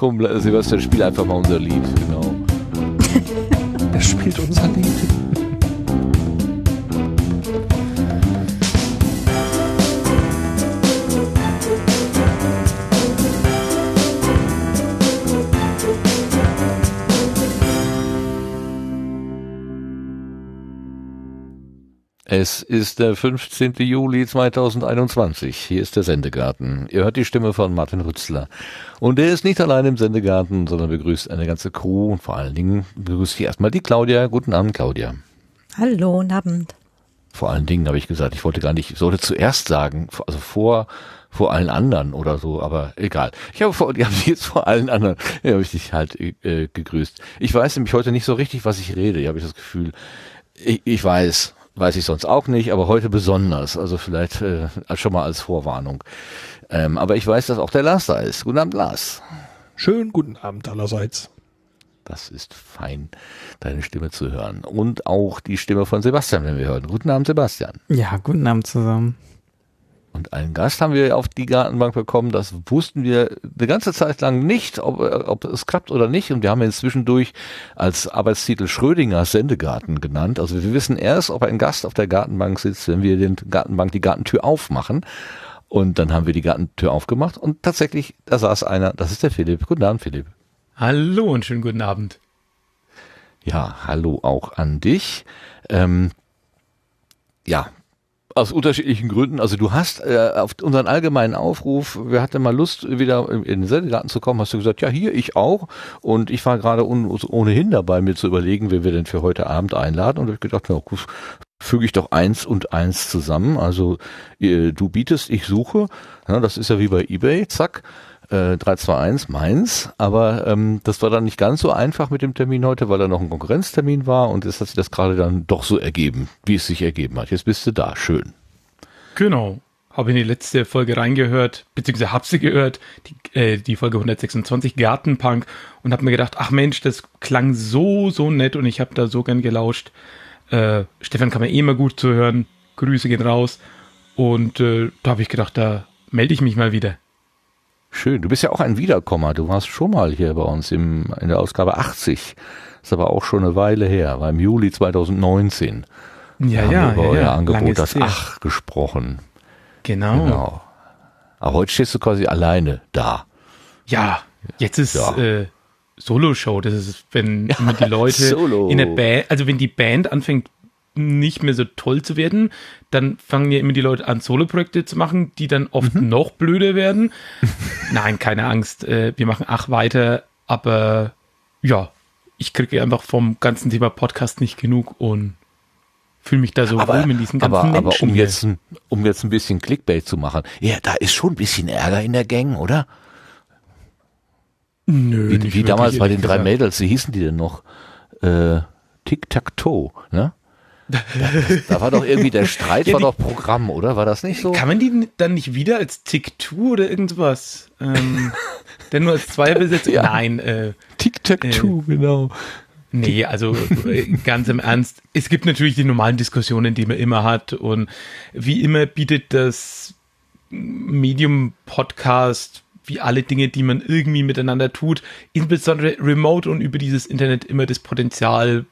Komm, Sebastian, spiel einfach mal unser Lied, genau. er spielt unser Lied. Es ist der 15. Juli 2021. Hier ist der Sendegarten. Ihr hört die Stimme von Martin Rützler. Und er ist nicht allein im Sendegarten, sondern begrüßt eine ganze Crew und vor allen Dingen begrüßt hier erstmal die Claudia. Guten Abend, Claudia. Hallo, guten Abend. Vor allen Dingen habe ich gesagt, ich wollte gar nicht, ich sollte zuerst sagen, also vor, vor allen anderen oder so, aber egal. Ich habe vor, die haben jetzt vor allen anderen, ja, habe ich dich halt äh, gegrüßt. Ich weiß nämlich heute nicht so richtig, was ich rede, habe ich das Gefühl. Ich, ich weiß, weiß ich sonst auch nicht, aber heute besonders. Also vielleicht äh, schon mal als Vorwarnung. Ähm, aber ich weiß, dass auch der Lars da ist. Guten Abend, Lars. Schönen guten Abend allerseits. Das ist fein, deine Stimme zu hören. Und auch die Stimme von Sebastian, wenn wir hören. Guten Abend, Sebastian. Ja, guten Abend zusammen. Und einen Gast haben wir auf die Gartenbank bekommen. Das wussten wir eine ganze Zeit lang nicht, ob, ob es klappt oder nicht. Und wir haben ihn zwischendurch als Arbeitstitel Schrödingers Sendegarten genannt. Also wir wissen erst, ob ein Gast auf der Gartenbank sitzt, wenn wir den Gartenbank die Gartentür aufmachen. Und dann haben wir die Gartentür aufgemacht und tatsächlich, da saß einer, das ist der Philipp. Guten Abend, Philipp. Hallo und schönen guten Abend. Ja, hallo auch an dich. Ähm, ja, aus unterschiedlichen Gründen. Also du hast äh, auf unseren allgemeinen Aufruf, wir hatten mal Lust, wieder in den Sendegarten zu kommen, hast du gesagt, ja, hier, ich auch. Und ich war gerade ohnehin dabei, mir zu überlegen, wen wir denn für heute Abend einladen. Und ich gedacht, na gut, füge ich doch eins und eins zusammen. Also äh, du bietest, ich suche. Ja, das ist ja wie bei eBay, zack. 321 äh, Mainz, aber ähm, das war dann nicht ganz so einfach mit dem Termin heute, weil da noch ein Konkurrenztermin war und es hat sich das gerade dann doch so ergeben, wie es sich ergeben hat. Jetzt bist du da, schön. Genau, habe in die letzte Folge reingehört, beziehungsweise habe sie gehört, die, äh, die Folge 126 Gartenpunk und habe mir gedacht, ach Mensch, das klang so, so nett und ich habe da so gern gelauscht. Äh, Stefan kann mir eh immer gut zuhören, Grüße gehen raus und äh, da habe ich gedacht, da melde ich mich mal wieder. Schön. Du bist ja auch ein Wiederkommer. Du warst schon mal hier bei uns im, in der Ausgabe 80. Das ist aber auch schon eine Weile her, war im Juli 2019. Ja, da ja, haben wir über ja, euer Angebot das her. Ach gesprochen. Genau. genau. Aber heute stehst du quasi alleine da. Ja, jetzt ist ja. äh, Solo-Show. Das ist, wenn ja, die Leute Solo. in der Band, also wenn die Band anfängt nicht mehr so toll zu werden, dann fangen ja immer die Leute an, Solo-Projekte zu machen, die dann oft mhm. noch blöder werden. Nein, keine Angst, äh, wir machen ach weiter, aber ja, ich kriege einfach vom ganzen Thema Podcast nicht genug und fühle mich da so aber, wohl mit diesen ganzen aber, Menschen. Aber um jetzt, um jetzt ein bisschen Clickbait zu machen, ja, da ist schon ein bisschen Ärger in der Gang, oder? Nö, wie, wie damals bei den drei Mädels, wie hießen die denn noch? Äh, Tic-Tac-Toe, ne? Da, war doch irgendwie der Streit ja, war doch Programm, oder? War das nicht so? Kann man die dann nicht wieder als Tick-Two oder irgendwas? Ähm, denn nur als zwei besetzt? ja. Nein. Äh, Tic-Tac-Two, äh, genau. Nee, also äh, ganz im Ernst. Es gibt natürlich die normalen Diskussionen, die man immer hat. Und wie immer bietet das Medium Podcast, wie alle Dinge, die man irgendwie miteinander tut, insbesondere remote und über dieses Internet immer das Potenzial,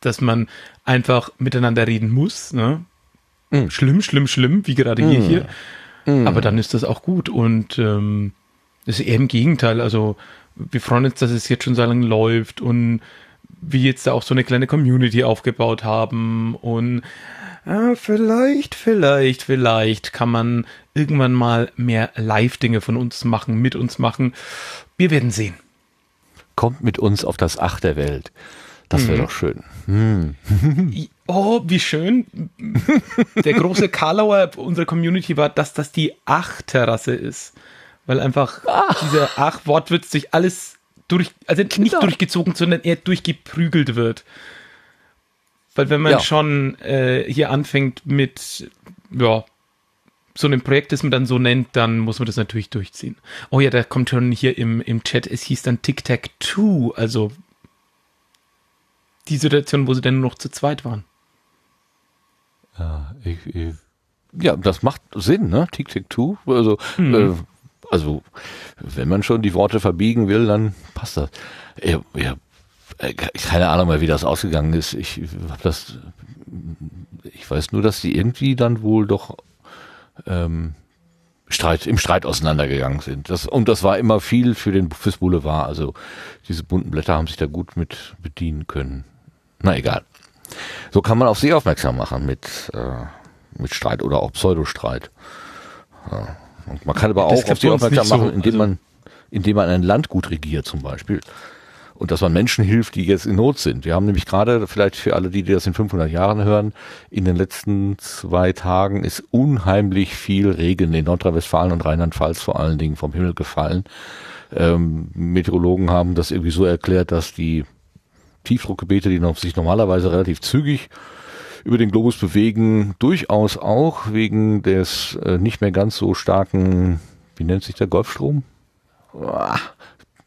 dass man einfach miteinander reden muss. Ne? Mhm. Schlimm, schlimm, schlimm, wie gerade mhm. hier. Mhm. Aber dann ist das auch gut. Und ähm, das ist eher im Gegenteil. Also wir freuen uns, dass es jetzt schon so lange läuft und wir jetzt da auch so eine kleine Community aufgebaut haben. Und äh, vielleicht, vielleicht, vielleicht kann man irgendwann mal mehr Live-Dinge von uns machen, mit uns machen. Wir werden sehen. Kommt mit uns auf das Ach der Welt. Das wäre mhm. doch schön. Hm. Oh, wie schön. Der große Karlauer unserer Community war, dass das die Ach-Terrasse ist. Weil einfach ah. dieser Ach-Wortwitz sich alles durch, also nicht genau. durchgezogen, sondern eher durchgeprügelt wird. Weil wenn man ja. schon äh, hier anfängt mit, ja, so einem Projekt, das man dann so nennt, dann muss man das natürlich durchziehen. Oh ja, da kommt schon hier im, im Chat, es hieß dann Tic-Tac-Two, also die Situation, wo sie dann nur noch zu zweit waren. Ja, ich, ich, ja das macht Sinn, ne? Tick, tick, two. Also, mhm. äh, also wenn man schon die Worte verbiegen will, dann passt das. Ja, ja, äh, keine Ahnung mehr, wie das ausgegangen ist. Ich habe das, ich weiß nur, dass die irgendwie dann wohl doch ähm, Streit, im Streit auseinandergegangen sind. Das, und das war immer viel für den fürs Boulevard. Also diese bunten Blätter haben sich da gut mit bedienen können. Na egal. So kann man auf sie aufmerksam machen mit, äh, mit Streit oder auch Pseudostreit. Ja. Und man kann aber auch auf sie aufmerksam machen, so, indem also man, indem man ein Land gut regiert zum Beispiel und dass man Menschen hilft, die jetzt in Not sind. Wir haben nämlich gerade, vielleicht für alle, die, die das in 500 Jahren hören, in den letzten zwei Tagen ist unheimlich viel Regen in Nordrhein-Westfalen und Rheinland-Pfalz vor allen Dingen vom Himmel gefallen. Ähm, Meteorologen haben das irgendwie so erklärt, dass die Tiefdruckgebiete, die noch, sich normalerweise relativ zügig über den Globus bewegen, durchaus auch wegen des äh, nicht mehr ganz so starken, wie nennt sich der Golfstrom?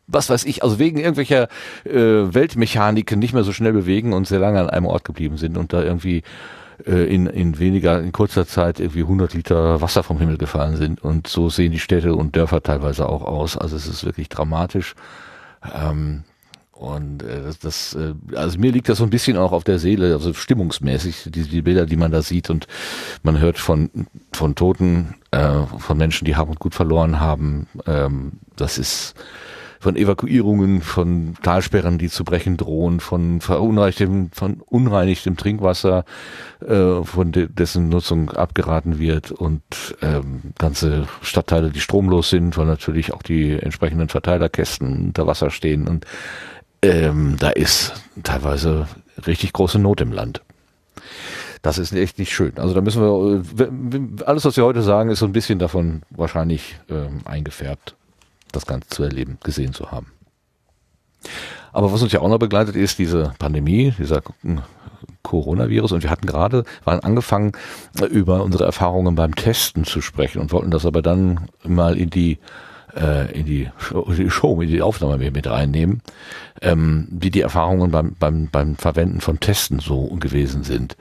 was weiß ich, also wegen irgendwelcher äh, Weltmechaniken nicht mehr so schnell bewegen und sehr lange an einem Ort geblieben sind und da irgendwie äh, in, in weniger, in kurzer Zeit irgendwie 100 Liter Wasser vom Himmel gefallen sind und so sehen die Städte und Dörfer teilweise auch aus. Also es ist wirklich dramatisch. Ähm, und äh, das, äh, also mir liegt das so ein bisschen auch auf der Seele, also stimmungsmäßig, die, die Bilder, die man da sieht. Und man hört von von Toten, äh, von Menschen, die Hab und Gut verloren haben. Ähm, das ist von Evakuierungen, von Talsperren, die zu brechen drohen, von verunreinigtem, von unreinigtem Trinkwasser, äh, von de dessen Nutzung abgeraten wird. Und ähm, ganze Stadtteile, die stromlos sind, weil natürlich auch die entsprechenden Verteilerkästen unter Wasser stehen. Und ähm, da ist teilweise richtig große Not im Land. Das ist echt nicht schön. Also da müssen wir, alles was wir heute sagen, ist so ein bisschen davon wahrscheinlich ähm, eingefärbt das Ganze zu erleben, gesehen zu haben. Aber was uns ja auch noch begleitet, ist diese Pandemie, dieser Coronavirus. Und wir hatten gerade, waren angefangen, über unsere Erfahrungen beim Testen zu sprechen und wollten das aber dann mal in die äh, in die Show, in die Show, in die Aufnahme mit reinnehmen, ähm, wie die Erfahrungen beim, beim, beim Verwenden von Testen so gewesen sind.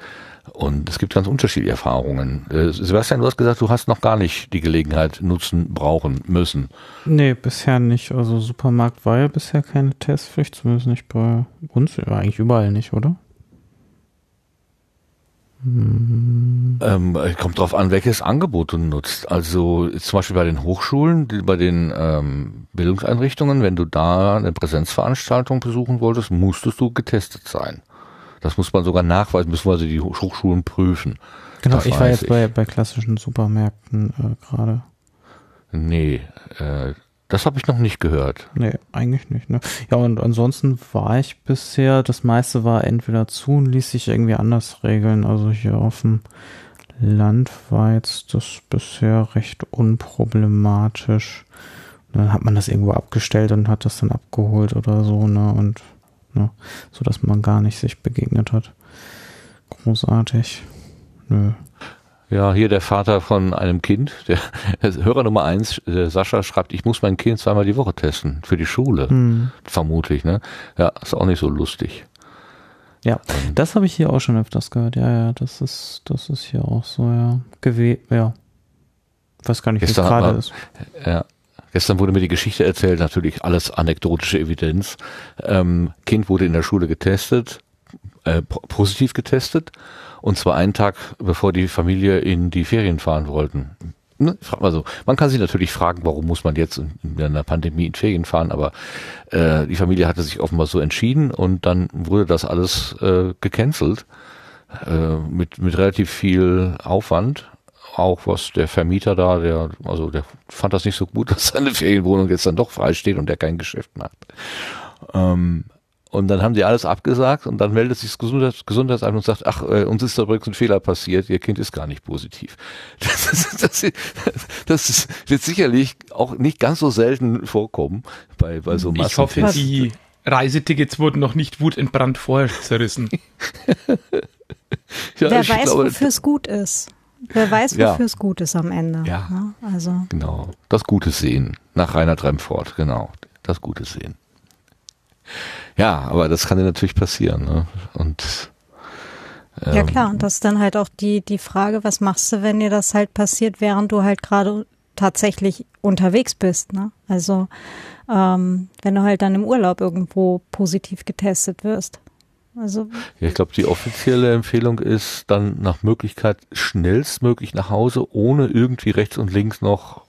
Und es gibt ganz unterschiedliche Erfahrungen. Äh, Sebastian, du hast gesagt, du hast noch gar nicht die Gelegenheit nutzen, brauchen müssen. Nee, bisher nicht. Also Supermarkt war ja bisher keine Testpflicht, zumindest nicht bei uns, eigentlich überall nicht, oder? Hm. Ähm, kommt drauf an, welches Angebot du nutzt. Also zum Beispiel bei den Hochschulen, die, bei den ähm, Bildungseinrichtungen, wenn du da eine Präsenzveranstaltung besuchen wolltest, musstest du getestet sein. Das muss man sogar nachweisen, müssen wir also die Hochschulen prüfen. Genau, das ich war jetzt ich. bei, bei klassischen Supermärkten äh, gerade. Nee, äh, das habe ich noch nicht gehört. Nee, eigentlich nicht. Ne? Ja, und ansonsten war ich bisher, das meiste war entweder zu und ließ sich irgendwie anders regeln. Also hier auf dem Land war jetzt das bisher recht unproblematisch. Und dann hat man das irgendwo abgestellt und hat das dann abgeholt oder so, ne? Und ne? so dass man gar nicht sich begegnet hat. Großartig. Nö. Ja, hier der Vater von einem Kind, der, der Hörer Nummer eins, Sascha schreibt, ich muss mein Kind zweimal die Woche testen für die Schule, hm. vermutlich. Ne? Ja, ist auch nicht so lustig. Ja, ähm. das habe ich hier auch schon öfters gehört. Ja, ja, das ist, das ist hier auch so, ja. Gewe ja. Ich weiß gar nicht, wie es gerade ist. Ja, Gestern wurde mir die Geschichte erzählt, natürlich alles anekdotische Evidenz. Ähm, kind wurde in der Schule getestet, äh, positiv getestet, und zwar einen Tag, bevor die Familie in die Ferien fahren wollten. Ne? Also man kann sich natürlich fragen, warum muss man jetzt in einer Pandemie in Ferien fahren, aber äh, die Familie hatte sich offenbar so entschieden und dann wurde das alles äh, gecancelt äh, mit, mit relativ viel Aufwand auch was der Vermieter da, der, also der fand das nicht so gut, dass seine Ferienwohnung jetzt dann doch frei steht und der kein Geschäft macht. Ähm, und dann haben sie alles abgesagt und dann meldet sich das Gesundheits Gesundheitsamt und sagt, ach, äh, uns ist da übrigens ein Fehler passiert, ihr Kind ist gar nicht positiv. Das, ist, das, ist, das ist, wird sicherlich auch nicht ganz so selten vorkommen bei, bei so Massen. Ich hoffe, die Reisetickets wurden noch nicht wutentbrannt vorher zerrissen. ja, Wer weiß, wofür es gut ist. Wer weiß, wofür ja. es gut ist am Ende. Ja. Ne? Also. Genau. Das Gute sehen. Nach Reinhard Remford, genau. Das Gute sehen. Ja, aber das kann dir natürlich passieren. Ne? Und ähm, ja klar, und das ist dann halt auch die, die Frage, was machst du, wenn dir das halt passiert, während du halt gerade tatsächlich unterwegs bist. Ne? Also ähm, wenn du halt dann im Urlaub irgendwo positiv getestet wirst. Also ja, ich glaube, die offizielle Empfehlung ist dann nach Möglichkeit schnellstmöglich nach Hause, ohne irgendwie rechts und links noch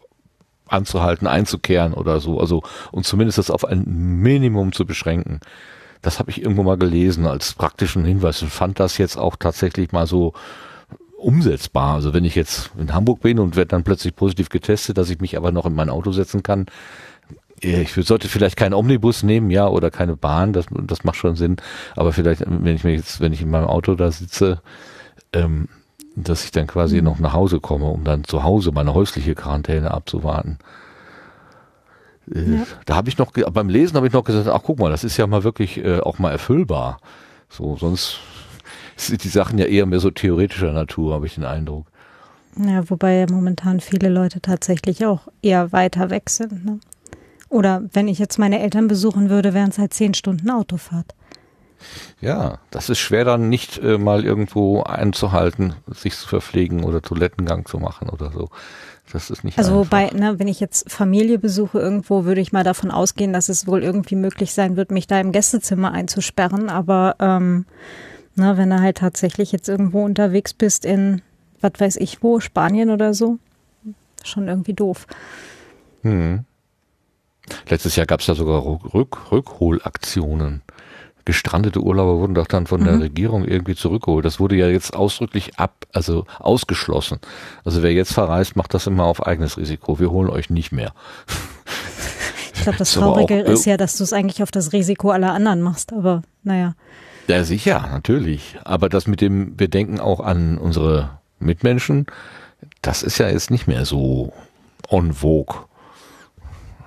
anzuhalten, einzukehren oder so. Also und zumindest das auf ein Minimum zu beschränken. Das habe ich irgendwo mal gelesen als praktischen Hinweis und fand das jetzt auch tatsächlich mal so umsetzbar. Also wenn ich jetzt in Hamburg bin und werde dann plötzlich positiv getestet, dass ich mich aber noch in mein Auto setzen kann, ich sollte vielleicht keinen Omnibus nehmen, ja, oder keine Bahn, das, das macht schon Sinn. Aber vielleicht, wenn ich mir jetzt, wenn ich in meinem Auto da sitze, ähm, dass ich dann quasi mhm. noch nach Hause komme, um dann zu Hause meine häusliche Quarantäne abzuwarten. Äh, ja. Da habe ich noch, beim Lesen habe ich noch gesagt, ach guck mal, das ist ja mal wirklich äh, auch mal erfüllbar. So, sonst sind die Sachen ja eher mehr so theoretischer Natur, habe ich den Eindruck. Ja, wobei ja momentan viele Leute tatsächlich auch eher weiter weg sind. Ne? Oder wenn ich jetzt meine Eltern besuchen würde, wären es halt zehn Stunden Autofahrt. Ja, das ist schwer dann nicht äh, mal irgendwo einzuhalten, sich zu verpflegen oder Toilettengang zu machen oder so. Das ist nicht Also wobei, ne, wenn ich jetzt Familie besuche irgendwo, würde ich mal davon ausgehen, dass es wohl irgendwie möglich sein wird, mich da im Gästezimmer einzusperren. Aber ähm, na, wenn du halt tatsächlich jetzt irgendwo unterwegs bist in, was weiß ich wo, Spanien oder so, schon irgendwie doof. Hm. Letztes Jahr gab es ja sogar Rück Rückholaktionen. Gestrandete Urlauber wurden doch dann von mhm. der Regierung irgendwie zurückgeholt. Das wurde ja jetzt ausdrücklich ab, also ausgeschlossen. Also wer jetzt verreist, macht das immer auf eigenes Risiko. Wir holen euch nicht mehr. Ich glaube, das Traurige auch, ist ja, dass du es eigentlich auf das Risiko aller anderen machst, aber naja. Ja, sicher, natürlich. Aber das mit dem, wir denken auch an unsere Mitmenschen, das ist ja jetzt nicht mehr so on vogue,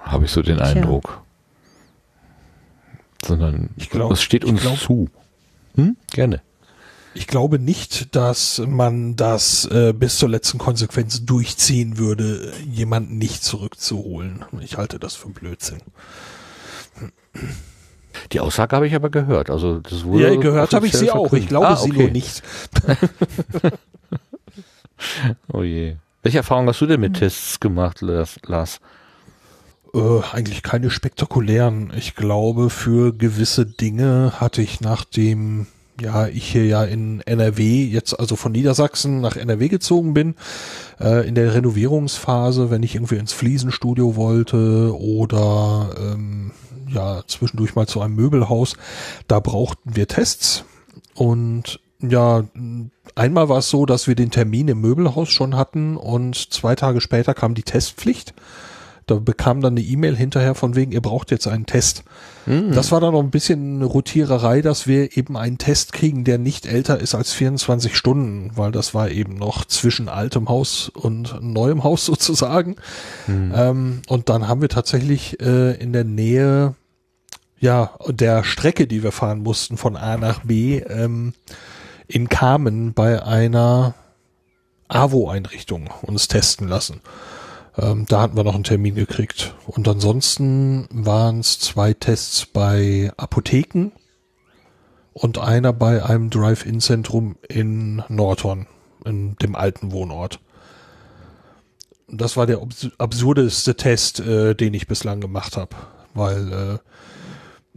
habe ich so den Eindruck. Sondern ich glaube, es steht uns glaub, zu. Hm? Gerne. Ich glaube nicht, dass man das äh, bis zur letzten Konsequenz durchziehen würde, jemanden nicht zurückzuholen. Ich halte das für Blödsinn. Die Aussage habe ich aber gehört. Also das wurde ja, gehört habe ich sie auch. Ich glaube ah, okay. sie nur nicht. oh je. Welche Erfahrung hast du denn mit Tests gemacht, Lars? Äh, eigentlich keine spektakulären. Ich glaube, für gewisse Dinge hatte ich nach dem ja, ich hier ja in NRW jetzt also von Niedersachsen nach NRW gezogen bin, äh, in der Renovierungsphase, wenn ich irgendwie ins Fliesenstudio wollte oder ähm, ja zwischendurch mal zu einem Möbelhaus, da brauchten wir Tests und ja, einmal war es so, dass wir den Termin im Möbelhaus schon hatten und zwei Tage später kam die Testpflicht. Da bekam dann eine E-Mail hinterher von wegen, ihr braucht jetzt einen Test. Mhm. Das war dann noch ein bisschen eine Rotiererei, dass wir eben einen Test kriegen, der nicht älter ist als 24 Stunden, weil das war eben noch zwischen altem Haus und neuem Haus sozusagen. Mhm. Ähm, und dann haben wir tatsächlich äh, in der Nähe ja der Strecke, die wir fahren mussten von A nach B, ähm, in Kamen bei einer AWO-Einrichtung uns testen lassen. Ähm, da hatten wir noch einen Termin gekriegt. Und ansonsten waren es zwei Tests bei Apotheken und einer bei einem Drive-In-Zentrum in Norton, in dem alten Wohnort. Das war der absurdeste Test, äh, den ich bislang gemacht habe, weil äh,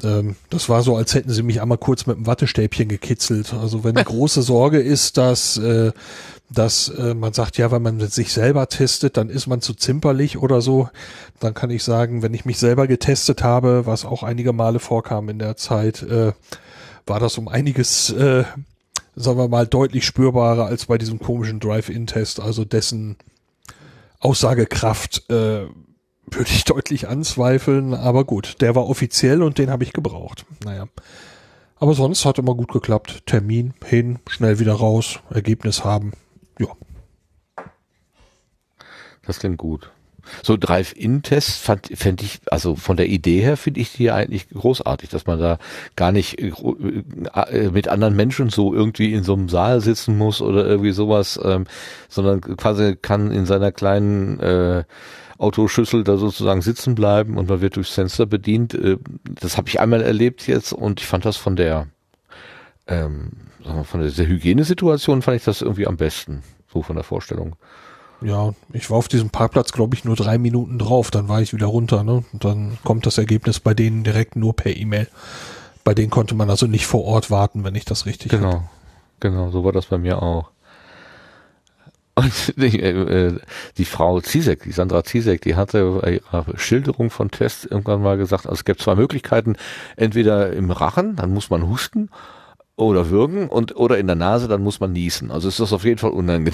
ähm, das war so, als hätten sie mich einmal kurz mit einem Wattestäbchen gekitzelt. Also wenn die große Sorge ist, dass, äh, dass äh, man sagt, ja, wenn man sich selber testet, dann ist man zu zimperlich oder so, dann kann ich sagen, wenn ich mich selber getestet habe, was auch einige Male vorkam in der Zeit, äh, war das um einiges, äh, sagen wir mal, deutlich spürbarer als bei diesem komischen Drive-In-Test, also dessen Aussagekraft äh, würde ich deutlich anzweifeln, aber gut, der war offiziell und den habe ich gebraucht. Naja. Aber sonst hat immer gut geklappt. Termin hin, schnell wieder raus, Ergebnis haben. Ja. Das klingt gut. So Drive-In-Tests fände ich, also von der Idee her finde ich die eigentlich großartig, dass man da gar nicht äh, äh, mit anderen Menschen so irgendwie in so einem Saal sitzen muss oder irgendwie sowas, ähm, sondern quasi kann in seiner kleinen äh, Autoschüssel da sozusagen sitzen bleiben und man wird durchs Fenster bedient. Äh, das habe ich einmal erlebt jetzt und ich fand das von der ähm, von der, der Hygienesituation fand ich das irgendwie am besten, so von der Vorstellung. Ja, ich war auf diesem Parkplatz, glaube ich, nur drei Minuten drauf. Dann war ich wieder runter. Ne? Und dann kommt das Ergebnis bei denen direkt nur per E-Mail. Bei denen konnte man also nicht vor Ort warten, wenn ich das richtig Genau, hab. genau, so war das bei mir auch. Und die, äh, die Frau Zizek, die Sandra Zizek, die hatte bei ihrer Schilderung von Tests irgendwann mal gesagt, also es gibt zwei Möglichkeiten, entweder im Rachen, dann muss man husten, oder würgen und oder in der Nase, dann muss man niesen. Also ist das auf jeden Fall unangenehm.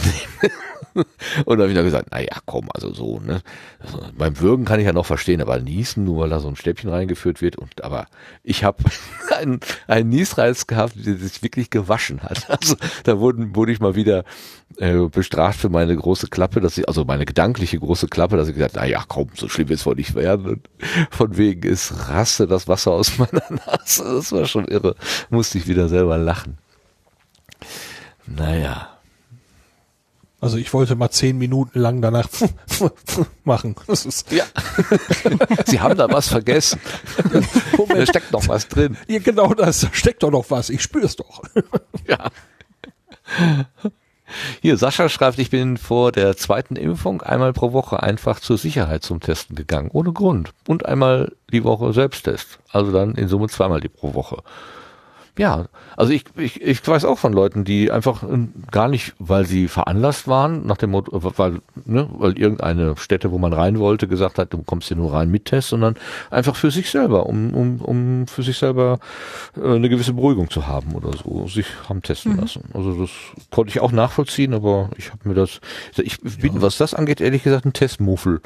und dann dann gesagt, na ja, komm, also so, ne. Also beim Würgen kann ich ja noch verstehen, aber niesen, nur weil da so ein Stäbchen reingeführt wird und aber ich habe einen, einen Niesreiz gehabt, der sich wirklich gewaschen hat. Also da wurden, wurde ich mal wieder äh, bestraft für meine große Klappe, dass ich, also meine gedankliche große Klappe, dass ich gesagt, na ja, komm, so schlimm wird's wohl nicht werden. Und von wegen, es raste das Wasser aus meiner Nase. Das war schon irre. Musste ich wieder selber lachen. Naja. Also ich wollte mal zehn Minuten lang danach machen. Das ist Ja. Sie haben da was vergessen. Da steckt noch was drin. ja, genau das. Da steckt doch noch was. Ich spür's doch. Ja. Hier, Sascha schreibt, ich bin vor der zweiten Impfung einmal pro Woche einfach zur Sicherheit zum Testen gegangen, ohne Grund. Und einmal die Woche Selbsttest. Also dann in Summe zweimal die pro Woche. Ja, also ich, ich, ich weiß auch von Leuten, die einfach äh, gar nicht, weil sie veranlasst waren, nach dem Motto, weil, ne, weil irgendeine Stätte, wo man rein wollte, gesagt hat, du kommst hier nur rein mit Test, sondern einfach für sich selber, um, um, um für sich selber äh, eine gewisse Beruhigung zu haben oder so, sich haben testen lassen. Also das konnte ich auch nachvollziehen, aber ich habe mir das, ich bin, was das angeht, ehrlich gesagt, ein Testmuffel.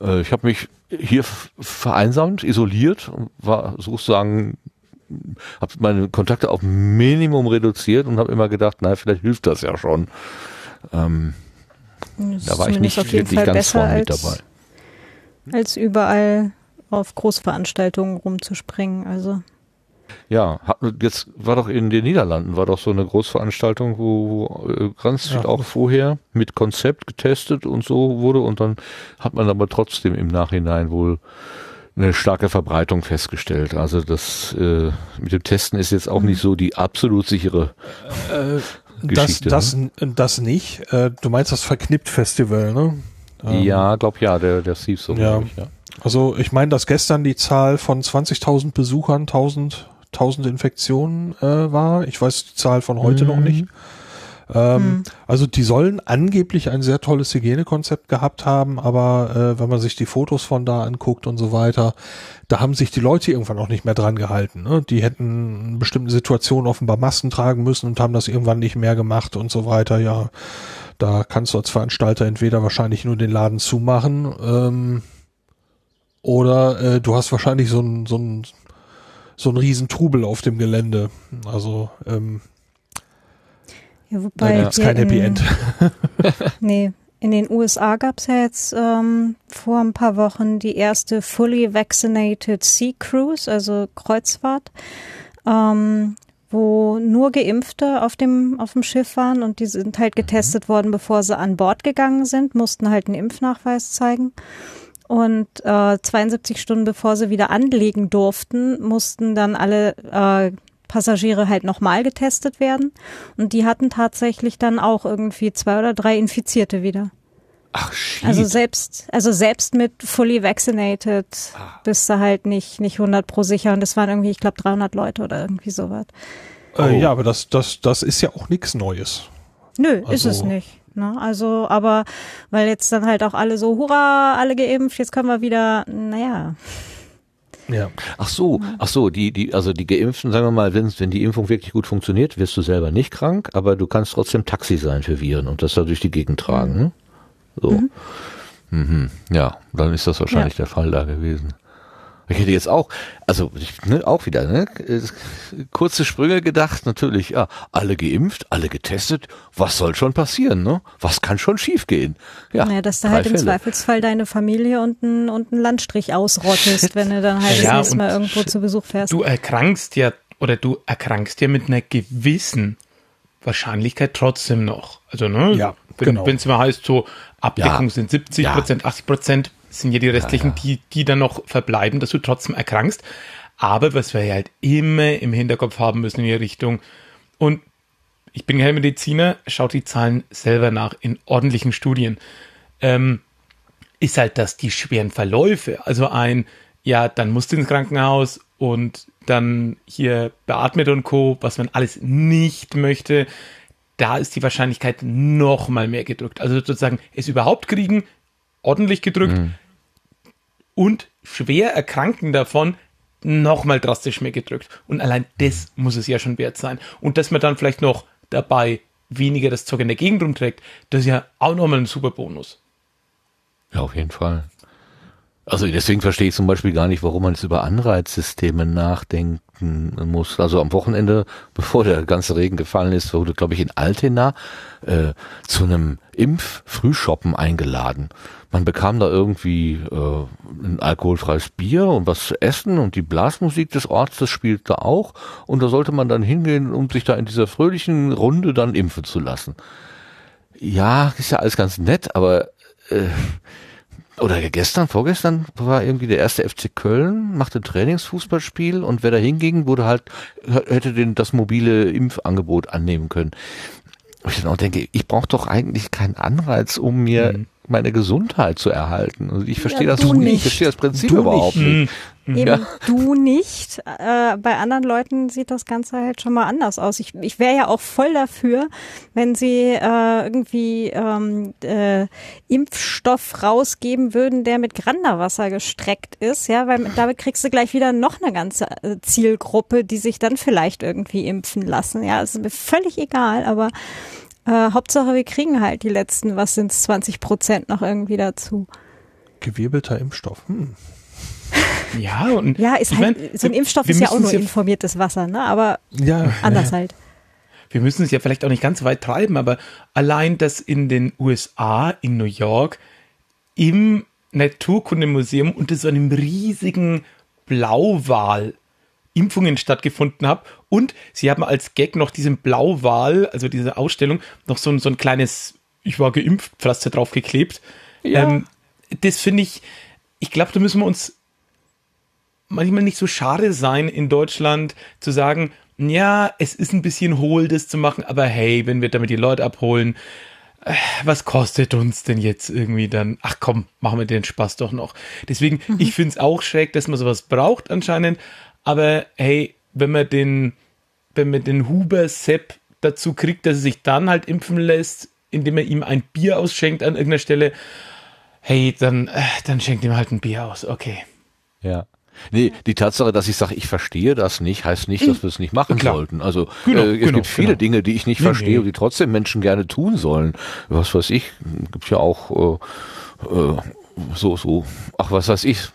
Äh, Ich habe mich hier vereinsamt, isoliert, war sozusagen habe meine Kontakte auf Minimum reduziert und habe immer gedacht, na, vielleicht hilft das ja schon. Ähm, Das da war ich nicht wirklich Fall ganz vorne mit dabei. als überall auf Großveranstaltungen rumzuspringen. Also Ja, hat, jetzt war doch in den Niederlanden, war doch so eine Großveranstaltung, wo, wo äh, ganz viel Ja. auch vorher mit Konzept getestet und so wurde und dann hat man aber trotzdem im Nachhinein wohl eine starke Verbreitung festgestellt. Also das äh, mit dem Testen ist jetzt auch nicht so die absolut sichere Äh, das, Geschichte, das, das nicht. Äh, du meinst das Verknippt-Festival, ne? Ähm, Ja, glaub ja, der, der Steve so, Ja. ich, ja. Also ich meine, dass gestern die Zahl von 20.000 Besuchern, 1000, 1000 Infektionen äh, war. Ich weiß die Zahl von heute noch nicht. Ähm, Also die sollen angeblich ein sehr tolles Hygienekonzept gehabt haben, aber äh, wenn man sich die Fotos von da anguckt und so weiter, da haben sich die Leute irgendwann auch nicht mehr dran gehalten. Ne? Die hätten in bestimmten Situationen offenbar Masken tragen müssen und haben das irgendwann nicht mehr gemacht und so weiter. Ja, da kannst du als Veranstalter entweder wahrscheinlich nur den Laden zumachen ähm, oder äh, du hast wahrscheinlich so ein so ein so ein riesen Trubel auf dem Gelände. Also ähm, ja, da wobei gibt's hier kein Happy in- End. Nee, in den USA gab es ja jetzt ähm, vor ein paar Wochen die erste Fully Vaccinated Sea Cruise, also Kreuzfahrt, ähm, wo nur Geimpfte auf dem, auf dem Schiff waren und die sind halt getestet worden, bevor sie an Bord gegangen sind, mussten halt einen Impfnachweis zeigen. Und äh, 72 Stunden bevor sie wieder anlegen durften, mussten dann alle äh, Passagiere halt nochmal getestet werden. Und die hatten tatsächlich dann auch irgendwie zwei oder drei Infizierte wieder. Ach, shit. Also selbst, also selbst mit fully vaccinated bist du halt nicht, nicht 100 pro sicher. Und das waren irgendwie, ich glaube, 300 Leute oder irgendwie sowas. Oh. Äh, ja, aber das, das, das ist ja auch nichts Neues. Nö, ist Also- es nicht. Ne? Also, aber weil jetzt dann halt auch alle so, hurra, alle geimpft, jetzt können wir wieder, naja. Ja. Ach so, ach so, die, die, also die Geimpften, sagen wir mal, wenn, wenn die Impfung wirklich gut funktioniert, wirst du selber nicht krank, aber du kannst trotzdem Taxi sein für Viren und das da durch die Gegend tragen, ne? So. Mhm. Ja, dann ist das wahrscheinlich der Fall da gewesen. Ich hätte jetzt auch, also ich, ne, auch wieder, ne, kurze Sprünge gedacht, natürlich, ja, alle geimpft, alle getestet, was soll schon passieren, ne? Was kann schon schiefgehen? Ja, naja, dass du halt im Fälle. Zweifelsfall deine Familie und einen und einen Landstrich ausrottest, wenn du dann halt Ja, das nächste Mal irgendwo zu Besuch fährst. Du erkrankst ja, oder du erkrankst ja mit einer gewissen Wahrscheinlichkeit trotzdem noch. Also, ne? Ja, wenn, genau. Wenn es mal heißt, so Abdeckung Ja. sind 70 Ja. Prozent, 80 Prozent, sind ja die restlichen, Die, die dann noch verbleiben, dass du trotzdem erkrankst. Aber was wir halt immer im Hinterkopf haben müssen in die Richtung, und ich bin kein Mediziner, schaut die Zahlen selber nach in ordentlichen Studien. Ähm, ist halt, dass die schweren Verläufe, also ein, ja, dann musst du ins Krankenhaus und dann hier beatmet und Co., was man alles nicht möchte, da ist die Wahrscheinlichkeit noch mal mehr gedrückt. Also sozusagen es überhaupt kriegen, ordentlich gedrückt mhm. und schwer erkranken davon noch mal drastisch mehr gedrückt. Und allein das muss es ja schon wert sein. Und dass man dann vielleicht noch dabei weniger das Zeug in der Gegend rumträgt, das ist ja auch nochmal ein super Bonus. Ja, auf jeden Fall. Also deswegen verstehe ich zum Beispiel gar nicht, warum man jetzt über Anreizsysteme nachdenken muss. Also am Wochenende, bevor der ganze Regen gefallen ist, wurde, glaube ich, in Altena äh, zu einem Impf-Frühshoppen eingeladen. Man bekam da irgendwie äh, ein alkoholfreies Bier und was zu essen und die Blasmusik des Ortes spielte auch. Und da sollte man dann hingehen, um sich da in dieser fröhlichen Runde dann impfen zu lassen. Ja, ist ja alles ganz nett, aber äh, oder gestern, vorgestern war irgendwie der erste FC Köln, machte Trainingsfußballspiel und wer da hinging, wurde halt, hätte den, das mobile Impfangebot annehmen können. Und ich dann auch denke, ich brauche doch eigentlich keinen Anreiz, um mir mhm meine Gesundheit zu erhalten. Also ich verstehe ja, das nicht. Ich verstehe das Prinzip du überhaupt nicht. nicht. Mhm. Eben ja. du nicht. Äh, bei anderen Leuten sieht das Ganze halt schon mal anders aus. Ich, ich wäre ja auch voll dafür, wenn sie äh, irgendwie ähm, äh, Impfstoff rausgeben würden, der mit Granderwasser gestreckt ist, ja, weil damit kriegst du gleich wieder noch eine ganze äh, Zielgruppe, die sich dann vielleicht irgendwie impfen lassen. Ja, ist mir völlig egal, aber äh, Hauptsache, wir kriegen halt die letzten, was sind 20 Prozent noch irgendwie dazu. Gewirbelter Impfstoff. Hm. Ja, und ja, ist halt, mein, so ein Impfstoff ist ja auch nur ja informiertes Wasser, ne? Aber ja, anders ja. halt. Wir müssen es ja vielleicht auch nicht ganz weit treiben, aber allein, dass in den USA, in New York, im Naturkundemuseum unter so einem riesigen Blauwal Impfungen stattgefunden haben. Und sie haben als Gag noch diesen Blauwal, also diese Ausstellung, noch so, ein so ein kleines Ich war geimpft Pflaster draufgeklebt. Ja. Ähm, das finde ich, ich glaube, da müssen wir uns manchmal nicht so schade sein, in Deutschland zu sagen, ja, es ist ein bisschen hohl, das zu machen, aber hey, wenn wir damit die Leute abholen, äh, was kostet uns denn jetzt irgendwie dann? Ach komm, machen wir den Spaß doch noch. Deswegen, mhm. ich finde es auch schräg, dass man sowas braucht anscheinend, aber hey, wenn man den, wenn man den Huber Sepp dazu kriegt, dass er sich dann halt impfen lässt, indem er ihm ein Bier ausschenkt an irgendeiner Stelle, hey, dann, äh, dann schenkt ihm halt ein Bier aus, okay. Ja. Nee, die Tatsache, dass ich sage, ich verstehe das nicht, heißt nicht, dass wir es nicht machen Klar. sollten. Also genau, äh, es genau, gibt viele genau. Dinge, die ich nicht nee, verstehe nee. und die trotzdem Menschen gerne tun sollen. Was weiß ich, gibt ja auch äh, äh, so, so, ach, was weiß ich.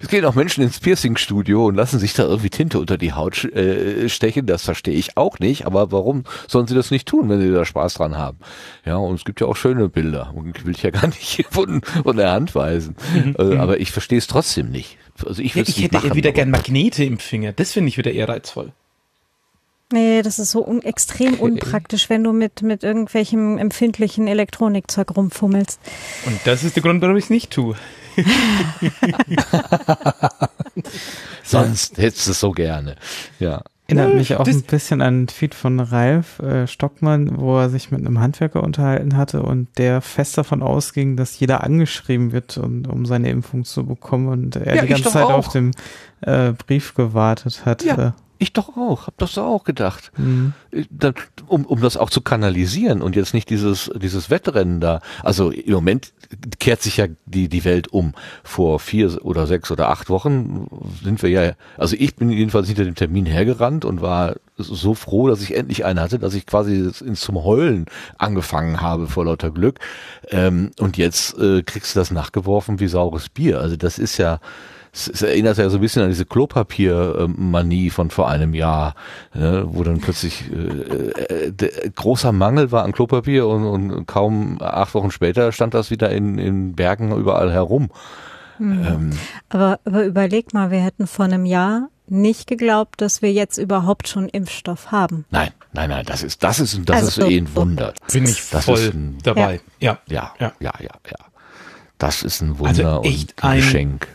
Es gehen auch Menschen ins Piercing-Studio und lassen sich da irgendwie Tinte unter die Haut äh, stechen. Das verstehe ich auch nicht. Aber warum sollen sie das nicht tun, wenn sie da Spaß dran haben? Ja, und es gibt ja auch schöne Bilder. Und will ich ja gar nicht von, von der Hand weisen. Mhm. Äh, aber ich verstehe es trotzdem nicht. Also ich, ja, ich hätte machen, wieder gern Magnete im Finger. Das finde ich wieder eher reizvoll. Nee, das ist so un extrem unpraktisch, wenn du mit, mit irgendwelchem empfindlichen Elektronikzeug rumfummelst. Und das ist der Grund, warum ich es nicht tue. Sonst hättest du es so gerne. Ja. Erinnert mich auch ein bisschen an einen Tweet von Ralf äh, Stockmann, wo er sich mit einem Handwerker unterhalten hatte und der fest davon ausging, dass jeder angeschrieben wird, um, um seine Impfung zu bekommen und er ja, die ganze Zeit auch. auf dem äh, Brief gewartet hat. Ja. Äh, ich doch auch, hab das auch gedacht. Mhm. Um, um das auch zu kanalisieren und jetzt nicht dieses, dieses Wettrennen da. Also im Moment kehrt sich ja die, die Welt um. Vor vier oder sechs oder acht Wochen sind wir ja, also ich bin jedenfalls hinter dem Termin hergerannt und war so froh, dass ich endlich einen hatte, dass ich quasi ins zum Heulen angefangen habe vor lauter Glück. Ähm, und jetzt äh, kriegst du das nachgeworfen wie saures Bier. Also das ist ja, es erinnert ja so ein bisschen an diese Klopapiermanie von vor einem Jahr, ne, wo dann plötzlich äh, äh, großer Mangel war an Klopapier und, und kaum acht Wochen später stand das wieder in, in Bergen überall herum. Mhm. Ähm, aber, aber überleg mal, wir hätten vor einem Jahr nicht geglaubt, dass wir jetzt überhaupt schon Impfstoff haben. Nein, nein, nein, das ist, das ist, das also, ist eh ein Wunder. Bin ich das voll ein, dabei. Ja. Ja, ja, ja, ja, ja. Das ist ein Wunder also echt und ein Geschenk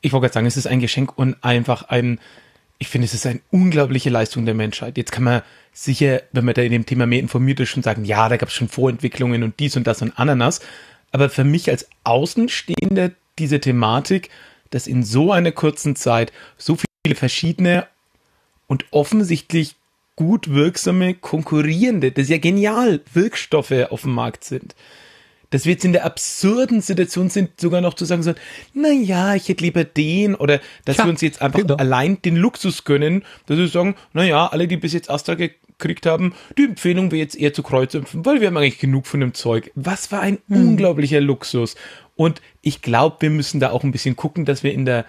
ich wollte gerade sagen, es ist ein Geschenk und einfach ein, ich finde, es ist eine unglaubliche Leistung der Menschheit. Jetzt kann man sicher, wenn man da in dem Thema mehr informiert ist, schon sagen, ja, da gab es schon Vorentwicklungen und dies und das und Ananas. Aber für mich als Außenstehender diese Thematik, dass in so einer kurzen Zeit so viele verschiedene und offensichtlich gut wirksame, konkurrierende, das ist ja genial, Wirkstoffe auf dem Markt sind. Dass wir jetzt in der absurden Situation sind, sogar noch zu sagen so, na ja, ich hätte lieber den oder dass Ja, wir uns jetzt einfach genau. allein den Luxus gönnen, dass wir sagen, na ja, alle, die bis jetzt Astra gekriegt haben, die Empfehlung wäre jetzt eher zu Kreuzimpfen, weil wir haben eigentlich genug von dem Zeug. Was für ein unglaublicher Luxus. Und ich glaube, wir müssen da auch ein bisschen gucken, dass wir in der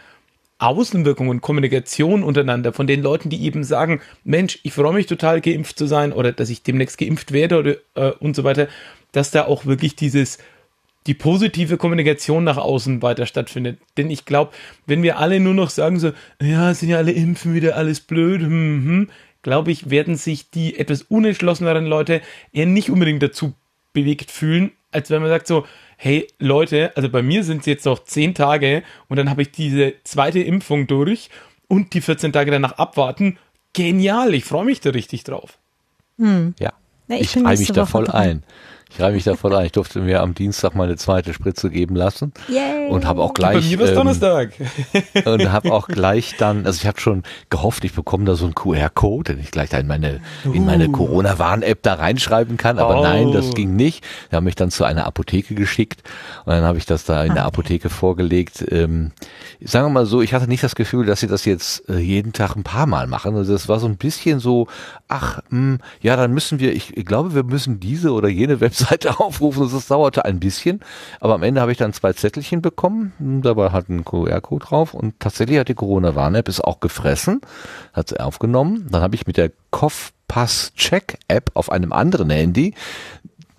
Außenwirkung und Kommunikation untereinander von den Leuten, die eben sagen, Mensch, ich freue mich total geimpft zu sein oder dass ich demnächst geimpft werde oder äh, und so weiter, dass da auch wirklich dieses die positive Kommunikation nach außen weiter stattfindet. Denn ich glaube, wenn wir alle nur noch sagen so, ja, sind ja alle Impfen wieder alles blöd, hm, hm, glaube ich, werden sich die etwas unentschlosseneren Leute eher nicht unbedingt dazu bewegt fühlen, als wenn man sagt so, hey Leute, also bei mir sind es jetzt noch zehn Tage und dann habe ich diese zweite Impfung durch und die 14 Tage danach abwarten. Genial, ich freue mich da richtig drauf. Ja. Ja, ich ich nächste mich da voll dran. ein. Ich reihe mich da voll ein. Ich durfte mir am Dienstag meine zweite Spritze geben lassen Yay. und habe auch Bei gleich mir war es ähm, Donnerstag. und habe auch gleich dann, also ich habe schon gehofft, ich bekomme da so einen QR-Code, den ich gleich da in meine in meine Corona-Warn-App da reinschreiben kann, aber Oh. nein, das ging nicht. Die haben mich dann zu einer Apotheke geschickt und dann habe ich das da in der Apotheke vorgelegt. Ähm, sagen wir mal so, ich hatte nicht das Gefühl, dass sie das jetzt äh, jeden Tag ein paar Mal machen. Also das war so ein bisschen so, ach, mh, ja, dann müssen wir, ich, ich glaube, wir müssen diese oder jene Webseite aufrufen. Das dauerte ein bisschen, aber am Ende habe ich dann zwei Zettelchen bekommen. Dabei hat ein QR-Code drauf und tatsächlich hat die Corona-Warn-App es auch gefressen, hat sie aufgenommen. Dann habe ich mit der Kopfpass-Check-App auf einem anderen Handy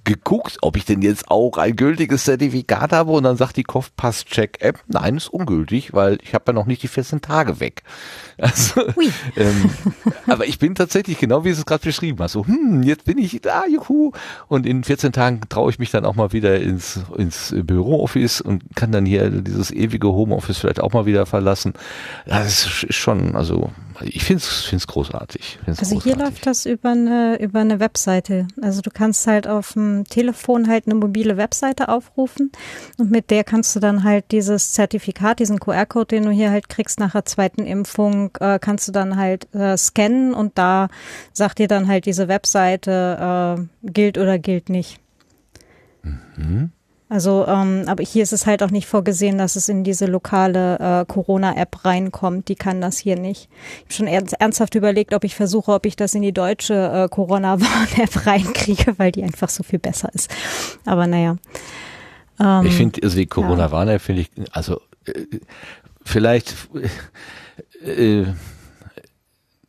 geguckt, ob ich denn jetzt auch ein gültiges Zertifikat habe und dann sagt die Kopfpass-Check-App, nein, ist ungültig, weil ich habe ja noch nicht die 14 Tage weg. Also, ähm, aber ich bin tatsächlich genau wie du es gerade beschrieben hast, so, hm, jetzt bin ich da, juhu, und in 14 Tagen traue ich mich dann auch mal wieder ins, ins Bürooffice und kann dann hier dieses ewige Homeoffice vielleicht auch mal wieder verlassen. Das ist schon, also ich finde es find's großartig. Find's Also hier großartig. läuft das über eine, über eine Webseite. Also du kannst halt auf dem Telefon halt eine mobile Webseite aufrufen und mit der kannst du dann halt dieses Zertifikat, diesen QR-Code, den du hier halt kriegst nach der zweiten Impfung, äh, kannst du dann halt äh, scannen und da sagt dir dann halt diese Webseite, äh, gilt oder gilt nicht. Also, ähm, aber hier ist es halt auch nicht vorgesehen, dass es in diese lokale äh, Corona-App reinkommt. Die kann das hier nicht. Ich habe schon ernst, ernsthaft überlegt, ob ich versuche, ob ich das in die deutsche äh, Corona-Warn-App reinkriege, weil die einfach so viel besser ist. Aber naja. Ähm, Ich finde, also die Corona-Warn-App finde ich, also äh, vielleicht äh,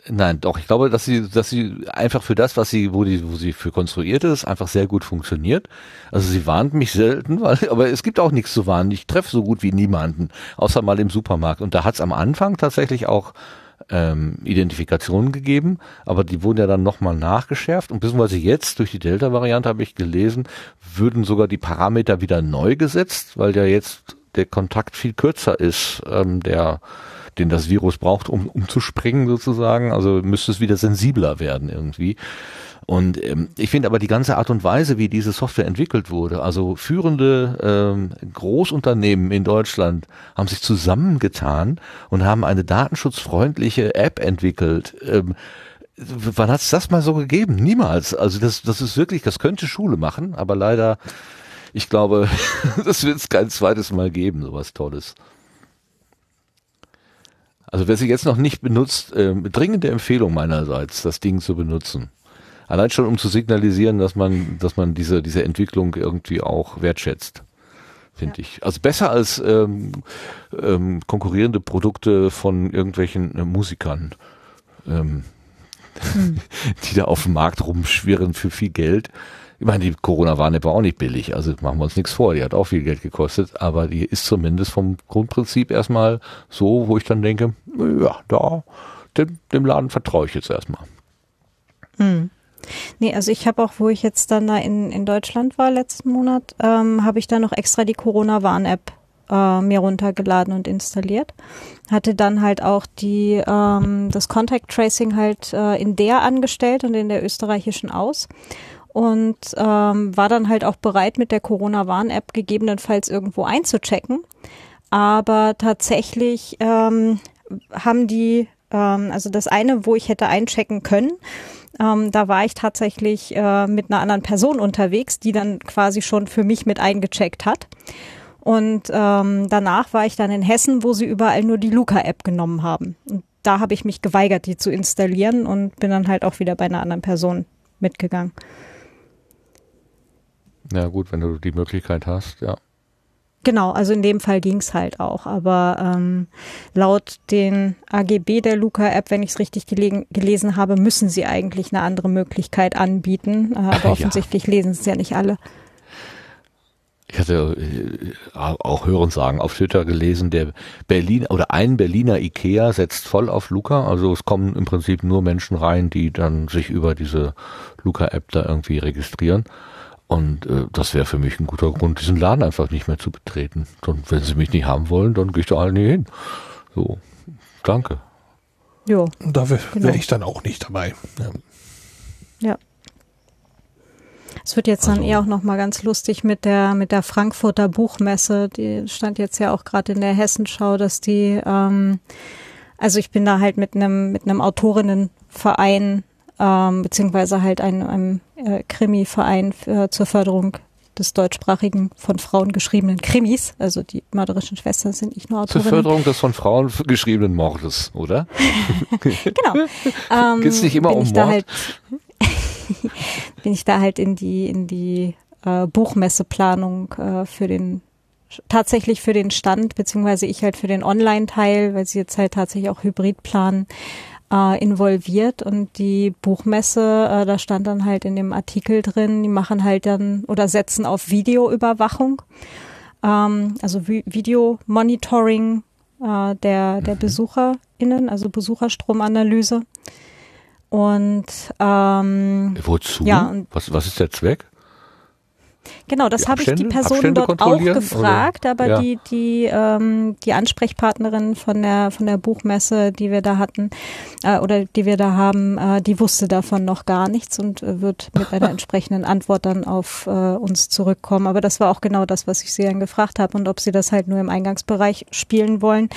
Nein, doch, ich glaube, dass sie, dass sie einfach für das, was sie, wo die, wo sie für konstruiert ist, einfach sehr gut funktioniert. Also sie warnt mich selten, weil, aber es gibt auch nichts zu warnen. Ich treffe so gut wie niemanden, außer mal im Supermarkt. Und da hat es am Anfang tatsächlich auch ähm, Identifikationen gegeben, aber die wurden ja dann nochmal nachgeschärft und beziehungsweise jetzt durch die Delta-Variante habe ich gelesen, würden sogar die Parameter wieder neu gesetzt, weil ja jetzt der Kontakt viel kürzer ist, ähm, der den das Virus braucht, um, um zu springen sozusagen. Also müsste es wieder sensibler werden irgendwie. Und ähm, ich finde aber die ganze Art und Weise, wie diese Software entwickelt wurde, also führende ähm, Großunternehmen in Deutschland haben sich zusammengetan und haben eine datenschutzfreundliche App entwickelt. Ähm, wann hat es das mal so gegeben? Niemals. Also das, das ist wirklich, das könnte Schule machen, aber leider, ich glaube, das wird es kein zweites Mal geben, sowas Tolles. Also wer sie jetzt noch nicht benutzt, äh, dringende Empfehlung meinerseits, das Ding zu benutzen. Allein schon, um zu signalisieren, dass man, dass man diese, diese Entwicklung irgendwie auch wertschätzt, finde ich. Also besser als ähm, ähm, konkurrierende Produkte von irgendwelchen äh, Musikern, ähm, die da auf dem Markt rumschwirren für viel Geld. Ich meine, die Corona-Warn-App war auch nicht billig, also machen wir uns nichts vor, die hat auch viel Geld gekostet, aber die ist zumindest vom Grundprinzip erstmal so, wo ich dann denke, ja, da, dem, dem Laden vertraue ich jetzt erstmal. Nee, also ich habe auch, wo ich jetzt dann da in, in Deutschland war letzten Monat, ähm, habe ich dann noch extra die Corona-Warn-App äh, mir runtergeladen und installiert. Hatte dann halt auch die ähm, das Contact Tracing halt äh, in der angestellt und in der österreichischen aus und ähm, war dann halt auch bereit, mit der Corona-Warn-App gegebenenfalls irgendwo einzuchecken. Aber tatsächlich ähm, haben die, ähm, also das eine, wo ich hätte einchecken können, ähm, da war ich tatsächlich äh, mit einer anderen Person unterwegs, die dann quasi schon für mich mit eingecheckt hat. Und ähm, danach war ich dann in Hessen, wo sie überall nur die Luca-App genommen haben. Und da habe ich mich geweigert, die zu installieren und bin dann halt auch wieder bei einer anderen Person mitgegangen. Ja, gut, wenn du die Möglichkeit hast, ja. Genau, also in dem Fall ging's halt auch. Aber ähm, laut den AGB der Luca-App, wenn ich es richtig gelesen habe, müssen sie eigentlich eine andere Möglichkeit anbieten. Äh, aber ja. offensichtlich lesen es ja nicht alle. Ich hatte äh, auch hören sagen auf Twitter gelesen, der Berlin oder ein Berliner Ikea setzt voll auf Luca. Also es kommen im Prinzip nur Menschen rein, die dann sich über diese Luca-App da irgendwie registrieren. Und äh, das wäre für mich ein guter Grund, diesen Laden einfach nicht mehr zu betreten. Und wenn sie mich nicht haben wollen, dann gehe ich da alle nie hin. So, danke. Ja. Da wäre genau. wär ich dann auch nicht dabei. Ja. ja. Es wird jetzt also, dann eher auch nochmal ganz lustig mit der mit der Frankfurter Buchmesse. Die stand jetzt ja auch gerade in der Hessenschau, dass die ähm, also ich bin da halt mit einem mit einem Autorinnenverein ähm, beziehungsweise halt einem, einem äh, Krimi-Verein äh, zur Förderung des deutschsprachigen von Frauen geschriebenen Krimis. Also die mörderischen Schwestern sind nicht nur Autorinnen. Zur Förderung des von Frauen geschriebenen Mordes, oder? genau. Ähm, Geht's nicht immer um Mord? Halt, bin ich da halt in die in die äh, Buchmesseplanung äh, für den tatsächlich für den Stand, beziehungsweise ich halt für den Online-Teil, weil sie jetzt halt tatsächlich auch Hybrid planen, äh, involviert und die Buchmesse, äh, da stand dann halt in dem Artikel drin, die machen halt dann oder setzen auf Videoüberwachung, ähm, also Vi Videomonitoring äh, der, der mhm. BesucherInnen, also Besucherstromanalyse. Und ähm, wozu? Ja, was, was ist der Zweck? Genau, das habe ich die Person dort auch gefragt, oder? aber ja. die die ähm, die Ansprechpartnerin von der von der Buchmesse, die wir da hatten äh, oder die wir da haben, äh, die wusste davon noch gar nichts und äh, wird mit einer entsprechenden Antwort dann auf äh, uns zurückkommen. Aber das war auch genau das, was ich sie dann gefragt habe und ob sie das halt nur im Eingangsbereich spielen wollen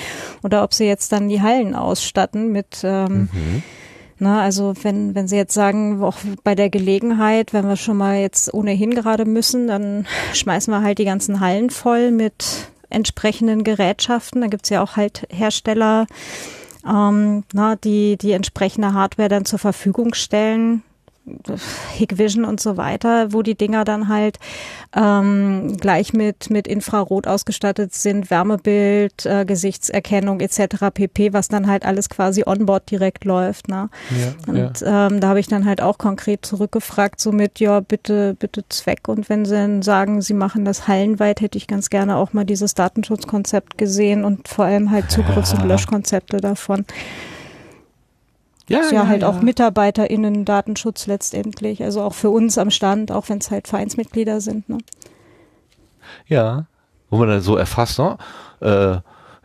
oder ob sie jetzt dann die Hallen ausstatten mit ähm, mhm na, also wenn, wenn Sie jetzt sagen, auch bei der Gelegenheit, wenn wir schon mal jetzt ohnehin gerade müssen, dann schmeißen wir halt die ganzen Hallen voll mit entsprechenden Gerätschaften. Da gibt's ja auch halt Hersteller, ähm, na, die die entsprechende Hardware dann zur Verfügung stellen. Hikvision und so weiter, wo die Dinger dann halt ähm, gleich mit mit Infrarot ausgestattet sind, Wärmebild, äh, Gesichtserkennung etc. pp, was dann halt alles quasi onboard direkt läuft. Ne? Ja, und ja. Ähm, da habe ich dann halt auch konkret zurückgefragt, so mit, ja, bitte, bitte Zweck. Und wenn sie dann sagen, sie machen das hallenweit, hätte ich ganz gerne auch mal dieses Datenschutzkonzept gesehen und vor allem halt Zugriffs- und Löschkonzepte davon. Ja, ist ja, ja halt ja. auch MitarbeiterInnen Datenschutz letztendlich, also auch für uns am Stand, auch wenn es halt Vereinsmitglieder sind. Ne? Ja, wo man dann so erfasst, ne? Äh,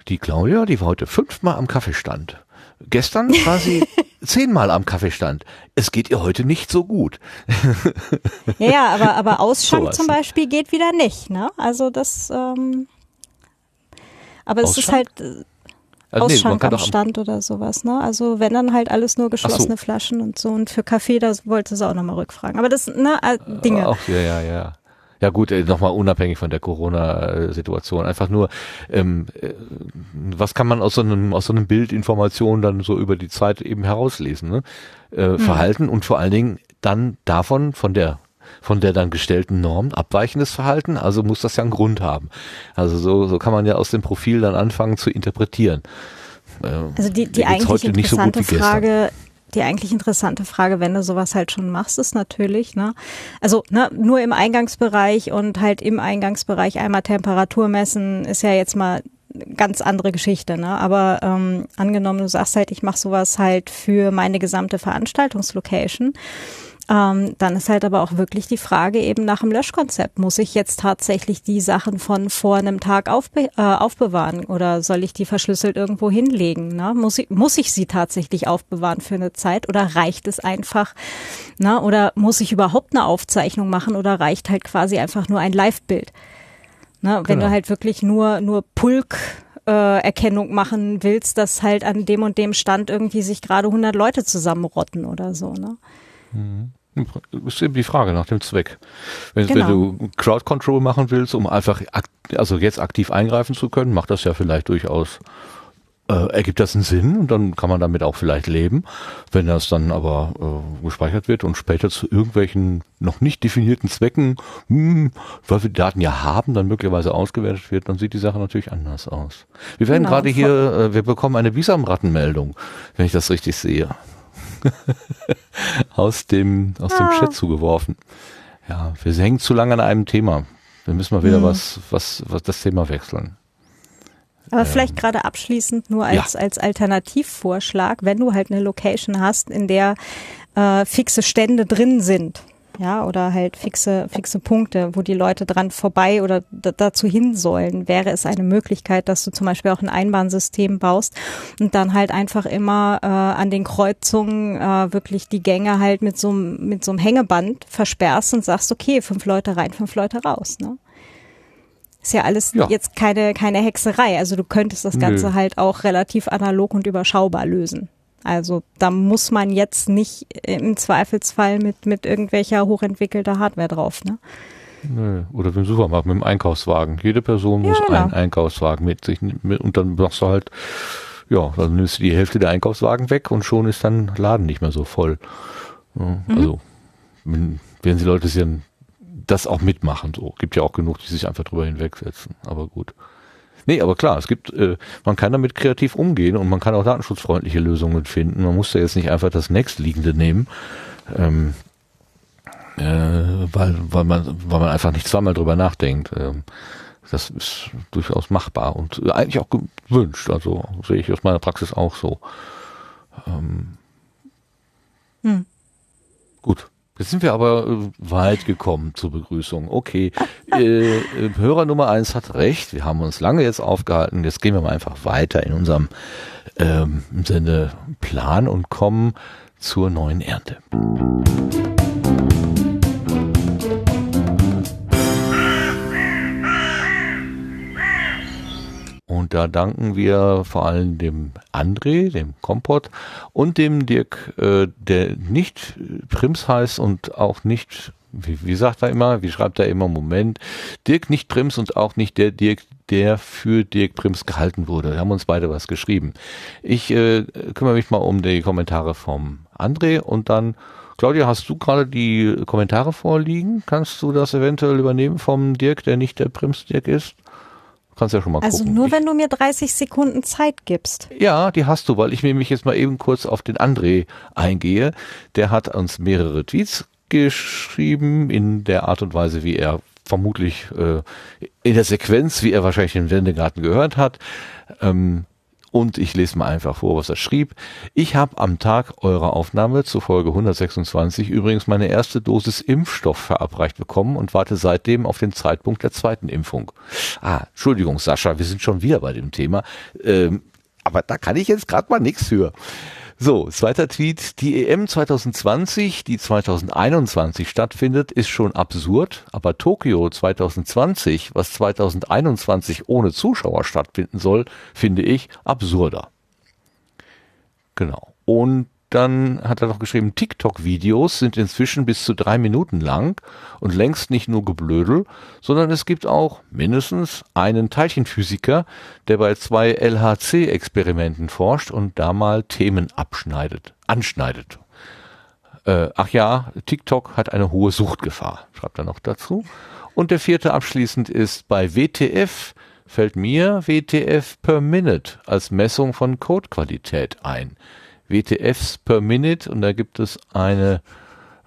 die Claudia, die war heute fünfmal am Kaffeestand. Gestern war sie zehnmal am Kaffeestand. Es geht ihr heute nicht so gut. ja, ja, aber, aber Ausschank so zum Beispiel geht wieder nicht, ne? Also das, ähm, aber es ist halt, also Ausschank nee, am Stand oder sowas, ne? Also wenn dann halt alles nur geschlossene so. Flaschen und so. Und für Kaffee, das wollte sie auch nochmal rückfragen. Aber das, ne, äh, Dinge. Auch, ja, ja, ja. Ja gut, äh, nochmal unabhängig von der Corona-Situation. Einfach nur, ähm, äh, was kann man aus so einem aus so einem Bild Informationen dann so über die Zeit eben herauslesen? Ne? Äh, hm. Verhalten und vor allen Dingen dann davon von der von der dann gestellten Norm abweichendes Verhalten, also muss das ja einen Grund haben. Also so, so kann man ja aus dem Profil dann anfangen zu interpretieren. Äh, also die, die eigentlich interessante so Frage, die eigentlich interessante Frage, wenn du sowas halt schon machst, ist natürlich, ne, also ne, nur im Eingangsbereich und halt im Eingangsbereich einmal Temperatur messen, ist ja jetzt mal ganz andere Geschichte, ne? Aber ähm, angenommen, du sagst halt, ich mache sowas halt für meine gesamte Veranstaltungslocation Ähm, dann ist halt aber auch wirklich die Frage eben nach dem Löschkonzept. Muss ich jetzt tatsächlich die Sachen von vor einem Tag aufbe äh, aufbewahren oder soll ich die verschlüsselt irgendwo hinlegen? Ne? Muss, ich, muss ich sie tatsächlich aufbewahren für eine Zeit oder reicht es einfach? Ne? Oder muss ich überhaupt eine Aufzeichnung machen oder reicht halt quasi einfach nur ein Live-Bild? Ne? Wenn Genau. du halt wirklich nur, nur Pulk äh, Erkennung machen willst, dass halt an dem und dem Stand irgendwie sich gerade 100 Leute zusammenrotten oder so, ne? Ist eben die Frage nach dem Zweck. Wenn, Genau. wenn du Crowd Control machen willst, um einfach also jetzt aktiv eingreifen zu können, macht das ja vielleicht durchaus äh, ergibt das einen Sinn und dann kann man damit auch vielleicht leben. Wenn das dann aber äh, gespeichert wird und später zu irgendwelchen noch nicht definierten Zwecken, hm, weil wir die Daten ja haben, dann möglicherweise ausgewertet wird, dann sieht die Sache natürlich anders aus. Wir werden Genau. gerade hier, äh, wir bekommen eine Bisam-Rattenmeldung, wenn ich das richtig sehe. aus dem, aus dem Ah. Chat zugeworfen. Ja, wir hängen zu lange an einem Thema. Dann müssen wir wieder Hm. was, was, was das Thema wechseln. Aber vielleicht gerade abschließend nur als, Ja. als Alternativvorschlag, wenn du halt eine Location hast, in der äh, fixe Stände drin sind, ja, oder halt fixe, fixe Punkte, wo die Leute dran vorbei oder dazu hin sollen, wäre es eine Möglichkeit, dass du zum Beispiel auch ein Einbahnsystem baust und dann halt einfach immer äh, an den Kreuzungen äh, wirklich die Gänge halt mit so, einem- mit so einem Hängeband versperrst und sagst, okay, fünf Leute rein, fünf Leute raus, ne? Ist ja alles Ja. jetzt keine, keine Hexerei. Also du könntest das Nö. Ganze halt auch relativ analog und überschaubar lösen. Also da muss man jetzt nicht im Zweifelsfall mit, mit irgendwelcher hochentwickelter Hardware drauf, ne? Nö. Oder im Supermarkt mit dem Einkaufswagen. Jede Person Ja, muss genau. einen Einkaufswagen mit sich mit, und dann machst du halt, ja, dann nimmst du die Hälfte der Einkaufswagen weg und schon ist dann Laden nicht mehr so voll. Ja, Mhm. Also wenn, werden die Leute das auch mitmachen. So gibt ja auch genug, die sich einfach drüber hinwegsetzen. Aber gut. Nee, aber klar, es gibt, äh, man kann damit kreativ umgehen und man kann auch datenschutzfreundliche Lösungen finden. Man muss da jetzt nicht einfach das nächstliegende nehmen. Ähm, äh, weil, weil, man, weil man einfach nicht zweimal drüber nachdenkt. Ähm, das ist durchaus machbar und eigentlich auch gewünscht. Also sehe ich aus meiner Praxis auch so. Ähm, Hm. Gut. Jetzt sind wir aber äh, weit gekommen zur Begrüßung. Okay, äh, äh, Hörer Nummer eins hat recht. Wir haben uns lange jetzt aufgehalten. Jetzt gehen wir mal einfach weiter in unserem ähm, Sendeplan und kommen zur neuen Ernte. Und da danken wir vor allem dem André, dem Kompott und dem Dirk, äh, der nicht Prims heißt und auch nicht, wie, wie sagt er immer, wie schreibt er immer, Moment, Dirk nicht Prims und auch nicht der Dirk, der für Dirk Prims gehalten wurde. Wir haben uns beide was geschrieben. Ich äh, kümmere mich mal um die Kommentare vom André und dann Claudia, hast du gerade die Kommentare vorliegen? Kannst du das eventuell übernehmen vom Dirk, der nicht der Prims Dirk ist? Kannst ja schon mal Also gucken. nur Ich- wenn du mir 30 Sekunden Zeit gibst. ja, die hast du, weil ich nämlich jetzt mal eben kurz auf den André eingehe. Der hat uns mehrere Tweets geschrieben in der Art und Weise, wie er vermutlich äh, in der Sequenz, wie er wahrscheinlich den Wendegarten gehört hat. Ähm, und ich lese mal einfach vor, was er schrieb. Ich habe am Tag eurer Aufnahme zu Folge 126 übrigens meine erste Dosis Impfstoff verabreicht bekommen und warte seitdem auf den Zeitpunkt der zweiten Impfung. Ah, Entschuldigung, Sascha, wir sind schon wieder bei dem Thema. Ähm, aber da kann ich jetzt gerade mal nichts für. So, zweiter Tweet. Die EM 2020, die 2021 stattfindet, ist schon absurd, aber Tokio 2020, was 2021 ohne Zuschauer stattfinden soll, finde ich absurder. Genau. Und dann hat er noch geschrieben, TikTok-Videos sind inzwischen bis zu drei Minuten lang und längst nicht nur Geblödel, sondern es gibt auch mindestens einen Teilchenphysiker, der bei zwei LHC-Experimenten forscht und da mal Themen abschneidet, anschneidet. Äh, ach ja, TikTok hat eine hohe Suchtgefahr, schreibt er noch dazu. Und der vierte abschließend ist bei WTF fällt mir WTF per Minute als Messung von Codequalität ein. WTFs per Minute und da gibt es eine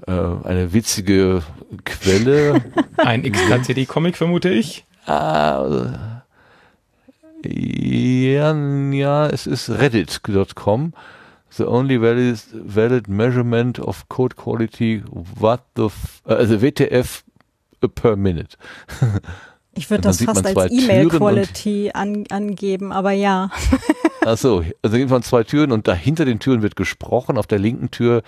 äh, eine witzige Quelle. Ein XKCD-Comic, vermute ich. äh, ja, ja, es ist reddit.com The only valid, valid measurement of code quality, what the, f äh, also WTF per minute. Ich würde das fast als E-Mail-Quality an, angeben, aber ja. Ach so, also gehen von zwei Türen und dahinter den Türen wird gesprochen. Auf der linken Tür,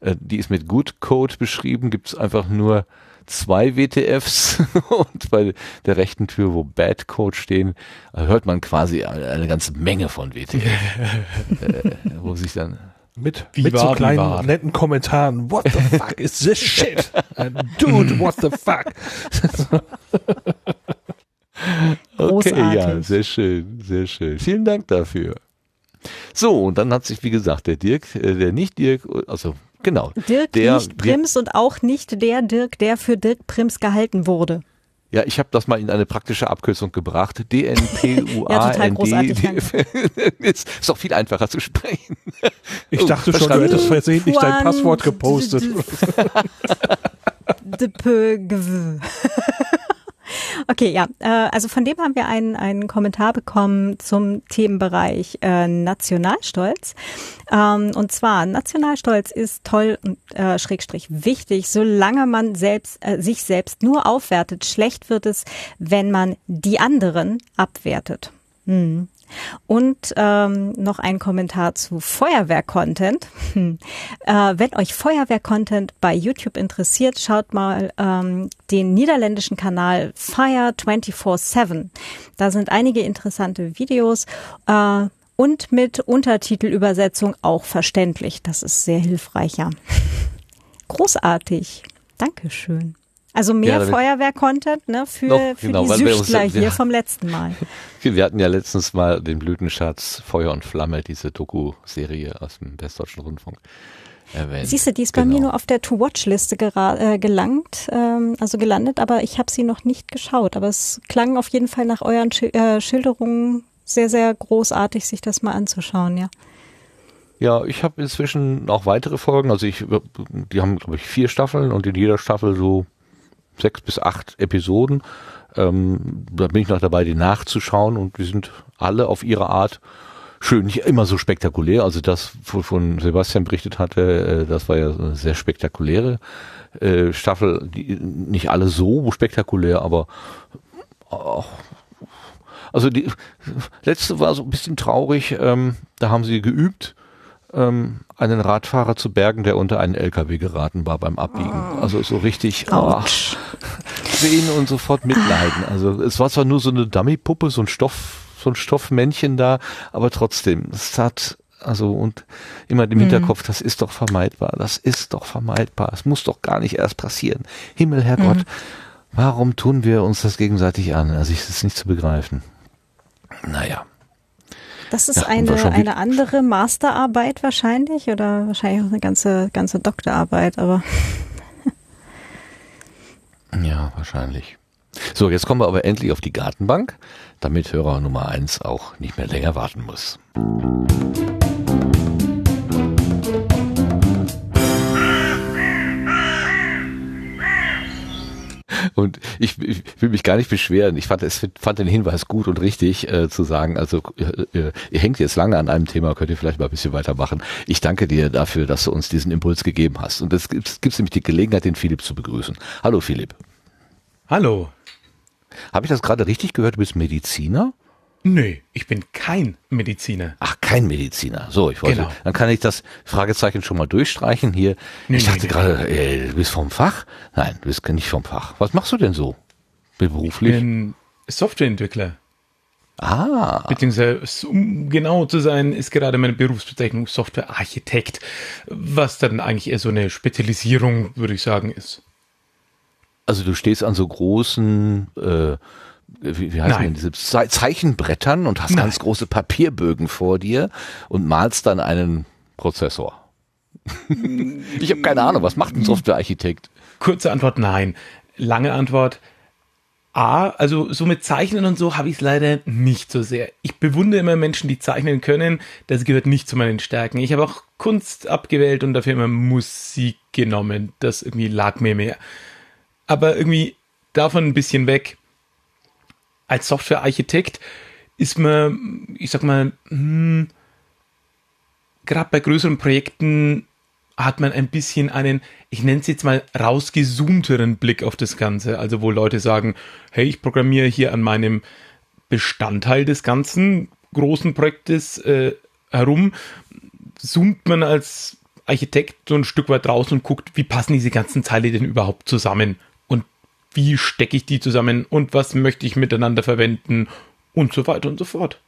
äh, die ist mit Good Code beschrieben, gibt es einfach nur zwei WTFs und bei der rechten Tür, wo Bad Code stehen, hört man quasi eine ganze Menge von WTF. äh, wo sich dann mit, mit so kleinen netten Kommentaren. What the fuck is this shit? Dude, what the fuck? okay, ja, sehr schön, sehr schön. Vielen Dank dafür. So, und dann hat sich, wie gesagt, der Dirk, äh, der nicht Dirk, also genau. Dirk der, nicht Prims und auch nicht der Dirk, der für Dirk Prims gehalten wurde. Ja, ich habe das mal in eine praktische Abkürzung gebracht. D-N-P-U-A-N-D. ist doch viel einfacher zu sprechen. Ich dachte schon, du hättest versehentlich dein Passwort gepostet. Okay, ja, äh, also von dem haben wir einen, einen Kommentar bekommen zum Themenbereich äh, Nationalstolz. Ähm, und zwar, Nationalstolz ist toll und äh, schrägstrich wichtig, solange man selbst, äh, sich selbst nur aufwertet. Schlecht wird es, wenn man die anderen abwertet. Hm. Und ähm, noch ein Kommentar zu Feuerwehr-Content. Hm. Äh, wenn euch Feuerwehr-Content bei YouTube interessiert, schaut mal ähm, den niederländischen Kanal Fire 24-7. Da sind einige interessante Videos. Äh, und mit Untertitelübersetzung auch verständlich. Das ist sehr hilfreich, ja. Großartig. Dankeschön. Also mehr ja, Feuerwehr-Content ne, für, noch, für genau, die Süchtler uns, hier vom letzten Mal. Wir hatten ja letztens mal den Blütenschatz Feuer und Flamme, diese Doku-Serie aus dem Westdeutschen Rundfunk. Erwähnt. Siehst du, die ist genau. bei mir nur auf der To-Watch-Liste äh, gelangt, ähm, also gelandet, aber ich habe sie noch nicht geschaut. Aber es klang auf jeden Fall nach euren Sch äh, Schilderungen sehr, sehr großartig, sich das mal anzuschauen, ja. Ja, ich habe inzwischen auch weitere Folgen. Also ich, die haben, glaube ich, vier Staffeln und in jeder Staffel so sechs bis acht Episoden. Ähm, da bin ich noch dabei, die nachzuschauen und die sind alle auf ihre Art schön, nicht immer so spektakulär. Also das, wovon Sebastian berichtet hatte, äh, das war ja eine sehr spektakuläre äh, Staffel. Die, nicht alle so spektakulär, aber auch also die letzte war so ein bisschen traurig. Ähm, da haben sie geübt ähm, einen Radfahrer zu bergen, der unter einen LKW geraten war beim Abbiegen. Oh. Also so richtig oh, sehen und sofort mitleiden. Also es war zwar nur so eine Dummypuppe, so ein Stoff, so ein Stoffmännchen da, aber trotzdem, es hat also und immer im mhm. Hinterkopf, das ist doch vermeidbar, das ist doch vermeidbar, es muss doch gar nicht erst passieren. Himmel, Herrgott, mhm. warum tun wir uns das gegenseitig an? Also ich ist nicht zu begreifen. Naja. Das ist ja, eine, eine andere Masterarbeit wahrscheinlich oder wahrscheinlich auch eine ganze, ganze Doktorarbeit, aber. ja, wahrscheinlich. So, jetzt kommen wir aber endlich auf die Gartenbank, damit Hörer Nummer eins auch nicht mehr länger warten muss. Und ich, ich will mich gar nicht beschweren. Ich fand, es, fand den Hinweis gut und richtig äh, zu sagen, also äh, äh, ihr hängt jetzt lange an einem Thema, könnt ihr vielleicht mal ein bisschen weitermachen. Ich danke dir dafür, dass du uns diesen Impuls gegeben hast. Und es gibt, gibt nämlich die Gelegenheit, den Philipp zu begrüßen. Hallo Philipp. Hallo. Habe ich das gerade richtig gehört? Du bist Mediziner? Nö, ich bin kein Mediziner. Ach, kein Mediziner. So, ich wollte, genau. dann kann ich das Fragezeichen schon mal durchstreichen hier. Nee, ich dachte nee, gerade, nee. du bist vom Fach? Nein, du bist nicht vom Fach. Was machst du denn so? Beruflich? Ich bin Softwareentwickler. Ah. Beziehungsweise, um genau zu sein, ist gerade meine Berufsbezeichnung Softwarearchitekt, was dann eigentlich eher so eine Spezialisierung, würde ich sagen, ist. Also du stehst an so großen äh, wie, heißt Nein. denn diese Zeichenbrettern und hast Nein. ganz große Papierbögen vor dir und malst dann einen Prozessor. ich habe keine Ahnung, was macht ein Softwarearchitekt? Kurze Antwort nein. Lange Antwort A, also so mit Zeichnen und so habe ich es leider nicht so sehr. Ich bewundere immer Menschen, die zeichnen können. Das gehört nicht zu meinen Stärken. Ich habe auch Kunst abgewählt und dafür immer Musik genommen. Das irgendwie lag mir mehr. Aber irgendwie davon ein bisschen weg als Softwarearchitekt ist man, ich sag mal, hm, gerade bei größeren Projekten hat man ein bisschen einen, ich nenne es jetzt mal, rausgezoomteren Blick auf das Ganze. Also wo Leute sagen, hey, ich programmiere hier an meinem Bestandteil des ganzen großen Projektes äh, herum, zoomt man als Architekt so ein Stück weit raus und guckt, wie passen diese ganzen Teile denn überhaupt zusammen wie stecke ich die zusammen und was möchte ich miteinander verwenden und so weiter und so fort.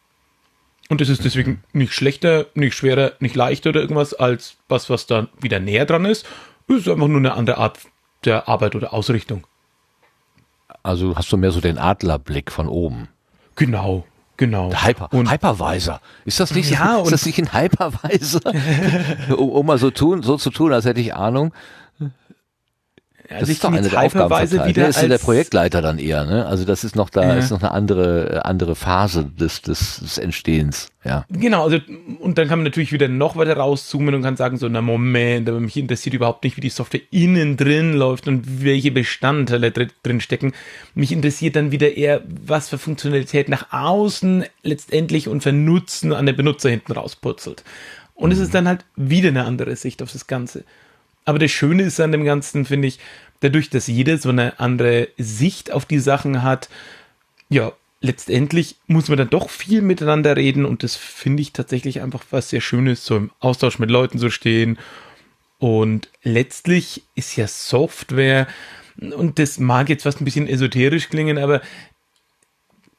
Und es ist deswegen nicht schlechter, nicht schwerer, nicht leichter oder irgendwas als was, was da wieder näher dran ist. Es ist einfach nur eine andere Art der Arbeit oder Ausrichtung. Also hast du mehr so den Adlerblick von oben. Genau, genau. Der Hyper, Und- Hypervisor. Ist das nicht, Ja, ist und- das nicht ein Hypervisor? um, um mal so tun, so zu tun, als hätte ich Ahnung. Das ist doch eine der Aufgabenverteilung. wieder Der ist ja der Projektleiter dann eher, ne? Also das ist noch da, Ja. ist noch eine andere, äh, andere Phase des, des, des Entstehens, ja. Genau, also und dann kann man natürlich wieder noch weiter rauszoomen und kann sagen, so, na Moment, aber mich interessiert überhaupt nicht, wie die Software innen drin läuft und welche Bestandteile drin, drin stecken. Mich interessiert dann wieder eher, was für Funktionalität nach außen letztendlich und für Nutzen an den Benutzer hinten rausputzelt. Und es ist dann halt wieder eine andere Sicht auf das Ganze. Aber das Schöne ist an dem Ganzen, finde ich, dadurch, dass jeder so eine andere Sicht auf die Sachen hat, ja, letztendlich muss man dann doch viel miteinander reden und das finde ich tatsächlich einfach was sehr Schönes, so im Austausch mit Leuten zu stehen. Und letztlich ist ja Software, und das mag jetzt fast ein bisschen esoterisch klingen, aber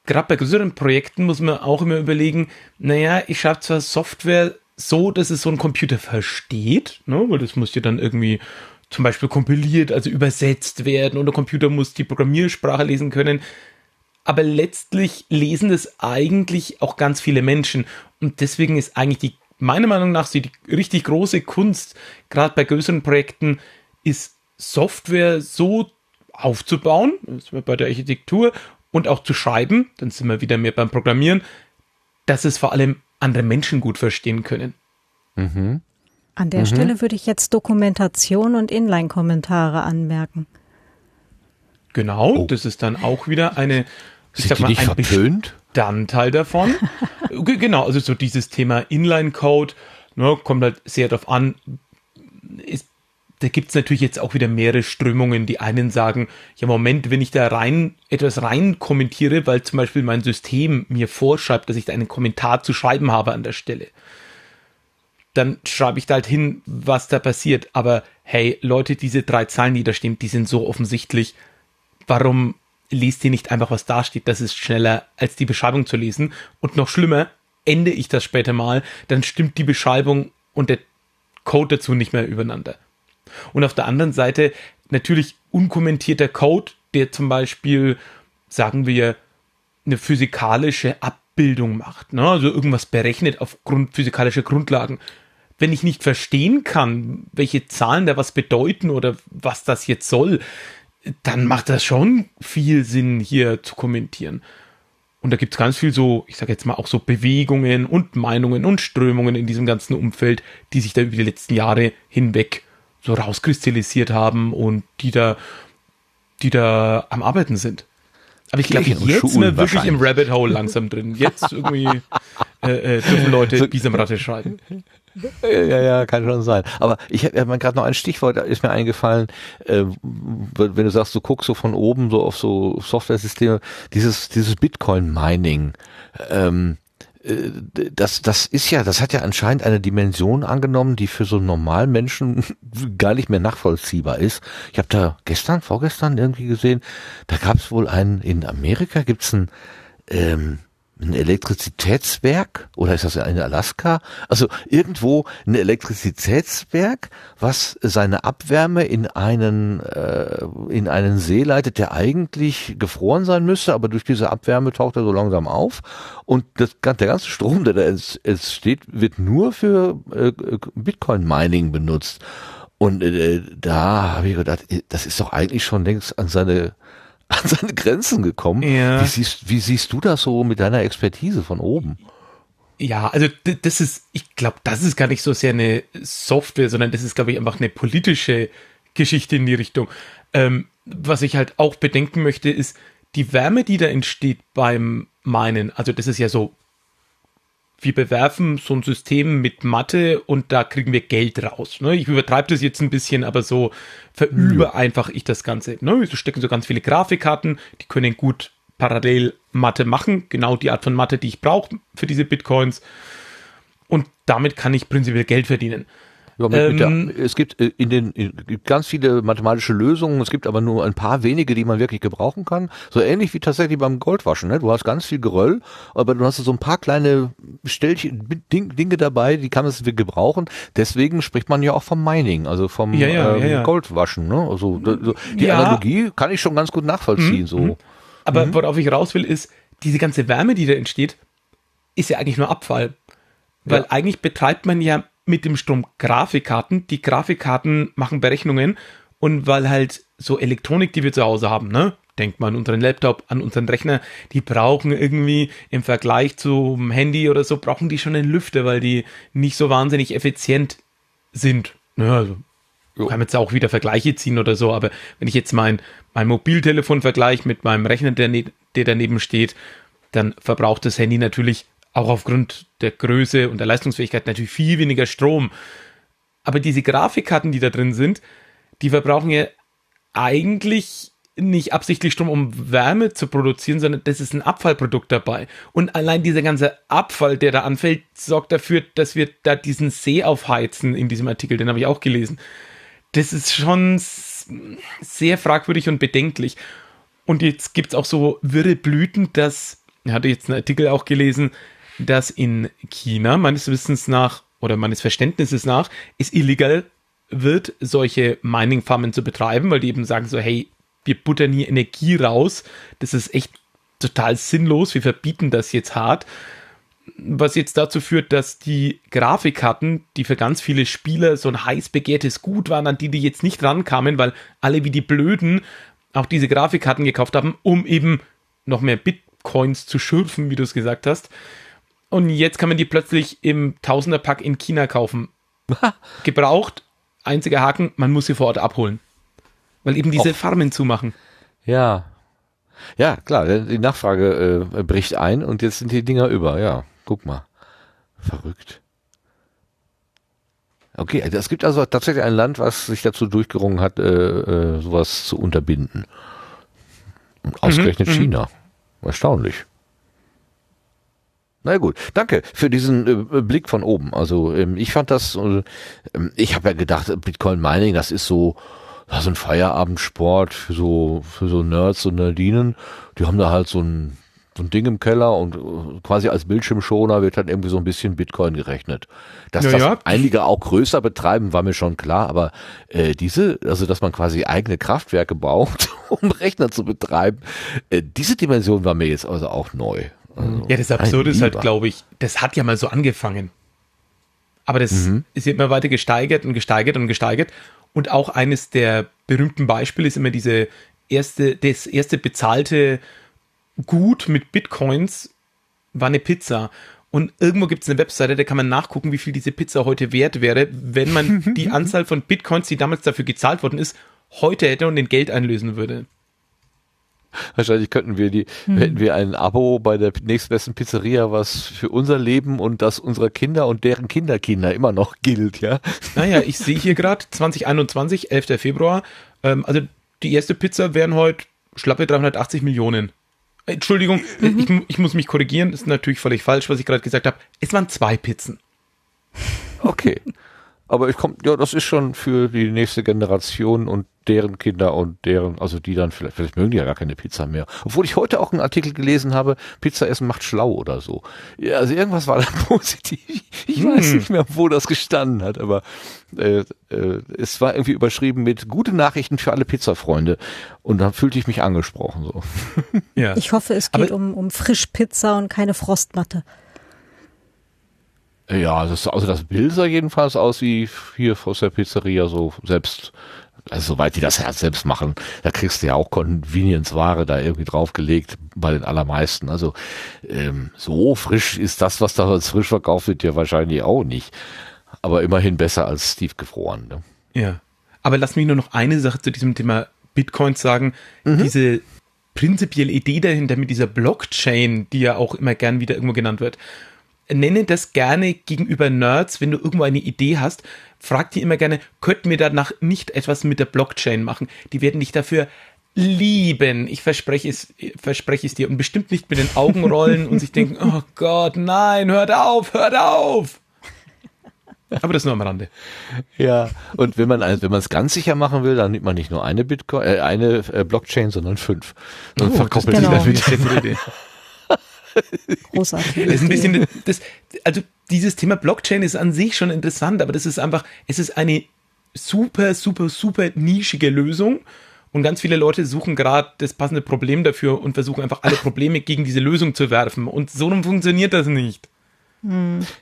gerade bei größeren Projekten muss man auch immer überlegen, naja, ich schreibe zwar Software so, dass es so ein Computer versteht, ne, weil das muss ja dann irgendwie zum Beispiel kompiliert, also übersetzt werden und der Computer muss die Programmiersprache lesen können. Aber letztlich lesen das eigentlich auch ganz viele Menschen. Und deswegen ist eigentlich die, meiner Meinung nach, die richtig große Kunst, gerade bei größeren Projekten, ist Software so aufzubauen, das wir bei der Architektur, und auch zu schreiben, dann sind wir wieder mehr beim Programmieren, dass es vor allem andere Menschen gut verstehen können. An der Stelle würde ich jetzt Dokumentation und Inline-Kommentare anmerken. Genau, Oh. das ist dann auch wieder eine, ich Sind sag die mal, nicht ein verpönt? Bestandteil davon. Ge- genau, also so dieses Thema Inline-Code, ne, kommt halt sehr darauf an. Ist, da gibt es natürlich jetzt auch wieder mehrere Strömungen. Die einen sagen, ja Moment, wenn ich da rein etwas rein kommentiere, weil zum Beispiel mein System mir vorschreibt, dass ich da einen Kommentar zu schreiben habe an der Stelle, dann schreibe ich da halt hin, was da passiert. Aber hey, Leute, diese drei Zahlen, die da stehen, die sind so offensichtlich. Warum liest ihr nicht einfach, was da steht? Das ist schneller, als die Beschreibung zu lesen. Und noch schlimmer, ende ich das später mal, dann stimmt die Beschreibung und der Code dazu nicht mehr übereinander. Und auf der anderen Seite natürlich unkommentierter Code, der zum Beispiel, sagen wir, eine physikalische Abbildung macht, ne? also irgendwas berechnet aufgrund physikalischer Grundlagen. Wenn ich nicht verstehen kann, welche Zahlen da was bedeuten oder was das jetzt soll, dann macht das schon viel Sinn, hier zu kommentieren. Und da gibt es ganz viel so, ich sage jetzt mal auch so Bewegungen und Meinungen und Strömungen in diesem ganzen Umfeld, die sich da über die letzten Jahre hinweg so rauskristallisiert haben und die da, die da am Arbeiten sind. Aber ich glaube, jetzt sind wir wirklich im. Rabbit Hole langsam drin. Jetzt irgendwie äh, äh, dürfen Leute Bisamratte schreiben. Ja, ja, kann schon sein. Aber ich habe hab gerade noch ein Stichwort, ist mir eingefallen, äh, wenn du sagst, du guckst so von oben so auf so Software-Systeme, dieses, dieses Bitcoin-Mining, ähm, äh, das, das ist ja, das hat ja anscheinend eine Dimension angenommen, die für so einen normalen Menschen gar nicht mehr nachvollziehbar ist. Ich habe da gestern, vorgestern irgendwie gesehen, da gab es wohl einen, in Amerika gibt's ein, ähm, ein Elektrizitätswerk oder ist das in Alaska? Also irgendwo ein Elektrizitätswerk, was seine Abwärme in einen äh, in einen See leitet, der eigentlich gefroren sein müsste, aber durch diese Abwärme taucht er so langsam auf und das, der ganze Strom, der da ents- entsteht, wird nur für äh, Bitcoin Mining benutzt. Und äh, da habe ich gedacht, das ist doch eigentlich schon längst an seine an seine Grenzen gekommen. Ja. Wie, siehst, wie siehst du das so mit deiner Expertise von oben? Ja, also das ist, ich glaube, das ist gar nicht so sehr eine Software, sondern das ist, glaube ich, einfach eine politische Geschichte in die Richtung. Ähm, was ich halt auch bedenken möchte, ist die Wärme, die da entsteht beim Minen. Also das ist ja so wir bewerfen so ein System mit Mathe und da kriegen wir Geld raus. Ne? Ich übertreibe das jetzt ein bisschen, aber so verübereinfach ich das Ganze. Ne? Wir stecken so ganz viele Grafikkarten, die können gut parallel Mathe machen, genau die Art von Mathe, die ich brauche für diese Bitcoins. Und damit kann ich prinzipiell Geld verdienen. Ja, mit, mit Ähm, der, es gibt äh, in den in, gibt ganz viele mathematische Lösungen, es gibt aber nur ein paar wenige, die man wirklich gebrauchen kann. So ähnlich wie tatsächlich beim Goldwaschen. Ne? Du hast ganz viel Geröll, aber du hast so ein paar kleine Stellchen, Ding, Dinge dabei, die kann man gebrauchen. Deswegen spricht man ja auch vom Mining, also vom Ja, ja, ähm, ja. Goldwaschen. Ne? Also so, die. Analogie kann ich schon ganz gut nachvollziehen. So. Aber worauf ich raus will, ist, diese ganze Wärme, die da entsteht, ist ja eigentlich nur Abfall. Weil eigentlich betreibt man ja mit dem Strom Grafikkarten. Die Grafikkarten machen Berechnungen und weil halt so Elektronik, die wir zu Hause haben, ne? Denkt man an unseren Laptop, an unseren Rechner, die brauchen irgendwie im Vergleich zum Handy oder so, brauchen die schon einen Lüfter, weil die nicht so wahnsinnig effizient sind. Ne, also Jo. kann man jetzt auch wieder Vergleiche ziehen oder so, aber wenn ich jetzt mein, mein Mobiltelefon vergleiche mit meinem Rechner, der, ne, der daneben steht, dann verbraucht das Handy natürlich auch aufgrund der Größe und der Leistungsfähigkeit natürlich viel weniger Strom. Aber diese Grafikkarten, die da drin sind, die verbrauchen ja eigentlich nicht absichtlich Strom, um Wärme zu produzieren, sondern das ist ein Abfallprodukt dabei. Und allein dieser ganze Abfall, der da anfällt, sorgt dafür, dass wir da diesen See aufheizen in diesem Artikel, den habe ich auch gelesen. Das ist schon sehr fragwürdig und bedenklich. Und jetzt gibt's auch so wirre Blüten, dass, ich hatte jetzt einen Artikel auch gelesen, dass in China meines Wissens nach oder meines Verständnisses nach es illegal wird, solche Mining-Farmen zu betreiben, weil die eben sagen so, hey, wir buttern hier Energie raus, das ist echt total sinnlos, wir verbieten das jetzt hart. Was jetzt dazu führt, dass die Grafikkarten, die für ganz viele Spieler so ein heiß begehrtes Gut waren, an die die jetzt nicht rankamen, weil alle wie die Blöden auch diese Grafikkarten gekauft haben, um eben noch mehr Bitcoins zu schürfen, wie du es gesagt hast. Und jetzt kann man die plötzlich im Tausenderpack in China kaufen. Gebraucht, einziger Haken, man muss sie vor Ort abholen. Weil eben diese Och. Farmen zumachen. Ja. Ja, klar, die Nachfrage äh, bricht ein und jetzt sind die Dinger über. Ja, guck mal. Verrückt. Okay, also es gibt also tatsächlich ein Land, was sich dazu durchgerungen hat, äh, äh, sowas zu unterbinden. Und ausgerechnet mhm. China. Erstaunlich. Na gut, danke für diesen äh, Blick von oben. Also ähm, ich fand das, äh, ähm, ich habe ja gedacht, Bitcoin Mining, das ist so, das ist ein Feierabendsport für so für so Nerds und Nerdinen. Die haben da halt so ein so ein Ding im Keller und äh, quasi als Bildschirmschoner wird dann irgendwie so ein bisschen Bitcoin gerechnet. Dass Ja, das ja. einige auch größer betreiben, war mir schon klar, aber äh, diese, also dass man quasi eigene Kraftwerke braucht, um Rechner zu betreiben, äh, diese Dimension war mir jetzt also auch neu. Also, Ja, das Absurde ist halt, glaube ich, das hat ja mal so angefangen. Aber das ist immer weiter gesteigert und gesteigert und gesteigert. Und auch eines der berühmten Beispiele ist immer diese erste, das erste bezahlte Gut mit Bitcoins war eine Pizza. Und irgendwo gibt es eine Webseite, da kann man nachgucken, wie viel diese Pizza heute wert wäre, wenn man die Anzahl von Bitcoins, die damals dafür gezahlt worden ist, heute hätte und in Geld einlösen würde. Wahrscheinlich könnten wir die, hätten wir ein Abo bei der nächstbesten Pizzeria, was für unser Leben und das unserer Kinder und deren Kinderkinder immer noch gilt, ja. Naja, ich sehe hier gerade 2021, 11. Februar. Ähm, also die erste Pizza wären heute schlappe 380 Millionen. Entschuldigung, ich, mu- ich muss mich korrigieren. Das ist natürlich völlig falsch, was ich gerade gesagt habe. Es waren zwei Pizzen. Okay. Aber ich komm, ja, das ist schon für die nächste Generation und deren Kinder und deren, also die dann vielleicht, vielleicht mögen die ja gar keine Pizza mehr. Obwohl ich heute auch einen Artikel gelesen habe, Pizza essen macht schlau oder so. Ja, also irgendwas war da positiv. Ich weiß Hm. nicht mehr, wo das gestanden hat, aber äh, äh, es war irgendwie überschrieben mit gute Nachrichten für alle Pizzafreunde. Und dann fühlte ich mich angesprochen so. Ja. Ich hoffe, es geht Aber- um, um Frischpizza und keine Frostmatte. Ja, das, also das Bild sah jedenfalls aus wie hier aus der Pizzeria so selbst, also soweit die das Herz selbst machen, da kriegst du ja auch Convenience-Ware da irgendwie draufgelegt bei den allermeisten. Also ähm, so frisch ist das, was da als frisch verkauft wird, ja wahrscheinlich auch nicht. Aber immerhin besser als tiefgefroren. Ne? Ja. Aber lass mich nur noch eine Sache zu diesem Thema Bitcoins sagen. Diese prinzipielle Idee dahinter mit dieser Blockchain, die ja auch immer gern wieder irgendwo genannt wird. Nenne das gerne gegenüber Nerds, wenn du irgendwo eine Idee hast, frag die immer gerne, könnten wir danach nicht etwas mit der Blockchain machen? Die werden dich dafür lieben. Ich verspreche es, verspreche es dir und bestimmt nicht mit den Augen rollen und sich denken, oh Gott, nein, hört auf, hört auf. Aber das nur am Rande. Ja, und wenn man wenn man es ganz sicher machen will, dann nimmt man nicht nur eine Bitcoin, äh, eine äh, Blockchain, sondern fünf. Und oh, verkoppelt genau. sich damit. Großartig. Das ist ein bisschen, das, also dieses Thema Blockchain ist an sich schon interessant, aber das ist einfach, es ist eine super, super, super nischige Lösung. Und ganz viele Leute suchen gerade das passende Problem dafür und versuchen einfach alle Probleme gegen diese Lösung zu werfen. Und so funktioniert das nicht.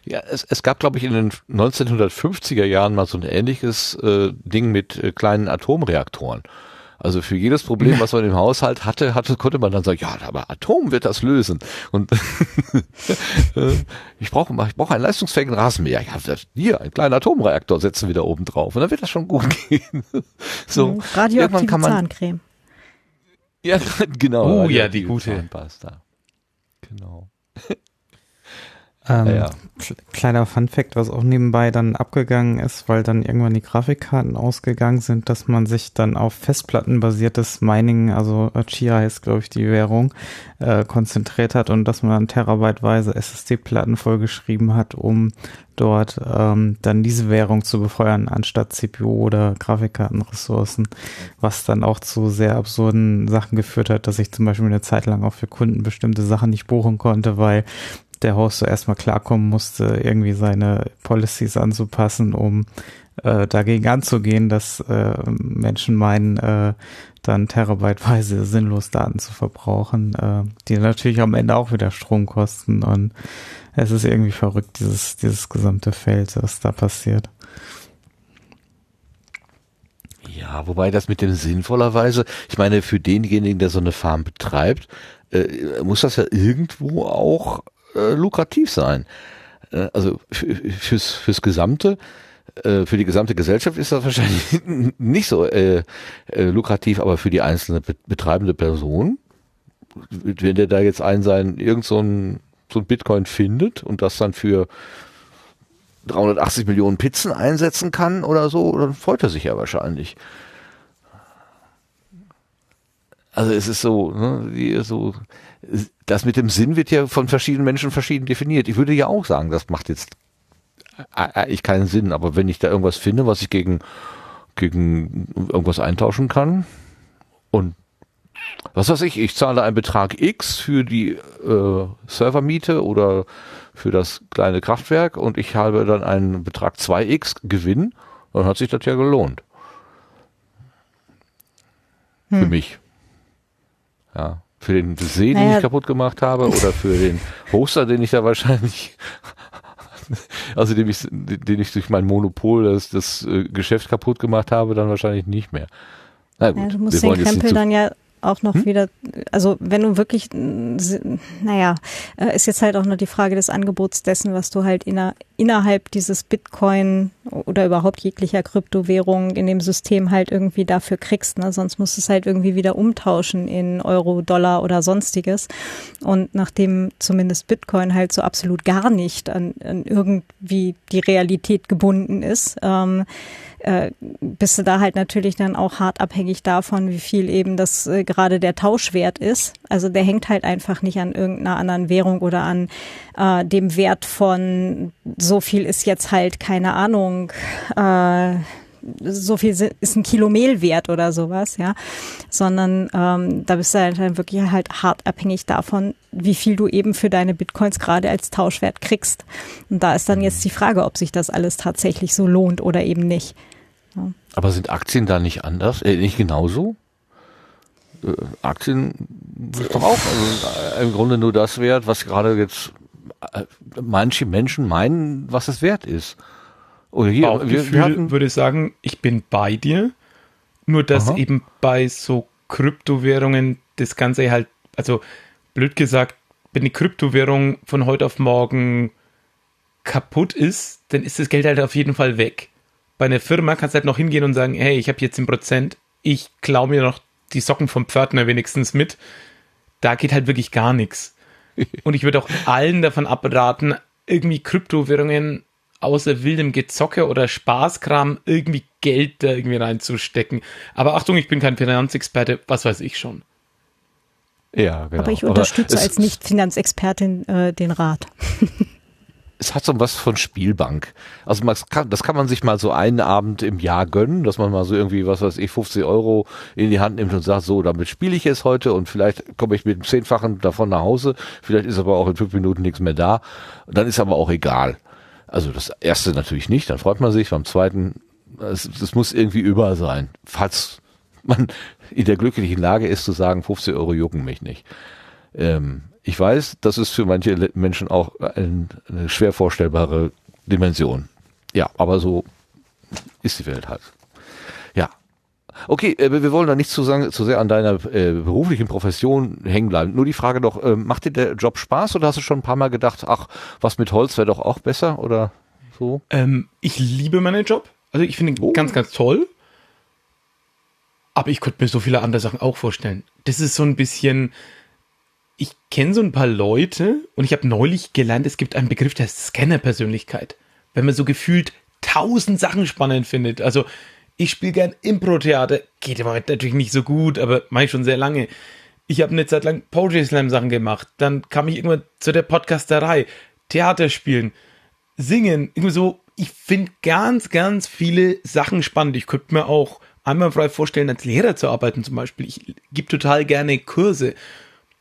Ja, es, es gab, glaube ich, in den 1950er Jahren mal so ein ähnliches äh, Ding mit äh, kleinen Atomreaktoren. Also für jedes Problem, was man im Haushalt hatte, hatte, konnte man dann sagen, ja, aber Atom wird das lösen. Und äh, ich brauche ich brauche einen leistungsfähigen Rasenmäher. Ja, hier, einen kleinen Atomreaktor setzen wir da oben drauf. Und dann wird das schon gut gehen. so. Radioaktive kann man- Zahncreme. Ja, genau. Oh ja, die gute. Zahnpasta. Genau. Ähm, Ja, ja. kle- Kleiner Funfact, was auch nebenbei dann abgegangen ist, weil dann irgendwann die Grafikkarten ausgegangen sind, dass man sich dann auf Festplattenbasiertes Mining, also Chia heißt glaube ich die Währung, äh, konzentriert hat und dass man dann terabyteweise SSD-Platten vollgeschrieben hat, um dort ähm, dann diese Währung zu befeuern, anstatt CPU oder Grafikkartenressourcen, was dann auch zu sehr absurden Sachen geführt hat, dass ich zum Beispiel eine Zeit lang auch für Kunden bestimmte Sachen nicht buchen konnte, weil der Host so erstmal klarkommen musste, irgendwie seine Policies anzupassen, um äh, dagegen anzugehen, dass äh, Menschen meinen, äh, dann terabyteweise sinnlos Daten zu verbrauchen, äh, die natürlich am Ende auch wieder Strom kosten und es ist irgendwie verrückt, dieses, dieses gesamte Feld, was da passiert. Ja, wobei das mit dem sinnvollerweise, ich meine, für denjenigen, der so eine Farm betreibt, äh, muss das ja irgendwo auch äh, lukrativ sein. Äh, also für, fürs, fürs gesamte, äh, für die gesamte Gesellschaft ist das wahrscheinlich nicht so äh, äh, lukrativ, aber für die einzelne be betreibende Person, wenn der da jetzt einen sein, irgend so ein, so ein Bitcoin findet und das dann für 380 Millionen Pizzen einsetzen kann oder so, dann freut er sich ja wahrscheinlich. Also es ist so, ne, so, das mit dem Sinn wird ja von verschiedenen Menschen verschieden definiert. Ich würde ja auch sagen, das macht jetzt eigentlich keinen Sinn, aber wenn ich da irgendwas finde, was ich gegen, gegen irgendwas eintauschen kann und was weiß ich, ich zahle einen Betrag X für die äh, Servermiete oder für das kleine Kraftwerk und ich habe dann einen Betrag 2x Gewinn, dann hat sich das ja gelohnt. Für mich. Ja. Für den See, den Naja. ich kaputt gemacht habe, oder für den Hoster, den ich da wahrscheinlich, also den ich, den ich durch mein Monopol das, das äh, Geschäft kaputt gemacht habe, dann wahrscheinlich nicht mehr. Na gut, Ja, du musst den Krempel dann ja auch noch wieder, also wenn du wirklich, naja, äh, ist jetzt halt auch nur die Frage des Angebots dessen, was du halt inner, innerhalb dieses Bitcoin oder überhaupt jeglicher Kryptowährung in dem System halt irgendwie dafür kriegst. Ne? Sonst musst du es halt irgendwie wieder umtauschen in Euro, Dollar oder sonstiges. Und nachdem zumindest Bitcoin halt so absolut gar nicht an, an irgendwie die Realität gebunden ist, ähm, äh, bist du da halt natürlich dann auch hart abhängig davon, wie viel eben das äh, gerade der Tauschwert ist. Also der hängt halt einfach nicht an irgendeiner anderen Währung oder an äh, dem Wert von so viel ist jetzt halt keine Ahnung. Äh, so viel ist ein Kilo Mehl wert oder sowas, ja, sondern ähm, da bist du halt dann wirklich halt hart abhängig davon, wie viel du eben für deine Bitcoins gerade als Tauschwert kriegst. Und da ist dann jetzt die Frage, ob sich das alles tatsächlich so lohnt oder eben nicht. Aber sind Aktien da nicht anders? Äh, nicht genauso? Äh, Aktien ist doch auch also, äh, im Grunde nur das wert, was gerade jetzt äh, manche Menschen meinen, was es wert ist. Oder hier, Bauchgefühl wir hatten, würde sagen, ich bin bei dir. Nur dass Aha. eben bei so Kryptowährungen das Ganze halt, also blöd gesagt, wenn eine Kryptowährung von heute auf morgen kaputt ist, dann ist das Geld halt auf jeden Fall weg. Bei einer Firma kannst du halt noch hingehen und sagen, hey, ich habe jetzt 10%, ich klaue mir noch die Socken vom Pförtner wenigstens mit. Da geht halt wirklich gar nichts. Und ich würde auch allen davon abraten, irgendwie Kryptowährungen außer wildem Gezocke oder Spaßkram irgendwie Geld da irgendwie reinzustecken. Aber Achtung, ich bin kein Finanzexperte, was weiß ich schon. Ja, genau. Aber ich unterstütze als Nicht-Finanzexpertin äh, den Rat. es hat so was von Spielbank. Also man kann, das kann man sich mal so einen Abend im Jahr gönnen, dass man mal so irgendwie, was weiß ich, 50 Euro in die Hand nimmt und sagt, so, damit spiele ich es heute und vielleicht komme ich mit dem Zehnfachen davon nach Hause, vielleicht ist aber auch in fünf Minuten nichts mehr da. Dann ist aber auch egal. Also das erste natürlich nicht, dann freut man sich. Beim zweiten, es, es muss irgendwie über sein. Falls man in der glücklichen Lage ist zu sagen, 50 Euro jucken mich nicht. Ähm, ich weiß, das ist für manche Menschen auch ein, eine schwer vorstellbare Dimension. Ja, aber so ist die Welt halt. Okay, äh, wir wollen da nicht zu, sagen, zu sehr an deiner äh, beruflichen Profession hängen bleiben. Nur die Frage doch, äh, macht dir der Job Spaß oder hast du schon ein paar Mal gedacht, ach, was mit Holz wäre doch auch besser oder so? Ähm, ich liebe meinen Job. Also ich finde ihn oh. ganz, ganz toll. Aber ich könnte mir so viele andere Sachen auch vorstellen. Das ist so ein bisschen, ich kenne so ein paar Leute und ich habe neulich gelernt, es gibt einen Begriff, der Scanner-Persönlichkeit. Wenn man so gefühlt tausend Sachen spannend findet. Also ich spiele gern Impro-Theater, geht aber heute natürlich nicht so gut, aber mache ich schon sehr lange. Ich habe eine Zeit lang Poetry Slam Sachen gemacht. Dann kam ich irgendwann zu der Podcasterei, Theater spielen, singen, irgendwie so. Ich finde ganz, ganz viele Sachen spannend. Ich könnte mir auch einmal frei vorstellen, als Lehrer zu arbeiten zum Beispiel. Ich gebe total gerne Kurse.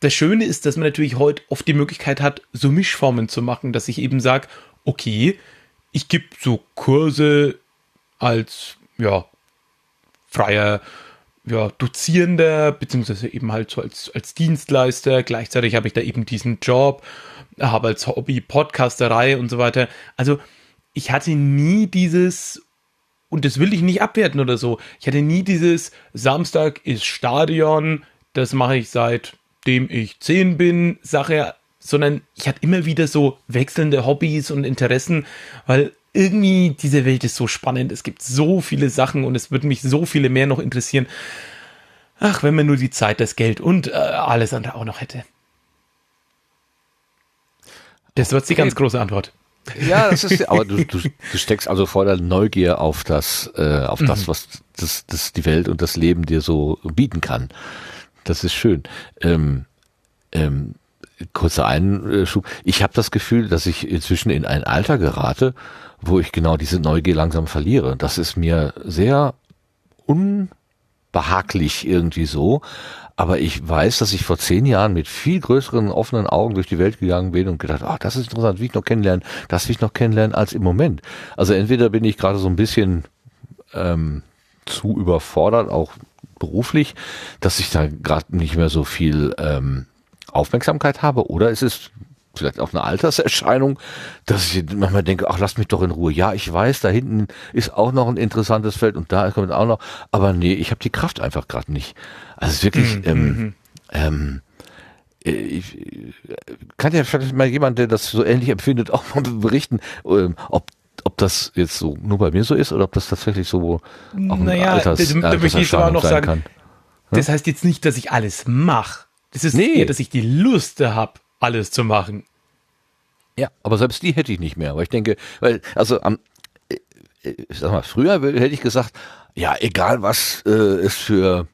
Das Schöne ist, dass man natürlich heute oft die Möglichkeit hat, so Mischformen zu machen, dass ich eben sage, okay, ich gebe so Kurse als ja, freier ja, Dozierender, beziehungsweise eben halt so als, als Dienstleister. Gleichzeitig habe ich da eben diesen Job, habe als Hobby Podcasterei und so weiter. Also ich hatte nie dieses, und das will ich nicht abwerten oder so, ich hatte nie dieses Samstag ist Stadion, das mache ich seit dem ich zehn bin, Sache, sondern ich hatte immer wieder so wechselnde Hobbys und Interessen, weil irgendwie diese Welt ist so spannend. Es gibt so viele Sachen und es würde mich so viele mehr noch interessieren. Ach, wenn man nur die Zeit, das Geld und äh, alles andere auch noch hätte. Das wird die ganz große Antwort. Ja, das ist, aber du, du, du steckst also voller Neugier auf das, äh, auf das, mhm. was das, das die Welt und das Leben dir so bieten kann. Das ist schön. Ähm, ähm, kurzer Einschub. Ich habe das Gefühl, dass ich inzwischen in ein Alter gerate, wo ich genau diese Neugier langsam verliere. Das ist mir sehr unbehaglich irgendwie so. Aber ich weiß, dass ich vor zehn Jahren mit viel größeren offenen Augen durch die Welt gegangen bin und gedacht, ach, das ist interessant, wie ich noch kennenlernen, das will ich noch kennenlernen als im Moment. Also entweder bin ich gerade so ein bisschen ähm, zu überfordert, auch beruflich, dass ich da gerade nicht mehr so viel ähm, Aufmerksamkeit habe, oder ist es vielleicht auch eine Alterserscheinung, dass ich manchmal denke, ach, lass mich doch in Ruhe. Ja, ich weiß, da hinten ist auch noch ein interessantes Feld und da kommt auch noch, aber nee, ich habe die Kraft einfach gerade nicht. Also es ist wirklich, mhm. ähm, mhm. ähm, äh, ich, kann ja vielleicht mal jemand, der das so ähnlich empfindet, auch mal berichten, ähm, ob ob das jetzt so nur bei mir so ist oder ob das tatsächlich so auch ein naja, Alters, das, da möchte ich aber noch sagen, kann. Das heißt jetzt nicht, dass ich alles mache. Das ist nee. eher, dass ich die Lust habe, alles zu machen. Ja, aber selbst die hätte ich nicht mehr, weil ich denke, weil, also am, äh, äh, sag mal, früher hätte ich gesagt, ja, egal was äh, es für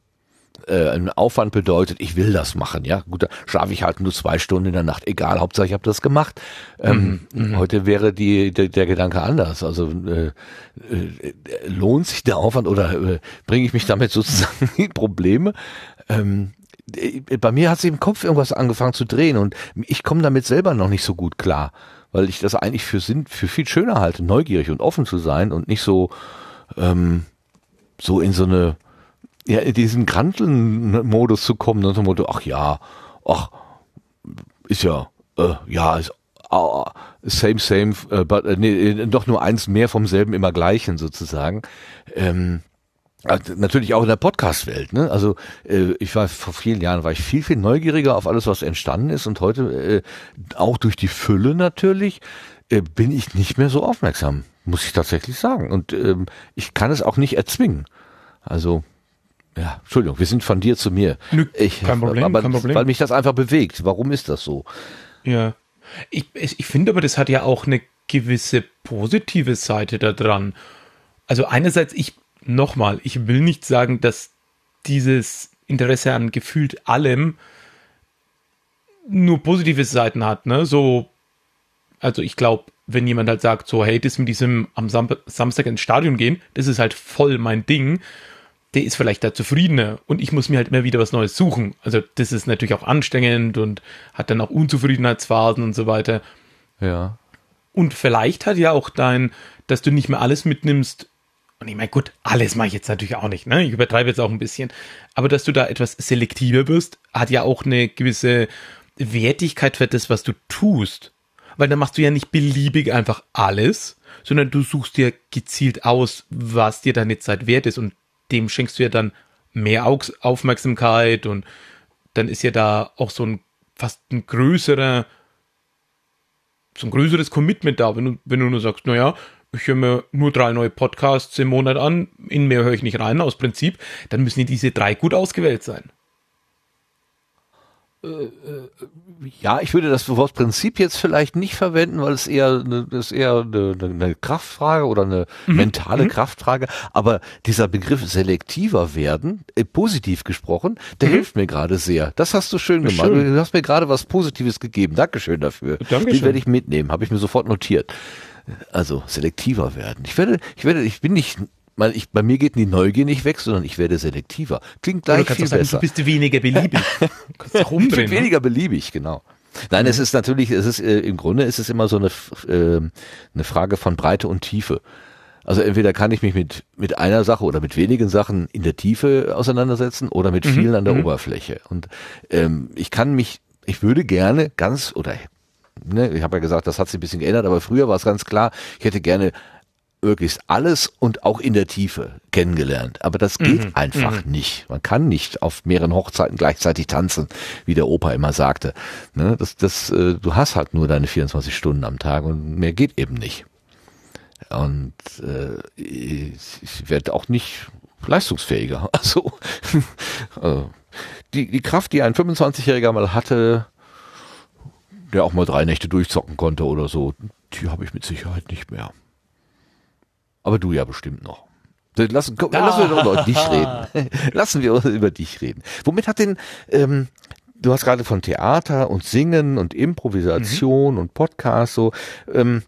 äh, einen Aufwand bedeutet, ich will das machen, ja. Gut, da schlafe ich halt nur zwei Stunden in der Nacht, egal, Hauptsache ich habe das gemacht. Ähm, mhm, mhm, heute wäre die, der, der Gedanke anders. Also äh, äh, lohnt sich der Aufwand oder äh, bringe ich mich damit sozusagen in Probleme? Ähm, äh, bei mir hat sich im Kopf irgendwas angefangen zu drehen und ich komme damit selber noch nicht so gut klar, weil ich das eigentlich für Sinn, für viel schöner halte, neugierig und offen zu sein und nicht so, ähm, so in so eine, ja, in diesen Granteln-Modus zu kommen, nach dem Motto, ach ja, ach, ist ja, äh, ja, ist uh, same, same, uh, but, uh, nee, doch nur eins mehr vom selben immer gleichen sozusagen. Ähm, natürlich auch in der Podcast-Welt. Ne? Also äh, ich war vor vielen Jahren war ich viel viel neugieriger auf alles, was entstanden ist und heute äh, auch durch die Fülle natürlich äh, bin ich nicht mehr so aufmerksam, muss ich tatsächlich sagen. Und ähm, ich kann es auch nicht erzwingen. Also ja, Entschuldigung, wir sind von dir zu mir. Nö, ich, kein Problem, aber, kein Problem. Weil mich das einfach bewegt. Warum ist das so? Ja. Ich, ich finde aber, das hat ja auch eine gewisse positive Seite da dran. Also einerseits, ich, nochmal, ich will nicht sagen, dass dieses Interesse an gefühlt allem nur positive Seiten hat, ne? So, also ich glaube, wenn jemand halt sagt, so, hey, das mit diesem am Sam Samstag ins Stadion gehen, das ist halt voll mein Ding, der ist vielleicht da zufriedener und ich muss mir halt immer wieder was Neues suchen. Also das ist natürlich auch anstrengend und hat dann auch Unzufriedenheitsphasen und so weiter. Ja. Und vielleicht hat ja auch dein, dass du nicht mehr alles mitnimmst. Und ich meine, gut, alles mache ich jetzt natürlich auch nicht, ne? Ich übertreibe jetzt auch ein bisschen. Aber dass du da etwas selektiver wirst, hat ja auch eine gewisse Wertigkeit für das, was du tust. Weil dann machst du ja nicht beliebig einfach alles, sondern du suchst dir gezielt aus, was dir deine Zeit wert ist und dem schenkst du ja dann mehr Aufmerksamkeit und dann ist ja da auch so ein fast ein größerer, so ein größeres Commitment da, wenn du, wenn du nur sagst, naja, ich höre mir nur drei neue Podcasts im Monat an, in mehr höre ich nicht rein, aus Prinzip, dann müssen diese drei gut ausgewählt sein. ja, ich würde das Wort Prinzip jetzt vielleicht nicht verwenden, weil es eher ist eher eine, eine Kraftfrage oder eine mhm. mentale mhm. Kraftfrage. Aber dieser Begriff selektiver werden, äh, positiv gesprochen, der mhm. hilft mir gerade sehr. Das hast du schön gemacht. Schön. Du hast mir gerade was Positives gegeben. Dankeschön dafür. Dankeschön. Den werde ich mitnehmen. Habe ich mir sofort notiert. Also selektiver werden. Ich werde, ich werde, ich bin nicht man, ich, bei mir geht die Neugier nicht weg, sondern ich werde selektiver. Klingt gleich viel sagen, besser. Du bist weniger beliebig. ich bin ne? weniger beliebig, genau. Nein, mhm. es ist natürlich, es ist äh, im Grunde ist es immer so eine äh, eine Frage von Breite und Tiefe. Also entweder kann ich mich mit mit einer Sache oder mit wenigen Sachen in der Tiefe auseinandersetzen oder mit mhm. vielen an der mhm. Oberfläche. Und ähm, ich kann mich, ich würde gerne ganz oder ne, ich habe ja gesagt, das hat sich ein bisschen geändert, aber früher war es ganz klar, ich hätte gerne möglichst alles und auch in der Tiefe kennengelernt. Aber das geht mhm. einfach mhm. nicht. Man kann nicht auf mehreren Hochzeiten gleichzeitig tanzen, wie der Opa immer sagte. Ne? Das, das, äh, du hast halt nur deine 24 Stunden am Tag und mehr geht eben nicht. Und äh, ich werde auch nicht leistungsfähiger. Also äh, die, die Kraft, die ein 25-Jähriger mal hatte, der auch mal drei Nächte durchzocken konnte oder so, die habe ich mit Sicherheit nicht mehr. Aber du ja bestimmt noch. Lassen, komm, ah. lassen wir doch über dich reden. lassen wir über dich reden. Womit hat denn, ähm, du hast gerade von Theater und Singen und Improvisation mhm. und Podcast so, ähm,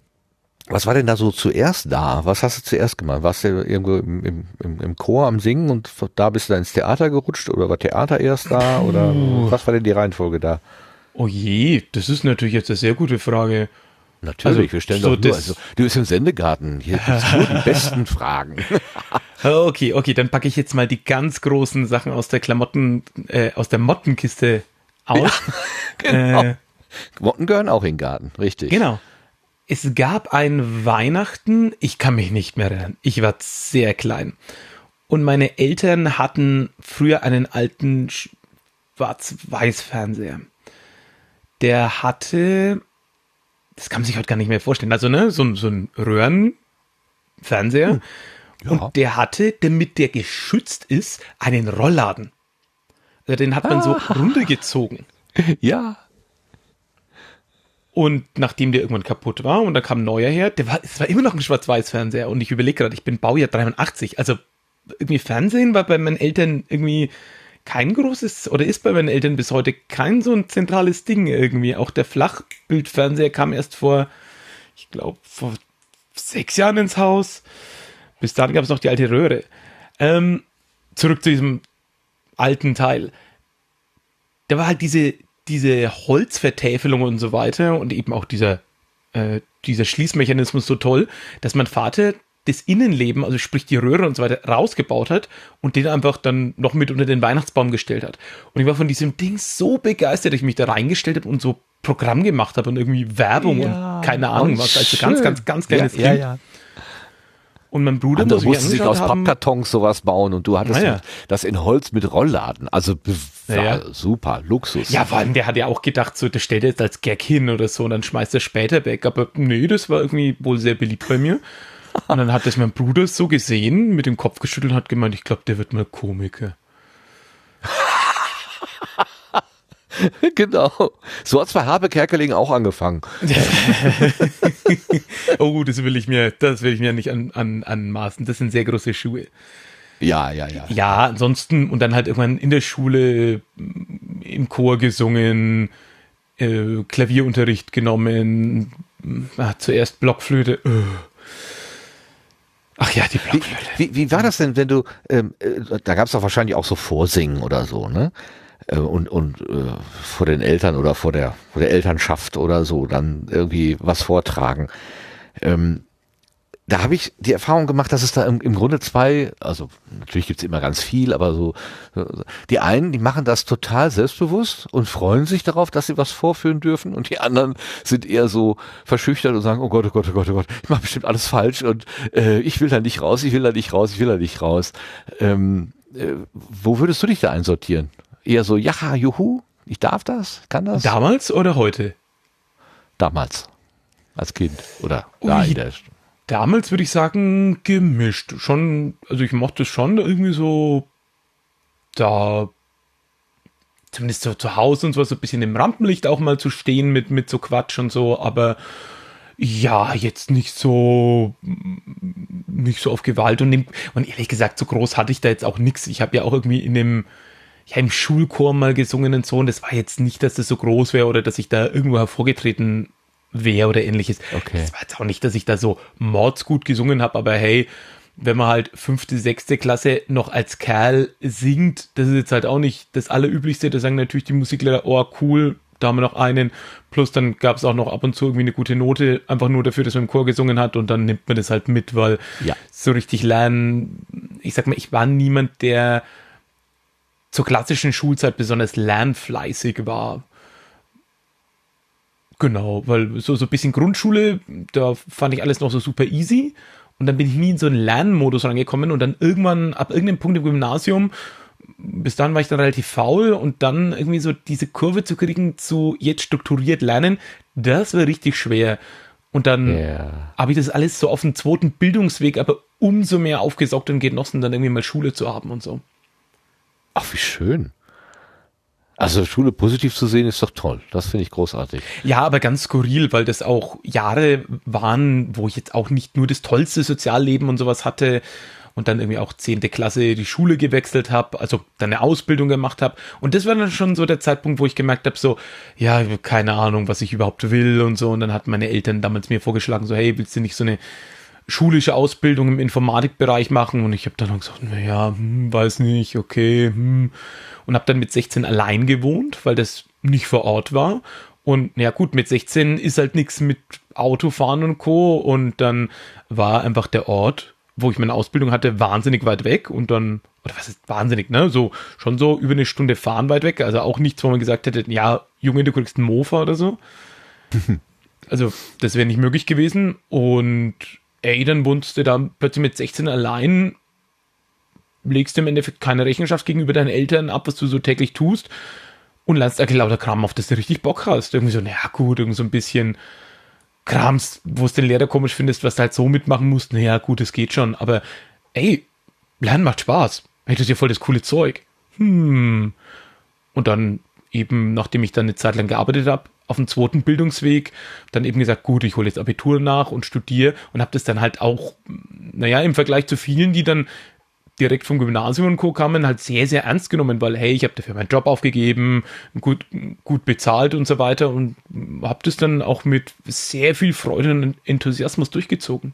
was war denn da so zuerst da? Was hast du zuerst gemacht? Warst du irgendwo im, im, im Chor am Singen und da bist du dann ins Theater gerutscht oder war Theater erst da oder was war denn die Reihenfolge da? Oh je, das ist natürlich jetzt eine sehr gute Frage. Natürlich, also, wir stellen so doch nur, also, du bist im Sendegarten, hier gibt's nur die besten Fragen. okay, okay, dann packe ich jetzt mal die ganz großen Sachen aus der Klamotten, äh, aus der Mottenkiste aus. Ja, genau. Äh, Motten gehören auch in den Garten, richtig. Genau. Es gab ein Weihnachten, ich kann mich nicht mehr erinnern, ich war sehr klein. Und meine Eltern hatten früher einen alten Schwarz-Weiß-Fernseher. Der hatte das kann man sich heute gar nicht mehr vorstellen. Also, ne, so, so ein Röhrenfernseher. Hm. Ja. Und der hatte, damit der geschützt ist, einen Rollladen. Also den hat man ah. so runtergezogen. Ja. Und nachdem der irgendwann kaputt war und da kam ein neuer her, der war, es war immer noch ein Schwarz-Weiß-Fernseher und ich überlege gerade, ich bin Baujahr 83, also irgendwie Fernsehen war bei meinen Eltern irgendwie kein großes oder ist bei meinen Eltern bis heute kein so ein zentrales Ding irgendwie. Auch der Flachbildfernseher kam erst vor, ich glaube, vor sechs Jahren ins Haus. Bis dann gab es noch die alte Röhre. Ähm, zurück zu diesem alten Teil. Da war halt diese, diese Holzvertäfelung und so weiter und eben auch dieser, äh, dieser Schließmechanismus so toll, dass mein Vater das Innenleben, also sprich die Röhre und so weiter, rausgebaut hat und den einfach dann noch mit unter den Weihnachtsbaum gestellt hat. Und ich war von diesem Ding so begeistert, dass ich mich da reingestellt habe und so Programm gemacht habe und irgendwie Werbung ja, und keine Ahnung was. Also ganz, ganz, ganz kleines ja, Kind. Ja, ja. Und mein Bruder Andere musste sich aus haben, Pappkartons sowas bauen und du hattest ja. das in Holz mit Rollladen. Also ja. super, Luxus. Ja, vor allem der hat ja auch gedacht, so, das stellt er jetzt als Gag hin oder so und dann schmeißt er später weg. Aber nee, das war irgendwie wohl sehr beliebt bei mir. Und dann hat das mein Bruder so gesehen, mit dem Kopf geschüttelt und hat gemeint, ich glaube, der wird mal Komiker. genau. So hat's bei Habe Kerkeling auch angefangen. oh, das will ich mir, das will ich mir nicht an, an, anmaßen. Das sind sehr große Schuhe. Ja, ja, ja. Ja, ansonsten und dann halt irgendwann in der Schule im Chor gesungen, äh, Klavierunterricht genommen, ah, zuerst Blockflöte. Uh. Ach ja, die Blockflöte. Wie, wie, wie war das denn, wenn du, ähm, äh, da gab es doch wahrscheinlich auch so Vorsingen oder so, ne? Äh, und und äh, vor den Eltern oder vor der, vor der Elternschaft oder so dann irgendwie was vortragen. Ähm, da habe ich die Erfahrung gemacht, dass es da im, im Grunde zwei, also natürlich gibt's immer ganz viel, aber so, die einen, die machen das total selbstbewusst und freuen sich darauf, dass sie was vorführen dürfen und die anderen sind eher so verschüchtert und sagen, oh Gott, oh Gott, oh Gott, oh Gott, ich mache bestimmt alles falsch und äh, ich will da nicht raus, ich will da nicht raus, ich will da nicht raus. Ähm, äh, wo würdest du dich da einsortieren? Eher so, ja, juhu, ich darf das, kann das? Damals oder heute? Damals. Als Kind oder da in der Damals würde ich sagen, gemischt. Schon, also ich mochte es schon irgendwie so, da zumindest so zu Hause und so, so ein bisschen im Rampenlicht auch mal zu stehen mit, mit so Quatsch und so, aber ja, jetzt nicht so, nicht so auf Gewalt und, und ehrlich gesagt, so groß hatte ich da jetzt auch nichts. Ich habe ja auch irgendwie in dem, ja, im Schulchor mal gesungen und so, und das war jetzt nicht, dass das so groß wäre oder dass ich da irgendwo hervorgetreten wäre oder ähnliches. Okay. Das war jetzt auch nicht, dass ich da so mordsgut gesungen habe, aber hey, wenn man halt fünfte, sechste Klasse noch als Kerl singt, das ist jetzt halt auch nicht das Allerüblichste. Da sagen natürlich die Musiklehrer, oh cool, da haben wir noch einen. Plus dann gab es auch noch ab und zu irgendwie eine gute Note, einfach nur dafür, dass man im Chor gesungen hat und dann nimmt man das halt mit, weil ja. so richtig lernen, ich sag mal, ich war niemand, der zur klassischen Schulzeit besonders lernfleißig war. Genau, weil so, so ein bisschen Grundschule, da fand ich alles noch so super easy. Und dann bin ich nie in so einen Lernmodus reingekommen und dann irgendwann, ab irgendeinem Punkt im Gymnasium, bis dann war ich dann relativ faul und dann irgendwie so diese Kurve zu kriegen zu jetzt strukturiert lernen, das war richtig schwer. Und dann yeah. habe ich das alles so auf dem zweiten Bildungsweg aber umso mehr aufgesaugt und genossen, dann irgendwie mal Schule zu haben und so. Ach, wie schön. Also Schule positiv zu sehen ist doch toll. Das finde ich großartig. Ja, aber ganz skurril, weil das auch Jahre waren, wo ich jetzt auch nicht nur das tollste Sozialleben und sowas hatte und dann irgendwie auch zehnte Klasse die Schule gewechselt habe, also dann eine Ausbildung gemacht habe. Und das war dann schon so der Zeitpunkt, wo ich gemerkt habe, so, ja, keine Ahnung, was ich überhaupt will und so. Und dann hatten meine Eltern damals mir vorgeschlagen, so, hey, willst du nicht so eine schulische Ausbildung im Informatikbereich machen? Und ich habe dann gesagt, naja, hm, weiß nicht, okay, hm und habe dann mit 16 allein gewohnt, weil das nicht vor Ort war. Und ja gut, mit 16 ist halt nichts mit Autofahren und Co. Und dann war einfach der Ort, wo ich meine Ausbildung hatte, wahnsinnig weit weg. Und dann, oder was ist wahnsinnig, ne? So, schon so über eine Stunde fahren weit weg. Also auch nichts, wo man gesagt hätte, ja, Junge, du kriegst einen Mofa oder so. also, das wäre nicht möglich gewesen. Und ey, dann wohnst du da plötzlich mit 16 allein legst du im Endeffekt keine Rechenschaft gegenüber deinen Eltern ab, was du so täglich tust und lernst eigentlich lauter Kram, auf das du richtig Bock hast. Irgendwie so, naja, gut, irgendwie so ein bisschen Krams, wo es den Lehrer komisch findest, was du halt so mitmachen musst. Naja, gut, es geht schon, aber ey, Lernen macht Spaß. Hey, das ist ja voll das coole Zeug. Hm. Und dann eben, nachdem ich dann eine Zeit lang gearbeitet habe, auf dem zweiten Bildungsweg, dann eben gesagt, gut, ich hole jetzt Abitur nach und studiere und habe das dann halt auch, naja, im Vergleich zu vielen, die dann direkt vom Gymnasium und Co. kamen, halt sehr, sehr ernst genommen, weil, hey, ich habe dafür meinen Job aufgegeben, gut, gut bezahlt und so weiter und habe das dann auch mit sehr viel Freude und Enthusiasmus durchgezogen.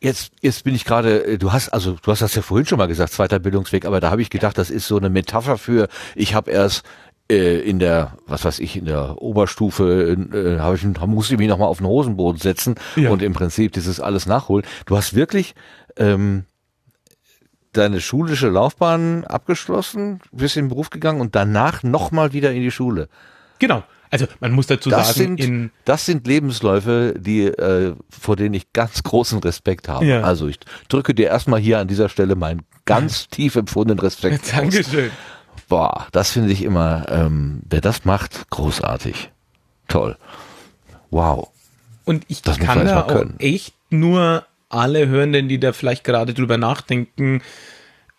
Jetzt, jetzt bin ich gerade, du hast, also du hast das ja vorhin schon mal gesagt, zweiter Bildungsweg, aber da habe ich gedacht, das ist so eine Metapher für, ich habe erst in der, was weiß ich, in der Oberstufe äh, habe ich, musste ich mich nochmal auf den Hosenboden setzen ja. und im Prinzip dieses alles nachholen. Du hast wirklich ähm, deine schulische Laufbahn abgeschlossen, bist in den Beruf gegangen und danach nochmal wieder in die Schule. Genau. Also man muss dazu das sagen, sind, das sind Lebensläufe, die äh, vor denen ich ganz großen Respekt habe. Ja. Also ich drücke dir erstmal hier an dieser Stelle meinen ganz tief empfundenen Respekt. Dankeschön. Boah, das finde ich immer, ähm, wer das macht, großartig. Toll. Wow. Und ich das kann da auch echt nur alle Hörenden, die da vielleicht gerade drüber nachdenken,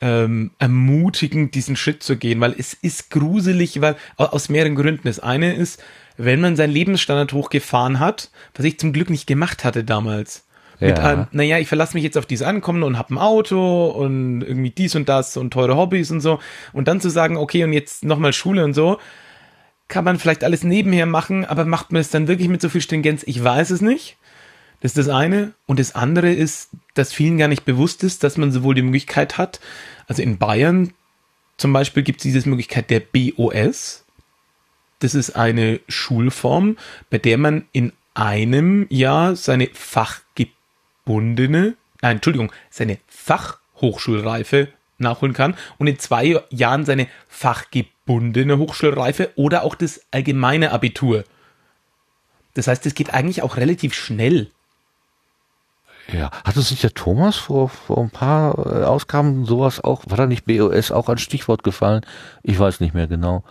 ähm, ermutigen, diesen Schritt zu gehen, weil es ist gruselig, weil aus mehreren Gründen. Das eine ist, wenn man seinen Lebensstandard hochgefahren hat, was ich zum Glück nicht gemacht hatte damals. Mit Ja. einem, naja, ich verlasse mich jetzt auf dieses Ankommen und habe ein Auto und irgendwie dies und das und teure Hobbys und so. Und dann zu sagen, okay, und jetzt nochmal Schule und so, kann man vielleicht alles nebenher machen, aber macht man es dann wirklich mit so viel Stringenz? Ich weiß es nicht. Das ist das eine. Und das andere ist, dass vielen gar nicht bewusst ist, dass man sowohl die Möglichkeit hat, also in Bayern zum Beispiel gibt es diese Möglichkeit der BOS. Das ist eine Schulform, bei der man in einem Jahr seine fachgebundene, nein, Entschuldigung, seine Fachhochschulreife nachholen kann und in zwei Jahren seine fachgebundene Hochschulreife oder auch das allgemeine Abitur. Das heißt, es geht eigentlich auch relativ schnell. Ja, hat uns nicht der Thomas vor, vor ein paar äh, Ausgaben sowas auch, war da nicht BOS auch als Stichwort gefallen? Ich weiß nicht mehr genau.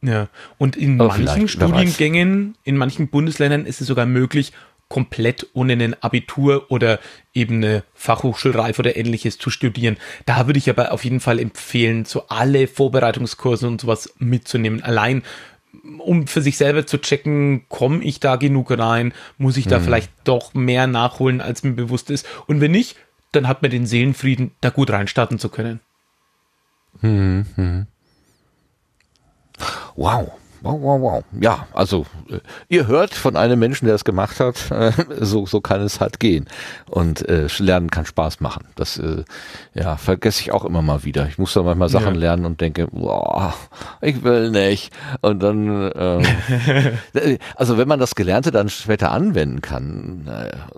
Ja, und in Aber manchen. Studiengängen, in manchen Bundesländern ist es sogar möglich, komplett ohne ein Abitur oder eben eine Fachhochschulreife oder ähnliches zu studieren. Da würde ich aber auf jeden Fall empfehlen, so alle Vorbereitungskurse und sowas mitzunehmen. Allein um für sich selber zu checken, komme ich da genug rein, muss ich Mhm. da vielleicht doch mehr nachholen, als mir bewusst ist. Und wenn nicht, dann hat man den Seelenfrieden, da gut reinstarten zu können. Wow. Wow, wow, wow. Ja, also äh, ihr hört von einem Menschen, der es gemacht hat, äh, so, so kann es halt gehen. Und äh, Lernen kann Spaß machen. Das äh, ja, vergesse ich auch immer mal wieder. Ich muss da manchmal Sachen Ja. lernen und denke, boah, ich will nicht. Und dann, ähm, äh, also wenn man das Gelernte dann später anwenden kann,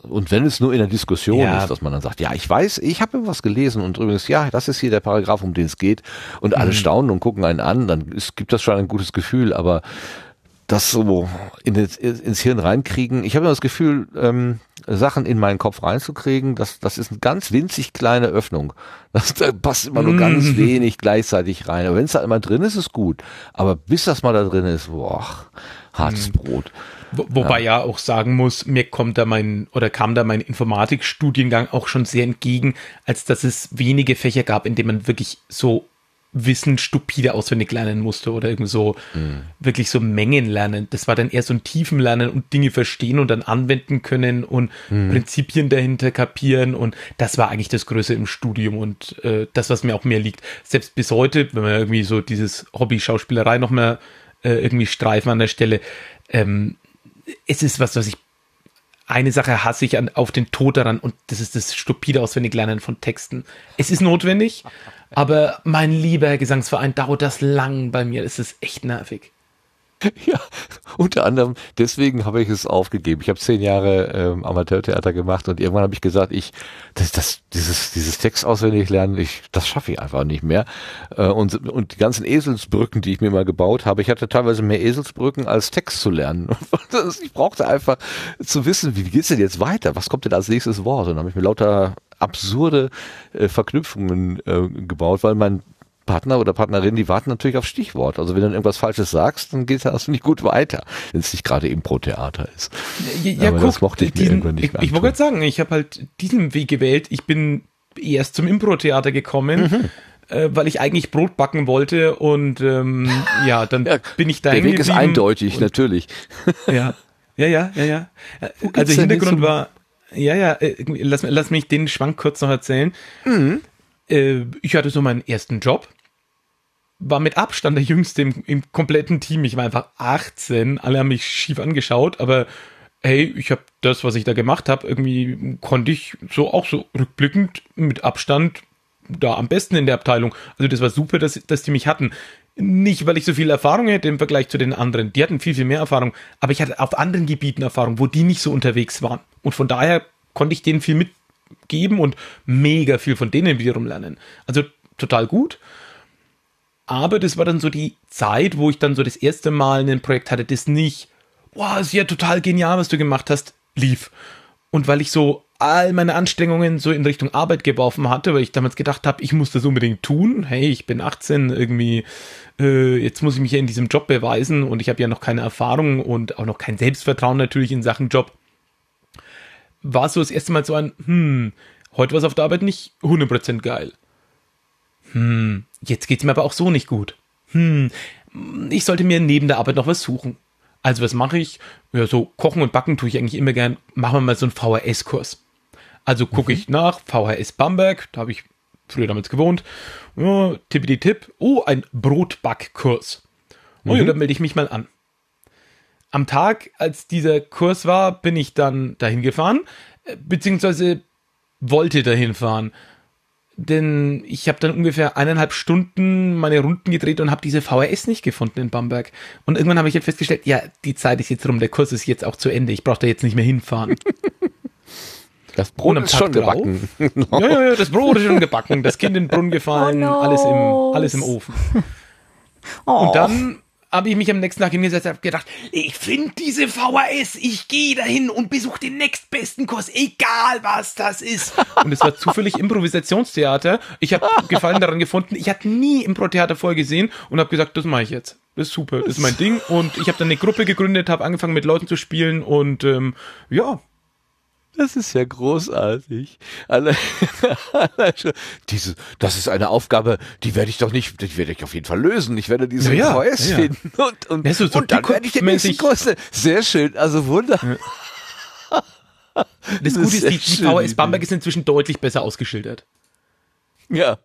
und wenn es nur in der Diskussion Ja. ist, dass man dann sagt, ja, ich weiß, ich habe was gelesen und übrigens, ja, das ist hier der Paragraph, um den es geht, und alle staunen und gucken einen an, dann ist, gibt das schon ein gutes Gefühl, aber das so in ins Hirn reinkriegen. Ich habe immer das Gefühl, ähm, Sachen in meinen Kopf reinzukriegen, das, das ist eine ganz winzig kleine Öffnung. Das, da passt immer nur ganz wenig gleichzeitig rein. Aber wenn es da immer drin ist, ist gut. Aber bis das mal da drin ist, boah, hartes Brot. Wo, wobei ja. auch sagen muss, mir kommt da mein oder kam da mein Informatikstudiengang auch schon sehr entgegen, als dass es wenige Fächer gab, in denen man wirklich so Wissen stupide auswendig lernen musste oder irgendwie so wirklich so Mengen lernen. Das war dann eher so ein Tiefenlernen und Dinge verstehen und dann anwenden können und Prinzipien dahinter kapieren und das war eigentlich das Größte im Studium und äh, das, was mir auch mehr liegt. Selbst bis heute, wenn man irgendwie so dieses Hobby Schauspielerei noch mehr äh, irgendwie streifen an der Stelle, ähm, es ist was, was ich eine Sache hasse ich an, auf den Tod daran und das ist das stupide Auswendiglernen von Texten. Es ist notwendig, aber mein lieber Gesangsverein, dauert das lang bei mir. Es ist echt nervig. Ja, unter anderem deswegen habe ich es aufgegeben. Ich habe zehn Jahre ähm, Amateurtheater gemacht und irgendwann habe ich gesagt, ich das, das dieses dieses Text auswendig lernen, ich das schaffe ich einfach nicht mehr. Äh, und und die ganzen Eselsbrücken, die ich mir mal gebaut habe, ich hatte teilweise mehr Eselsbrücken als Text zu lernen. Ich brauchte einfach zu wissen, wie geht's denn jetzt weiter? Was kommt denn als nächstes Wort? Und dann habe ich mir lauter absurde äh, Verknüpfungen äh, gebaut, weil mein Partner oder Partnerin, die warten natürlich auf Stichwort. Also wenn du dann irgendwas Falsches sagst, dann geht das nicht gut weiter, wenn es nicht gerade Impro-Theater ist. Ja, Aber das mochte ich mir irgendwann nicht ich, mehr ich wollte antun. gerade sagen, ich habe halt diesen Weg gewählt. Ich bin erst zum Impro-Theater gekommen, Mhm. äh, weil ich eigentlich Brot backen wollte und ähm, ja, dann Ja, bin ich da Der Weg ist eindeutig, und- natürlich. Ja, ja, ja, ja, ja. Äh, Also Hintergrund war, ja, ja, äh, lass, lass mich den Schwank kurz noch erzählen. Mhm. Ich hatte so meinen ersten Job, war mit Abstand der Jüngste im, im kompletten Team. Ich war einfach 18, alle haben mich schief angeschaut, aber hey, ich habe das, was ich da gemacht habe, irgendwie konnte ich so auch so rückblickend mit Abstand da am besten in der Abteilung. Also das war super, dass, dass die mich hatten. Nicht, weil ich so viel Erfahrung hätte im Vergleich zu den anderen. Die hatten viel, viel mehr Erfahrung. Aber ich hatte auf anderen Gebieten Erfahrung, wo die nicht so unterwegs waren. Und von daher konnte ich denen viel mitgeben und mega viel von denen wiederum lernen. Also total gut. Aber das war dann so die Zeit, wo ich dann so das erste Mal ein Projekt hatte, das nicht, wow, ist ja total genial, was du gemacht hast, lief. Und weil ich so all meine Anstrengungen so in Richtung Arbeit geworfen hatte, weil ich damals gedacht habe, ich muss das unbedingt tun. Hey, ich bin 18, irgendwie, äh, jetzt muss ich mich ja in diesem Job beweisen und ich habe ja noch keine Erfahrung und auch noch kein Selbstvertrauen natürlich in Sachen Job. War so das erste Mal so ein, hm, heute war es auf der Arbeit nicht 100% geil. Hm, jetzt geht's mir aber auch so nicht gut. Hm, ich sollte mir neben der Arbeit noch was suchen. Also was mache ich? Ja, so kochen und backen tue ich eigentlich immer gern. Machen wir mal so einen VHS-Kurs. Also gucke ich nach, VHS Bamberg, da habe ich früher damals gewohnt. Ja, tippity tipp. Oh, ein Brotbackkurs. Oh ja, dann melde ich mich mal an. Am Tag, als dieser Kurs war, bin ich dann dahin gefahren, äh, beziehungsweise wollte dahin fahren. Denn ich habe dann ungefähr eineinhalb Stunden meine Runden gedreht und habe diese VHS nicht gefunden in Bamberg. Und irgendwann habe ich halt festgestellt, ja, die Zeit ist jetzt rum, der Kurs ist jetzt auch zu Ende. Ich brauche da jetzt nicht mehr hinfahren. Das Brot ist schon drauf, gebacken. Ja, ja, ja, das Brot ist schon gebacken. Das Kind in den Brunnen gefallen, Oh no. alles, im, alles im Ofen. Oh. Und dann habe ich mich am nächsten Tag hingesetzt und hab gedacht, ich finde diese VHS, ich gehe dahin und besuche den nächstbesten Kurs, egal was das ist. Und es war zufällig Improvisationstheater. Ich habe Gefallen daran gefunden. Ich hatte nie Impro-Theater vorher gesehen und habe gesagt, das mache ich jetzt. Das ist super, das ist mein Ding. Und ich habe dann eine Gruppe gegründet, habe angefangen mit Leuten zu spielen und ähm, ja, Das ist ja großartig. Alle, alle diese, das ist eine Aufgabe, die werde ich doch nicht, die werde ich auf jeden Fall lösen. Ich werde diese Ja, VS ja, ja. finden und, und, Ja, so- so und dann werde ich den nächsten Kurs. Sehr schön, also wunder. das Das Gute ist ist, die, die VHS Bamberg ist inzwischen deutlich besser ausgeschildert. Ja.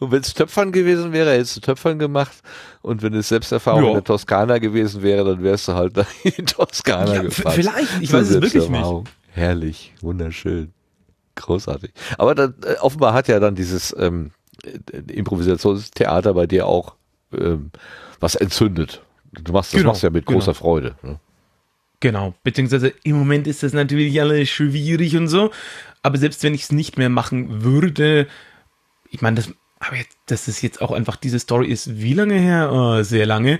Und wenn es Töpfern gewesen wäre, hättest du Töpfern gemacht. Und wenn es Selbsterfahrung Ja. in der Toskana gewesen wäre, dann wärst du halt in die Toskana Ja, gefahren. vielleicht. Ich weiß es wirklich Selbsterfahrung. Herrlich, wunderschön. Großartig. Aber dann, äh, offenbar hat ja dann dieses ähm, äh, Improvisationstheater bei dir auch ähm, was entzündet. Du machst das Genau, machst ja mit genau. großer Freude. Ne? Genau, beziehungsweise im Moment ist das natürlich alles schwierig und so, aber selbst wenn ich es nicht mehr machen würde, ich meine, das, aber jetzt, dass es jetzt auch einfach diese Story ist, wie lange her? Oh, sehr lange.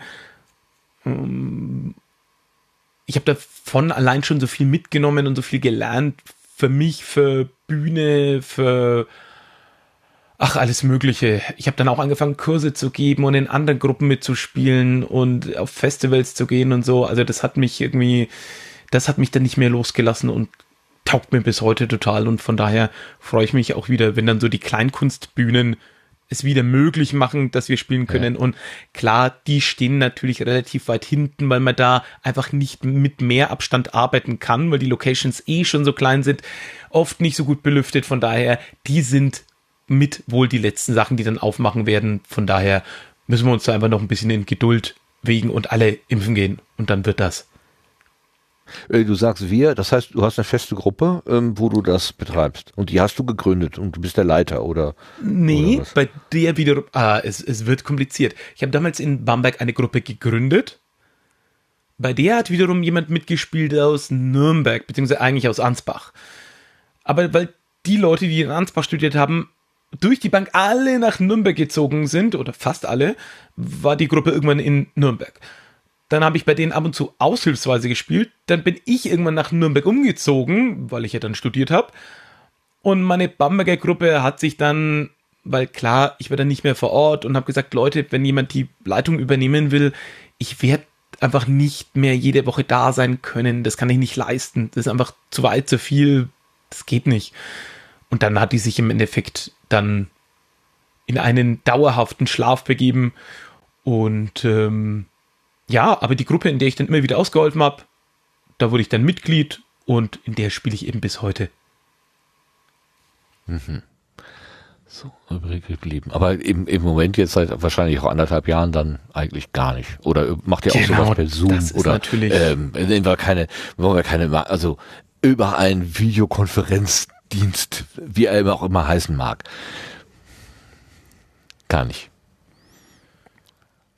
Ähm, Ich habe davon allein schon so viel mitgenommen und so viel gelernt für mich, für Bühne, für ach alles Mögliche. Ich habe dann auch angefangen Kurse zu geben und in anderen Gruppen mitzuspielen und auf Festivals zu gehen und so. Also das hat mich irgendwie, das hat mich dann nicht mehr losgelassen und taugt mir bis heute total und von daher freue ich mich auch wieder, wenn dann so die Kleinkunstbühnen es wieder möglich machen, dass wir spielen können. Und klar, die stehen natürlich relativ weit hinten, weil man da einfach nicht mit mehr Abstand arbeiten kann, weil die Locations eh schon so klein sind, oft nicht so gut belüftet. Von daher, die sind mit wohl die letzten Sachen, die dann aufmachen werden. Von daher müssen wir uns da einfach noch ein bisschen in Geduld wegen und alle impfen gehen. Und dann wird das. Äh, Du sagst wir, das heißt, du hast eine feste Gruppe, ähm, wo du das betreibst. Und die hast du gegründet und du bist der Leiter, oder? Nee, Oder bei der wiederum, ah, es, es wird kompliziert. Ich habe damals in Bamberg eine Gruppe gegründet. Bei der hat wiederum jemand mitgespielt aus Nürnberg, beziehungsweise eigentlich aus Ansbach. Aber weil die Leute, die in Ansbach studiert haben, durch die Bank alle nach Nürnberg gezogen sind, oder fast alle, war die Gruppe irgendwann in Nürnberg. Dann habe ich bei denen ab und zu aushilfsweise gespielt. Dann bin ich irgendwann nach Nürnberg umgezogen, weil ich ja dann studiert habe. Und meine Bamberger Gruppe hat sich dann, weil klar, ich war dann nicht mehr vor Ort und habe gesagt, Leute, wenn jemand die Leitung übernehmen will, ich werde einfach nicht mehr jede Woche da sein können. Das kann ich nicht leisten. Das ist einfach zu weit, zu viel. Das geht nicht. Und dann hat die sich im Endeffekt dann in einen dauerhaften Schlaf begeben. Und ähm, ja, aber die Gruppe, in der ich dann immer wieder ausgeholfen habe, da wurde ich dann Mitglied und in der spiele ich eben bis heute. So übrig geblieben. Aber im, im Moment jetzt seit wahrscheinlich auch anderthalb Jahren dann eigentlich gar nicht. Oder macht ihr auch Genau, sowas per Zoom das ist oder natürlich- ähm, nehmen wir keine, wollen wir keine, also über einen Videokonferenzdienst, wie er immer auch immer heißen mag. Gar nicht.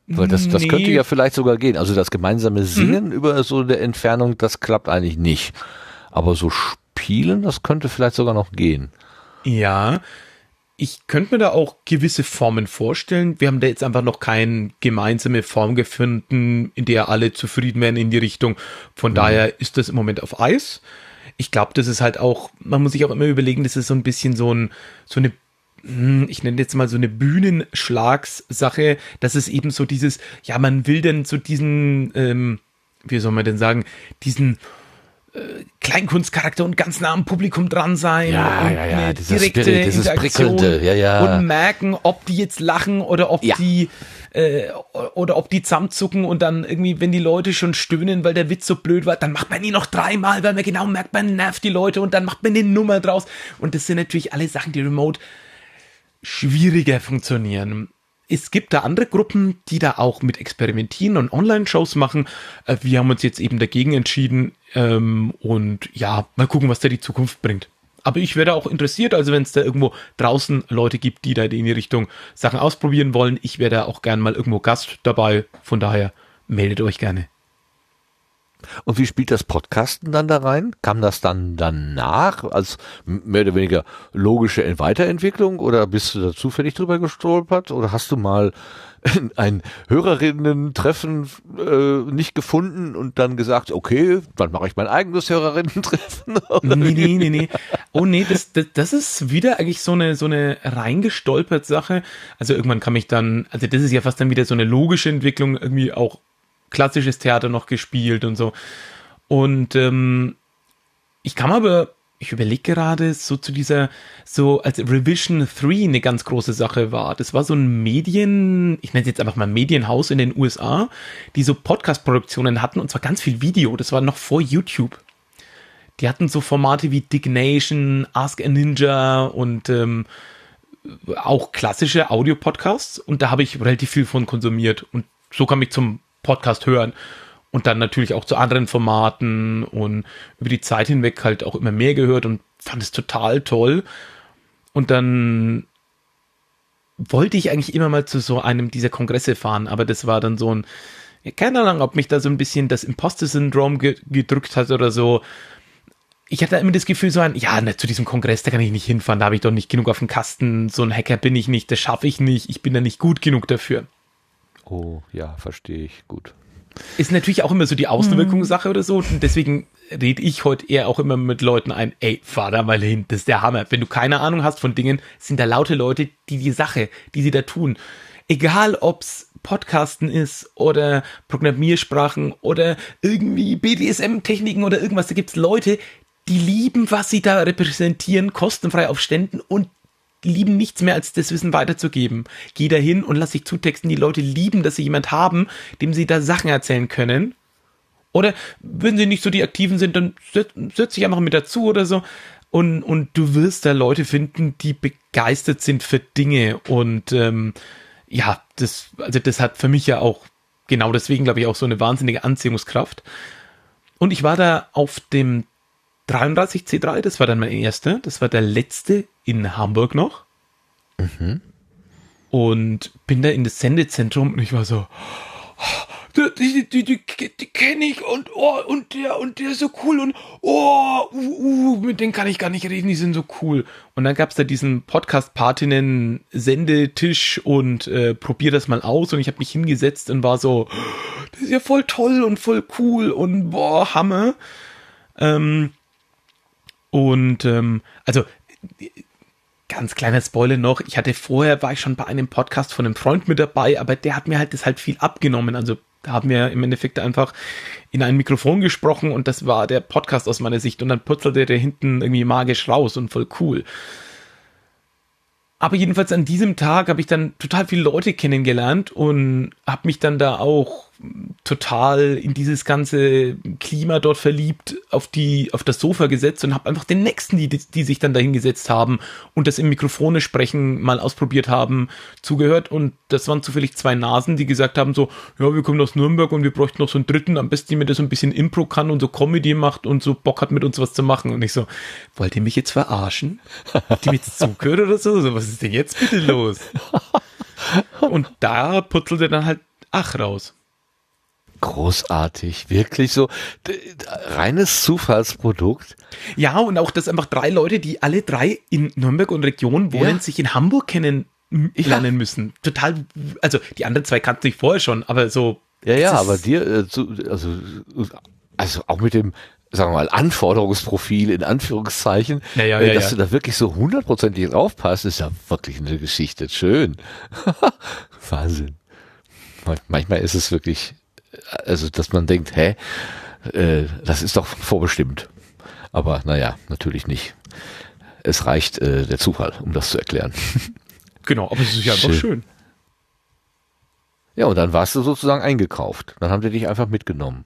Weil das, das Nee. könnte ja vielleicht sogar gehen. Also das gemeinsame Singen über so eine Entfernung, das klappt eigentlich nicht. Aber so spielen, das könnte vielleicht sogar noch gehen. Ja, ich könnte mir da auch gewisse Formen vorstellen. Wir haben da jetzt einfach noch keine gemeinsame Form gefunden, in der alle zufrieden wären in die Richtung. Von daher ist das im Moment auf Eis. Ich glaube, das ist halt auch, man muss sich auch immer überlegen, das ist so ein bisschen so ein, so eine ich nenne jetzt mal so eine Bühnenschlagssache, das ist eben so dieses, ja, man will denn so diesen, ähm, wie soll man denn sagen, diesen Kleinkunstcharakter und ganz nah am Publikum dran sein Ja, ja, ja, eine dieser direkte Spirit, dieses Interaktion Prickelnde, ja, ja. und merken, ob die jetzt lachen oder ob Ja. die äh, oder ob die zusammenzucken und dann irgendwie, wenn die Leute schon stöhnen, weil der Witz so blöd war, dann macht man ihn noch dreimal, weil man genau merkt, man nervt die Leute und dann macht man eine Nummer draus. Und das sind natürlich alle Sachen, die remote schwieriger funktionieren. Es gibt da andere Gruppen, die da auch mit experimentieren und Online-Shows machen. Äh, Wir haben uns jetzt eben dagegen entschieden ähm, und ja, mal gucken, was da die Zukunft bringt. Aber ich wäre auch interessiert, also wenn es da irgendwo draußen Leute gibt, die da in die Richtung Sachen ausprobieren wollen, ich wäre da auch gern mal irgendwo Gast dabei. Von daher meldet euch gerne. Und wie spielt das Podcasten dann da rein? Kam das dann danach als mehr oder weniger logische Weiterentwicklung oder bist du da zufällig drüber gestolpert oder hast du mal ein Hörerinnen-Treffen äh, nicht gefunden und dann gesagt, okay, dann mache ich mein eigenes Hörerinnen-Treffen? Nee, nee, nee, nee. Oh nee, das, das, das ist wieder eigentlich so eine, so eine reingestolpert Sache. Also irgendwann kam ich dann, also das ist ja fast dann wieder so eine logische Entwicklung, irgendwie auch klassisches Theater noch gespielt und so. Und ähm, ich kam aber, ich überlege gerade, so zu dieser, so als Revision 3 eine ganz große Sache war. Das war so ein Medien, ich nenne es jetzt einfach mal Medienhaus in den USA, die so Podcast-Produktionen hatten und zwar ganz viel Video. Das war noch vor YouTube. Die hatten so Formate wie Dignation, Ask a Ninja und ähm, auch klassische Audio-Podcasts und da habe ich relativ viel von konsumiert und so kam ich zum Podcast hören und dann natürlich auch zu anderen Formaten und über die Zeit hinweg halt auch immer mehr gehört und fand es total toll und dann wollte ich eigentlich immer mal zu so einem dieser Kongresse fahren, aber das war dann so ein, keine Ahnung, ob mich da so ein bisschen das Imposter-Syndrom ge gedrückt hat oder so. Ich hatte immer das Gefühl, so ein, ja, ne, zu diesem Kongress, da kann ich nicht hinfahren, da habe ich doch nicht genug auf dem Kasten, so ein Hacker bin ich nicht, das schaffe ich nicht, ich bin da nicht gut genug dafür. Oh, ja, verstehe ich. Gut. Ist natürlich auch immer so die Außenwirkungssache oder so. Und deswegen rede ich heute eher auch immer mit Leuten ein, ey, fahr da mal hin, das ist der Hammer. Wenn du keine Ahnung hast von Dingen, sind da laute Leute, die die Sache, die sie da tun. Egal ob's Podcasten ist oder Programmiersprachen oder irgendwie BDSM-Techniken oder irgendwas, da gibt's Leute, die lieben, was sie da repräsentieren, kostenfrei auf Ständen und lieben nichts mehr, als das Wissen weiterzugeben. Geh da hin und lass dich zutexten. Die Leute lieben, dass sie jemand haben, dem sie da Sachen erzählen können. Oder wenn sie nicht so die Aktiven sind, dann setz, setz dich einfach mit dazu oder so. Und, und du wirst da Leute finden, die begeistert sind für Dinge. Und ähm, ja, das, also das hat für mich ja auch genau deswegen, glaube ich, auch so eine wahnsinnige Anziehungskraft. Und ich war da auf dem 33C3, das war dann mein erster, das war der letzte in Hamburg noch. Und bin da in das Sendezentrum und ich war so, die, die, die, die, die kenne ich und oh, und der und der ist so cool und oh, uh, uh, mit denen kann ich gar nicht reden, die sind so cool. Und dann gab's da diesen Podcast-Patinnen Sendetisch und äh, probier das mal aus und ich habe mich hingesetzt und war so, das ist ja voll toll und voll cool und boah, Hammer. Ähm, und ähm, also ganz kleiner Spoiler noch, ich hatte vorher, war ich schon bei einem Podcast von einem Freund mit dabei, aber der hat mir halt das halt viel abgenommen. Also da haben wir im Endeffekt einfach in ein Mikrofon gesprochen und das war der Podcast aus meiner Sicht und dann purzelte der hinten irgendwie magisch raus und voll cool. Aber jedenfalls an diesem Tag habe ich dann total viele Leute kennengelernt und habe mich dann da auch total in dieses ganze Klima dort verliebt, auf die auf das Sofa gesetzt und habe einfach den nächsten, die die sich dann dahin gesetzt haben und das im Mikrofone sprechen mal ausprobiert haben, zugehört und das waren zufällig zwei Nasen, die gesagt haben so, ja, wir kommen aus Nürnberg und wir bräuchten noch so einen dritten, am besten jemand, der so ein bisschen Impro kann und so Comedy macht und so Bock hat mit uns was zu machen und ich so, wollt ihr mich jetzt verarschen? Habt ihr mir jetzt zugehört oder so? so? Was ist denn jetzt bitte los? Und da putzelte dann halt Ach raus. Großartig, wirklich so reines Zufallsprodukt. Ja, und auch, dass einfach drei Leute, die alle drei in Nürnberg und Region wohnen, Ja. sich in Hamburg kennen lernen müssen. Total, also die anderen zwei kannten sich vorher schon, aber so. Ja, ja, aber dir, äh, also, also auch mit dem, sagen wir mal, Anforderungsprofil in Anführungszeichen, Ja, ja, äh, ja, dass ja. du da wirklich so hundertprozentig draufpasst, ist ja wirklich eine Geschichte. Schön. Wahnsinn. Man- Manchmal ist es wirklich, also, dass man denkt, hä, äh, das ist doch vorbestimmt. Aber naja, natürlich nicht. Es reicht äh, der Zufall, um das zu erklären. Genau, aber es ist ja einfach Schön. schön. Ja, und dann warst du sozusagen eingekauft. Dann haben die dich einfach mitgenommen.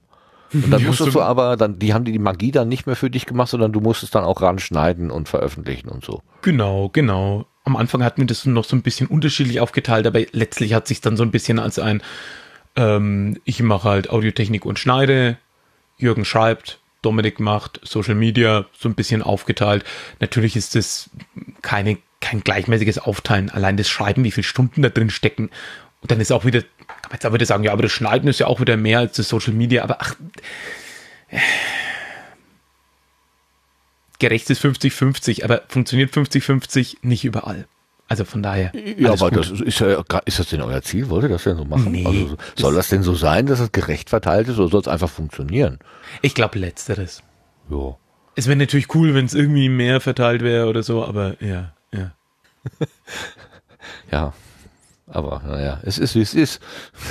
Und dann Ja, musstest du aber, dann, die haben die Magie dann nicht mehr für dich gemacht, sondern du musstest dann auch ranschneiden und veröffentlichen und so. Genau, genau. Am Anfang hatten wir das noch so ein bisschen unterschiedlich aufgeteilt, aber letztlich hat sich dann so ein bisschen als ein, ähm, ich mache halt Audiotechnik und schneide, Jürgen schreibt, Dominik macht Social Media, so ein bisschen aufgeteilt. Natürlich ist das keine, kein gleichmäßiges Aufteilen, allein das Schreiben, wie viele Stunden da drin stecken. Und dann ist auch wieder, kann man jetzt auch wieder sagen, ja, aber das Schneiden ist ja auch wieder mehr als das Social Media, aber ach, gerecht ist 50-50, aber funktioniert 50-50 nicht überall. Also von daher. Ja, aber gut. das ist ja, ist das denn euer Ziel? Wollt ihr das denn so machen? Nee, also, soll das denn so sein, dass es gerecht verteilt ist oder soll es einfach funktionieren? Ich glaube letzteres. Ja. Es wäre natürlich cool, wenn es irgendwie mehr verteilt wäre oder so, aber ja, ja. Ja. Aber naja, es ist wie es ist.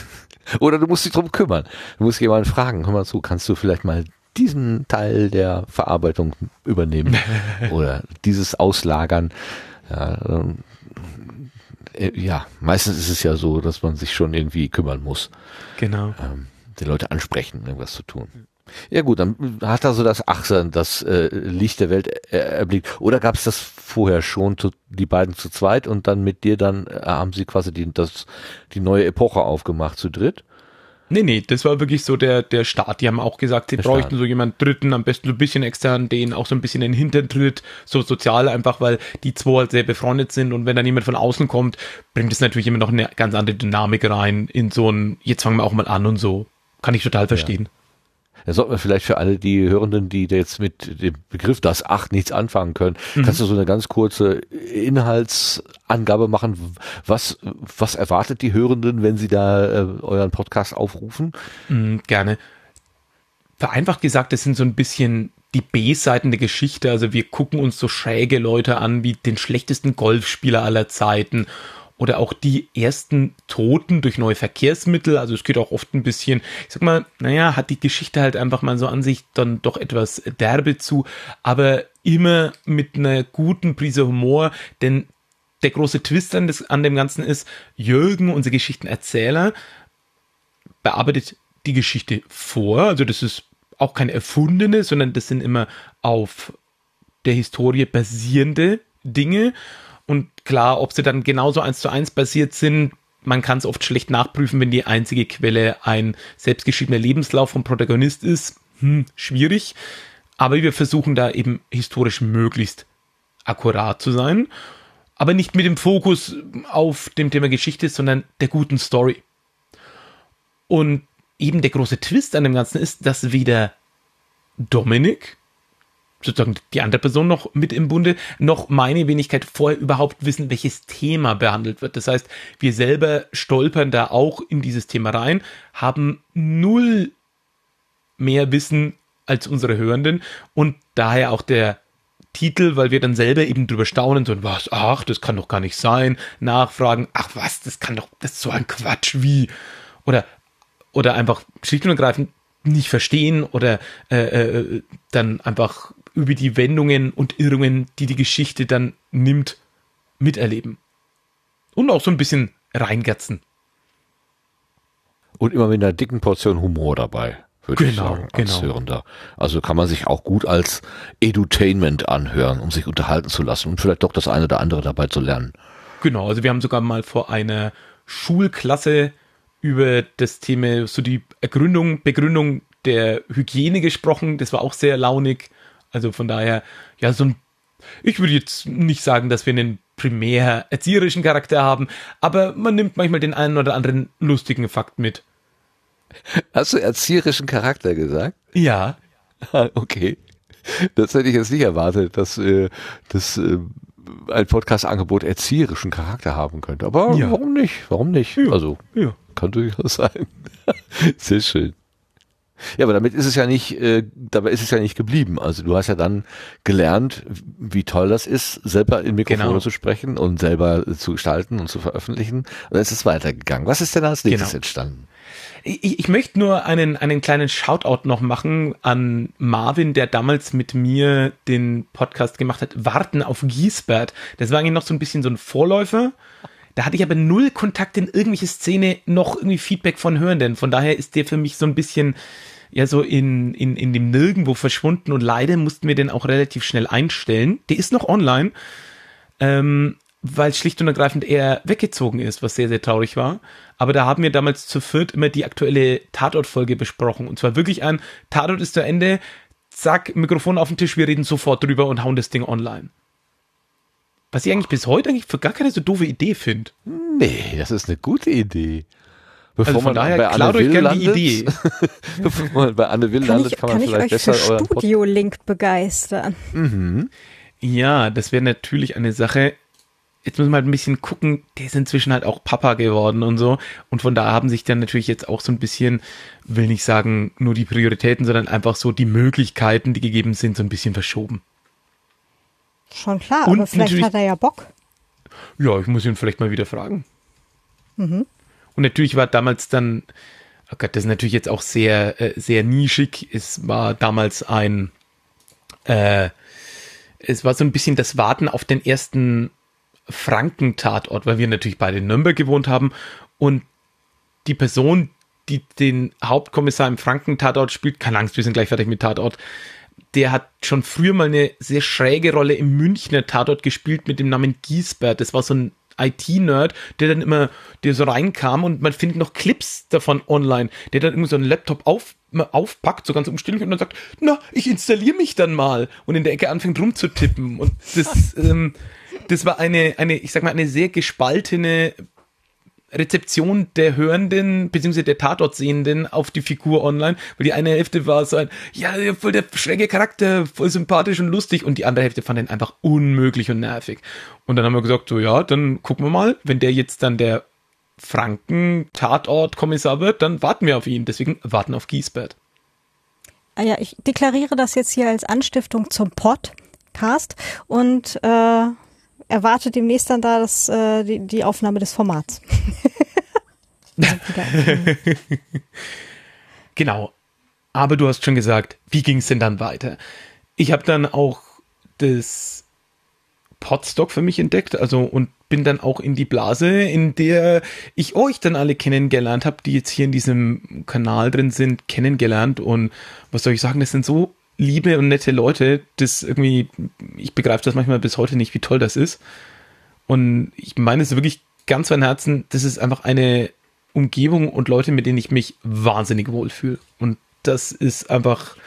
Oder du musst dich drum kümmern. Du musst jemanden fragen, hör mal zu, kannst du vielleicht mal diesen Teil der Verarbeitung übernehmen oder dieses auslagern. Ja, ähm, äh, ja, meistens ist es ja so, dass man sich schon irgendwie kümmern muss, Genau. ähm, die Leute ansprechen, irgendwas zu tun. Ja gut, dann hat er so das Achsen, das äh, Licht der Welt er erblickt. Oder gab es das vorher schon, zu, die beiden zu zweit und dann mit dir dann äh, haben sie quasi die, das, die neue Epoche aufgemacht zu dritt? Nee, nee, das war wirklich so der, der Start. Die haben auch gesagt, sie Der bräuchten Start. so jemanden Dritten, am besten so ein bisschen extern, den auch so ein bisschen in den Hintern tritt, so sozial einfach, weil die zwei halt sehr befreundet sind und wenn dann jemand von außen kommt, bringt es natürlich immer noch eine ganz andere Dynamik rein in so ein, jetzt fangen wir auch mal an und so. Kann ich total verstehen. Da sollten wir vielleicht für alle die Hörenden, die da jetzt mit dem Begriff das Acht nichts anfangen können, kannst du so eine ganz kurze Inhaltsangabe machen? Was, was erwartet die Hörenden, wenn sie da äh, euren Podcast aufrufen? Mm, gerne. Vereinfacht gesagt, das sind so ein bisschen die B-Seiten der Geschichte. Also wir gucken uns so schräge Leute an wie den schlechtesten Golfspieler aller Zeiten oder auch die ersten Toten durch neue Verkehrsmittel. Also es geht auch oft ein bisschen, ich sag mal, naja, hat die Geschichte halt einfach mal so an sich dann doch etwas derbe zu, aber immer mit einer guten Prise Humor, denn der große Twist an, das, an dem Ganzen ist, Jürgen, unser Geschichtenerzähler, bearbeitet die Geschichte vor. Also das ist auch keine erfundene, sondern das sind immer auf der Historie basierende Dinge. Klar, ob sie dann genauso eins zu eins basiert sind, man kann es oft schlecht nachprüfen, wenn die einzige Quelle ein selbstgeschriebener Lebenslauf vom Protagonist ist. Hm, schwierig. Aber wir versuchen da eben historisch möglichst akkurat zu sein. Aber nicht mit dem Fokus auf dem Thema Geschichte, sondern der guten Story. Und eben der große Twist an dem Ganzen ist, dass weder Dominik, sozusagen die andere Person noch mit im Bunde, noch meine Wenigkeit vorher überhaupt wissen, welches Thema behandelt wird. Das heißt, wir selber stolpern da auch in dieses Thema rein, haben null mehr Wissen als unsere Hörenden und daher auch der Titel, weil wir dann selber eben drüber staunen, so was, ach, das kann doch gar nicht sein, nachfragen, ach was, das kann doch, das ist so ein Quatsch, wie, oder, oder einfach schlicht und ergreifend nicht verstehen oder äh, äh, dann einfach über die Wendungen und Irrungen, die die Geschichte dann nimmt, miterleben. Und auch so ein bisschen reingatzen. Und immer mit einer dicken Portion Humor dabei, würde ich Genau, sagen, als genau. Hörender. Also kann man sich auch gut als Edutainment anhören, um sich unterhalten zu lassen und vielleicht doch das eine oder andere dabei zu lernen. Genau, also wir haben sogar mal vor einer Schulklasse über das Thema, so die Ergründung, Begründung der Hygiene gesprochen. Das war auch sehr launig. Also von daher, ja, so ein, ich würde jetzt nicht sagen, dass wir einen primär erzieherischen Charakter haben, aber man nimmt manchmal den einen oder anderen lustigen Fakt mit. Hast du erzieherischen Charakter gesagt? Ja, Okay. Das hätte ich jetzt nicht erwartet, dass, äh, dass äh, ein Podcast-Angebot erzieherischen Charakter haben könnte. Aber Ja. warum nicht? Warum nicht? Ja. Also ja. kann durchaus sein. Sehr schön. Ja, aber damit ist es ja nicht, äh, dabei ist es ja nicht geblieben. Also du hast ja dann gelernt, wie toll das ist, selber in Mikrofone Genau. zu sprechen und selber zu gestalten und zu veröffentlichen. Und dann ist es weitergegangen. Was ist denn als nächstes Genau. entstanden? Ich, ich möchte nur einen, einen kleinen Shoutout noch machen an Marvin, der damals mit mir den Podcast gemacht hat, Warten auf Giesbert. Das war eigentlich noch so ein bisschen so ein Vorläufer. Da hatte ich aber null Kontakt in irgendwelche Szene, noch irgendwie Feedback von Hörenden. Von daher ist der für mich so ein bisschen, ja, so in, in, in dem Nirgendwo verschwunden und leider mussten wir den auch relativ schnell einstellen. Der ist noch online. Ähm, weil schlicht und ergreifend er weggezogen ist, was sehr, sehr traurig war. Aber da haben wir damals zu viert immer die aktuelle Tatort-Folge besprochen. Und zwar wirklich ein Tatort ist zu Ende, zack, Mikrofon auf den Tisch, wir reden sofort drüber und hauen das Ding online. Was ich eigentlich bis heute eigentlich für gar keine so doofe Idee finde. Nee, das ist eine gute Idee. Bevor also von daher bei klaut euch gerne die Idee. Bevor man bei Anne Will kann landet, ich, kann man kann vielleicht ich euch besser für euren Studio-Link begeistern. Mhm. Ja, das wäre natürlich eine Sache. Jetzt müssen wir halt ein bisschen gucken, der ist inzwischen halt auch Papa geworden und so. Und von da haben sich dann natürlich jetzt auch so ein bisschen, will nicht sagen nur die Prioritäten, sondern einfach so die Möglichkeiten, die gegeben sind, so ein bisschen verschoben. Schon klar, Und aber vielleicht hat er ja Bock. Ja, ich muss ihn vielleicht mal wieder fragen. Mhm. Und natürlich war damals dann, oh Gott, das ist natürlich jetzt auch sehr, äh, sehr nischig. Es war damals ein, äh, es war so ein bisschen das Warten auf den ersten Franken-Tatort, weil wir natürlich beide in Nürnberg gewohnt haben und die Person, die den Hauptkommissar im Franken-Tatort spielt, keine Angst, wir sind gleich fertig mit Tatort, der hat schon früher mal eine sehr schräge Rolle im Münchner Tatort gespielt mit dem Namen Giesbert. Das war so ein IT-Nerd, der dann immer, der so reinkam und man findet noch Clips davon online, der dann irgendwie so einen Laptop auf, aufpackt, so ganz umständlich und dann sagt, na, ich installiere mich dann mal und in der Ecke anfängt rumzutippen und das, ähm, das war eine, eine, ich sag mal, eine sehr gespaltene Rezeption der Hörenden bzw. der Tatortsehenden auf die Figur online, weil die eine Hälfte war so ein, ja, voll der schräge Charakter, voll sympathisch und lustig und die andere Hälfte fand den einfach unmöglich und nervig. Und dann haben wir gesagt, so ja, dann gucken wir mal, wenn der jetzt dann der Franken-Tatort-Kommissar wird, dann warten wir auf ihn. Deswegen warten auf Giesbert. Ah ja, ich deklariere das jetzt hier als Anstiftung zum Podcast und äh, erwarte demnächst dann da das, äh, die, die Aufnahme des Formats. Genau. Aber du hast schon gesagt, wie ging es denn dann weiter? Ich habe dann auch das Podstock für mich entdeckt, also und bin dann auch in die Blase, in der ich euch dann alle kennengelernt habe, die jetzt hier in diesem Kanal drin sind, kennengelernt und was soll ich sagen, das sind so liebe und nette Leute, das irgendwie, ich begreife das manchmal bis heute nicht, wie toll das ist. Und ich meine es wirklich ganz von Herzen, das ist einfach eine Umgebung und Leute, mit denen ich mich wahnsinnig wohlfühle. Und das ist einfach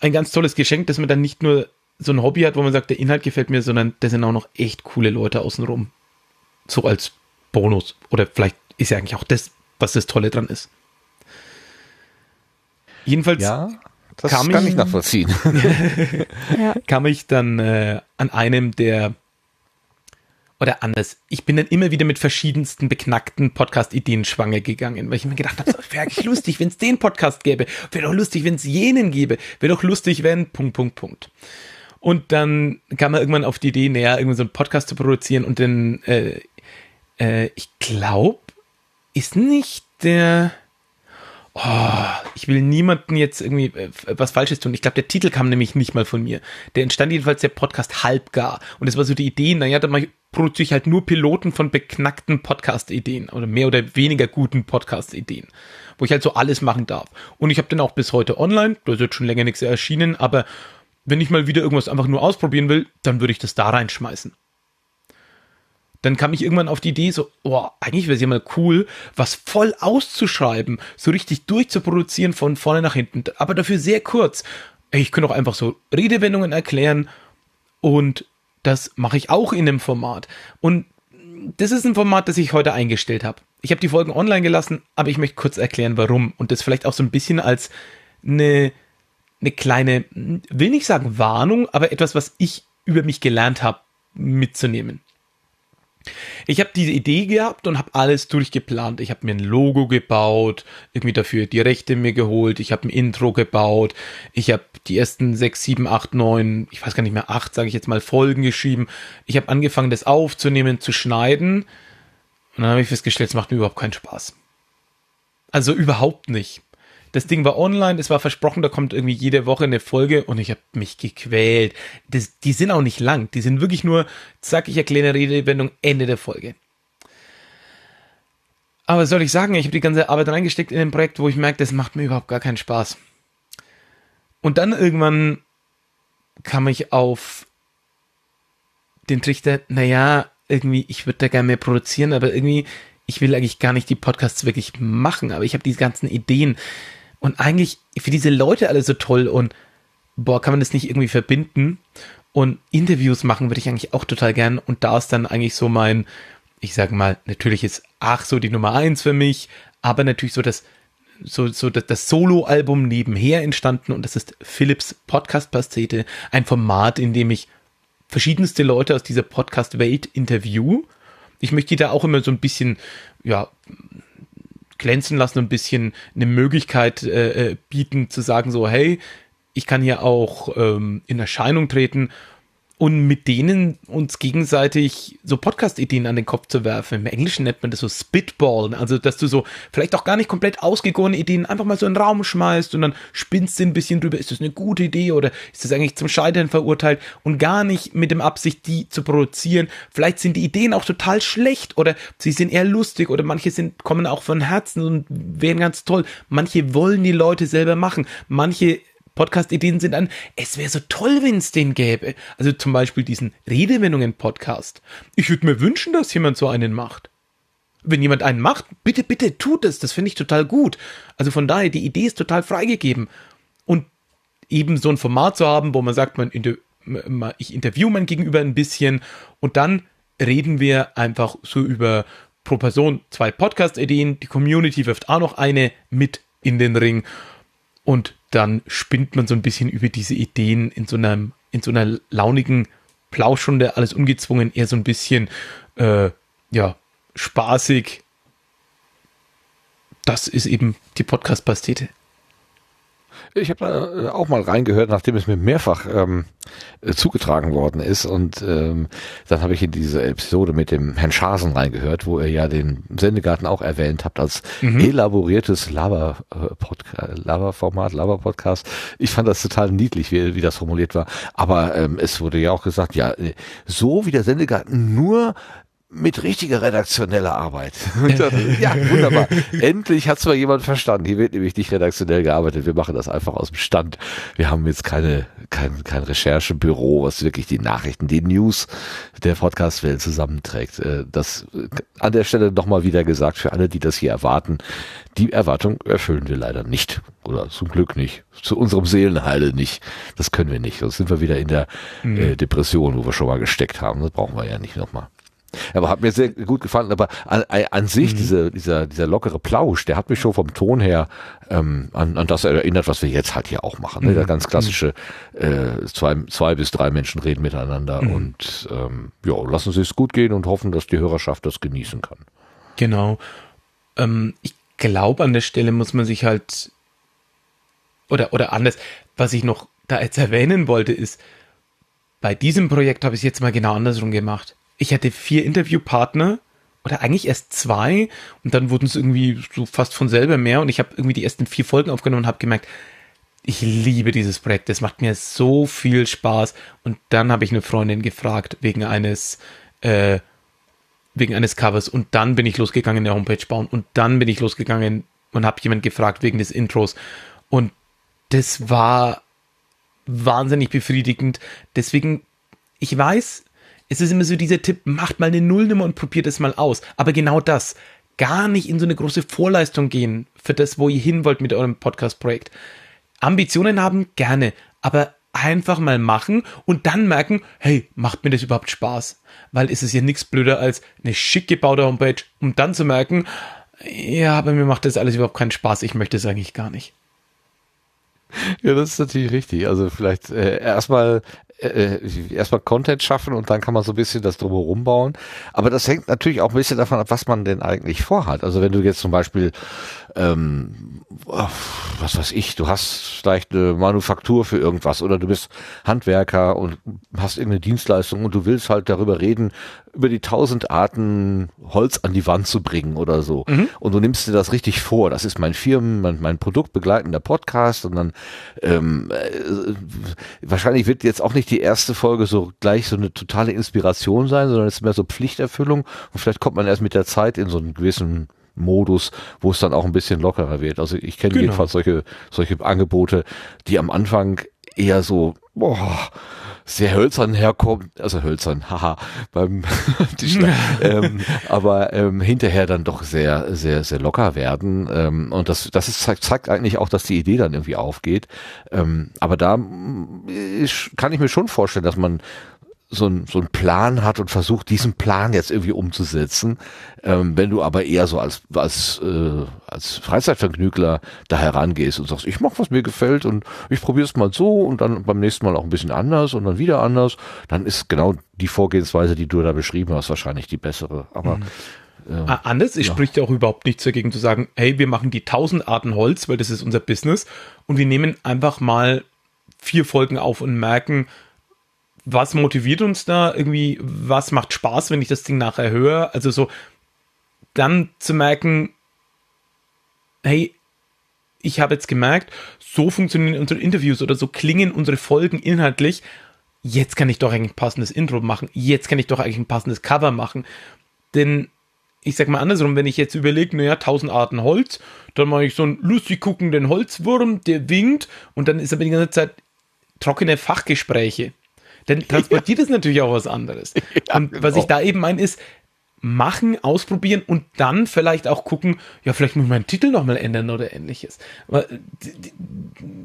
ein ganz tolles Geschenk, dass man dann nicht nur so ein Hobby hat, wo man sagt, der Inhalt gefällt mir, sondern da sind auch noch echt coole Leute außenrum. So als Bonus. Oder vielleicht ist ja eigentlich auch das, was das Tolle dran ist. Jedenfalls Ja, das Kam kann ich- ich nachvollziehen. ja. kam ich dann äh, an einem der oder anders. Ich bin dann immer wieder mit verschiedensten beknackten Podcast-Ideen schwanger gegangen, weil ich mir gedacht habe, wäre eigentlich lustig, wenn es den Podcast gäbe. Wäre doch lustig, wenn es jenen gäbe. Wäre doch lustig, wenn Punkt, Punkt, Punkt. Und dann kam man irgendwann auf die Idee, näher irgendwie so einen Podcast zu produzieren und dann, äh, äh, ich glaube, ist nicht der, oh, ich will niemanden jetzt irgendwie äh, was Falsches tun. Ich glaube, der Titel kam nämlich nicht mal von mir. Der entstand jedenfalls der Podcast halbgar. Und es war so die Idee, naja, dann produziere ich halt nur Piloten von beknackten Podcast-Ideen oder mehr oder weniger guten Podcast-Ideen, wo ich halt so alles machen darf. Und ich habe den auch bis heute online, da ist jetzt schon länger nichts erschienen, aber wenn ich mal wieder irgendwas einfach nur ausprobieren will, dann würde ich das da reinschmeißen. Dann kam ich irgendwann auf die Idee, so, oh, eigentlich wäre es ja mal cool, was voll auszuschreiben, so richtig durchzuproduzieren von vorne nach hinten, aber dafür sehr kurz. Ich könnte auch einfach so Redewendungen erklären und das mache ich auch in dem Format. Und das ist ein Format, das ich heute eingestellt habe. Ich habe die Folgen online gelassen, aber ich möchte kurz erklären, warum. Und das vielleicht auch so ein bisschen als eine, eine kleine, will nicht sagen Warnung, aber etwas, was ich über mich gelernt habe, mitzunehmen. Ich habe diese Idee gehabt und habe alles durchgeplant. Ich habe mir ein Logo gebaut, irgendwie dafür die Rechte mir geholt. Ich habe ein Intro gebaut. Ich habe die ersten sechs, sieben, acht, neun, ich weiß gar nicht mehr, acht, sage ich jetzt mal, Folgen geschrieben. Ich habe angefangen, das aufzunehmen, zu schneiden. Und dann habe ich festgestellt, es macht mir überhaupt keinen Spaß. Also überhaupt nicht. Das Ding war online, es war versprochen, da kommt irgendwie jede Woche eine Folge und ich habe mich gequält. Das, die sind auch nicht lang, die sind wirklich nur, zack, ich erkläre eine Redewendung, Ende der Folge. Aber was soll ich sagen, ich habe die ganze Arbeit reingesteckt in ein Projekt, wo ich merke, das macht mir überhaupt gar keinen Spaß. Und dann irgendwann kam ich auf den Trichter, naja, irgendwie, ich würde da gerne mehr produzieren, aber irgendwie, ich will eigentlich gar nicht die Podcasts wirklich machen, aber ich habe diese ganzen Ideen. Und eigentlich für diese Leute alle so toll und boah, kann man das nicht irgendwie verbinden? Und Interviews machen würde ich eigentlich auch total gern. Und da ist dann eigentlich so mein, ich sage mal, natürlich ist ach so die Nummer eins für mich, aber natürlich so das, so, so das, das Solo-Album nebenher entstanden und das ist Philips Podcast-Pastete, ein Format, in dem ich verschiedenste Leute aus dieser Podcast-Welt interview. Ich möchte die da auch immer so ein bisschen, ja, glänzen lassen und ein bisschen eine Möglichkeit äh, äh, bieten, zu sagen so, hey, ich kann hier auch ähm, in Erscheinung treten und mit denen uns gegenseitig so Podcast-Ideen an den Kopf zu werfen. Im Englischen nennt man das so Spitballen, also dass du so vielleicht auch gar nicht komplett ausgegorene Ideen einfach mal so in den Raum schmeißt und dann spinnst du ein bisschen drüber, ist das eine gute Idee oder ist das eigentlich zum Scheitern verurteilt und gar nicht mit dem Absicht, die zu produzieren. Vielleicht sind die Ideen auch total schlecht oder sie sind eher lustig oder manche sind, kommen auch von Herzen und wären ganz toll. Manche wollen die Leute selber machen, manche Podcast-Ideen sind an, es wäre so toll, wenn es den gäbe. Also zum Beispiel diesen Redewendungen-Podcast. Ich würde mir wünschen, dass jemand so einen macht. Wenn jemand einen macht, bitte, bitte tut es. Das finde ich total gut. Also von daher, die Idee ist total freigegeben. Und eben so ein Format zu haben, wo man sagt, man inter ich interview mein Gegenüber ein bisschen und dann reden wir einfach so über pro Person zwei Podcast-Ideen. Die Community wirft auch noch eine mit in den Ring. Und dann spinnt man so ein bisschen über diese Ideen in so einem, in so einer launigen Plauschrunde, alles ungezwungen, eher so ein bisschen, äh, ja, spaßig. Das ist eben die Podcast-Pastete. Ich habe da äh, auch mal reingehört, nachdem es mir mehrfach ähm, äh, zugetragen worden ist. Und ähm, dann habe ich in diese Episode mit dem Herrn Schasen reingehört, wo ihr ja den Sendegarten auch erwähnt habt als mhm. elaboriertes Lava-Format, äh, Lava-Podcast. Ich fand das total niedlich, wie, wie das formuliert war. Aber ähm, es wurde ja auch gesagt, ja, so wie der Sendegarten nur mit richtiger redaktioneller Arbeit. ja, wunderbar. Endlich hat es mal jemand verstanden. Hier wird nämlich nicht redaktionell gearbeitet. Wir machen das einfach aus dem Stand. Wir haben jetzt keine, kein, kein Recherchebüro, was wirklich die Nachrichten, die News der Podcast-Welt zusammenträgt. Äh, das äh, an der Stelle nochmal wieder gesagt für alle, die das hier erwarten. Die Erwartung erfüllen wir leider nicht. Oder zum Glück nicht. Zu unserem Seelenheile nicht. Das können wir nicht. Sonst sind wir wieder in der mhm. äh, Depression, wo wir schon mal gesteckt haben. Das brauchen wir ja nicht nochmal. Aber hat mir sehr gut gefallen. Aber an, an sich, mhm. diese, dieser, dieser lockere Plausch, der hat mich schon vom Ton her ähm, an, an das erinnert, was wir jetzt halt hier auch machen. Ne? Mhm. Der ganz klassische äh, zwei, zwei bis drei Menschen reden miteinander mhm. und ähm, ja, lassen Sie es gut gehen und hoffen, dass die Hörerschaft das genießen kann. Genau. Ähm, ich glaube, an der Stelle muss man sich halt oder, oder anders, was ich noch da jetzt erwähnen wollte, ist, bei diesem Projekt habe ich es jetzt mal genau andersrum gemacht ich hatte vier Interviewpartner oder eigentlich erst zwei und dann wurden es irgendwie so fast von selber mehr und ich habe irgendwie die ersten vier Folgen aufgenommen und habe gemerkt, ich liebe dieses Projekt, das macht mir so viel Spaß und dann habe ich eine Freundin gefragt wegen eines äh, wegen eines Covers und dann bin ich losgegangen der Homepage bauen und dann bin ich losgegangen und habe jemand gefragt wegen des Intros und das war wahnsinnig befriedigend. Deswegen, ich weiß, es ist immer so dieser Tipp, macht mal eine Nullnummer und probiert es mal aus. Aber genau das, gar nicht in so eine große Vorleistung gehen für das, wo ihr hin wollt mit eurem Podcast-Projekt. Ambitionen haben, gerne, aber einfach mal machen und dann merken, hey, macht mir das überhaupt Spaß? Weil es ist ja nichts blöder als eine schick gebaute Homepage, um dann zu merken, ja, aber mir macht das alles überhaupt keinen Spaß, ich möchte es eigentlich gar nicht. Ja, das ist natürlich richtig. Also vielleicht äh, erstmal äh, erstmal Content schaffen und dann kann man so ein bisschen das drumherum bauen. Aber das hängt natürlich auch ein bisschen davon ab, was man denn eigentlich vorhat. Also wenn du jetzt zum Beispiel ähm, was weiß ich, du hast vielleicht eine Manufaktur für irgendwas oder du bist Handwerker und hast irgendeine Dienstleistung und du willst halt darüber reden, über die tausend Arten Holz an die Wand zu bringen oder so. Mhm. Und du nimmst dir das richtig vor. Das ist mein Firmen, mein, mein produktbegleitender Podcast und dann ähm, äh, wahrscheinlich wird jetzt auch nicht die erste Folge so gleich so eine totale Inspiration sein, sondern es ist mehr so Pflichterfüllung und vielleicht kommt man erst mit der Zeit in so einen gewissen Modus, wo es dann auch ein bisschen lockerer wird. Also ich kenne genau. jedenfalls solche, solche Angebote, die am Anfang eher so, boah, sehr hölzern herkommt, also hölzern, haha, beim Tischler, ähm, aber ähm, hinterher dann doch sehr, sehr, sehr locker werden. Ähm, und das, das ist, zeigt, eigentlich auch, dass die Idee dann irgendwie aufgeht. Ähm, aber da ist, kann ich mir schon vorstellen, dass man so ein, so Plan hat und versucht, diesen Plan jetzt irgendwie umzusetzen. Ähm, wenn du aber eher so als, als, äh, als Freizeitvergnügler da herangehst und sagst, ich mach, was mir gefällt und ich probiere es mal so und dann beim nächsten Mal auch ein bisschen anders und dann wieder anders, dann ist genau die Vorgehensweise, die du da beschrieben hast, wahrscheinlich die bessere. Aber mhm. Ja. Anders, es ja. spricht ja auch überhaupt nichts dagegen zu sagen, hey, wir machen die tausend Arten Holz, weil das ist unser Business und wir nehmen einfach mal vier Folgen auf und merken, was motiviert uns da irgendwie, was macht Spaß, wenn ich das Ding nachher höre? Also so, dann zu merken, hey, ich habe jetzt gemerkt, so funktionieren unsere Interviews oder so klingen unsere Folgen inhaltlich. Jetzt kann ich doch eigentlich ein passendes Intro machen. Jetzt kann ich doch eigentlich ein passendes Cover machen. Denn ich sag mal andersrum, wenn ich jetzt überlege, naja, tausend Arten Holz, dann mache ich so einen lustig guckenden Holzwurm, der winkt und dann ist aber die ganze Zeit trockene Fachgespräche. Denn transportiert ja. ist natürlich auch was anderes. Ja, und was genau. ich da eben meine, ist, machen, ausprobieren und dann vielleicht auch gucken, ja, vielleicht muss ich meinen Titel nochmal ändern oder ähnliches.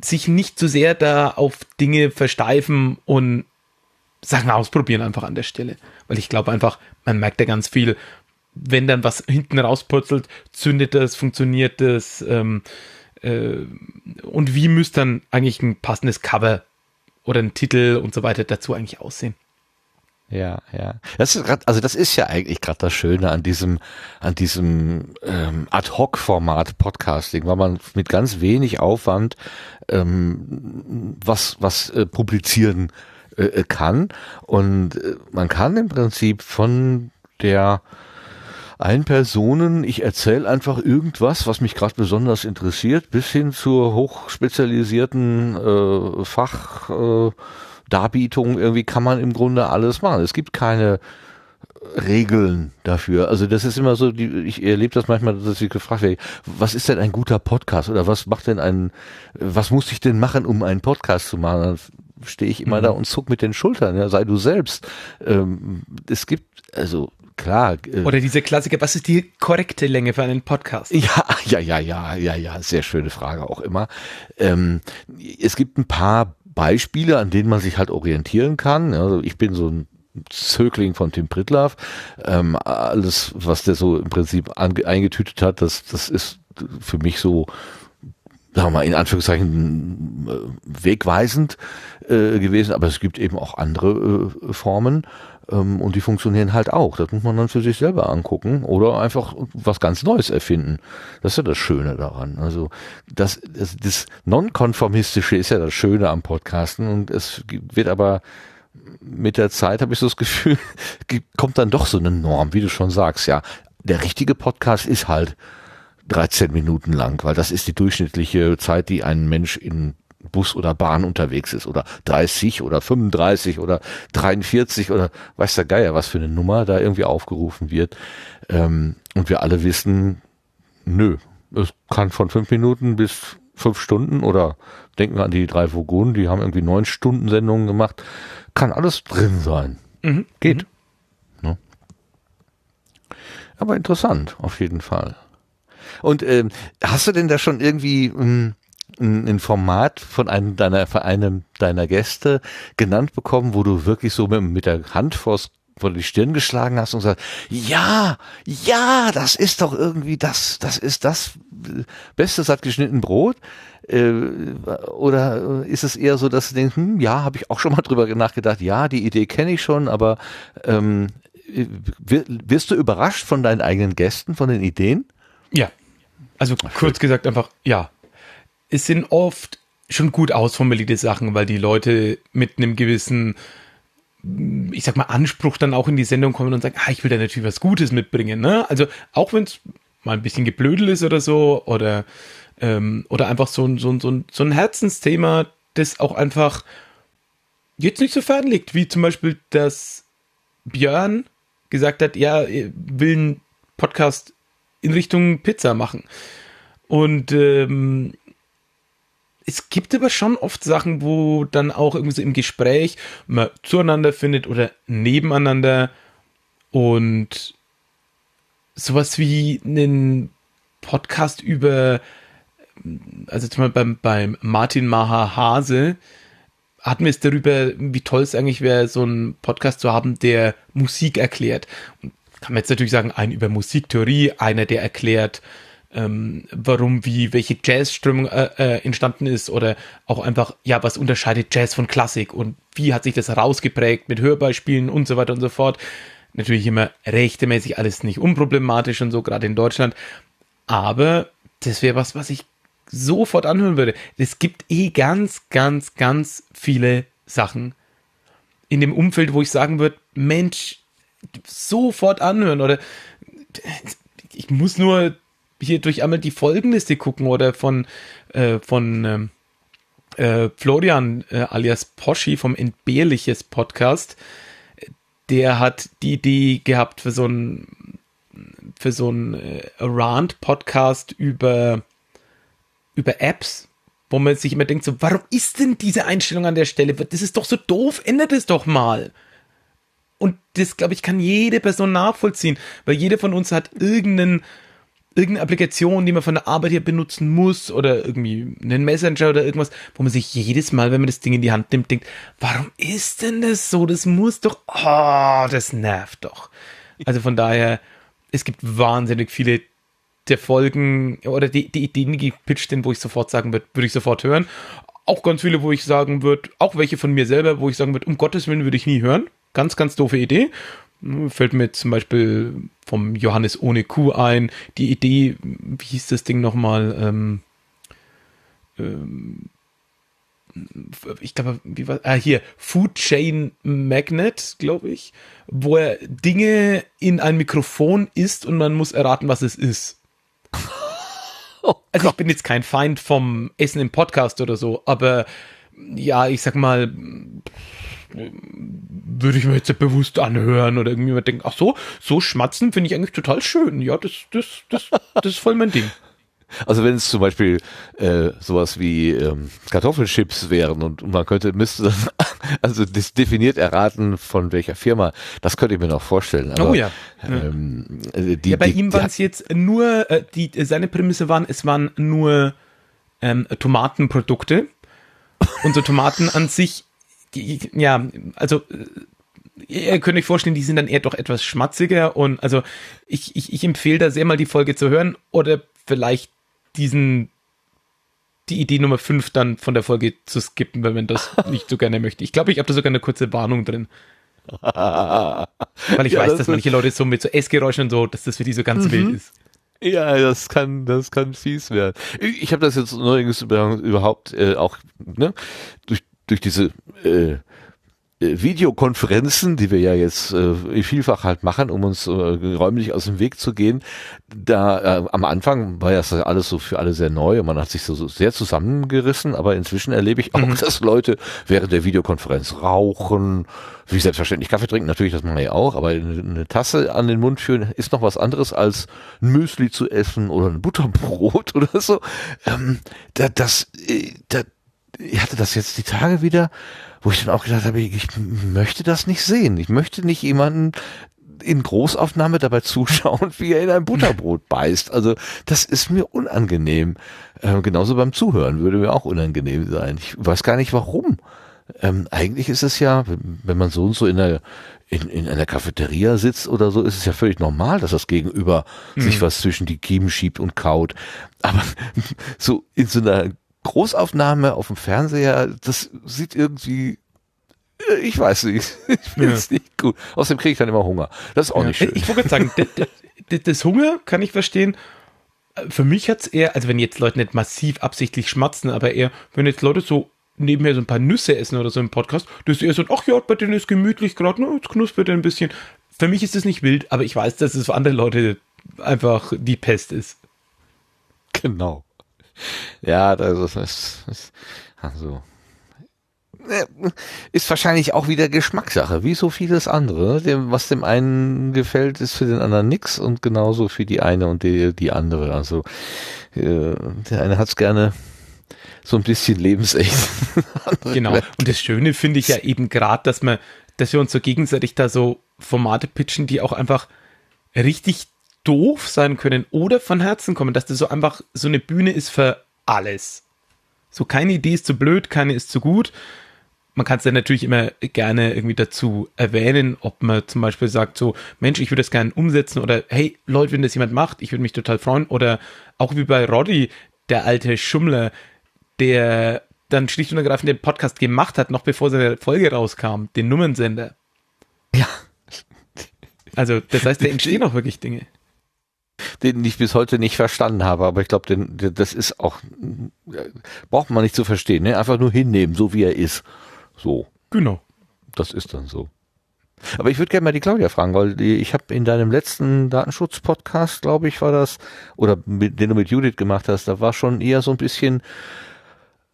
Sich nicht zu sehr da auf Dinge versteifen und Sachen ausprobieren einfach an der Stelle. Weil ich glaube einfach, man merkt ja ganz viel, wenn dann was hinten rauspurzelt, zündet das, funktioniert das ähm, äh, und wie müsste dann eigentlich ein passendes Cover oder ein Titel und so weiter dazu eigentlich aussehen. Ja, ja. Das ist grad, also das ist ja eigentlich gerade das Schöne an diesem, an diesem ähm, Ad-Hoc-Format Podcasting, weil man mit ganz wenig Aufwand ähm, was, was äh, publizieren äh, kann. Und äh, man kann im Prinzip von der ein Personen, ich erzähle einfach irgendwas, was mich gerade besonders interessiert, bis hin zur hochspezialisierten äh, Fachdarbietung. Äh, irgendwie kann man im Grunde alles machen. Es gibt keine Regeln dafür. Also das ist immer so, die, ich erlebe das manchmal, dass ich gefragt werde, was ist denn ein guter Podcast oder was macht denn ein, was muss ich denn machen, um einen Podcast zu machen? Dann stehe ich immer mhm. da und zuck mit den Schultern, ja, sei du selbst. Ähm, es gibt, also klar. Äh, Oder diese Klassiker, was ist die korrekte Länge für einen Podcast? Ja, ja, ja, ja, ja, ja, sehr schöne Frage auch immer. Ähm, es gibt ein paar Beispiele, an denen man sich halt orientieren kann. Also ich bin so ein Zögling von Tim Pritlaff. Ähm, alles, was der so im Prinzip eingetütet hat, das, das ist für mich so sagen wir mal, in Anführungszeichen äh, wegweisend äh, gewesen, aber es gibt eben auch andere äh, Formen ähm, und die funktionieren halt auch. Das muss man dann für sich selber angucken oder einfach was ganz Neues erfinden. Das ist ja das Schöne daran. Also das, das, das Nonkonformistische ist ja das Schöne am Podcasten und es wird aber mit der Zeit habe ich so das Gefühl, kommt dann doch so eine Norm, wie du schon sagst, ja. Der richtige Podcast ist halt 13 Minuten lang, weil das ist die durchschnittliche Zeit, die ein Mensch in Bus oder Bahn unterwegs ist oder 30 oder 35 oder 43 oder weiß der Geier, was für eine Nummer da irgendwie aufgerufen wird. Ähm, und wir alle wissen, nö, es kann von fünf Minuten bis fünf Stunden oder denken an die drei Vogonen, die haben irgendwie neun Stunden Sendungen gemacht, kann alles drin sein. Mhm. Geht. Mhm. Ne? Aber interessant, auf jeden Fall. Und ähm, hast du denn da schon irgendwie ähm, ein, ein Format von einem deiner, von einem deiner Gäste genannt bekommen, wo du wirklich so mit, mit der Hand vors vor die Stirn geschlagen hast und gesagt, ja, ja, das ist doch irgendwie das, das ist das Beste satt geschnitten Brot. Äh, oder ist es eher so, dass du denkst, hm, ja, habe ich auch schon mal drüber nachgedacht, ja, die Idee kenne ich schon, aber ähm, wirst du überrascht von deinen eigenen Gästen, von den Ideen? Ja. Also kurz gesagt einfach, ja. Es sind oft schon gut ausformulierte Sachen, weil die Leute mit einem gewissen, ich sag mal, Anspruch dann auch in die Sendung kommen und sagen, ah, ich will da natürlich was Gutes mitbringen. Ne? Also auch wenn es mal ein bisschen geblödel ist oder so, oder, ähm, oder einfach so ein, so, ein, so, ein, Herzensthema, das auch einfach jetzt nicht so fern liegt, wie zum Beispiel, dass Björn gesagt hat, ja, will einen Podcast in Richtung Pizza machen. Und ähm, es gibt aber schon oft Sachen, wo dann auch irgendwie so im Gespräch man zueinander findet oder nebeneinander und sowas wie einen Podcast über, also zum Beispiel beim, beim Martin Maha Hase, hatten wir es darüber, wie toll es eigentlich wäre, so einen Podcast zu haben, der Musik erklärt. Und kann man jetzt natürlich sagen, ein über Musiktheorie, einer, der erklärt, ähm, warum, wie, welche Jazzströmung äh, äh, entstanden ist oder auch einfach, ja, was unterscheidet Jazz von Klassik und wie hat sich das herausgeprägt mit Hörbeispielen und so weiter und so fort. Natürlich immer rechtemäßig alles nicht unproblematisch und so, gerade in Deutschland. Aber das wäre was, was ich sofort anhören würde. Es gibt eh ganz, ganz, ganz viele Sachen in dem Umfeld, wo ich sagen würde, Mensch, sofort anhören oder ich muss nur hier durch einmal die Folgenliste gucken oder von, äh, von ähm, äh, Florian äh, alias Poschi vom Entbehrliches Podcast. Der hat die Idee gehabt für so ein für so ein äh, Rant-Podcast über, über Apps, wo man sich immer denkt, so, warum ist denn diese Einstellung an der Stelle? Das ist doch so doof, ändert es doch mal. Und das, glaube ich, kann jede Person nachvollziehen, weil jeder von uns hat irgendeinen irgendeine Applikation, die man von der Arbeit hier benutzen muss oder irgendwie einen Messenger oder irgendwas, wo man sich jedes Mal, wenn man das Ding in die Hand nimmt, denkt, warum ist denn das so? Das muss doch, oh, das nervt doch. Also von daher, es gibt wahnsinnig viele der Folgen oder die, die Ideen, die gepitcht sind, wo ich sofort sagen würde, würde ich sofort hören. Auch ganz viele, wo ich sagen würde, auch welche von mir selber, wo ich sagen würde, um Gottes Willen würde ich nie hören. Ganz, ganz doofe Idee. Fällt mir zum Beispiel vom Johannes ohne Kuh ein. Die Idee, wie hieß das Ding nochmal? Ähm, ähm, ich glaube, wie war, ah, hier, Food Chain Magnet, glaube ich, wo er Dinge in ein Mikrofon isst und man muss erraten, was es ist. Oh also ich bin jetzt kein Feind vom Essen im Podcast oder so, aber ja, ich sag mal, würde ich mir jetzt bewusst anhören oder irgendwie mal denken, ach so, so schmatzen finde ich eigentlich total schön. Ja, das, das, das, das ist voll mein Ding. Also wenn es zum Beispiel äh, sowas wie ähm, Kartoffelchips wären und, und man könnte, müsste dann also das definiert erraten, von welcher Firma, das könnte ich mir noch vorstellen. Aber, oh ja. Ähm, äh, die, ja, bei die, ihm waren es jetzt nur, äh, die, seine Prämisse waren, es waren nur ähm, Tomatenprodukte. Unsere Tomaten an sich ja, also ihr könnt euch vorstellen, die sind dann eher doch etwas schmatziger und also ich, ich, ich empfehle da sehr mal die Folge zu hören oder vielleicht diesen die Idee Nummer 5 dann von der Folge zu skippen, wenn man das nicht so gerne möchte. Ich glaube, ich habe da sogar eine kurze Warnung drin. Weil ich ja, weiß, das dass manche Leute so mit so Essgeräuschen und so, dass das für die so ganz mhm. wild ist. Ja, das kann, das kann fies werden. Ich habe das jetzt neuerdings überhaupt äh, auch ne, durch durch diese äh, äh, Videokonferenzen, die wir ja jetzt äh, vielfach halt machen, um uns äh, räumlich aus dem Weg zu gehen, da äh, am Anfang war ja das alles so für alle sehr neu und man hat sich so, so sehr zusammengerissen, aber inzwischen erlebe ich auch, mhm. dass Leute während der Videokonferenz rauchen, wie selbstverständlich Kaffee trinken, natürlich, das machen wir ja auch, aber eine, eine Tasse an den Mund führen ist noch was anderes als ein Müsli zu essen oder ein Butterbrot oder so. Ähm, da, das, äh, da, ich hatte das jetzt die Tage wieder, wo ich dann auch gedacht habe, ich möchte das nicht sehen. Ich möchte nicht jemanden in Großaufnahme dabei zuschauen, wie er in ein Butterbrot beißt. Also das ist mir unangenehm. Äh, genauso beim Zuhören würde mir auch unangenehm sein. Ich weiß gar nicht warum. ähm, eigentlich ist es ja, wenn man so und so in einer in, in einer Cafeteria sitzt oder so, ist es ja völlig normal, dass das Gegenüber mhm. sich was zwischen die Kiemen schiebt und kaut. Aber so in so einer Großaufnahme auf dem Fernseher, das sieht irgendwie äh, ich weiß nicht. Ich finde es ja. nicht gut. Außerdem kriege ich dann immer Hunger. Das ist auch ja. nicht schön. Ich wollte sagen, das Hunger kann ich verstehen. Für mich hat es eher, also wenn jetzt Leute nicht massiv absichtlich schmatzen, aber eher, wenn jetzt Leute so nebenher so ein paar Nüsse essen oder so im Podcast, das ist eher so, ach ja, bei denen ist gemütlich gerade, ne, jetzt knuspert er ein bisschen. Für mich ist es nicht wild, aber ich weiß, dass es für andere Leute einfach die Pest ist. Genau. Ja, das ist, also ist wahrscheinlich auch wieder Geschmackssache, wie so vieles andere. Dem, was dem einen gefällt, ist für den anderen nix und genauso für die eine und die, die andere. Also äh, der eine hat's gerne so ein bisschen lebensecht. genau. Und das Schöne finde ich ja eben gerade, dass man, dass wir uns so gegenseitig da so Formate pitchen, die auch einfach richtig doof sein können oder von Herzen kommen, dass das so einfach so eine Bühne ist für alles. So keine Idee ist zu blöd, keine ist zu gut. Man kann es dann natürlich immer gerne irgendwie dazu erwähnen, ob man zum Beispiel sagt so, Mensch, ich würde das gerne umsetzen oder hey, Leute, wenn das jemand macht, ich würde mich total freuen oder auch wie bei Roddy, der alte Schummler, der dann schlicht und ergreifend den Podcast gemacht hat, noch bevor seine Folge rauskam, den Nummernsender. Ja. Also, das heißt, da entstehen auch wirklich Dinge. Den ich bis heute nicht verstanden habe, aber ich glaube, das ist auch, braucht man nicht zu verstehen, ne? Einfach nur hinnehmen, so wie er ist. So. Genau. Das ist dann so. Aber ich würde gerne mal die Claudia fragen, weil die, ich habe in deinem letzten Datenschutz-Podcast, glaube ich, war das, oder mit, den du mit Judith gemacht hast, da war schon eher so ein bisschen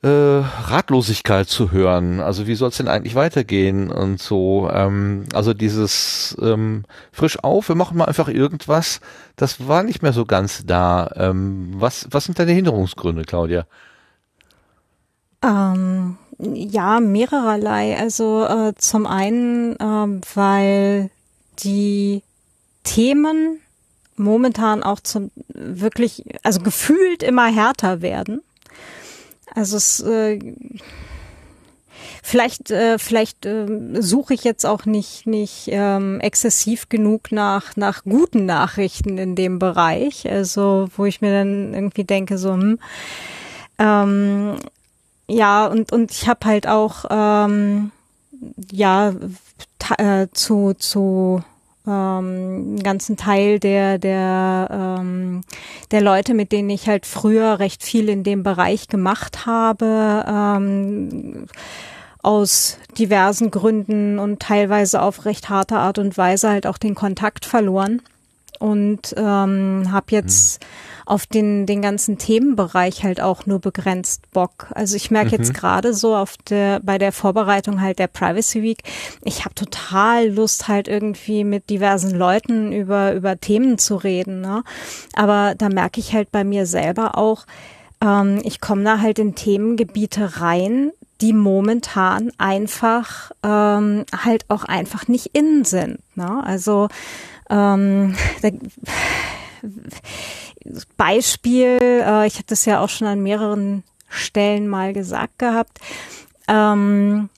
äh, Ratlosigkeit zu hören. Also wie soll es denn eigentlich weitergehen und so. Ähm, also dieses ähm, frisch auf, wir machen mal einfach irgendwas, das war nicht mehr so ganz da. Ähm, was, was sind deine Hinderungsgründe, Claudia? Ähm, ja, mehrererlei. Also äh, zum einen, äh, weil die Themen momentan auch zum wirklich, also gefühlt immer härter werden. Also es äh, vielleicht äh, vielleicht äh, suche ich jetzt auch nicht nicht ähm, exzessiv genug nach nach guten Nachrichten in dem Bereich. Also wo ich mir dann irgendwie denke so hm, ähm, ja und und ich habe halt auch ähm, ja äh, zu zu ähm, ganzen Teil der der ähm, der Leute, mit denen ich halt früher recht viel in dem Bereich gemacht habe, ähm, aus diversen Gründen und teilweise auf recht harte Art und Weise halt auch den Kontakt verloren. Und ähm, habe jetzt mhm auf den, den ganzen Themenbereich halt auch nur begrenzt Bock. Also ich merke mhm. jetzt gerade so auf der, bei der Vorbereitung halt der Privacy Week, ich habe total Lust halt irgendwie mit diversen Leuten über, über Themen zu reden. Ne? Aber da merke ich halt bei mir selber auch, ähm, ich komme da halt in Themengebiete rein, die momentan einfach ähm, halt auch einfach nicht innen sind. Ne? Also ähm, da, Beispiel, äh, ich hatte es ja auch schon an mehreren Stellen mal gesagt gehabt, ähm,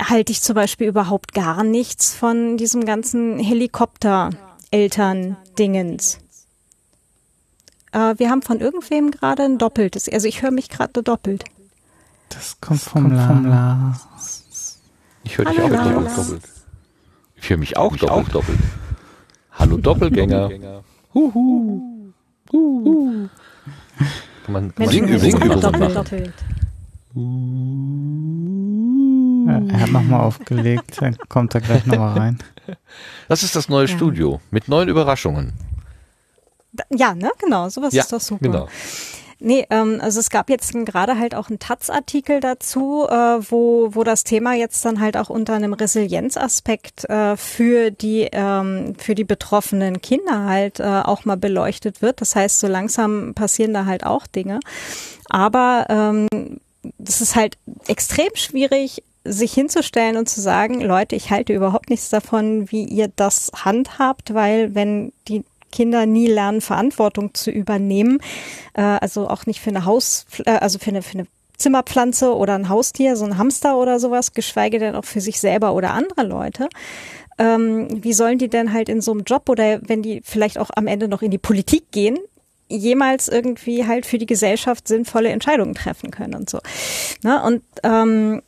halte ich zum Beispiel überhaupt gar nichts von diesem ganzen Helikopter-Eltern-Dingens. Äh, wir haben von irgendwem gerade ein doppeltes, also ich höre mich gerade doppelt. Das kommt vom, kommt vom Lars. Ich höre dich auch Lars. doppelt. Ich höre mich auch, doppelt. auch doppelt. Hallo Doppelgänger. Huhu. Uh. Kann man, kann Menschen man singen übrigens doppelt, doppelt. Ja, er hat nochmal aufgelegt, dann kommt er gleich nochmal rein. Das ist das neue ja. Studio mit neuen Überraschungen. Ja, ne, genau, sowas ja, ist doch super. Genau. Nee, ähm, also es gab jetzt gerade halt auch einen Taz-Artikel dazu, äh, wo, wo das Thema jetzt dann halt auch unter einem Resilienzaspekt äh, für die ähm, für die betroffenen Kinder halt äh, auch mal beleuchtet wird. Das heißt, so langsam passieren da halt auch Dinge. Aber ähm, das ist halt extrem schwierig, sich hinzustellen und zu sagen, Leute, ich halte überhaupt nichts davon, wie ihr das handhabt, weil wenn die Kinder nie lernen, Verantwortung zu übernehmen. Äh, also auch nicht für eine Haus, äh, also für eine, für eine Zimmerpflanze oder ein Haustier, so ein Hamster oder sowas, geschweige denn auch für sich selber oder andere Leute. Ähm, wie sollen die denn halt in so einem Job oder wenn die vielleicht auch am Ende noch in die Politik gehen, jemals irgendwie halt für die Gesellschaft sinnvolle Entscheidungen treffen können und so. Ne? Und ähm,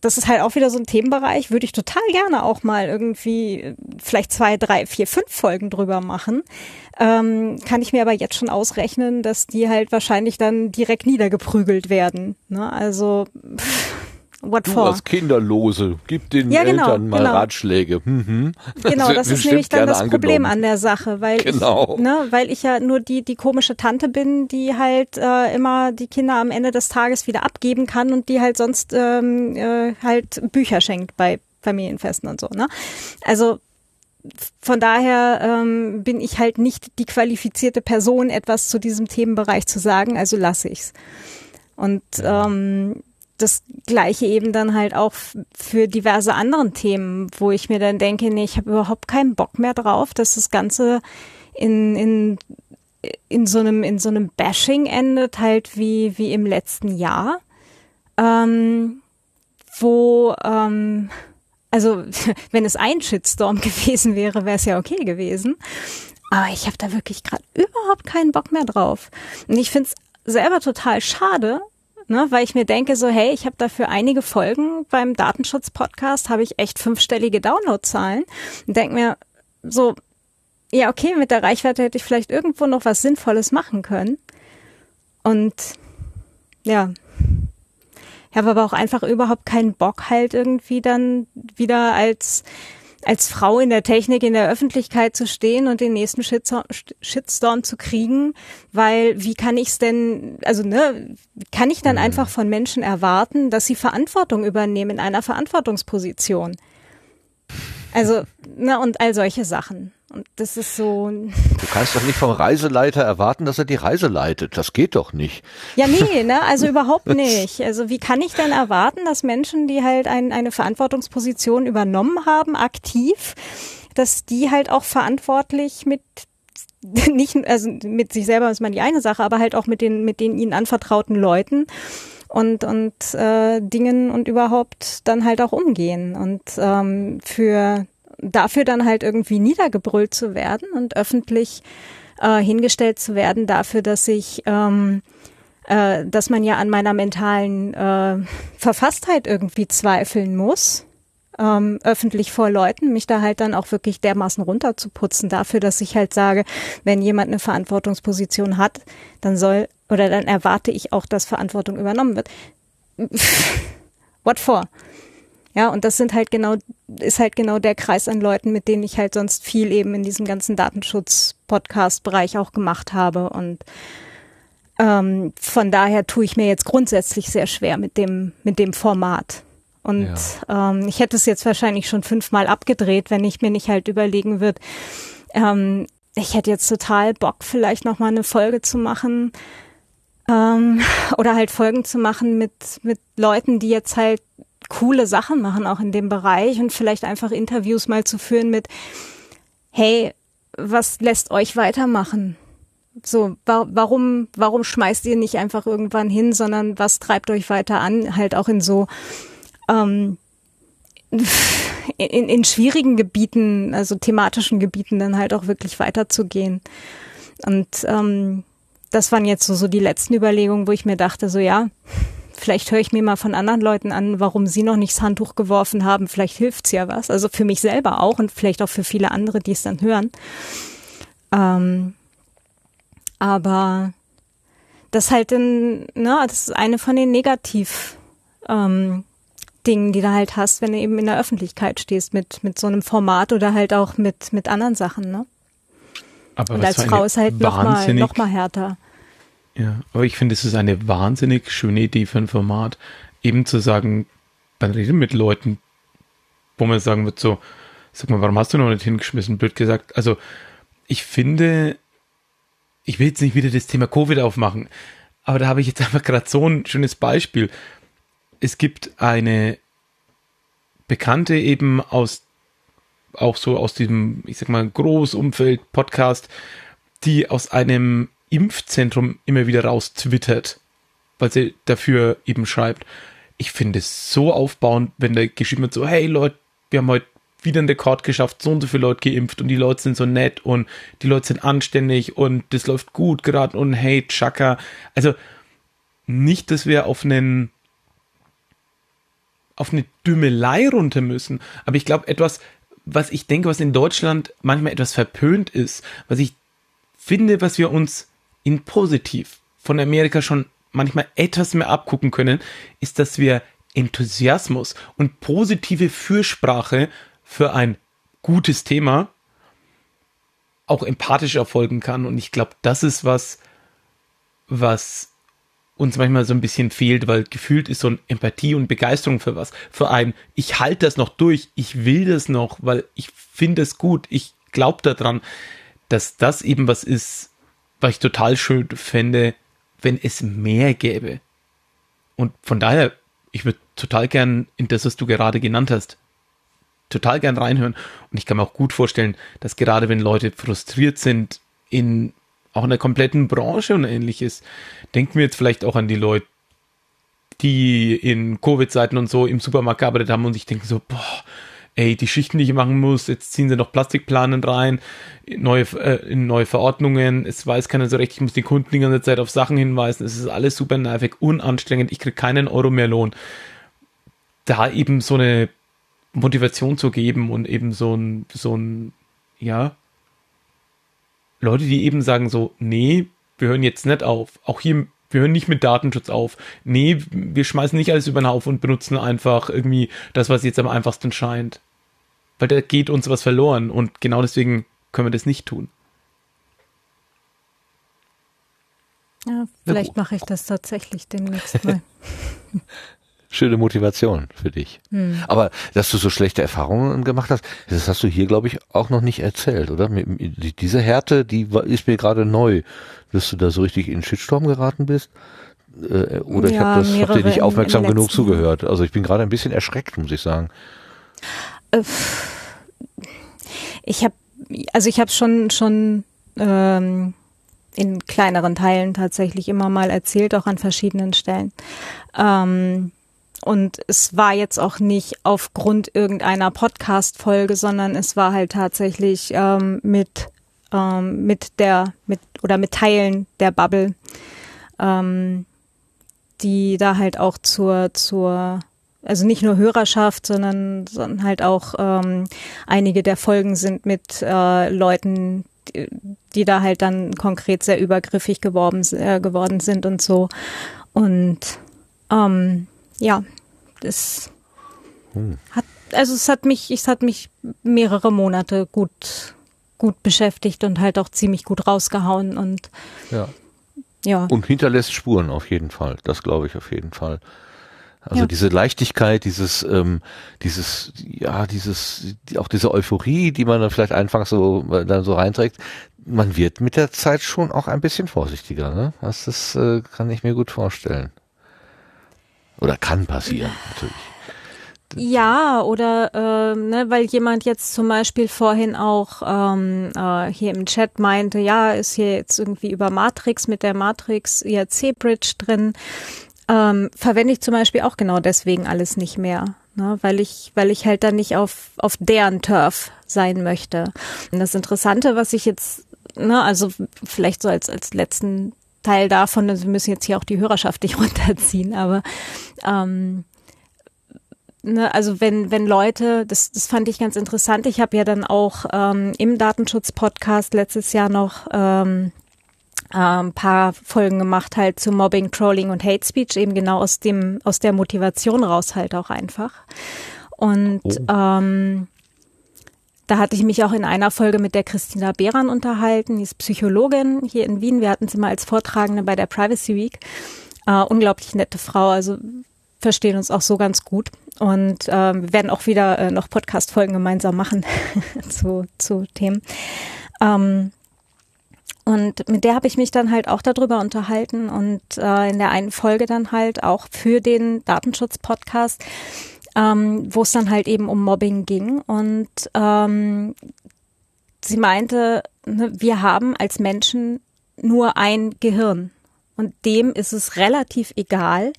das ist halt auch wieder so ein Themenbereich, würde ich total gerne auch mal irgendwie vielleicht zwei, drei, vier, fünf Folgen drüber machen. Ähm, kann ich mir aber jetzt schon ausrechnen, dass die halt wahrscheinlich dann direkt niedergeprügelt werden. Ne? Also pff, What du for? als Kinderlose, gib den ja, genau, Eltern mal genau. Ratschläge. Mhm. Genau, das ist nämlich dann das Problem an der Sache, weil genau. ich, ne, weil ich ja nur die die komische Tante bin, die halt äh, immer die Kinder am Ende des Tages wieder abgeben kann und die halt sonst ähm, äh, halt Bücher schenkt bei Familienfesten und so. Ne? Also von daher ähm, bin ich halt nicht die qualifizierte Person, etwas zu diesem Themenbereich zu sagen, also lasse ich's. Und ähm, das gleiche eben dann halt auch für diverse anderen Themen, wo ich mir dann denke, nee, ich habe überhaupt keinen Bock mehr drauf, dass das Ganze in, in, in so einem, in so einem Bashing endet, halt wie, wie im letzten Jahr. Ähm, wo, ähm, also wenn es ein Shitstorm gewesen wäre, wäre es ja okay gewesen. Aber ich habe da wirklich gerade überhaupt keinen Bock mehr drauf. Und ich finde es selber total schade, ne, weil ich mir denke so, hey, ich habe dafür einige Folgen beim Datenschutz-Podcast, habe ich echt fünfstellige Downloadzahlen und denke mir so, ja, okay, mit der Reichweite hätte ich vielleicht irgendwo noch was Sinnvolles machen können. Und ja, ich habe aber auch einfach überhaupt keinen Bock halt irgendwie dann wieder als als Frau in der Technik in der Öffentlichkeit zu stehen und den nächsten Shitstorm, zu kriegen, weil wie kann ich es denn, also ne, kann ich dann mhm. einfach von Menschen erwarten, dass sie Verantwortung übernehmen in einer Verantwortungsposition? Also, ne, und all solche Sachen. Und das ist so. Du kannst doch nicht vom Reiseleiter erwarten, dass er die Reise leitet. Das geht doch nicht. Ja, nee, ne, also überhaupt nicht. Also wie kann ich denn erwarten, dass Menschen, die halt ein, eine Verantwortungsposition übernommen haben, aktiv, dass die halt auch verantwortlich mit nicht, also mit sich selber ist man die eine Sache, aber halt auch mit den, mit den ihnen anvertrauten Leuten und und äh, Dingen und überhaupt dann halt auch umgehen und ähm, für dafür dann halt irgendwie niedergebrüllt zu werden und öffentlich äh, hingestellt zu werden dafür, dass ich ähm, äh, dass man ja an meiner mentalen äh, Verfasstheit irgendwie zweifeln muss, ähm, öffentlich vor Leuten, mich da halt dann auch wirklich dermaßen runterzuputzen dafür, dass ich halt sage, wenn jemand eine Verantwortungsposition hat, dann soll oder dann erwarte ich auch, dass Verantwortung übernommen wird. What for? Ja, und das sind halt genau, ist halt genau der Kreis an Leuten, mit denen ich halt sonst viel eben in diesem ganzen Datenschutz-Podcast-Bereich auch gemacht habe. Und ähm, von daher tue ich mir jetzt grundsätzlich sehr schwer mit dem, mit dem Format. Und ja. ähm, ich hätte es jetzt wahrscheinlich schon fünfmal abgedreht, wenn ich mir nicht halt überlegen würde, ähm, ich hätte jetzt total Bock, vielleicht nochmal eine Folge zu machen ähm, oder halt Folgen zu machen mit, mit Leuten, die jetzt halt coole Sachen machen, auch in dem Bereich und vielleicht einfach Interviews mal zu führen mit, hey, was lässt euch weitermachen? So, wa warum, warum schmeißt ihr nicht einfach irgendwann hin, sondern was treibt euch weiter an, halt auch in so ähm, in, in schwierigen Gebieten, also thematischen Gebieten dann halt auch wirklich weiterzugehen. Und ähm, das waren jetzt so, so die letzten Überlegungen, wo ich mir dachte, so ja, Vielleicht höre ich mir mal von anderen Leuten an, warum sie noch nicht das Handtuch geworfen haben. Vielleicht hilft's ja was. Also für mich selber auch und vielleicht auch für viele andere, die es dann hören. Ähm, aber das halt in, ne, das ist eine von den Negativ ähm, Dingen, die du halt hast, wenn du eben in der Öffentlichkeit stehst mit mit so einem Format oder halt auch mit mit anderen Sachen, ne? Aber und als Frau ist halt noch mal, noch mal härter. Ja, aber ich finde, es ist eine wahnsinnig schöne Idee für ein Format, eben zu sagen, man redet mit Leuten, wo man sagen wird, so, sag mal, warum hast du noch nicht hingeschmissen, blöd gesagt. Also, ich finde, ich will jetzt nicht wieder das Thema Covid aufmachen, aber da habe ich jetzt einfach gerade so ein schönes Beispiel. Es gibt eine Bekannte eben aus, auch so aus diesem, ich sag mal, Großumfeld Podcast, die aus einem Impfzentrum immer wieder raus twittert. weil sie dafür eben schreibt. Ich finde es so aufbauend, wenn da geschrieben wird so, hey Leute, wir haben heute wieder einen Rekord geschafft, so und so viele Leute geimpft und die Leute sind so nett und die Leute sind anständig und das läuft gut gerade und hey, Chaka. Also nicht, dass wir auf einen auf eine Dümmelei runter müssen, aber ich glaube etwas, was ich denke, was in Deutschland manchmal etwas verpönt ist, was ich finde, was wir uns in positiv von Amerika schon manchmal etwas mehr abgucken können, ist, dass wir Enthusiasmus und positive Fürsprache für ein gutes Thema auch empathisch erfolgen kann. Und ich glaube, das ist was, was uns manchmal so ein bisschen fehlt, weil gefühlt ist so ein Empathie und Begeisterung für was. Für ein, ich halte das noch durch, ich will das noch, weil ich finde es gut, ich glaube daran, dass das eben was ist, was ich total schön fände, wenn es mehr gäbe. Und von daher, ich würde total gern in das, was du gerade genannt hast, total gern reinhören. Und ich kann mir auch gut vorstellen, dass gerade wenn Leute frustriert sind in auch in der kompletten Branche und ähnliches, denken wir jetzt vielleicht auch an die Leute, die in Covid-Zeiten und so im Supermarkt gearbeitet haben und sich denken so, boah, ey, die Schichten, die ich machen muss, jetzt ziehen sie noch Plastikplanen rein, neue, äh, in neue Verordnungen, es weiß keiner so recht, ich muss die Kunden die ganze Zeit auf Sachen hinweisen, es ist alles super nervig, unanstrengend, ich kriege keinen Euro mehr Lohn. Da eben so eine Motivation zu geben und eben so ein, so ein, ja, Leute, die eben sagen so, nee, wir hören jetzt nicht auf. Auch hier, wir hören nicht mit Datenschutz auf. Nee, wir schmeißen nicht alles über den Haufen und benutzen einfach irgendwie das, was jetzt am einfachsten scheint. Weil da geht uns was verloren und genau deswegen können wir das nicht tun. Ja, vielleicht mache ich das tatsächlich demnächst mal. schöne Motivation für dich. Hm. Aber dass du so schlechte Erfahrungen gemacht hast, das hast du hier, glaube ich, auch noch nicht erzählt, oder? Diese Härte, die ist mir gerade neu, dass du da so richtig in den Shitstorm geraten bist. Äh, oder ja, ich habe das hab dir nicht aufmerksam genug zugehört. Also ich bin gerade ein bisschen erschreckt, muss ich sagen. Äh, ich habe, also ich habe schon schon ähm, in kleineren Teilen tatsächlich immer mal erzählt, auch an verschiedenen Stellen. Ähm, und es war jetzt auch nicht aufgrund irgendeiner Podcast-Folge, sondern es war halt tatsächlich ähm, mit, ähm, mit der, mit oder mit Teilen der Bubble, ähm, die da halt auch zur, zur, also nicht nur Hörerschaft, sondern, sondern halt auch ähm, einige der Folgen sind mit äh, Leuten, die, die da halt dann konkret sehr übergriffig geworden, äh, geworden sind und so. Und ähm, ja, das hm. hat, also es hat mich, es hat mich mehrere Monate gut, gut beschäftigt und halt auch ziemlich gut rausgehauen und ja. ja. Und hinterlässt Spuren auf jeden Fall. Das glaube ich auf jeden Fall. Also ja. diese Leichtigkeit, dieses, ähm, dieses, ja, dieses, auch diese Euphorie, die man dann vielleicht einfach so dann so reinträgt, man wird mit der Zeit schon auch ein bisschen vorsichtiger. Ne? Das, das äh, kann ich mir gut vorstellen. Oder kann passieren, natürlich. Ja, oder äh, ne, weil jemand jetzt zum Beispiel vorhin auch ähm, äh, hier im Chat meinte, ja, ist hier jetzt irgendwie über Matrix mit der Matrix IRC Bridge drin, ähm, verwende ich zum Beispiel auch genau deswegen alles nicht mehr, ne, weil ich, weil ich halt dann nicht auf auf deren Turf sein möchte. Und das Interessante, was ich jetzt, ne, also vielleicht so als als letzten Teil davon, also wir müssen jetzt hier auch die Hörerschaft nicht runterziehen, aber ähm, ne, also wenn, wenn Leute, das, das fand ich ganz interessant, ich habe ja dann auch ähm, im Datenschutz-Podcast letztes Jahr noch ähm, ein ähm, paar Folgen gemacht halt zu Mobbing, Trolling und Hate Speech, eben genau aus dem, aus der Motivation raus halt auch einfach. Und oh. ähm, da hatte ich mich auch in einer Folge mit der Christina Behran unterhalten, die ist Psychologin hier in Wien. Wir hatten sie mal als Vortragende bei der Privacy Week. Äh, unglaublich nette Frau, also verstehen uns auch so ganz gut. Und äh, wir werden auch wieder äh, noch Podcast-Folgen gemeinsam machen zu, zu Themen. Ähm, und mit der habe ich mich dann halt auch darüber unterhalten und äh, in der einen Folge dann halt auch für den Datenschutz-Podcast ähm, wo es dann halt eben um Mobbing ging. Und ähm, sie meinte, ne, wir haben als Menschen nur ein Gehirn. Und dem ist es relativ egal,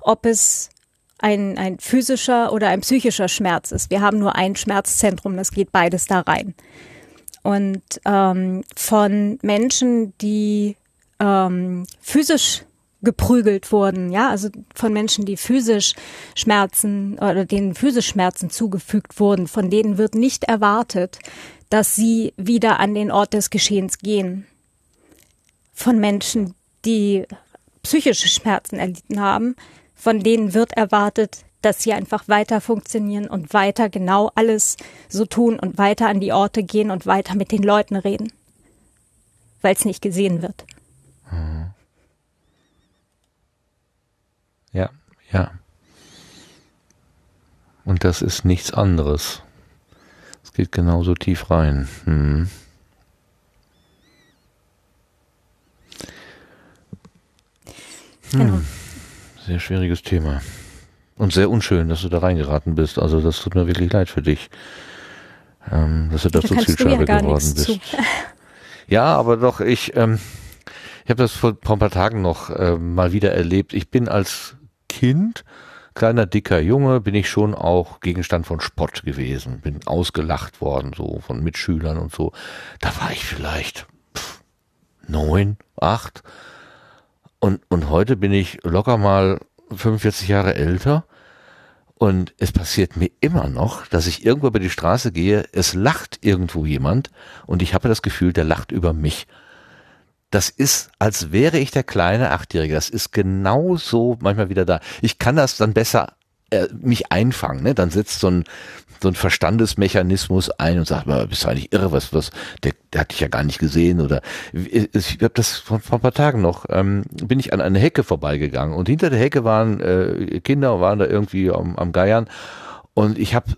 ob es ein, ein physischer oder ein psychischer Schmerz ist. Wir haben nur ein Schmerzzentrum, das geht beides da rein. Und ähm, von Menschen, die ähm, physisch geprügelt wurden, ja, also von Menschen, die physisch Schmerzen oder denen physisch Schmerzen zugefügt wurden, von denen wird nicht erwartet, dass sie wieder an den Ort des Geschehens gehen. Von Menschen, die psychische Schmerzen erlitten haben, von denen wird erwartet, dass sie einfach weiter funktionieren und weiter genau alles so tun und weiter an die Orte gehen und weiter mit den Leuten reden, weil es nicht gesehen wird. Ja, ja. Und das ist nichts anderes. Es geht genauso tief rein. Hm. Genau. Hm. Sehr schwieriges Thema. Und sehr unschön, dass du da reingeraten bist. Also das tut mir wirklich leid für dich. Ähm, dass du dazu Zielscheibe ja geworden bist. Ja, aber doch, ich, ähm, ich habe das vor, vor ein paar Tagen noch äh, mal wieder erlebt. Ich bin als Kind, kleiner, dicker Junge, bin ich schon auch Gegenstand von Spott gewesen. Bin ausgelacht worden, so von Mitschülern und so. Da war ich vielleicht pff, neun, acht. Und, und heute bin ich locker mal 45 Jahre älter. Und es passiert mir immer noch, dass ich irgendwo über die Straße gehe, es lacht irgendwo jemand und ich habe das Gefühl, der lacht über mich das ist, als wäre ich der kleine Achtjährige. Das ist genau so manchmal wieder da. Ich kann das dann besser äh, mich einfangen. Ne? Dann setzt so ein, so ein Verstandesmechanismus ein und sagt, bist du eigentlich irre, was, was, der, der hat dich ja gar nicht gesehen oder ich habe das vor, vor ein paar Tagen noch, ähm, bin ich an eine Hecke vorbeigegangen und hinter der Hecke waren äh, Kinder, waren da irgendwie am, am Geiern und ich habe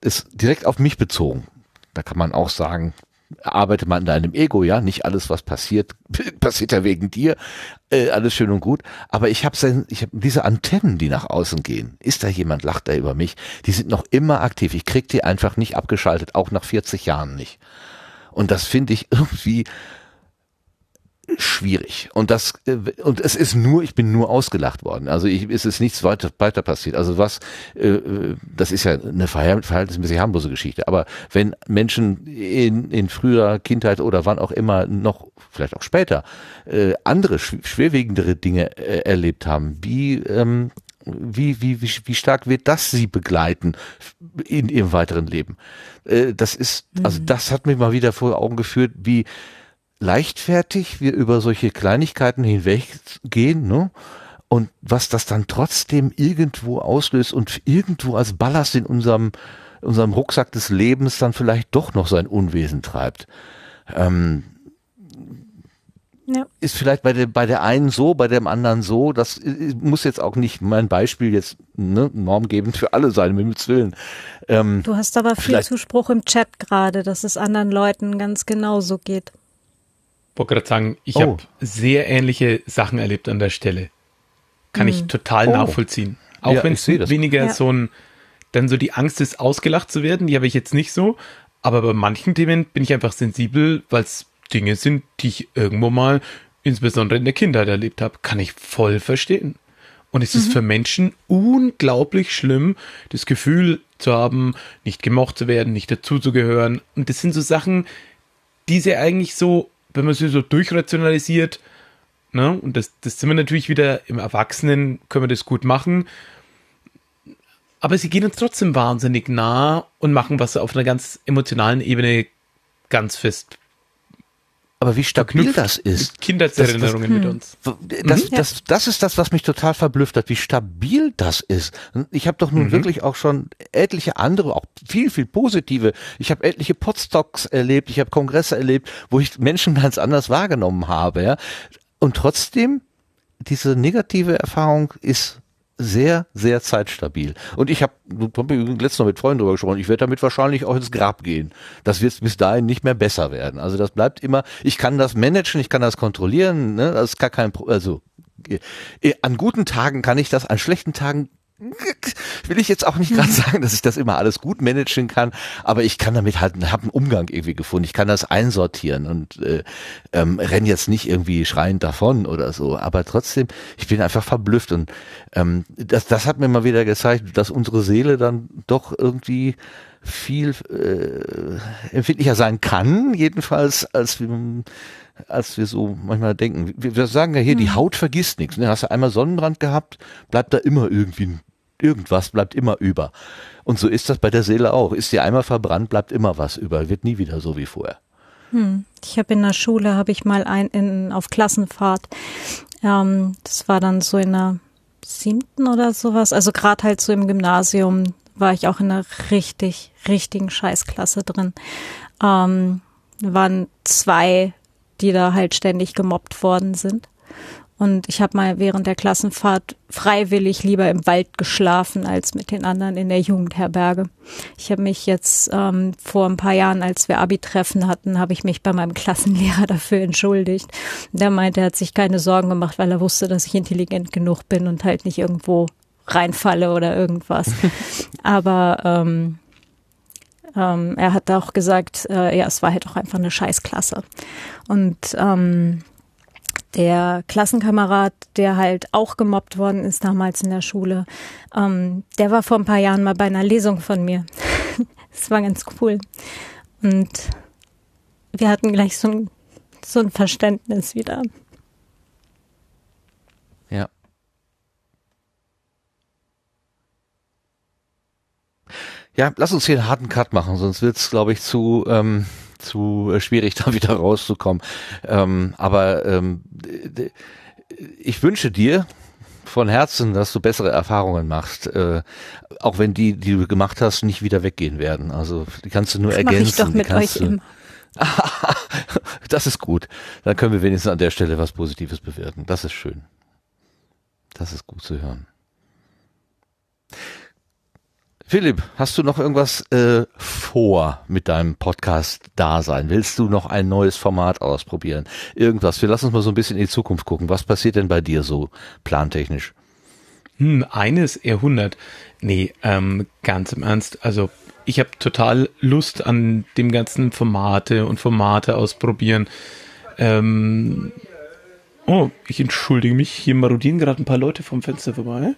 es direkt auf mich bezogen. Da kann man auch sagen, arbeitet man an deinem Ego, ja, nicht alles, was passiert, passiert ja wegen dir, äh, alles schön und gut, aber ich habe hab diese Antennen, die nach außen gehen, ist da jemand, lacht da über mich, die sind noch immer aktiv, ich krieg die einfach nicht abgeschaltet, auch nach 40 Jahren nicht. Und das finde ich irgendwie schwierig. Und das, äh, und es ist nur, ich bin nur ausgelacht worden. Also ich, es ist nichts weiter, weiter passiert. Also was, äh, das ist ja eine verhältnismäßig harmlose Geschichte. Aber wenn Menschen in, in früher Kindheit oder wann auch immer noch, vielleicht auch später, äh, andere schwerwiegendere Dinge äh, erlebt haben, wie, ähm, wie, wie, wie, wie stark wird das sie begleiten in ihrem weiteren Leben? Äh, das ist, also mhm. das hat mich mal wieder vor Augen geführt, wie, leichtfertig wir über solche Kleinigkeiten hinweggehen, ne? Und was das dann trotzdem irgendwo auslöst und irgendwo als Ballast in unserem, unserem Rucksack des Lebens dann vielleicht doch noch sein Unwesen treibt. Ähm, ja. Ist vielleicht bei der, bei der einen so, bei dem anderen so. Das muss jetzt auch nicht mein Beispiel jetzt ne, normgebend für alle sein, mit Willen. Ähm, du hast aber viel Zuspruch im Chat gerade, dass es anderen Leuten ganz genauso geht wollte gerade sagen, ich oh. habe sehr ähnliche Sachen erlebt an der Stelle. Kann hm. ich total oh. nachvollziehen. Auch ja, wenn es weniger ja. so ein, dann so die Angst ist, ausgelacht zu werden, die habe ich jetzt nicht so. Aber bei manchen Themen bin ich einfach sensibel, weil es Dinge sind, die ich irgendwo mal, insbesondere in der Kindheit erlebt habe, kann ich voll verstehen. Und es mhm. ist für Menschen unglaublich schlimm, das Gefühl zu haben, nicht gemocht zu werden, nicht dazuzugehören. Und das sind so Sachen, die sie eigentlich so wenn man sie so durchrationalisiert, ne, und das, das sind wir natürlich wieder im Erwachsenen, können wir das gut machen. Aber sie gehen uns trotzdem wahnsinnig nah und machen was auf einer ganz emotionalen Ebene ganz fest aber wie stabil das ist. Kindheitserinnerungen mit uns. Das, das, das ist das, was mich total verblüfft hat, wie stabil das ist. Ich habe doch nun mhm. wirklich auch schon etliche andere, auch viel, viel positive. Ich habe etliche Podstocks erlebt, ich habe Kongresse erlebt, wo ich Menschen ganz anders wahrgenommen habe. Ja? Und trotzdem, diese negative Erfahrung ist sehr, sehr zeitstabil. Und ich habe hab letztens noch mit Freunden drüber gesprochen, ich werde damit wahrscheinlich auch ins Grab gehen. Das wird bis dahin nicht mehr besser werden. Also das bleibt immer, ich kann das managen, ich kann das kontrollieren, ne? das ist gar kein, also äh, an guten Tagen kann ich das, an schlechten Tagen will ich jetzt auch nicht gerade sagen, dass ich das immer alles gut managen kann, aber ich kann damit halt, habe einen Umgang irgendwie gefunden. Ich kann das einsortieren und äh, ähm, renn jetzt nicht irgendwie schreiend davon oder so, aber trotzdem, ich bin einfach verblüfft und ähm, das, das hat mir mal wieder gezeigt, dass unsere Seele dann doch irgendwie viel äh, empfindlicher sein kann, jedenfalls als wir als wir so manchmal denken. Wir, wir sagen ja hier, hm. die Haut vergisst nichts. Ne? Hast du einmal Sonnenbrand gehabt, bleibt da immer irgendwie ein irgendwas bleibt immer über. Und so ist das bei der Seele auch. Ist die einmal verbrannt, bleibt immer was über, wird nie wieder so wie vorher. Hm. Ich habe in der Schule habe ich mal ein in, auf Klassenfahrt. Ähm, das war dann so in der siebten oder sowas. Also gerade halt so im Gymnasium war ich auch in einer richtig richtigen Scheißklasse drin. Ähm, waren zwei, die da halt ständig gemobbt worden sind. Und ich habe mal während der Klassenfahrt freiwillig lieber im Wald geschlafen als mit den anderen in der Jugendherberge. Ich habe mich jetzt ähm, vor ein paar Jahren, als wir Abi-Treffen hatten, habe ich mich bei meinem Klassenlehrer dafür entschuldigt. Der meinte, er hat sich keine Sorgen gemacht, weil er wusste, dass ich intelligent genug bin und halt nicht irgendwo reinfalle oder irgendwas. Aber ähm, ähm, er hat auch gesagt, äh, ja, es war halt auch einfach eine Scheißklasse. Und ähm, der Klassenkamerad, der halt auch gemobbt worden ist damals in der Schule, ähm, der war vor ein paar Jahren mal bei einer Lesung von mir. das war ganz cool. Und wir hatten gleich so ein, so ein Verständnis wieder. Ja. Ja, lass uns hier einen harten Cut machen, sonst wird's, glaube ich, zu ähm, zu äh, schwierig, da wieder rauszukommen. Ähm, aber ähm, ich wünsche dir von Herzen, dass du bessere Erfahrungen machst, äh, auch wenn die, die du gemacht hast, nicht wieder weggehen werden. Also die kannst du nur das ergänzen. Ich doch mit euch du, immer. das ist gut. Dann können wir wenigstens an der Stelle was Positives bewirken. Das ist schön. Das ist gut zu hören. Philipp, hast du noch irgendwas äh, vor mit deinem Podcast-Dasein? Willst du noch ein neues Format ausprobieren? Irgendwas? Wir lassen uns mal so ein bisschen in die Zukunft gucken. Was passiert denn bei dir so plantechnisch? Hm, eines Jahrhundert. Nee, ähm, ganz im Ernst. Also ich habe total Lust an dem ganzen Formate und Formate ausprobieren. Ähm, oh, ich entschuldige mich. Hier marodieren gerade ein paar Leute vom Fenster vorbei.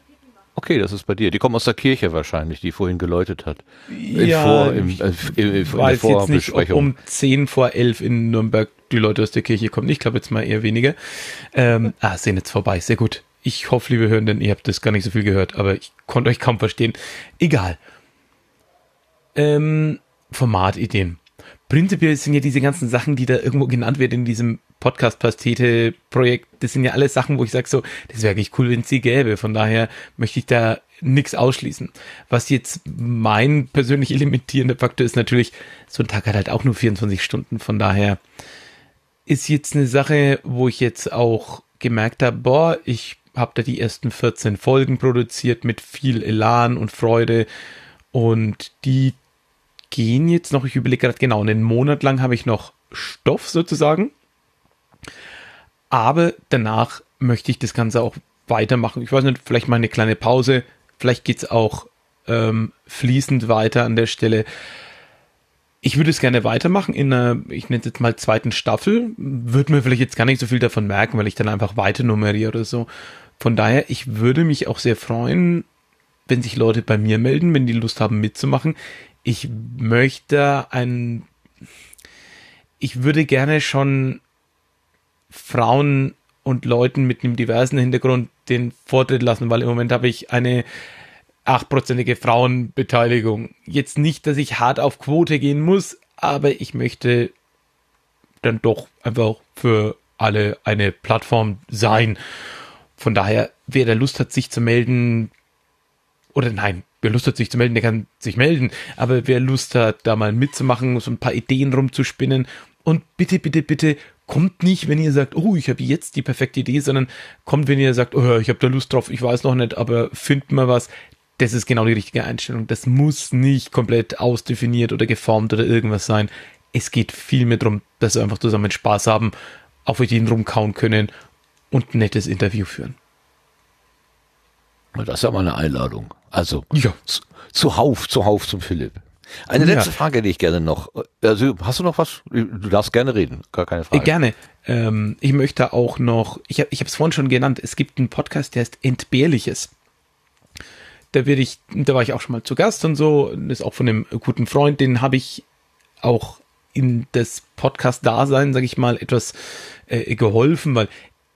Okay, das ist bei dir. Die kommen aus der Kirche wahrscheinlich, die vorhin geläutet hat. Ja, vor, im, äh, in, in weiß jetzt nicht, ob um 10 vor 11 in Nürnberg die Leute aus der Kirche kommen. Ich glaube jetzt mal eher weniger. Ähm, ah, sind jetzt vorbei. Sehr gut. Ich hoffe, liebe Hörenden, ihr habt das gar nicht so viel gehört, aber ich konnte euch kaum verstehen. Egal. Ähm, Formatideen. Prinzipiell sind ja diese ganzen Sachen, die da irgendwo genannt werden in diesem Podcast-Pastete-Projekt, das sind ja alles Sachen, wo ich sage so, das wäre wirklich cool, wenn es sie gäbe. Von daher möchte ich da nichts ausschließen. Was jetzt mein persönlich limitierender Faktor ist natürlich, so ein Tag hat halt auch nur 24 Stunden. Von daher ist jetzt eine Sache, wo ich jetzt auch gemerkt habe, boah, ich habe da die ersten 14 Folgen produziert mit viel Elan und Freude und die gehen jetzt noch, ich überlege gerade genau, einen Monat lang habe ich noch Stoff sozusagen aber danach möchte ich das Ganze auch weitermachen. Ich weiß nicht, vielleicht mal eine kleine Pause. Vielleicht geht es auch ähm, fließend weiter an der Stelle. Ich würde es gerne weitermachen in einer, ich nenne es jetzt mal zweiten Staffel. Würde mir vielleicht jetzt gar nicht so viel davon merken, weil ich dann einfach weiter nummeriere oder so. Von daher, ich würde mich auch sehr freuen, wenn sich Leute bei mir melden, wenn die Lust haben mitzumachen. Ich möchte ein, ich würde gerne schon Frauen und Leuten mit einem diversen Hintergrund den Vortritt lassen, weil im Moment habe ich eine achtprozentige Frauenbeteiligung. Jetzt nicht, dass ich hart auf Quote gehen muss, aber ich möchte dann doch einfach für alle eine Plattform sein. Von daher, wer da Lust hat, sich zu melden, oder nein, wer Lust hat, sich zu melden, der kann sich melden. Aber wer Lust hat, da mal mitzumachen, so ein paar Ideen rumzuspinnen und bitte, bitte, bitte kommt nicht, wenn ihr sagt, oh, ich habe jetzt die perfekte Idee, sondern kommt, wenn ihr sagt, oh, ich habe da Lust drauf, ich weiß noch nicht, aber findet mal was. Das ist genau die richtige Einstellung. Das muss nicht komplett ausdefiniert oder geformt oder irgendwas sein. Es geht viel mehr darum, dass wir einfach zusammen Spaß haben, auf Ideen rumkauen können und ein nettes Interview führen. Das ist ja mal eine Einladung. Also Ja. zu, zuhauf, zuhauf zum Philipp. Eine Ja. letzte Frage, die ich gerne noch. Also, hast du noch was? Du darfst gerne reden, gar keine Äh, Frage. Gerne. Ähm, ich möchte auch noch, ich habe ich es vorhin schon genannt, es gibt einen Podcast, der heißt Entbehrliches. Da werde ich, da war ich auch schon mal zu Gast und so, das ist auch von einem guten Freund, den habe ich auch in das Podcast-Dasein, sage ich mal, etwas äh, geholfen, weil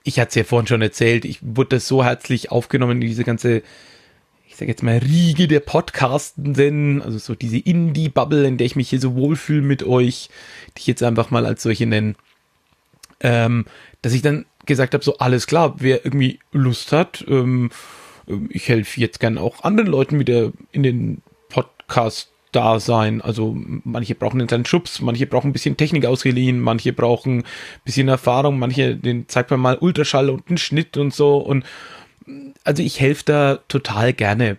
ich hatte es ja vorhin schon erzählt, ich wurde das so herzlich aufgenommen, diese ganze, ich sage jetzt mal, Riege der Podcastenden, also so diese Indie-Bubble, in der ich mich hier so wohlfühle mit euch, die ich jetzt einfach mal als solche nenne ähm, dass ich dann gesagt habe, so alles klar, wer irgendwie Lust hat, ähm, ich helfe jetzt gern auch anderen Leuten wieder in den Podcast da sein. Also manche brauchen einen kleinen Schubs, manche brauchen ein bisschen Technik ausgeliehen, manche brauchen ein bisschen Erfahrung, manche, den zeigt man mal Ultraschall und einen Schnitt und so. Und also ich helfe da total gerne.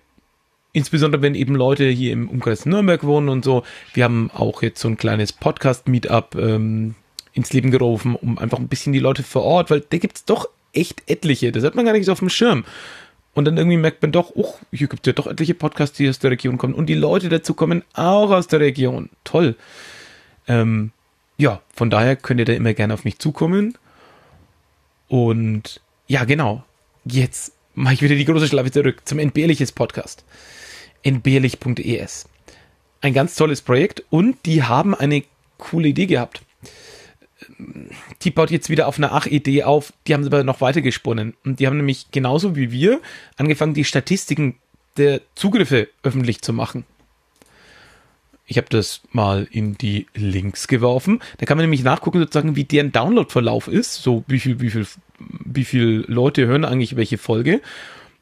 Insbesondere wenn eben Leute hier im Umkreis Nürnberg wohnen und so. Wir haben auch jetzt so ein kleines Podcast-Meetup ähm, ins Leben gerufen, um einfach ein bisschen die Leute vor Ort, weil da gibt's doch echt etliche. Das hat man gar nicht so auf dem Schirm. Und dann irgendwie merkt man doch, oh, hier gibt's ja doch etliche Podcasts, die aus der Region kommen. Und die Leute dazu kommen auch aus der Region. Toll. Ähm, ja, von daher könnt ihr da immer gerne auf mich zukommen. Und ja, genau. Jetzt mache ich wieder die große Schleife zurück zum Entbehrliches Podcast. Entbehrlich.es. Ein ganz tolles Projekt und die haben eine coole Idee gehabt. Die baut jetzt wieder auf einer Ach-Idee auf, die haben sie aber noch weiter gesponnen. Und die haben nämlich genauso wie wir angefangen, die Statistiken der Zugriffe öffentlich zu machen. Ich habe das mal in die Links geworfen. Da kann man nämlich nachgucken, sozusagen, wie deren Download-Verlauf ist. So, wie viel, wie viel, wie viel Leute hören eigentlich welche Folge.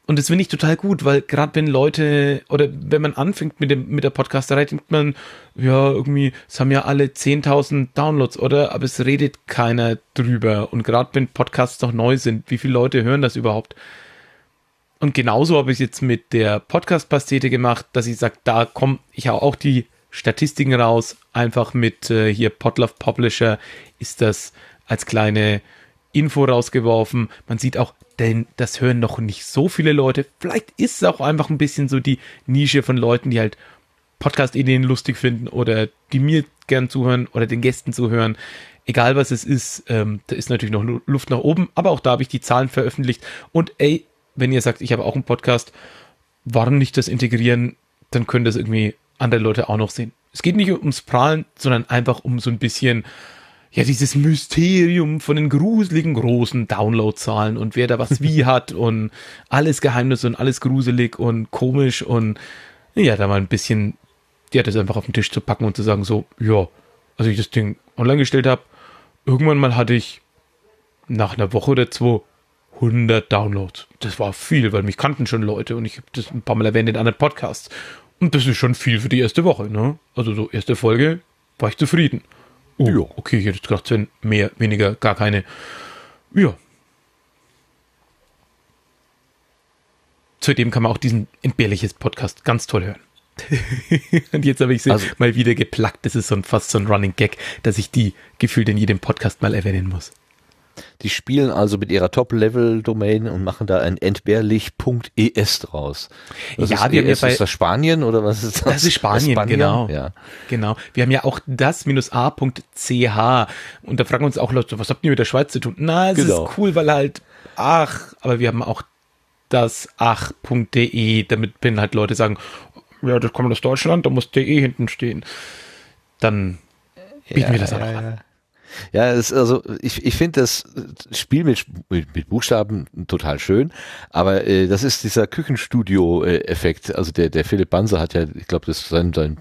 Und das finde ich total gut, weil gerade wenn Leute oder wenn man anfängt mit dem mit der Podcasterei, denkt man, ja, irgendwie, es haben ja alle 10.000 Downloads, oder? Aber es redet keiner drüber. Und gerade wenn Podcasts noch neu sind, wie viele Leute hören das überhaupt? Und genauso habe ich es jetzt mit der Podcast-Pastete gemacht, dass ich sage, da kommt, ich hau auch die Statistiken raus, einfach mit äh, hier Podlove Publisher ist das als kleine Info rausgeworfen. Man sieht auch, denn das hören noch nicht so viele Leute. Vielleicht ist es auch einfach ein bisschen so die Nische von Leuten, die halt Podcast-Ideen lustig finden oder die mir gern zuhören oder den Gästen zuhören. Egal was es ist, ähm, da ist natürlich noch Luft nach oben, aber auch da habe ich die Zahlen veröffentlicht. Und ey, wenn ihr sagt, ich habe auch einen Podcast, warum nicht das integrieren? Dann können das irgendwie andere Leute auch noch sehen. Es geht nicht ums Prahlen, sondern einfach um so ein bisschen, ja, dieses Mysterium von den gruseligen großen Downloadzahlen und wer da was wie hat und alles Geheimnis und alles gruselig und komisch und ja, da mal ein bisschen, ja, das einfach auf den Tisch zu packen und zu sagen, so, ja, als ich das Ding online gestellt habe, irgendwann mal hatte ich nach einer Woche oder zwei 100 Downloads. Das war viel, weil mich kannten schon Leute und ich habe das ein paar Mal erwähnt in anderen Podcasts. Und das ist schon viel für die erste Woche, ne? Also so erste Folge war ich zufrieden. Oh, Ja. okay, ich hätte gedacht, wären mehr, weniger, gar keine. Ja. Zudem kann man auch diesen entbehrliches Podcast ganz toll hören. und jetzt habe ich sie Also- mal wieder geplackt. Das ist so ein, fast so ein Running Gag, dass ich die gefühlt in jedem Podcast mal erwähnen muss. Die spielen also mit ihrer Top-Level-Domain und machen da ein entbehrlich.es draus. Was Ja, ist wir haben ja ES? bei- ist das Spanien oder was ist das? Das ist Spanien, Spanien? genau. Ja. Genau. Wir haben ja auch das-a.ch. Und da fragen uns auch Leute, was habt ihr mit der Schweiz zu tun? Na, es Genau. ist cool, weil halt, ach, aber wir haben auch das ach.de, damit wenn halt Leute sagen, ja, das kommt aus Deutschland, da muss de hinten stehen. Dann bieten wir das auch noch an. Ja, es, also ich, ich finde das Spiel mit, mit, mit Buchstaben total schön, aber äh, das ist dieser Küchenstudio-Effekt. Also der, der Philipp Banse hat ja, ich glaube, das ist sein, sein,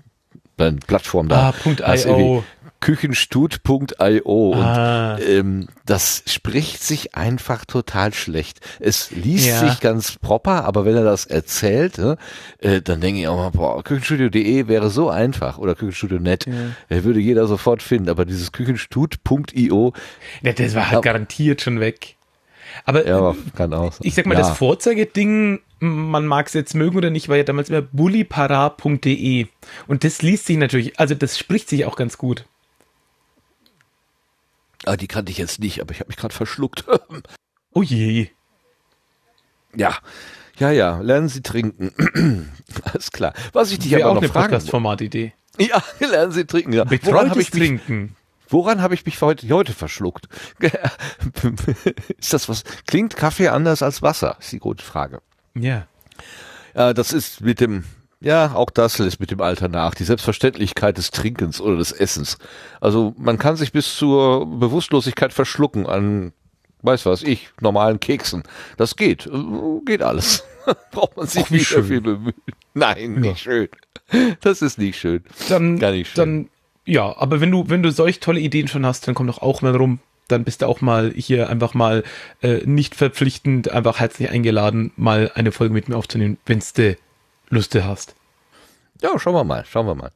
sein Plattform da. Ah, Punkt .io. Küchenstut.io Ah. und ähm, das spricht sich einfach total schlecht. Es liest Ja. sich ganz proper, aber wenn er das erzählt, ne, äh, dann denke ich auch mal, boah, Küchenstudio.de wäre so einfach oder Küchenstudio.net, äh, würde jeder sofort finden, aber dieses Küchenstut.io, Ja, das war halt Ja. garantiert schon weg. Aber ja, kann auch sein. ich sag mal, ja. das Vorzeigeding, man mag es jetzt mögen oder nicht, war ja damals immer bullipara.de. Und das liest sich natürlich, also das spricht sich auch ganz gut. Ah, die kannte ich jetzt nicht, aber ich habe mich gerade verschluckt. Oh je. ja. Ja, ja, lernen Sie trinken. Alles klar. Was ich dich Wäre aber auch noch eine Podcast-Format-Idee. Ja, lernen Sie trinken. Ja. Woran habe ich mich, Trinken. woran habe ich mich heute, heute verschluckt? ist das was? Klingt Kaffee anders als Wasser? Ist die gute Frage. Ja. Ja, das ist mit dem, ja, auch das lässt mit dem Alter nach. Die Selbstverständlichkeit des Trinkens oder des Essens. Also man kann sich bis zur Bewusstlosigkeit verschlucken an, weiß was ich, normalen Keksen. Das geht. Geht alles. Braucht man sich Ach, nicht schön. viel bemühen. Nein, nicht schön. Das ist nicht schön. Dann, Gar nicht schön. dann, ja, aber wenn du, wenn du solch tolle Ideen schon hast, dann komm doch auch mal rum. Dann bist du auch mal hier einfach mal äh, nicht verpflichtend, einfach herzlich eingeladen, mal eine Folge mit mir aufzunehmen, wenn's du Lust hast. Ja, schauen wir mal, schauen wir mal.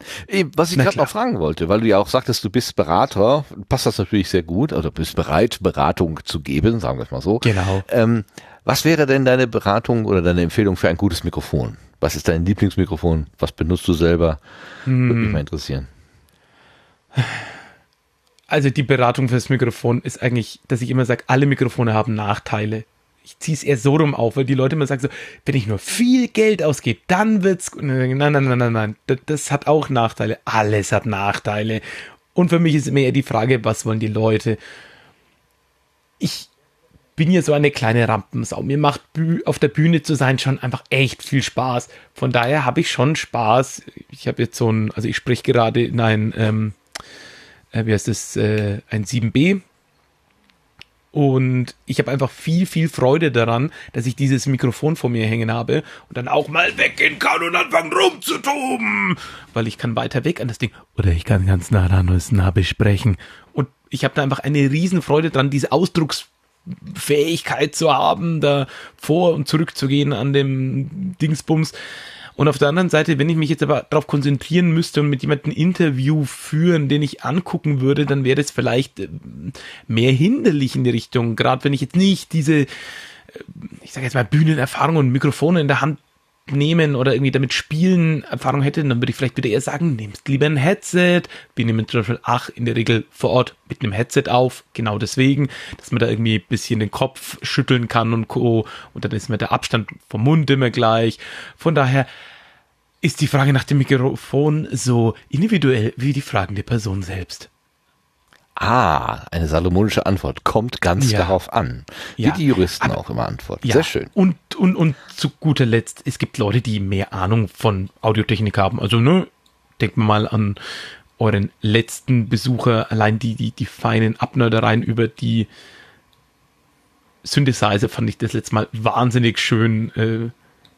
Was ich gerade noch fragen wollte, weil du ja auch sagtest, du bist Berater, passt das natürlich sehr gut, also bist bereit, Beratung zu geben, sagen wir es mal so. Genau. Ähm, was wäre denn deine Beratung oder deine Empfehlung für ein gutes Mikrofon? Was ist dein Lieblingsmikrofon? Was benutzt du selber? Würde Hm. mich mal interessieren. Also die Beratung fürs Mikrofon ist eigentlich, dass ich immer sage, alle Mikrofone haben Nachteile. Ich ziehe es eher so rum auf, weil die Leute immer sagen so, wenn ich nur viel Geld ausgebe, dann wird's Nein, nein, nein, nein, nein. Das, das hat auch Nachteile. Alles hat Nachteile. Und für mich ist immer eher die Frage, was wollen die Leute? Ich bin ja so eine kleine Rampensau. Mir macht auf der Bühne zu sein schon einfach echt viel Spaß. Von daher habe ich schon Spaß. Ich habe jetzt so ein, also ich spreche gerade in ein, ähm, äh, wie heißt es, äh, ein 7b. Und ich habe einfach viel, viel Freude daran, dass ich dieses Mikrofon vor mir hängen habe und dann auch mal weggehen kann und anfangen rumzutoben. Weil ich kann weiter weg an das Ding. Oder ich kann ganz nah ran und es nah besprechen. Und ich habe da einfach eine Riesenfreude dran, diese Ausdrucksfähigkeit zu haben, da vor und zurück zu gehen an dem Dingsbums. Und auf der anderen Seite, wenn ich mich jetzt aber darauf konzentrieren müsste und mit jemandem ein Interview führen, den ich angucken würde, dann wäre das vielleicht äh, mehr hinderlich in die Richtung. Gerade wenn ich jetzt nicht diese, äh, ich sage jetzt mal, Bühnenerfahrung und Mikrofone in der Hand nehmen oder irgendwie damit spielen Erfahrung hätte, dann würde ich vielleicht wieder eher sagen, nehmt lieber ein Headset. Wir nehmen Beispiel ach in der Regel vor Ort mit einem Headset auf, genau deswegen, dass man da irgendwie ein bisschen den Kopf schütteln kann und co. Und dann ist mir der Abstand vom Mund immer gleich. Von daher ist die Frage nach dem Mikrofon so individuell wie die fragende Person selbst. Ah, eine salomonische Antwort. Kommt ganz Ja. darauf an. Ja. Wie die Juristen Aber- auch immer antworten. Ja, Sehr schön. Und, und, und zu guter Letzt, es gibt Leute, die mehr Ahnung von Audiotechnik haben. Also, ne, denkt mal an euren letzten Besucher, allein die, die, die feinen Abnördereien über die Synthesizer fand ich das letzte Mal wahnsinnig schön. Äh,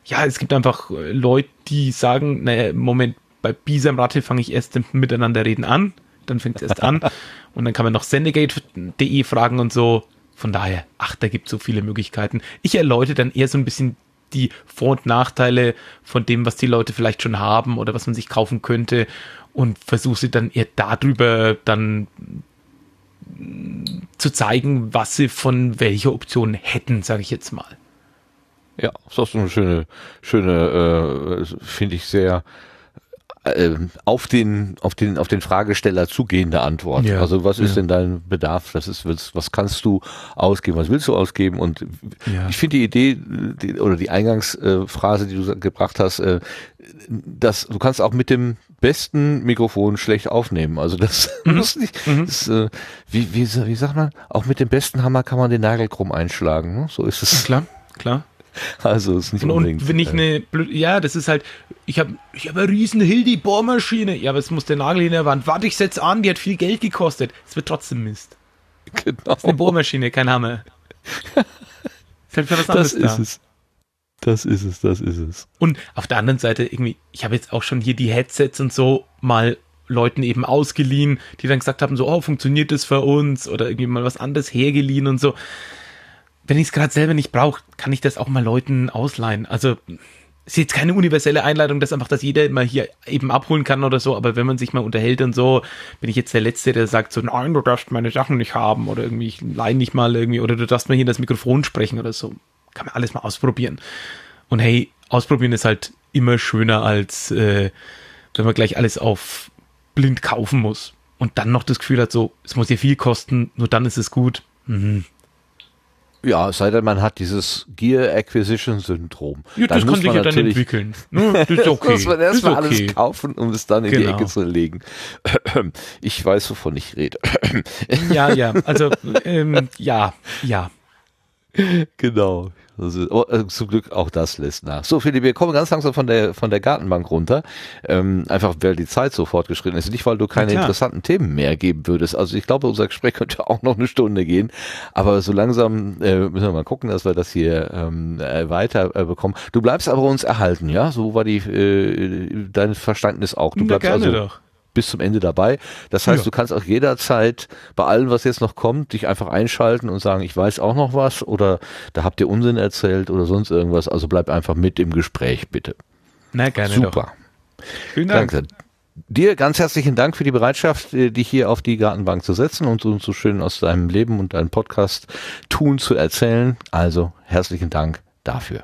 ja, es gibt einfach äh, Leute, die sagen, naja, Moment, bei Bisam Ratte fange ich erst mit miteinander reden an, dann fängt es erst an und dann kann man noch sendegate.de fragen und so. Von daher, ach, da gibt es so viele Möglichkeiten. Ich erläutere dann eher so ein bisschen die Vor- und Nachteile von dem, was die Leute vielleicht schon haben oder was man sich kaufen könnte und versuche sie dann eher darüber dann zu zeigen, was sie von welcher Option hätten, sage ich jetzt mal. Ja, ist auch so eine schöne, schöne, äh, finde ich sehr äh, auf den, auf den, auf den Fragesteller zugehende Antwort. Ja, also was ist ja. denn dein Bedarf? Das ist, was, was kannst du ausgeben? Was willst du ausgeben? Und Ja. ich finde die Idee die, oder die Eingangsphrase, die du gebracht hast, äh, dass du kannst auch mit dem besten Mikrofon schlecht aufnehmen. Also das muss nicht, das, äh, wie, wie, wie sagt man, auch mit dem besten Hammer kann man den Nagel krumm einschlagen. Ne? So ist es. Klar, klar. Also ist nicht Und, unbedingt. und wenn ich äh, eine ja, das ist halt, ich habe ich hab eine riesen Hildi Bohrmaschine. Ja, aber es muss der Nagel in der Wand. Warte, ich setz an, die hat viel Geld gekostet. Es wird trotzdem Mist. genau. Das ist eine Bohrmaschine, kein Hammer. ist halt Das anderes da. ist es. Das ist es, das ist es. Und auf der anderen Seite irgendwie, ich habe jetzt auch schon hier die Headsets und so mal Leuten eben ausgeliehen, die dann gesagt haben, so, oh, funktioniert das für uns? Oder irgendwie mal was anderes hergeliehen und so. Wenn ich es gerade selber nicht brauche, kann ich das auch mal Leuten ausleihen. Also ist jetzt keine universelle Einladung, dass einfach, dass jeder mal hier eben abholen kann oder so, aber wenn man sich mal unterhält und so, bin ich jetzt der Letzte, der sagt so, nein, du darfst meine Sachen nicht haben oder irgendwie, ich leih nicht mal irgendwie, oder du darfst mal hier in das Mikrofon sprechen oder so. Kann man alles mal ausprobieren. Und hey, ausprobieren ist halt immer schöner als äh, wenn man gleich alles auf blind kaufen muss. Und dann noch das Gefühl hat, so, es muss ja viel kosten, nur dann ist es gut. Mhm. Ja, es sei denn, man hat dieses Gear Acquisition Syndrom. Ja, das kann sich ja dann entwickeln. Ne? Das ist okay. muss man erstmal okay. alles kaufen, um es dann in die Genau. Ecke zu legen. Ich weiß, wovon ich rede. Ja, ja, also ähm, ja, ja. Genau. Also, oh, äh, zum Glück auch das lässt nach. So, Philipp, wir kommen ganz langsam von der von der Gartenbank runter. Ähm, einfach, weil die Zeit so fortgeschritten ist. Nicht, weil du keine klar. interessanten Themen mehr geben würdest. Also ich glaube, unser Gespräch könnte auch noch eine Stunde gehen. Aber so langsam äh, müssen wir mal gucken, dass wir das hier ähm, äh, weiter äh, bekommen. Du bleibst aber uns erhalten, ja? So war die äh, dein Verständnis auch. Du Na, bleibst gerne also doch. Bis zum Ende dabei. Das heißt, Ja. du kannst auch jederzeit bei allem, was jetzt noch kommt, dich einfach einschalten und sagen, ich weiß auch noch was oder da habt ihr Unsinn erzählt oder sonst irgendwas. Also bleib einfach mit im Gespräch, bitte. Na, gerne doch. Super. Vielen Dank. Danke. Dir ganz herzlichen Dank für die Bereitschaft, äh, dich hier auf die Gartenbank zu setzen und uns so schön aus deinem Leben und deinem Podcast tun zu erzählen. Also herzlichen Dank dafür.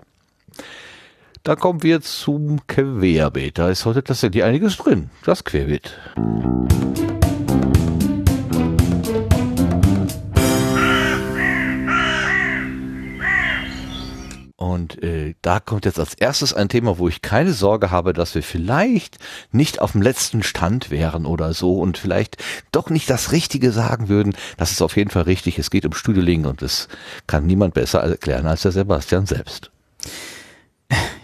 Dann kommen wir zum Querbeet. Da ist heute tatsächlich einiges drin. Das Querbeet. Und äh, da kommt jetzt als erstes ein Thema, wo ich keine Sorge habe, dass wir vielleicht nicht auf dem letzten Stand wären oder so und vielleicht doch nicht das Richtige sagen würden. Das ist auf jeden Fall richtig. Es geht um Studioling und das kann niemand besser erklären als der Sebastian selbst.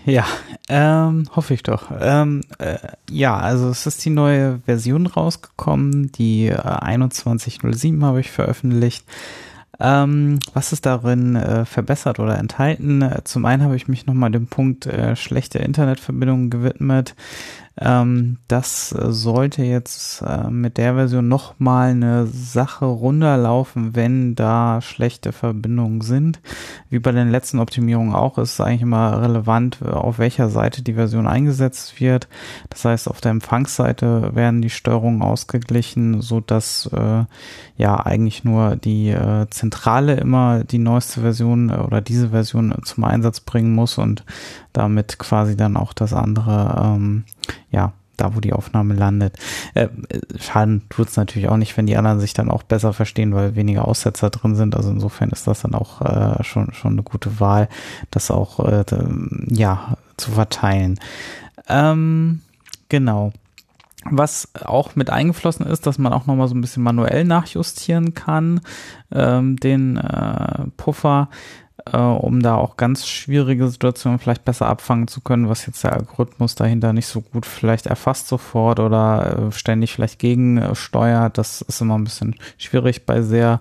Ja, ähm, hoffe ich doch. Ähm, äh, ja, also es ist die neue Version rausgekommen, die äh, 2107 habe ich veröffentlicht. Ähm, was ist darin äh, verbessert oder enthalten? Zum einen habe ich mich nochmal dem Punkt äh, schlechte Internetverbindungen gewidmet. Ähm, das sollte jetzt äh, mit der Version nochmal eine Sache runterlaufen, wenn da schlechte Verbindungen sind. Wie bei den letzten Optimierungen auch, ist es eigentlich immer relevant, auf welcher Seite die Version eingesetzt wird. Das heißt, auf der Empfangsseite werden die Steuerungen ausgeglichen, so dass äh, ja eigentlich nur die äh, Zentrale immer die neueste Version äh, oder diese Version zum Einsatz bringen muss und damit quasi dann auch das andere, ähm, ja, da wo die Aufnahme landet. Äh, Schaden tut es natürlich auch nicht, wenn die anderen sich dann auch besser verstehen, weil weniger Aussetzer drin sind. Also insofern ist das dann auch äh, schon, schon eine gute Wahl, das auch äh, ja zu verteilen. Ähm, genau. Was auch mit eingeflossen ist, dass man auch nochmal so ein bisschen manuell nachjustieren kann, ähm, den äh, Puffer, äh, um da auch ganz schwierige Situationen vielleicht besser abfangen zu können, was jetzt der Algorithmus dahinter nicht so gut vielleicht erfasst sofort oder äh, ständig vielleicht gegensteuert. Das ist immer ein bisschen schwierig bei sehr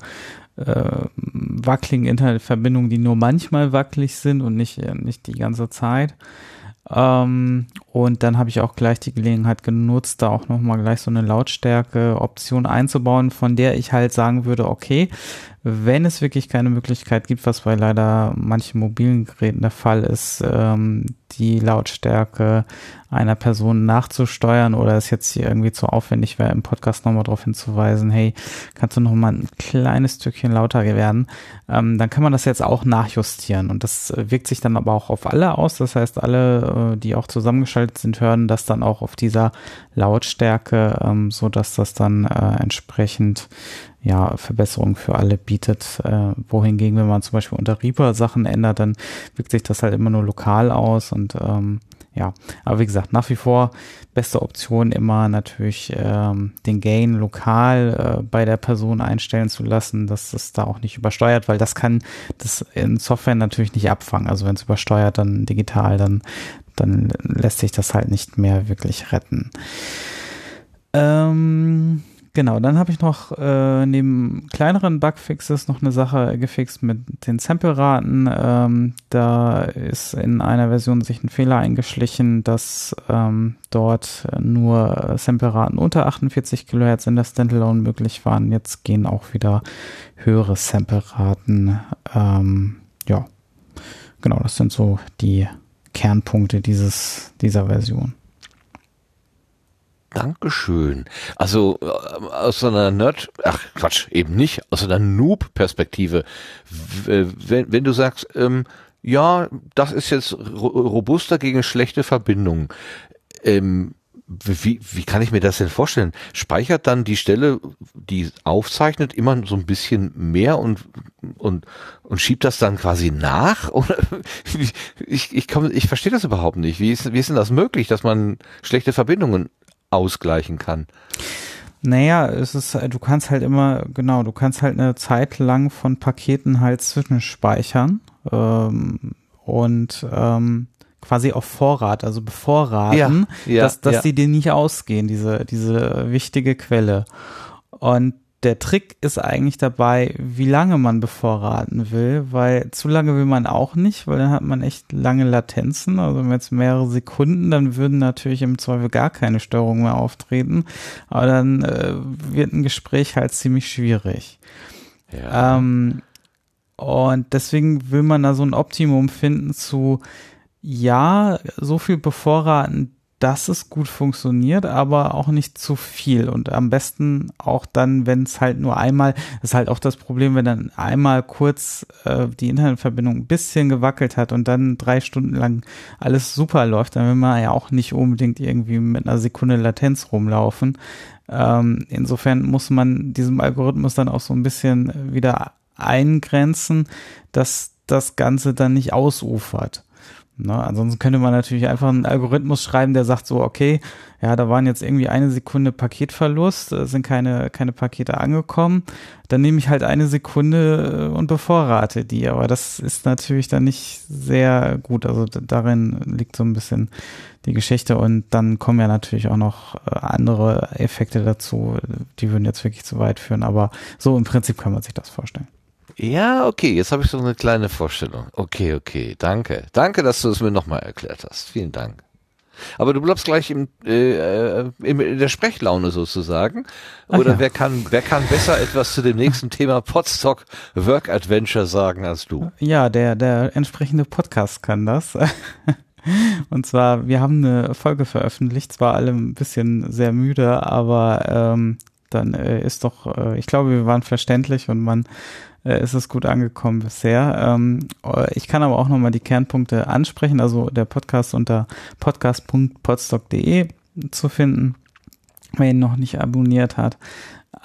äh, wackeligen Internetverbindungen, die nur manchmal wackelig sind und nicht, äh, nicht die ganze Zeit. Ähm, und dann habe ich auch gleich die Gelegenheit genutzt, da auch nochmal gleich so eine Lautstärke-Option einzubauen, von der ich halt sagen würde, okay, wenn es wirklich keine Möglichkeit gibt, was bei leider manchen mobilen Geräten der Fall ist, ähm, die Lautstärke einer Person nachzusteuern oder es jetzt hier irgendwie zu aufwendig wäre, im Podcast nochmal darauf hinzuweisen, hey, kannst du nochmal ein kleines Stückchen lauter werden, ähm, dann kann man das jetzt auch nachjustieren. Und das wirkt sich dann aber auch auf alle aus, das heißt alle, äh, die auch zusammengeschaltet sind, hören das dann auch auf dieser Lautstärke, ähm, so dass das dann äh, entsprechend ja, Verbesserungen für alle bietet. Äh, wohingegen, wenn man zum Beispiel unter Reaper Sachen ändert, dann wirkt sich das halt immer nur lokal aus und ähm, ja, aber wie gesagt, nach wie vor beste Option immer natürlich ähm, den Gain lokal äh, bei der Person einstellen zu lassen, dass das da auch nicht übersteuert, weil das kann das in Software natürlich nicht abfangen. Also wenn es übersteuert, dann digital, dann, dann lässt sich das halt nicht mehr wirklich retten. Ähm, Genau, dann habe ich noch äh, neben kleineren Bugfixes noch eine Sache gefixt mit den Sample-Raten. Ähm, da ist in einer Version sich ein Fehler eingeschlichen, dass ähm, dort nur Sample-Raten unter 48 Kilohertz in der Standalone möglich waren. Jetzt gehen auch wieder höhere Sample-Raten. Ähm, ja, genau, das sind so die Kernpunkte dieses, dieser Version. Dankeschön. Also äh, aus einer Nerd, ach Quatsch, eben nicht, aus einer Noob-Perspektive. W- Wenn, wenn du sagst, ähm, ja, das ist jetzt ro- robuster gegen schlechte Verbindungen, ähm, wie, wie kann ich mir das denn vorstellen? Speichert dann die Stelle, die aufzeichnet, immer so ein bisschen mehr und, und, und schiebt das dann quasi nach? Oder ich, ich, komm, ich verstehe das überhaupt nicht. Wie ist, wie ist denn das möglich, dass man schlechte Verbindungen ausgleichen kann? Naja, es ist, du kannst halt immer, genau, du kannst halt eine Zeit lang von Paketen halt zwischenspeichern. Ähm, und ähm, quasi auf Vorrat, also bevorraten, ja, ja, dass, dass ja. die dir nicht ausgehen, diese, diese wichtige Quelle. Und der Trick ist eigentlich dabei, wie lange man bevorraten will, weil zu lange will man auch nicht, weil dann hat man echt lange Latenzen. Also wenn jetzt mehrere Sekunden, dann würden natürlich im Zweifel gar keine Störungen mehr auftreten. Aber dann äh, wird ein Gespräch halt ziemlich schwierig. Ja. Ähm, und deswegen will man da so ein Optimum finden zu, ja, so viel bevorraten, dass es gut funktioniert, aber auch nicht zu viel. Und am besten auch dann, wenn es halt nur einmal, ist halt auch das Problem, wenn dann einmal kurz äh, die Internetverbindung ein bisschen gewackelt hat und dann drei Stunden lang alles super läuft, dann will man ja auch nicht unbedingt irgendwie mit einer Sekunde Latenz rumlaufen. Ähm, insofern muss man diesem Algorithmus dann auch so ein bisschen wieder eingrenzen, dass das Ganze dann nicht ausufert. Ne? Ansonsten könnte man natürlich einfach einen Algorithmus schreiben, der sagt so, okay, ja, da waren jetzt irgendwie eine Sekunde Paketverlust, sind keine, keine Pakete angekommen. Dann nehme ich halt eine Sekunde äh, und bevorrate die. Aber das ist natürlich dann nicht sehr gut. Also darin liegt so ein bisschen die Geschichte. Und dann kommen ja natürlich auch noch äh, andere Effekte dazu. Die würden jetzt wirklich zu weit führen. Aber so im Prinzip kann man sich das vorstellen. Ja, okay, jetzt habe ich so eine kleine Vorstellung. Okay, okay, danke. Danke, dass du es mir nochmal erklärt hast. Vielen Dank. Aber du bleibst gleich im, äh, äh in der Sprechlaune sozusagen. Oder ja. wer kann, wer kann besser etwas zu dem nächsten Thema Podstock Work Adventure sagen als du? Ja, der, der entsprechende Podcast kann das. Und zwar, wir haben eine Folge veröffentlicht, zwar alle ein bisschen sehr müde, aber ähm, dann äh, ist doch, äh, ich glaube, wir waren verständlich und man ist es gut angekommen bisher. Ähm, äh, ich kann aber auch nochmal die Kernpunkte ansprechen, also der Podcast unter podcast.podstock.de zu finden, wer ihn noch nicht abonniert hat.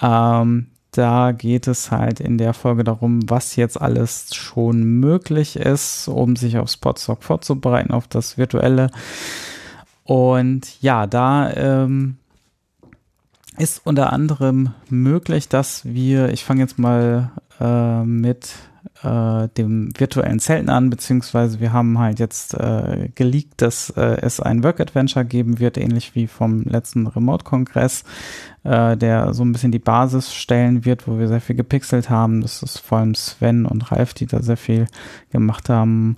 Ähm, da geht es halt in der Folge darum, was jetzt alles schon möglich ist, um sich auf Spotstock vorzubereiten, auf das virtuelle. Und ja, da ähm, ist unter anderem möglich, dass wir, ich fange jetzt mal äh, mit äh, dem virtuellen Zelten an, beziehungsweise wir haben halt jetzt äh, geleakt, dass äh, es ein Work Adventure geben wird, ähnlich wie vom letzten Remote-Kongress, äh, der so ein bisschen die Basis stellen wird, wo wir sehr viel gepixelt haben. Das ist vor allem Sven und Ralf, die da sehr viel gemacht haben.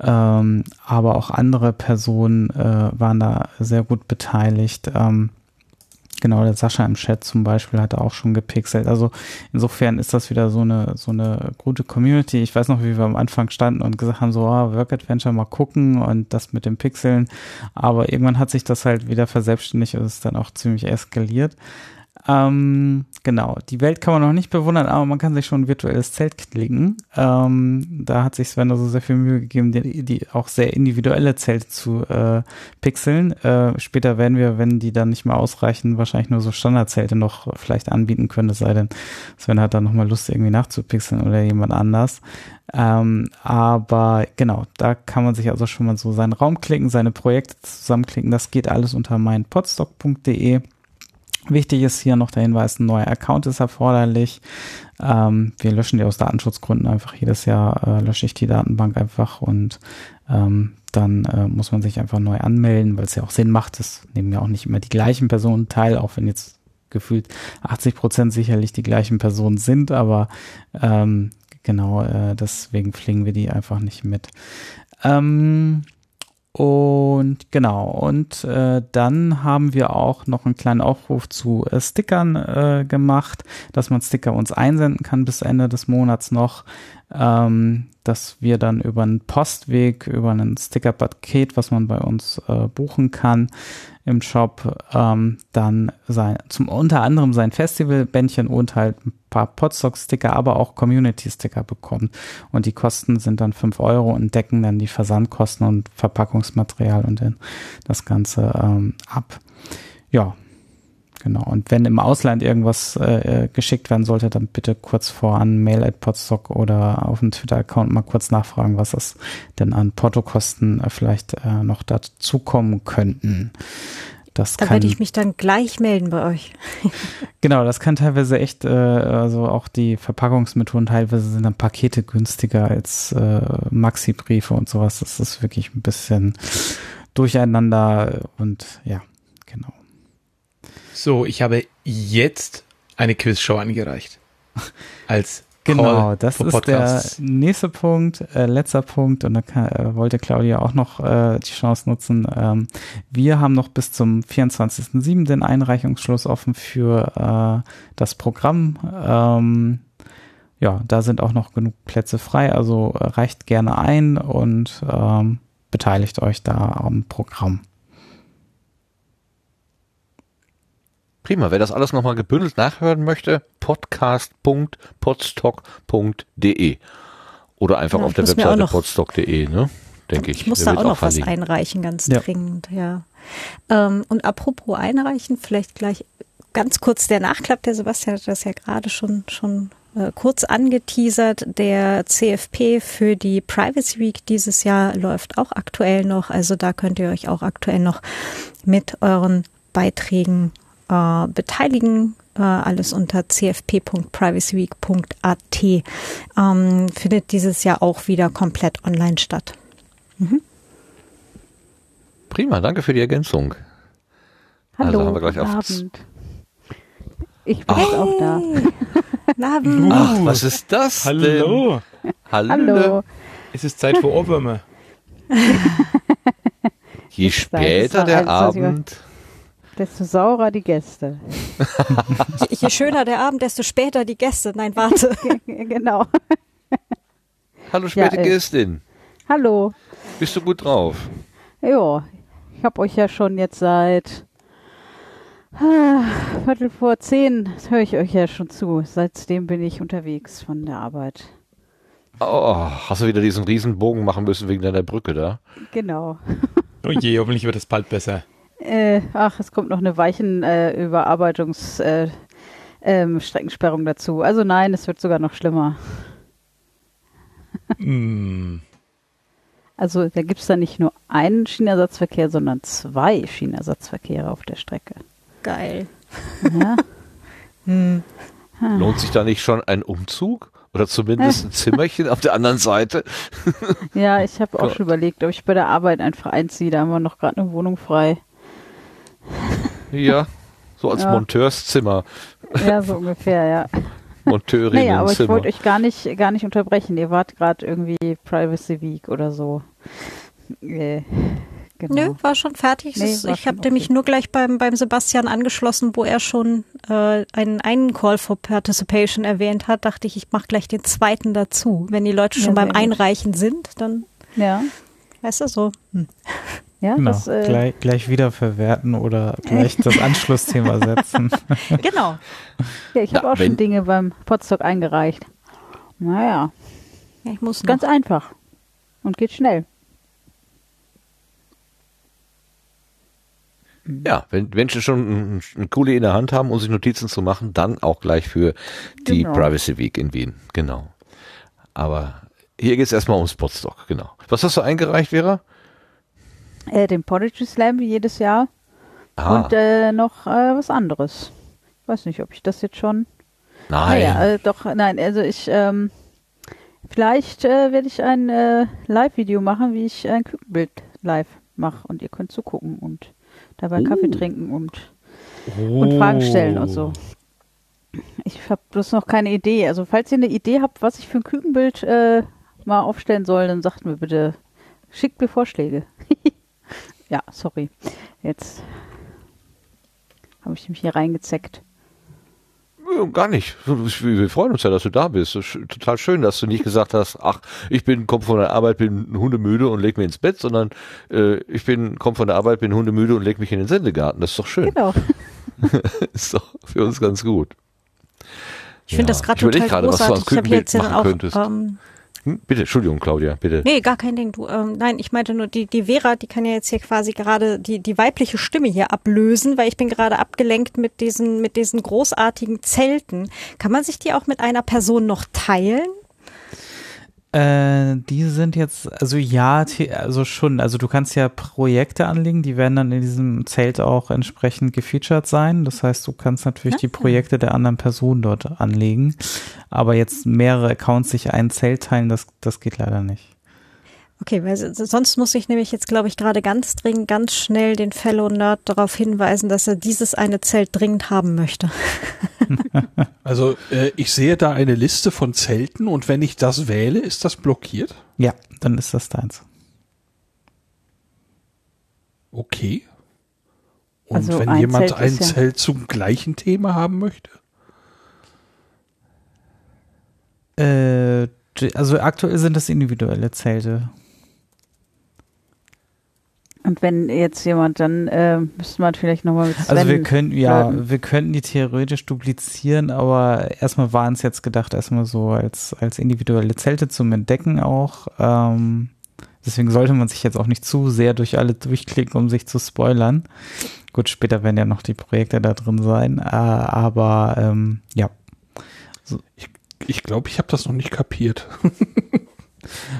Ähm, aber auch andere Personen äh, waren da sehr gut beteiligt. Ähm, Genau, der Sascha im Chat zum Beispiel hat auch schon gepixelt. Also insofern ist das wieder so eine, so eine gute Community. Ich weiß noch, wie wir am Anfang standen und gesagt haben, so, oh, Work Adventure mal gucken und das mit dem Pixeln. Aber irgendwann hat sich das halt wieder verselbstständigt und ist dann auch ziemlich eskaliert. Ähm, genau, die Welt kann man noch nicht bewundern, aber man kann sich schon ein virtuelles Zelt klicken. Ähm, da hat sich Sven also sehr viel Mühe gegeben, die, die auch sehr individuelle Zelte zu äh, pixeln. Äh, später werden wir, wenn die dann nicht mehr ausreichen, wahrscheinlich nur so Standardzelte noch vielleicht anbieten können, es sei denn, Sven hat dann nochmal Lust, irgendwie nachzupixeln oder jemand anders. Ähm, aber genau, da kann man sich also schon mal so seinen Raum klicken, seine Projekte zusammenklicken. Das geht alles unter meinpodstock.de. Wichtig ist hier noch der Hinweis, ein neuer Account ist erforderlich. Ähm, wir löschen die aus Datenschutzgründen einfach jedes Jahr, äh, lösche ich die Datenbank einfach und ähm, dann äh, muss man sich einfach neu anmelden, weil es ja auch Sinn macht. Es nehmen ja auch nicht immer die gleichen Personen teil, auch wenn jetzt gefühlt 80 Prozent sicherlich die gleichen Personen sind, aber ähm, genau äh, deswegen pflegen wir die einfach nicht mit. Ähm, und genau, und äh, dann haben wir auch noch einen kleinen Aufruf zu äh, Stickern äh, gemacht, dass man Sticker uns einsenden kann bis Ende des Monats noch ähm, dass wir dann über einen Postweg, über ein Stickerpaket, was man bei uns äh, buchen kann im Shop, ähm, dann sein, zum unter anderem sein Festivalbändchen und halt ein paar Podstock-Sticker, aber auch Community-Sticker bekommen. Und die Kosten sind dann fünf Euro und decken dann die Versandkosten und Verpackungsmaterial und das Ganze ähm, ab. Ja, genau. Und wenn im Ausland irgendwas äh, äh geschickt werden sollte, dann bitte kurz voran Mail at Podstock oder auf dem Twitter-Account mal kurz nachfragen, was das denn an Portokosten äh, vielleicht äh, noch dazukommen könnten. Das da kann, werde ich mich dann gleich melden bei euch. genau, das kann teilweise echt, äh, also auch die Verpackungsmethoden teilweise sind dann Pakete günstiger als äh, Maxi-Briefe und sowas. Das ist wirklich ein bisschen durcheinander und ja. So, ich habe jetzt eine Quizshow angereicht. Als Genau, das ist der nächste Punkt, äh, letzter Punkt und da kann, äh, wollte Claudia auch noch äh, die Chance nutzen. Ähm, wir haben noch bis zum 24.07. den Einreichungsschluss offen für äh, das Programm. Ähm, ja, da sind auch noch genug Plätze frei, also äh, reicht gerne ein und ähm, beteiligt euch da am Programm. Prima, wer das alles nochmal gebündelt nachhören möchte, podcast.podstock.de oder einfach ja, auf der Webseite podstock.de, ne? Denke ich. Ich muss da auch noch verlegen. was einreichen, ganz ja. dringend, ja. Ähm, und apropos einreichen, vielleicht gleich ganz kurz der Nachklapp, der Sebastian hat das ja gerade schon, schon äh, kurz angeteasert. Der CFP für die Privacy Week dieses Jahr läuft auch aktuell noch. Also da könnt ihr euch auch aktuell noch mit euren Beiträgen äh, beteiligen. Äh, alles unter cfp.privacyweek.at. Ähm, findet dieses Jahr auch wieder komplett online statt. Mhm. Prima, danke für die Ergänzung. Hallo, also haben wir gleich Abend. Ich bin Ach. auch da. Abend. Ach, was ist das Hallo. Denn? Hallo. Hallo. Es ist Zeit für Ohrwürmer. Je später der Abend, desto saurer die Gäste. Je schöner der Abend, desto später die Gäste. Nein, warte. genau. Hallo späte ja, äh, Gästin. Hallo. Bist du gut drauf? Ja, ich habe euch ja schon jetzt seit ah, Viertel vor zehn, höre ich euch ja schon zu. Seitdem bin ich unterwegs von der Arbeit. Oh, hast du wieder diesen Riesenbogen machen müssen wegen deiner Brücke da? Genau. oh je, hoffentlich wird es bald besser. Äh, ach, es kommt noch eine Weichenüberarbeitungs äh, ähm, Streckensperrung dazu. Also nein, es wird sogar noch schlimmer. mm. Also da gibt es dann nicht nur einen Schienenersatzverkehr, sondern zwei Schienenersatzverkehre auf der Strecke. Geil. Ja. hm. Lohnt sich da nicht schon ein Umzug? Oder zumindest ein Zimmerchen auf der anderen Seite? ja, ich habe auch schon überlegt, ob ich bei der Arbeit einfach einziehe. Da haben wir noch gerade eine Wohnung frei. Ja, so als ja. Monteurszimmer. Ja, so ungefähr, ja. Monteurin naja, aber ich wollte euch gar nicht, gar nicht unterbrechen. Ihr wart gerade irgendwie Privacy Week oder so. Äh, genau. Nö, war schon fertig. Nee, ist, ich habe okay. nämlich nur gleich beim, beim Sebastian angeschlossen, wo er schon äh, einen, einen Call for Participation erwähnt hat. Dachte ich, ich mache gleich den zweiten dazu. Wenn die Leute schon ja, beim Einreichen sind, dann ja. weißt du so. Hm. Ja, genau. Das, äh, gleich, gleich wieder verwerten oder gleich das Anschlussthema setzen. genau. Ja, ich habe auch schon Dinge beim Podstock eingereicht. Naja. Ja, ich muss Ganz einfach. Und geht schnell. Ja, wenn Menschen schon eine coole in der Hand haben, um sich Notizen zu machen, dann auch gleich für die genau. Privacy Week in Wien. Genau. Aber hier geht es erstmal ums Podstock, genau. Was hast du eingereicht, Vera? Äh, den Poetry Slam wie jedes Jahr. Ah. Und äh, noch äh, was anderes. Ich weiß nicht, ob ich das jetzt schon. Nein. Naja, äh, doch, nein, also ich, ähm, vielleicht äh, werde ich ein äh, Live-Video machen, wie ich ein Kükenbild live mache und ihr könnt zugucken und dabei uh. Kaffee trinken und, oh. und Fragen stellen und so. Ich habe bloß noch keine Idee. Also falls ihr eine Idee habt, was ich für ein Kükenbild äh, mal aufstellen soll, dann sagt mir bitte, schickt mir Vorschläge. Ja, sorry. Jetzt habe ich mich hier reingezeckt. Gar nicht. Wir freuen uns ja, dass du da bist. Total schön, dass du nicht gesagt hast, ach, ich bin, komm von der Arbeit, bin hundemüde und leg mich ins Bett, sondern äh, ich bin, komm von der Arbeit, bin hundemüde und leg mich in den Sendegarten. Das ist doch schön. Genau. ist doch für uns ganz gut. Ich finde ja. das gerade total grade, großartig. Was du als ich habe jetzt ja auch ähm, Hm? Bitte, Entschuldigung, Claudia, bitte. Nee, gar kein Ding. Du, ähm, nein, ich meinte nur, die, die Vera, die kann ja jetzt hier quasi gerade die, die weibliche Stimme hier ablösen, weil ich bin gerade abgelenkt mit diesen, mit diesen großartigen Zelten. Kann man sich die auch mit einer Person noch teilen? Äh, die sind jetzt, also ja, also schon, also du kannst ja Projekte anlegen, die werden dann in diesem Zelt auch entsprechend gefeatured sein. Das heißt, du kannst natürlich die Projekte der anderen Person dort anlegen. Aber jetzt mehrere Accounts sich ein Zelt teilen, das, das geht leider nicht. Okay, weil sonst muss ich nämlich jetzt, glaube ich, gerade ganz dringend, ganz schnell den Fellow Nerd darauf hinweisen, dass er dieses eine Zelt dringend haben möchte. Also äh, ich sehe da eine Liste von Zelten und wenn ich das wähle, ist das blockiert? Ja, dann ist das deins. Okay. Und Also wenn ein jemand Zelt ein ist ja- Zelt zum gleichen Thema haben möchte? Äh, also aktuell sind das individuelle Zelte. Und wenn jetzt jemand, dann äh, müsste man vielleicht nochmal mit Sven Also wir können, ja, wir könnten die theoretisch duplizieren, aber erstmal waren es jetzt gedacht, erstmal so als, als individuelle Zelte zum Entdecken auch. Ähm, deswegen sollte man sich jetzt auch nicht zu sehr durch alle durchklicken, um sich zu spoilern. Gut, später werden ja noch die Projekte da drin sein, äh, aber ähm, ja. Ich glaube, ich habe das noch nicht kapiert.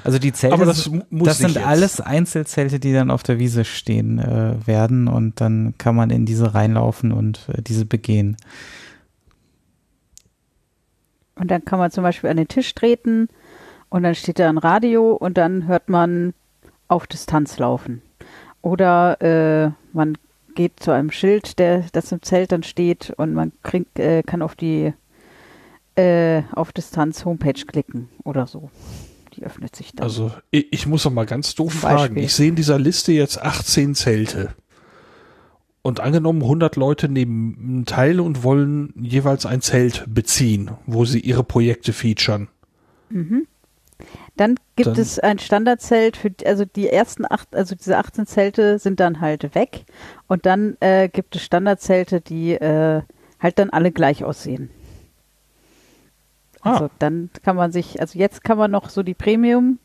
Also die Zelte, Aber das das nicht sind jetzt. alles Einzelzelte, die dann auf der Wiese stehen äh, werden und dann kann man in diese reinlaufen und äh, diese begehen. Und dann kann man zum Beispiel an den Tisch treten und dann steht da ein Radio und dann hört man auf Distanz laufen. Oder äh, man geht zu einem Schild, der das im Zelt dann steht und man kriegt, äh, kann auf die äh, auf Distanz Homepage klicken oder so. Die öffnet sich dann. Also ich, ich muss noch mal ganz doof Zum fragen. Beispiel. Ich sehe in dieser Liste jetzt 18 Zelte. Und angenommen, 100 Leute nehmen teil und wollen jeweils ein Zelt beziehen, wo sie ihre Projekte featuren. Dann gibt Dann- es ein Standardzelt für, also die ersten acht, also diese 18 Zelte sind dann halt weg und dann äh, gibt es Standardzelte, die äh, halt dann alle gleich aussehen. Ah. Also dann kann man sich, also jetzt kann man noch so die Premium,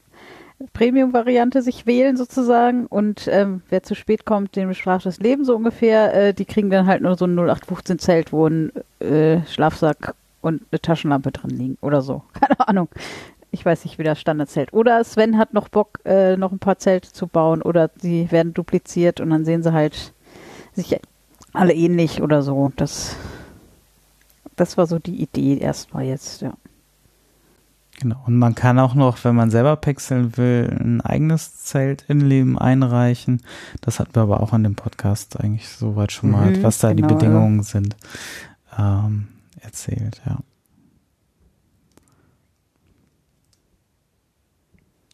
Premium-Variante sich wählen sozusagen und ähm, wer zu spät kommt, dem bestraft das Leben so ungefähr, äh, die kriegen dann halt nur so ein 0815 Zelt, wo ein äh, Schlafsack und eine Taschenlampe drin liegen oder so. Keine Ahnung. Ich weiß nicht, wie das Standardzelt. Oder Sven hat noch Bock, äh, noch ein paar Zelte zu bauen oder sie werden dupliziert und dann sehen sie halt sich alle ähnlich oder so. Das, das war so die Idee erstmal jetzt, ja. Genau. Und man kann auch noch, wenn man selber pixeln will, ein eigenes Zelt in Leben einreichen. Das hatten wir aber auch an dem Podcast eigentlich soweit schon mal, Mhm, was da genau, die ja. Bedingungen sind, ähm, erzählt, ja.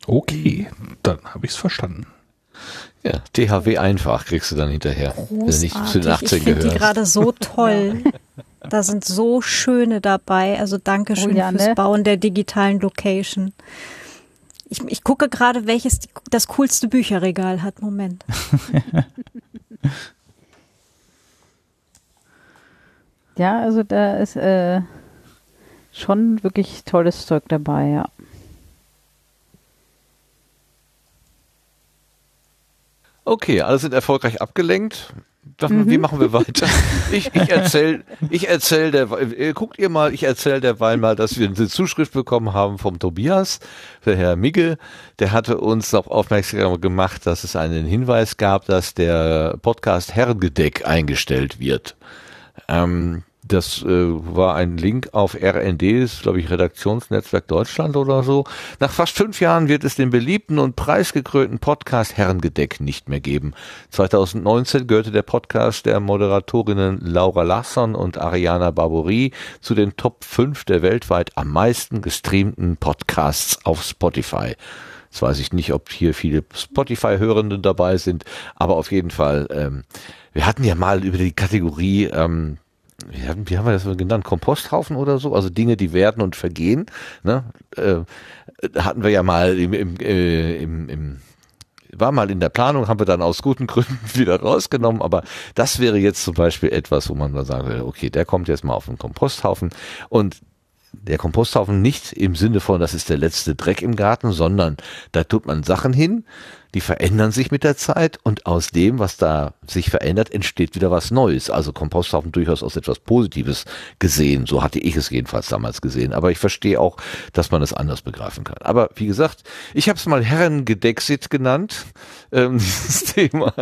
Okay, dann habe ich es verstanden. Ja, THW einfach kriegst du dann hinterher. Wenn du nicht zu den Großartig. 18 Ich finde die gehörst. gerade so toll. Da sind so schöne dabei. Also danke schön Oh ja, fürs ne? Bauen der digitalen Location. Ich, ich gucke gerade, welches die, das coolste Bücherregal hat. Moment. Ja, also da ist äh, schon wirklich tolles Zeug dabei, ja. Okay, alle sind erfolgreich abgelenkt. Mal, Wie machen wir weiter? Ich, ich erzähl, ich erzähl der, äh, guckt ihr mal, ich erzähl derweil mal, dass wir eine Zuschrift bekommen haben vom Tobias, der Herr Migge, der hatte uns noch aufmerksam gemacht, dass es einen Hinweis gab, dass der Podcast Herrengedeck eingestellt wird. Ähm, das äh, war ein Link auf RND, ist, glaube ich, Redaktionsnetzwerk Deutschland oder so. Nach fast fünf Jahren wird es den beliebten und preisgekrönten Podcast Herrengedeck nicht mehr geben. 2019 gehörte der Podcast der Moderatorinnen Laura Larsson und Ariana Barbouri zu den Top 5 der weltweit am meisten gestreamten Podcasts auf Spotify. Jetzt weiß ich nicht, ob hier viele Spotify-Hörende dabei sind, aber auf jeden Fall, ähm, wir hatten ja mal über die Kategorie, ähm, wie haben, wir das genannt? Komposthaufen oder so? Also Dinge, die werden und vergehen. Ne? Äh, hatten wir ja mal im, im, äh, im, im war mal in der Planung, haben wir dann aus guten Gründen wieder rausgenommen, aber das wäre jetzt zum Beispiel etwas, wo man dann sagen würde, okay, der kommt jetzt mal auf den Komposthaufen und der Komposthaufen nicht im Sinne von, das ist der letzte Dreck im Garten, sondern da tut man Sachen hin, die verändern sich mit der Zeit und aus dem, was da sich verändert, entsteht wieder was Neues. Also Komposthaufen durchaus aus etwas Positives gesehen. So hatte ich es jedenfalls damals gesehen. Aber ich verstehe auch, dass man es anders begreifen kann. Aber wie gesagt, ich habe es mal Herrengedexit genannt, ähm, dieses Thema.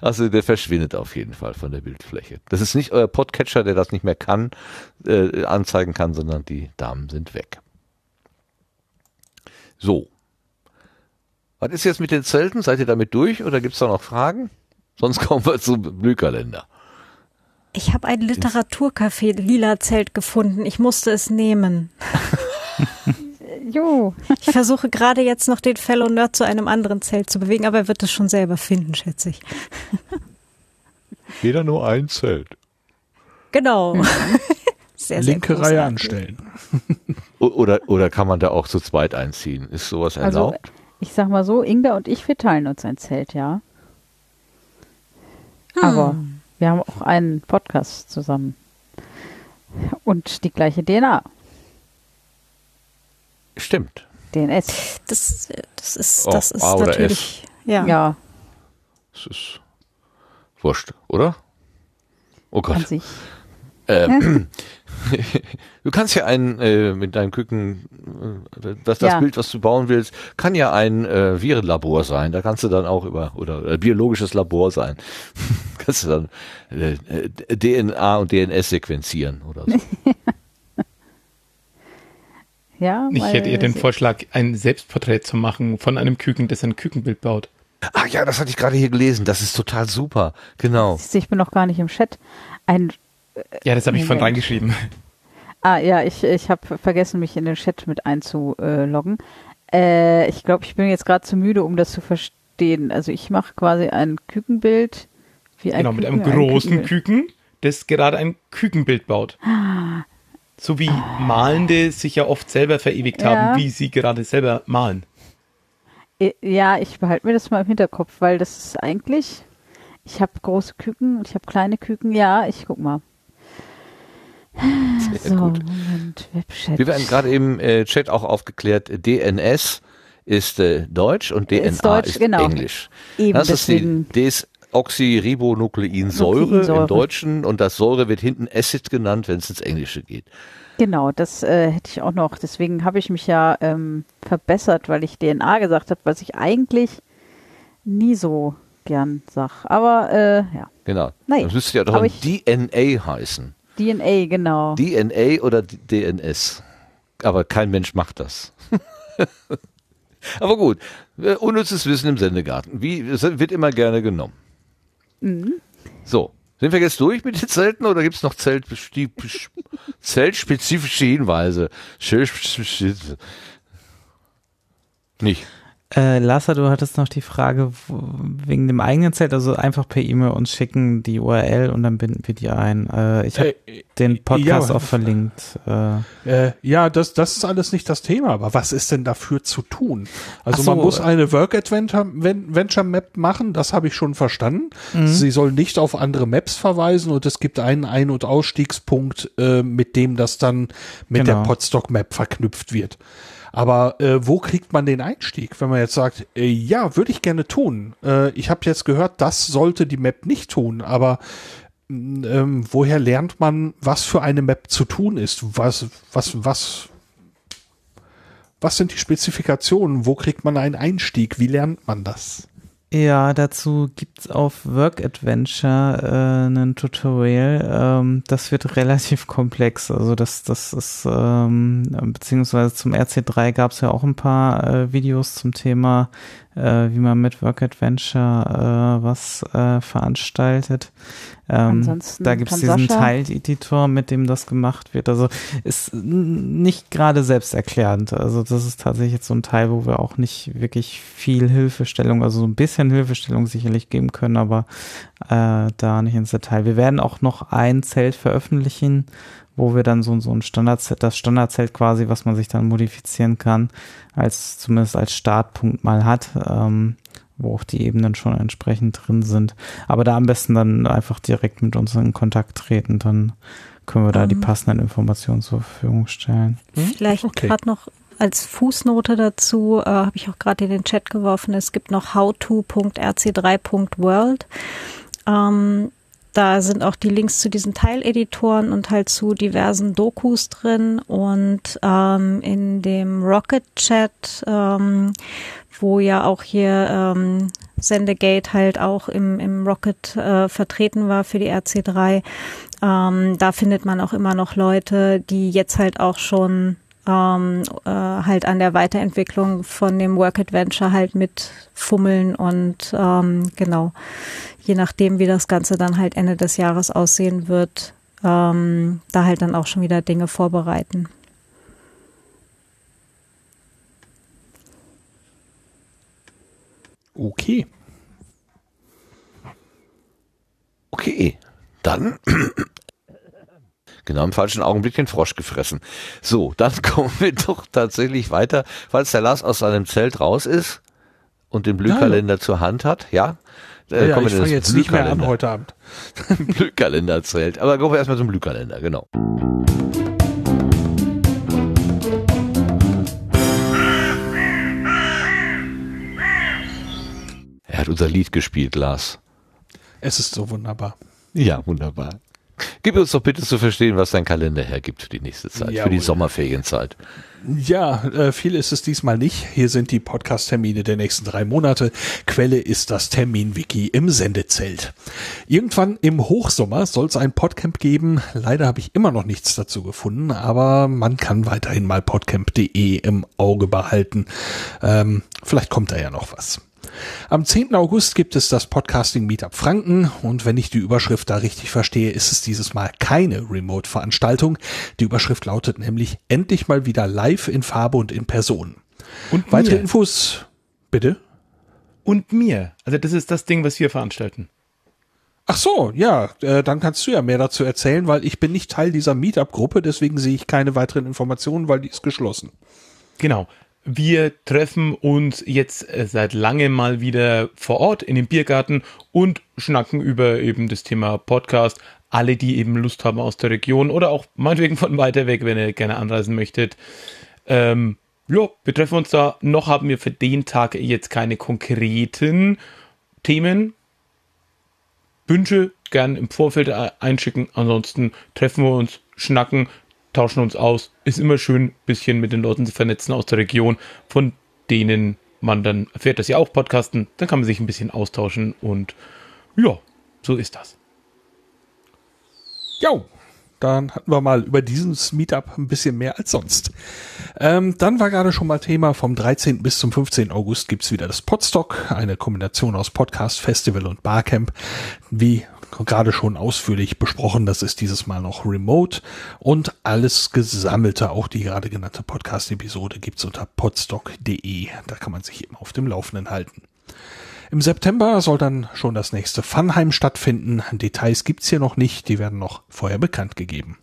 Also der verschwindet auf jeden Fall von der Bildfläche. Das ist nicht euer Podcatcher, der das nicht mehr kann, äh, anzeigen kann, sondern die Damen sind weg. So, was ist jetzt mit den Zelten? Seid ihr damit durch oder gibt es da noch Fragen? Sonst kommen wir zum Blühkalender. Ich habe ein Literaturcafé Lila Zelt gefunden. Ich musste es nehmen. Jo. Ich versuche gerade jetzt noch den Fellow Nerd zu einem anderen Zelt zu bewegen, aber er wird es schon selber finden, schätze ich. Jeder nur ein Zelt. Genau. Sehr, sehr Linke großartig. Reihe anstellen. Oder, oder kann man da auch zu zweit einziehen? Ist sowas Also, erlaubt? Ich sag mal so, Inga und ich, wir teilen uns ein Zelt, ja. Hm. Aber wir haben auch einen Podcast zusammen. Und die gleiche DNA. Stimmt. DNS. Das, das ist, Oh, das ist A oder natürlich. Ja. Ja, Das ist wurscht, oder? Oh an Gott. sich. Ähm, du kannst ja ein äh, mit deinem Küken, äh, das, das Ja. Bild, was du bauen willst, kann ja ein äh, Virenlabor sein. Da kannst du dann auch über oder äh, biologisches Labor sein. kannst du dann äh, äh, DNA und DNS sequenzieren oder so. Ja, Ich hätte eher den Vorschlag, ein Selbstporträt zu machen von einem Küken, das ein Kükenbild baut. Ach ja, das hatte ich gerade hier gelesen. Das ist total super. Genau. Ich bin noch gar nicht im Chat. Ein Ja, das habe ich von reingeschrieben. Ah ja, ich, ich habe vergessen, mich in den Chat mit einzuloggen. Äh, ich glaube, ich bin jetzt gerade zu müde, um das zu verstehen. Also ich mache quasi ein Kükenbild. Wie ein Genau, mit einem Küken ein großen Kükenbild. Küken, das gerade ein Kükenbild baut. So wie Malende sich ja oft selber verewigt Ja. haben, wie sie gerade selber malen. Äh, Ja, ich behalte mir das mal im Hinterkopf, weil das ist eigentlich. Ich habe große Küken und ich habe kleine Küken. Ja, ich guck mal. Sehr so, gut. Moment, Webchat. Wir werden gerade im äh, Chat auch aufgeklärt, DNS ist äh, Deutsch und DNA ist, Ist Deutsch, genau. Englisch. Eben, das ist die Desoxyribonukleinsäure Nukleinsäure. im Deutschen und das Säure wird hinten Acid genannt, wenn es ins Englische geht. Genau, das äh, hätte ich auch noch. Deswegen habe ich mich ja ähm, verbessert, weil ich DNA gesagt habe, was ich eigentlich nie so gern sag. Aber äh, ja, Genau. Nein, das müsste ja doch DNA heißen. DNA, genau. DNA oder DNS. Aber kein Mensch macht das. Aber gut, äh, unnützes Wissen im Sendegarten. Wie, es wird immer gerne genommen. Mhm. So, sind wir jetzt durch mit den Zelten oder gibt es noch Zeltbesti- zeltspezifische Hinweise? Nicht. Äh, Lassa, du hattest noch die Frage wegen dem eigenen Zelt, also einfach per E-Mail uns schicken die URL und dann binden wir die ein. Äh, ich habe Äh, den Podcast ja. auch verlinkt. Äh, Äh, ja, das, das ist alles nicht das Thema, aber was ist denn dafür zu tun? Also so, man muss äh, eine Work Adventure Ven- Venture Map machen, das habe ich schon verstanden. Mhm. Sie soll nicht auf andere Maps verweisen und es gibt einen Ein- und Ausstiegspunkt, äh, mit dem das dann mit Genau. der Podstock Map verknüpft wird. Aber äh, wo kriegt man den Einstieg, wenn man jetzt sagt, äh, ja, würde ich gerne tun. Äh, ich habe jetzt gehört, das sollte die Map nicht tun, aber ähm, woher lernt man, was für eine Map zu tun ist? Was, was, was, was sind die Spezifikationen? Wo kriegt man einen Einstieg? Wie lernt man das? Ja, dazu gibt's auf Work Adventure äh, ein Tutorial. Ähm, das wird relativ komplex. Also das, das ist ähm, beziehungsweise zum RC3 gab's ja auch ein paar äh, Videos zum Thema, äh, wie man mit Work Adventure äh, was äh, veranstaltet. Ähm, Ansonsten da gibt's kann diesen Teileditor, mit dem das gemacht wird. Also ist nicht gerade selbsterklärend. Also das ist tatsächlich jetzt so ein Teil, wo wir auch nicht wirklich viel Hilfestellung, also so ein bisschen Hilfestellung sicherlich geben können, aber äh, da nicht ins Detail. Wir werden auch noch ein Zelt veröffentlichen, wo wir dann so, so ein Standardzelt, das Standardzelt quasi, was man sich dann modifizieren kann, als zumindest als Startpunkt mal hat. Ähm, wo auch die Ebenen schon entsprechend drin sind. Aber da am besten dann einfach direkt mit uns in Kontakt treten, dann können wir da die Ähm. passenden Informationen zur Verfügung stellen. Vielleicht Okay. gerade noch als Fußnote dazu, äh, habe ich auch gerade in den Chat geworfen, es gibt noch howto.rc3.world. Ähm, da sind auch die Links zu diesen Teileditoren und halt zu diversen Dokus drin. Und ähm, in dem Rocket-Chat, ähm, wo ja auch hier ähm, Sendegate halt auch im, im Rocket äh, vertreten war für die RC3, ähm, da findet man auch immer noch Leute, die jetzt halt auch schon ähm, äh, halt an der Weiterentwicklung von dem Work Adventure halt mit fummeln und ähm, genau, je nachdem, wie das Ganze dann halt Ende des Jahres aussehen wird, ähm, da halt dann auch schon wieder Dinge vorbereiten. Okay. Okay, dann genau im falschen Augenblick den Frosch gefressen. So, dann kommen wir doch tatsächlich weiter. Falls der Lars aus seinem Zelt raus ist und den Blühkalender zur Hand hat, ja, äh, ja, kommen ich fange jetzt nicht mehr an Blühkalender- heute Abend. Blühkalenderzelt. Aber kommen wir erstmal zum Blühkalender, genau. Er hat unser Lied gespielt, Lars. Es ist so wunderbar. Ja, wunderbar. Gib uns doch bitte zu verstehen, was dein Kalender hergibt für die nächste Zeit, für die Jawohl. Sommerferienzeit. Ja, äh, viel ist es diesmal nicht. Hier sind die Podcast-Termine der nächsten drei Monate. Quelle ist das Termin-Wiki im Sendezelt. Irgendwann im Hochsommer soll es ein Podcamp geben. Leider habe ich immer noch nichts dazu gefunden, aber man kann weiterhin mal podcamp.de im Auge behalten. Ähm, vielleicht kommt da ja noch was. Am 10. August gibt es das Podcasting Meetup Franken und wenn ich die Überschrift da richtig verstehe, ist es dieses Mal keine Remote-Veranstaltung. Die Überschrift lautet nämlich endlich mal wieder live in Farbe und in Person. Und Weitere mir. Infos, bitte? Und mir. Also das ist das Ding, was wir veranstalten. Ach so, ja, äh, dann kannst du ja mehr dazu erzählen, weil ich bin nicht Teil dieser Meetup-Gruppe, deswegen sehe ich keine weiteren Informationen, weil die ist geschlossen. Genau. Wir treffen uns jetzt äh, seit langem mal wieder vor Ort in dem Biergarten und schnacken über eben das Thema Podcast. Alle, die eben Lust haben aus der Region oder auch meinetwegen von weiter weg, wenn ihr gerne anreisen möchtet. Ähm, ja, wir treffen uns da. Noch haben wir für den Tag jetzt keine konkreten Themen. Wünsche gern im Vorfeld e- einschicken. Ansonsten treffen wir uns, schnacken, tauschen uns aus. Ist immer schön, bisschen mit den Leuten zu vernetzen aus der Region, von denen man dann erfährt, dass sie auch podcasten. Dann kann man sich ein bisschen austauschen und ja, so ist das. Jo, dann hatten wir mal über dieses Meetup ein bisschen mehr als sonst. Ähm, dann war gerade schon mal Thema, vom 13. bis zum 15. August gibt's wieder das Podstock, eine Kombination aus Podcast, Festival und Barcamp. Wie gerade schon ausführlich besprochen, das ist dieses Mal noch remote und alles Gesammelte, auch die gerade genannte Podcast-Episode gibt's unter podstock.de. Da kann man sich immer auf dem Laufenden halten. Im September soll dann schon das nächste Funheim stattfinden. Details gibt's hier noch nicht, die werden noch vorher bekannt gegeben.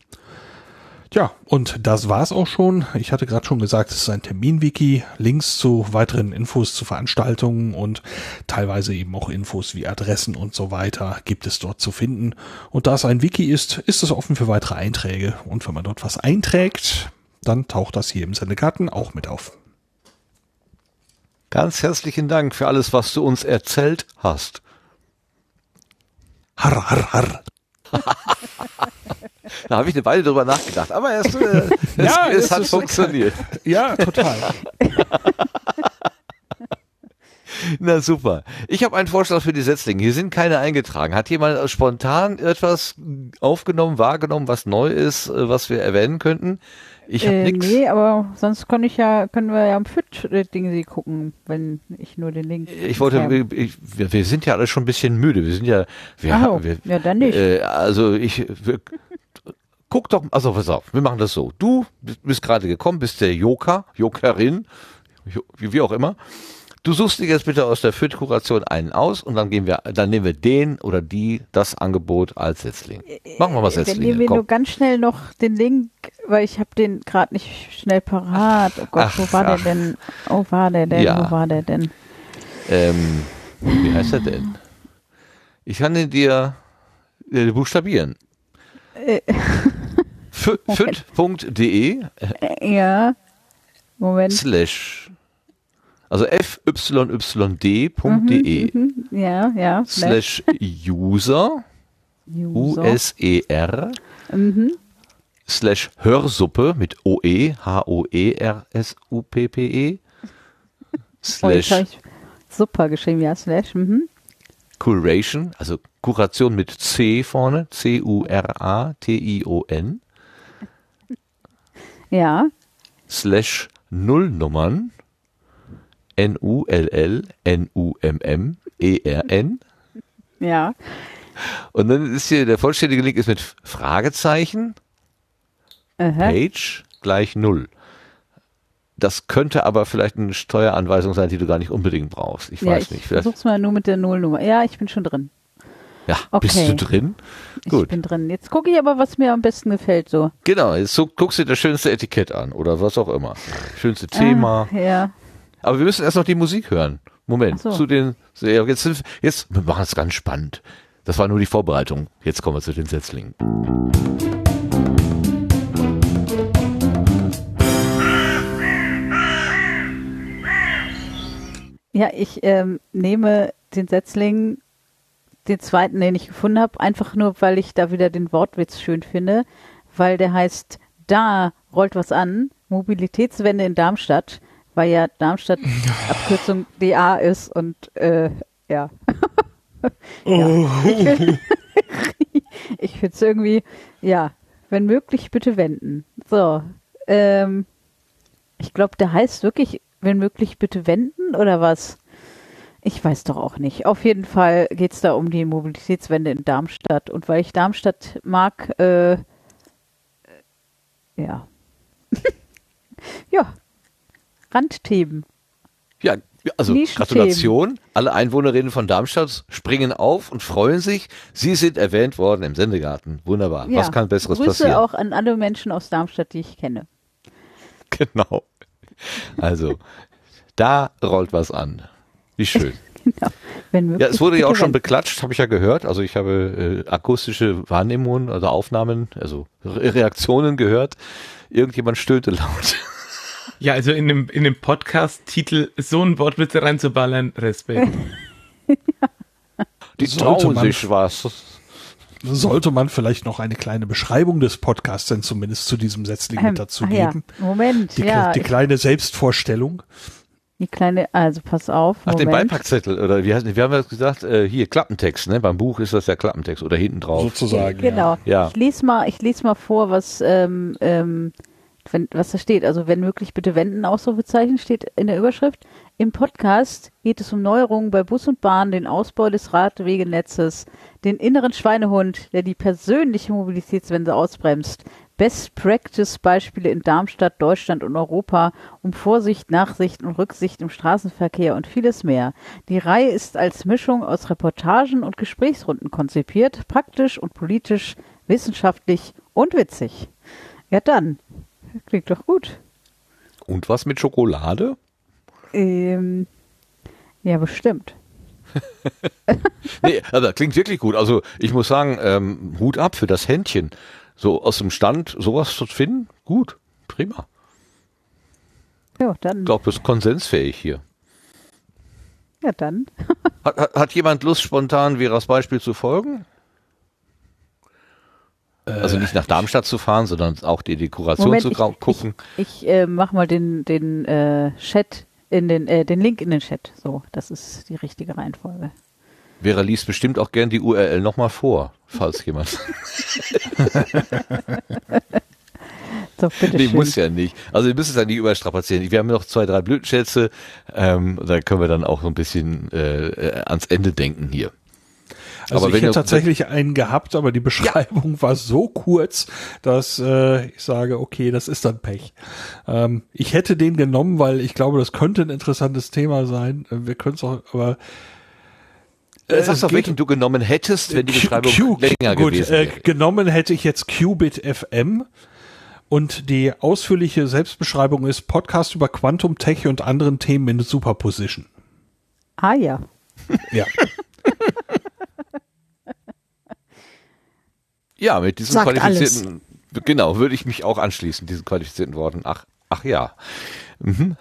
Ja, und das war's auch schon. Ich hatte gerade schon gesagt, es ist ein Terminwiki. Links zu weiteren Infos zu Veranstaltungen und teilweise eben auch Infos wie Adressen und so weiter gibt es dort zu finden. Und da es ein Wiki ist, ist es offen für weitere Einträge. Und wenn man dort was einträgt, dann taucht das hier im Sendegarten auch mit auf. Ganz herzlichen Dank für alles, was du uns erzählt hast. Har, har, har. Da habe ich eine Weile drüber nachgedacht, aber es, äh, es, Ja, es, es hat funktioniert. Ja, total. Na super. Ich habe einen Vorschlag für die Setzlinge. Hier sind keine eingetragen. Hat jemand spontan etwas aufgenommen, wahrgenommen, was neu ist, äh, was wir erwähnen könnten? Ich habe äh, nichts. Nee, aber sonst kann ich ja, können wir ja am Fit-Ding sie gucken, wenn ich nur den Link. Ich wollte, ich, wir, wir sind ja alle schon ein bisschen müde. Wir sind ja, wir, so, wir ja, dann nicht. Äh, also ich, wir, guck doch, also pass auf, wir machen das so. Du bist, gerade gekommen, bist der Joker, Jokerin, Jo- wie, auch immer. Du suchst dir jetzt bitte aus der Fit-Kuration einen aus und dann gehen wir, dann nehmen wir den oder die das Angebot als Setzling. Machen wir mal Dann nehmen wir nur ganz schnell noch den Link, weil ich habe den gerade nicht schnell parat. Oh Gott, Ach, wo war ach. der denn? Oh, war der denn? Ja. Wo war der denn? Ähm, wie heißt er denn? Ich kann den dir äh, buchstabieren. Äh. Fü- fit.de Äh, Ja. Moment. slash also fyyd.de Mhm. Ja, ja. slash user User. U-S-E-R Mhm. slash Hörsuppe mit O-E, H-O-E-R-S-U-P-P-E Oh, jetzt slash ich super geschrieben, ja, slash. Mhm. Curation, also Kuration mit C vorne, C-U-R-A-T-I-O-N Ja. slash Nullnummern N-U-L-L-N-U-M-M-E-R-N Ja. und dann ist hier der vollständige Link ist mit Fragezeichen Aha. Page gleich Null. Das könnte aber vielleicht eine Steueranweisung sein, die du gar nicht unbedingt brauchst. Ich ja, weiß ich nicht. Vielleicht, versuch's mal nur mit der Nullnummer. Ja, ich bin schon drin. ja, okay. bist du drin? Ich Gut. bin drin. Jetzt gucke ich aber, was mir am besten gefällt, so. Genau, jetzt so, guckst du dir das schönste Etikett an oder was auch immer. Schönste Thema. Ah, ja. Aber wir müssen erst noch die Musik hören. Moment, so. zu den, jetzt, jetzt, wir machen es ganz spannend. Das war nur die Vorbereitung. Jetzt kommen wir zu den Setzlingen. Ja, ich ähm, nehme den Setzling, den zweiten, den ich gefunden habe, einfach nur, weil ich da wieder den Wortwitz schön finde, weil der heißt, da rollt was an, Mobilitätswende in Darmstadt, weil ja Darmstadt Abkürzung DA ist und äh, ja. ja. Ich finde es irgendwie, ja, wenn möglich, bitte wenden. So, ähm, ich glaube, der heißt wirklich, wenn möglich, bitte wenden oder was? Ich weiß doch auch nicht. Auf jeden Fall geht es da um die Mobilitätswende in Darmstadt. Und weil ich Darmstadt mag, äh, ja. ja. Randthemen. Ja, also. Gratulation. Alle Einwohnerinnen von Darmstadt springen auf und freuen sich. Sie sind erwähnt worden im Sendegarten. Wunderbar. Ja. Was kann Besseres Grüße passieren? auch an alle Menschen aus Darmstadt, die ich kenne. Genau. Also, da rollt was an. Wie schön. Genau. Wenn möglich, Ja, es wurde ja auch schon beklatscht, habe ich ja gehört. Also ich habe äh, akustische Wahrnehmungen, also Aufnahmen, also Re Reaktionen gehört. Irgendjemand stöhnte laut. Ja, also in dem, in dem Podcast-Titel so ein Wortwitz reinzuballern, Respekt. Die Sollte trauen man- sich was. Sollte man vielleicht noch eine kleine Beschreibung des Podcasts denn zumindest zu diesem Setzling Ähm, mit dazu ah ja, geben? Moment, Die, ja. die kleine Selbstvorstellung. Die kleine, also pass auf. Ach, den. Beipackzettel, oder wie heißt, wir haben ja gesagt, äh, hier, Klappentext, ne? Beim Buch ist das ja Klappentext oder hinten drauf. Sozusagen. Genau. Ja. Ich lese mal, ich lese mal vor, was, ähm, ähm, wenn, was da steht. Also wenn möglich bitte wenden, Ausrufezeichen steht in der Überschrift. Im Podcast geht es um Neuerungen bei Bus und Bahn, den Ausbau des Radwegenetzes, den inneren Schweinehund, der die persönliche Mobilitätswende ausbremst, Best Practice Beispiele in Darmstadt, Deutschland und Europa um Vorsicht, Nachsicht und Rücksicht im Straßenverkehr und vieles mehr. Die Reihe ist als Mischung aus Reportagen und Gesprächsrunden konzipiert, praktisch und politisch, wissenschaftlich und witzig. Ja dann, klingt doch gut. Und was mit Schokolade? Ähm, ja, bestimmt. Nee, aber klingt wirklich gut. Also ich muss sagen, ähm, Hut ab für das Händchen. So aus dem Stand sowas zu finden, gut, prima. Ja, dann. Ich glaube, das ist konsensfähig hier. Ja, dann. Hat, hat, hat jemand Lust, spontan Veras Beispiel zu folgen? Also nicht nach Darmstadt zu fahren, sondern auch die Dekoration Moment, zu ich, gucken. Ich, ich äh, mach mal den, den äh, Chat in den, äh, den Link in den Chat. So, das ist die richtige Reihenfolge. Vera liest bestimmt auch gern die URL nochmal vor, falls jemand. So, bitte nee, schön. muss ja nicht. Also wir müssen es ja nicht überstrapazieren. Wir haben noch zwei, drei Blütenschätze. Ähm, da können wir dann auch so ein bisschen äh, ans Ende denken hier. Also Aber ich wenn hätte ihr- tatsächlich einen gehabt, aber die Beschreibung war so kurz, dass äh, ich sage, okay, das ist dann Pech. Ähm, ich hätte den genommen, weil ich glaube, das könnte ein interessantes Thema sein. Äh, Wir können es auch, aber Äh, Sag es doch, welchen du genommen hättest, wenn die Q- Beschreibung Q- länger gut, gewesen äh, wäre. genommen hätte ich jetzt Qubit FM und die ausführliche Selbstbeschreibung ist Podcast über Quantum Tech und anderen Themen in Superposition. Ah ja. Ja. Ja, mit diesem Sagt qualifizierten genau, würde ich mich auch anschließen, diesen qualifizierten Worten. Ach, ach ja. Mhm.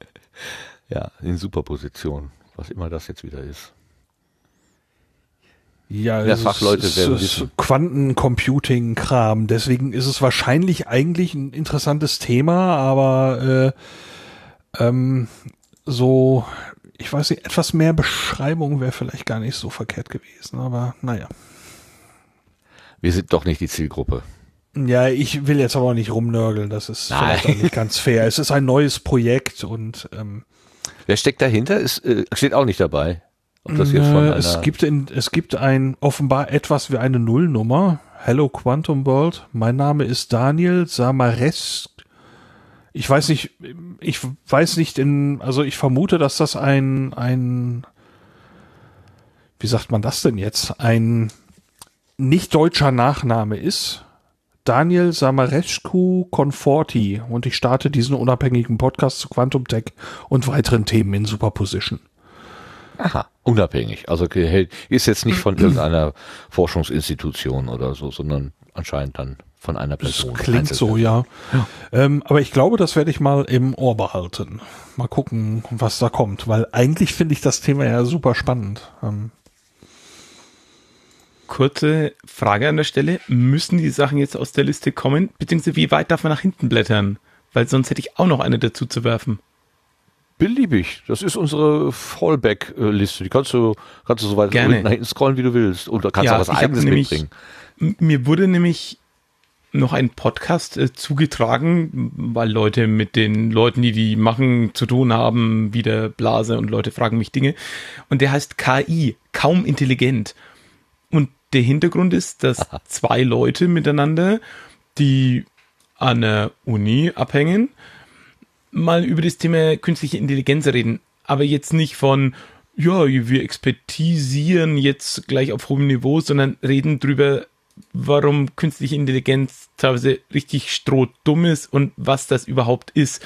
ja, in Superposition, was immer das jetzt wieder ist. Ja, es Fachleute ist, werden wissen. Quantencomputing-Kram. Deswegen ist es wahrscheinlich eigentlich ein interessantes Thema, aber äh, ähm, so, ich weiß nicht, etwas mehr Beschreibung wäre vielleicht gar nicht so verkehrt gewesen. Aber naja. Wir sind doch nicht die Zielgruppe. Ja, ich will jetzt aber auch nicht rumnörgeln. Das ist Nein. vielleicht auch nicht ganz fair. Es ist ein neues Projekt und ähm, Wer steckt dahinter? Ist, äh, steht auch nicht dabei. Ob das von Äh, einer, es gibt in, es gibt ein offenbar etwas wie eine Nullnummer. Hello Quantum World. Mein Name ist Daniel Samares. Ich weiß nicht, ich weiß nicht in, also ich vermute, dass das ein, ein, wie sagt man das denn jetzt? Ein nicht deutscher Nachname ist. Daniel Samarescu Conforti und ich starte diesen unabhängigen Podcast zu Quantum Tech und weiteren Themen in Superposition. Aha, unabhängig. Also ist jetzt nicht von irgendeiner Forschungsinstitution oder so, sondern anscheinend dann von einer Das Person. klingt so, Einzelne. ja. Ähm, aber ich glaube, das werde ich mal im Ohr behalten. Mal gucken, was da kommt, weil eigentlich finde ich das Thema ja super spannend. Ähm, Kurze Frage an der Stelle. Müssen die Sachen jetzt aus der Liste kommen? Beziehungsweise wie weit darf man nach hinten blättern? Weil sonst hätte ich auch noch eine dazu zu werfen. Beliebig. Das ist unsere Fallback-Liste. Die kannst du, kannst du so weit Gerne. nach hinten scrollen, wie du willst. Und da kannst Ja, du auch was eigenes nämlich- mitbringen. Mir wurde nämlich noch ein Podcast äh, zugetragen, weil Leute mit den Leuten, die die machen, zu tun haben, wie der Blase und Leute fragen mich Dinge. Und der heißt KI, kaum intelligent. Und der Hintergrund ist, dass zwei Leute miteinander, die an der Uni abhängen, mal über das Thema künstliche Intelligenz reden. Aber jetzt nicht von, ja, wir expertisieren jetzt gleich auf hohem Niveau, sondern reden drüber, warum künstliche Intelligenz teilweise richtig strohdumm ist und was das überhaupt ist.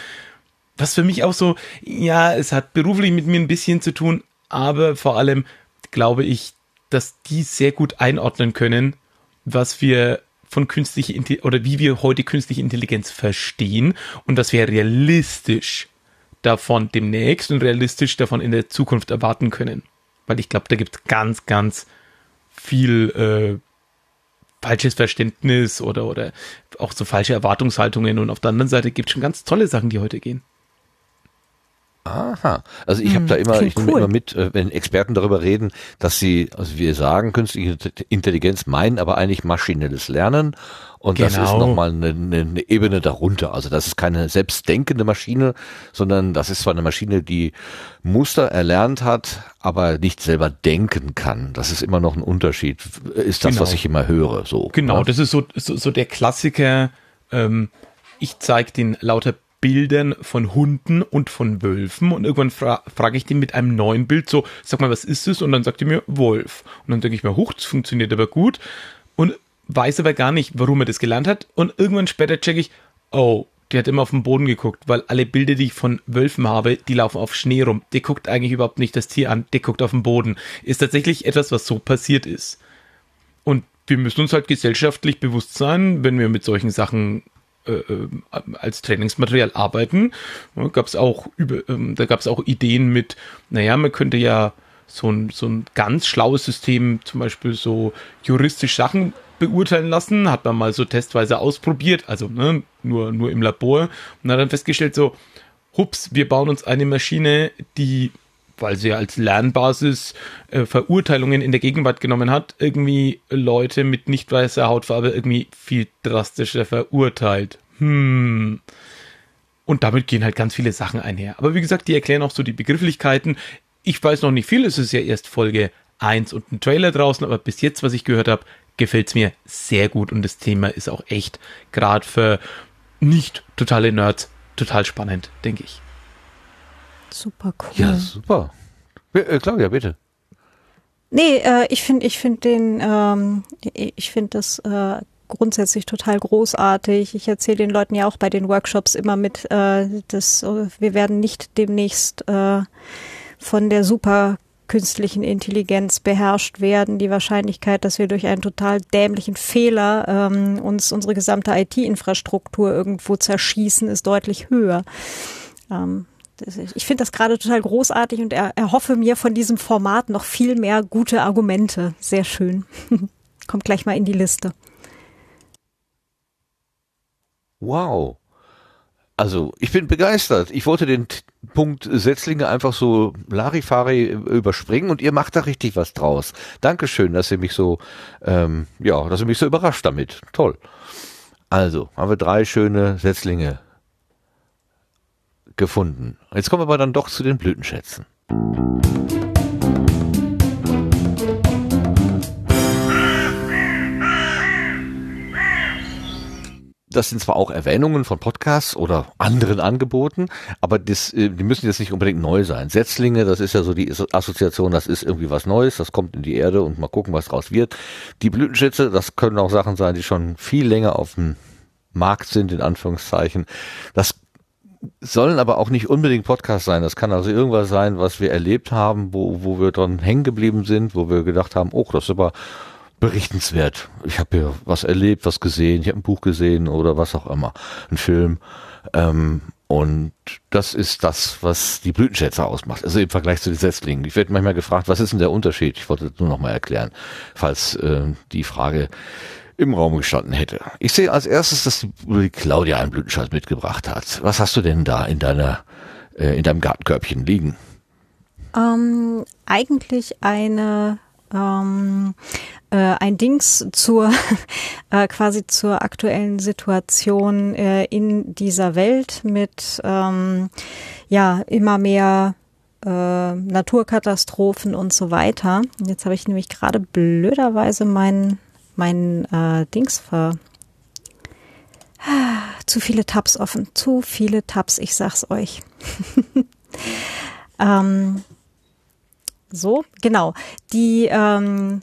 Was für mich auch so, ja, es hat beruflich mit mir ein bisschen zu tun, aber vor allem glaube ich, dass die sehr gut einordnen können, was wir von künstlicher Intelligenz oder wie wir heute künstliche Intelligenz verstehen und was wir realistisch davon demnächst und realistisch davon in der Zukunft erwarten können. Weil ich glaube, da gibt es ganz, ganz viel äh, falsches Verständnis oder, oder auch so falsche Erwartungshaltungen und auf der anderen Seite gibt es schon ganz tolle Sachen, die heute gehen. Aha. Also ich habe da immer, klingt ich nehme cool. immer mit, äh, wenn Experten darüber reden, dass sie, also wir sagen künstliche Intelligenz, meinen aber eigentlich maschinelles Lernen. Und das ist Genau. nochmal eine, eine, Ebene darunter. Also das ist keine selbstdenkende Maschine, sondern das ist zwar eine Maschine, die Muster erlernt hat, aber nicht selber denken kann. Das ist immer noch ein Unterschied. Ist das, Genau. was ich immer höre. So. Genau, ne? das ist so, so, so der Klassiker. Ähm, ich zeige den lauter Bildern von Hunden und von Wölfen und irgendwann fra frage ich den mit einem neuen Bild so, sag mal, was ist es? Und dann sagt er mir Wolf. Und dann denke ich mir, huch, das funktioniert aber gut und weiß aber gar nicht, warum er das gelernt hat. Und irgendwann später checke ich, oh, der hat immer auf den Boden geguckt, weil alle Bilder, die ich von Wölfen habe, die laufen auf Schnee rum. Der guckt eigentlich überhaupt nicht das Tier an, der guckt auf den Boden. Ist tatsächlich etwas, was so passiert ist. Und wir müssen uns halt gesellschaftlich bewusst sein, wenn wir mit solchen Sachen äh, äh, als Trainingsmaterial arbeiten. Ja, gab's auch über, ähm, da gab es auch Ideen mit, naja, man könnte ja so ein, so ein ganz schlaues System, zum Beispiel so juristisch Sachen beurteilen lassen, hat man mal so testweise ausprobiert, also ne, nur, nur im Labor und hat dann festgestellt, so, hups, wir bauen uns eine Maschine, die weil sie als Lernbasis äh, Verurteilungen in der Gegenwart genommen hat, irgendwie Leute mit nicht weißer Hautfarbe irgendwie viel drastischer verurteilt. Hm. Und damit gehen halt ganz viele Sachen einher. Aber wie gesagt, die erklären auch so die Begrifflichkeiten. Ich weiß noch nicht viel, es ist ja erst Folge 1 und ein Trailer draußen, aber bis jetzt, was ich gehört habe, gefällt es mir sehr gut und das Thema ist auch echt, gerade für nicht totale Nerds, total spannend, denke ich. Super cool. ja, super. Äh, Claudia, bitte. Nee, äh, ich finde ich finde den, ähm, ich finde das äh, grundsätzlich total großartig. Ich erzähle den Leuten ja auch bei den Workshops immer mit, äh, dass äh, wir werden nicht demnächst äh, von der super künstlichen Intelligenz beherrscht werden, die Wahrscheinlichkeit, dass wir durch einen total dämlichen Fehler ähm, uns unsere gesamte IT-Infrastruktur irgendwo zerschießen, ist deutlich höher. Ähm, ich finde das gerade total großartig und er, erhoffe mir von diesem Format noch viel mehr gute Argumente. Sehr schön. Kommt gleich mal in die Liste. Wow. Also, ich bin begeistert. Ich wollte den Punkt Setzlinge einfach so Larifari überspringen und ihr macht da richtig was draus. Dankeschön, dass ihr mich so, ähm, ja, dass ihr mich so überrascht damit. Toll. Also, haben wir drei schöne Setzlinge gefunden. Jetzt kommen wir aber dann doch zu den Blütenschätzen. das sind zwar auch Erwähnungen von Podcasts oder anderen Angeboten, aber das, äh, die müssen jetzt nicht unbedingt neu sein. Setzlinge, das ist ja so die Assoziation, das ist irgendwie was Neues, das kommt in die Erde und mal gucken, was draus wird. Die Blütenschätze, das können auch Sachen sein, die schon viel länger auf dem Markt sind, in Anführungszeichen. Das sollen aber auch nicht unbedingt Podcasts sein. Das kann also irgendwas sein, was wir erlebt haben, wo, wo wir dran hängen geblieben sind, wo wir gedacht haben, oh, das ist aber berichtenswert. Ich habe hier was erlebt, was gesehen, ich habe ein Buch gesehen oder was auch immer, ein Film. Ähm, und das ist das, was die Blütenschätze ausmacht. Also im Vergleich zu den Setzlingen. Ich werde manchmal gefragt, was ist denn der Unterschied? Ich wollte nur noch mal erklären, falls äh, die Frage im Raum gestanden hätte. Ich sehe als erstes, dass die Claudia einen Blütenschatz mitgebracht hat. Was hast du denn da in deiner äh, in deinem Gartenkörbchen liegen? Ähm, eigentlich eine ähm, äh, ein Dings zur äh, quasi zur aktuellen Situation äh, in dieser Welt mit ähm, ja immer mehr äh, Naturkatastrophen und so weiter. Jetzt habe ich nämlich gerade blöderweise mein mein äh, Dings ver zu viele Tabs offen, zu viele Tabs, ich sag's euch. ähm, so, genau. Die ähm,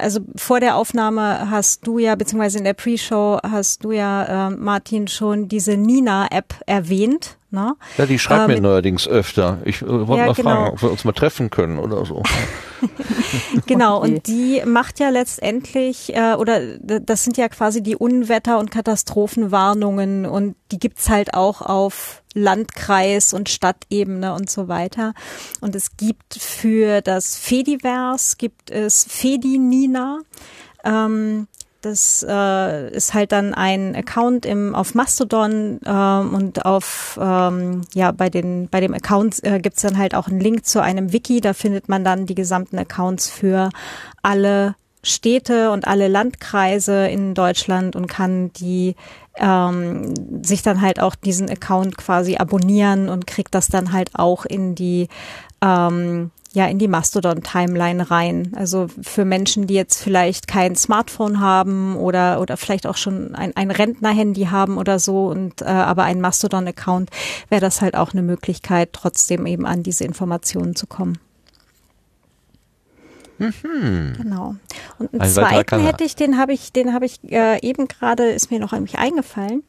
also vor der Aufnahme hast du ja, beziehungsweise in der Pre-Show hast du ja, äh, Martin, schon diese Nina-App erwähnt. Ne? Ja, die schreibt äh, mir neuerdings öfter. Ich äh, wollte ja, mal genau. fragen, ob wir uns mal treffen können oder so. genau, okay. und die macht ja letztendlich, äh, oder das sind ja quasi die Unwetter- und Katastrophenwarnungen und die gibt's halt auch auf Landkreis und Stadtebene und so weiter. Und es gibt für das Fediverse gibt es Fedinina. Ähm, das äh, ist halt dann ein Account im auf Mastodon ähm, und auf ähm, ja bei den bei dem Account äh, gibt's dann halt auch einen Link zu einem Wiki. Da findet man dann die gesamten Accounts für alle Städte und alle Landkreise in Deutschland und kann die ähm, sich dann halt auch diesen Account quasi abonnieren und kriegt das dann halt auch in die ähm, ja in die Mastodon-Timeline rein. Also für Menschen, die jetzt vielleicht kein Smartphone haben oder oder vielleicht auch schon ein, ein Rentner-Handy haben oder so und äh, aber ein Mastodon-Account, wäre das halt auch eine Möglichkeit, trotzdem eben an diese Informationen zu kommen. Mhm. Genau. Und einen Ein zweiten hätte ich, den habe ich, den habe ich äh, eben gerade, ist mir noch eigentlich eingefallen.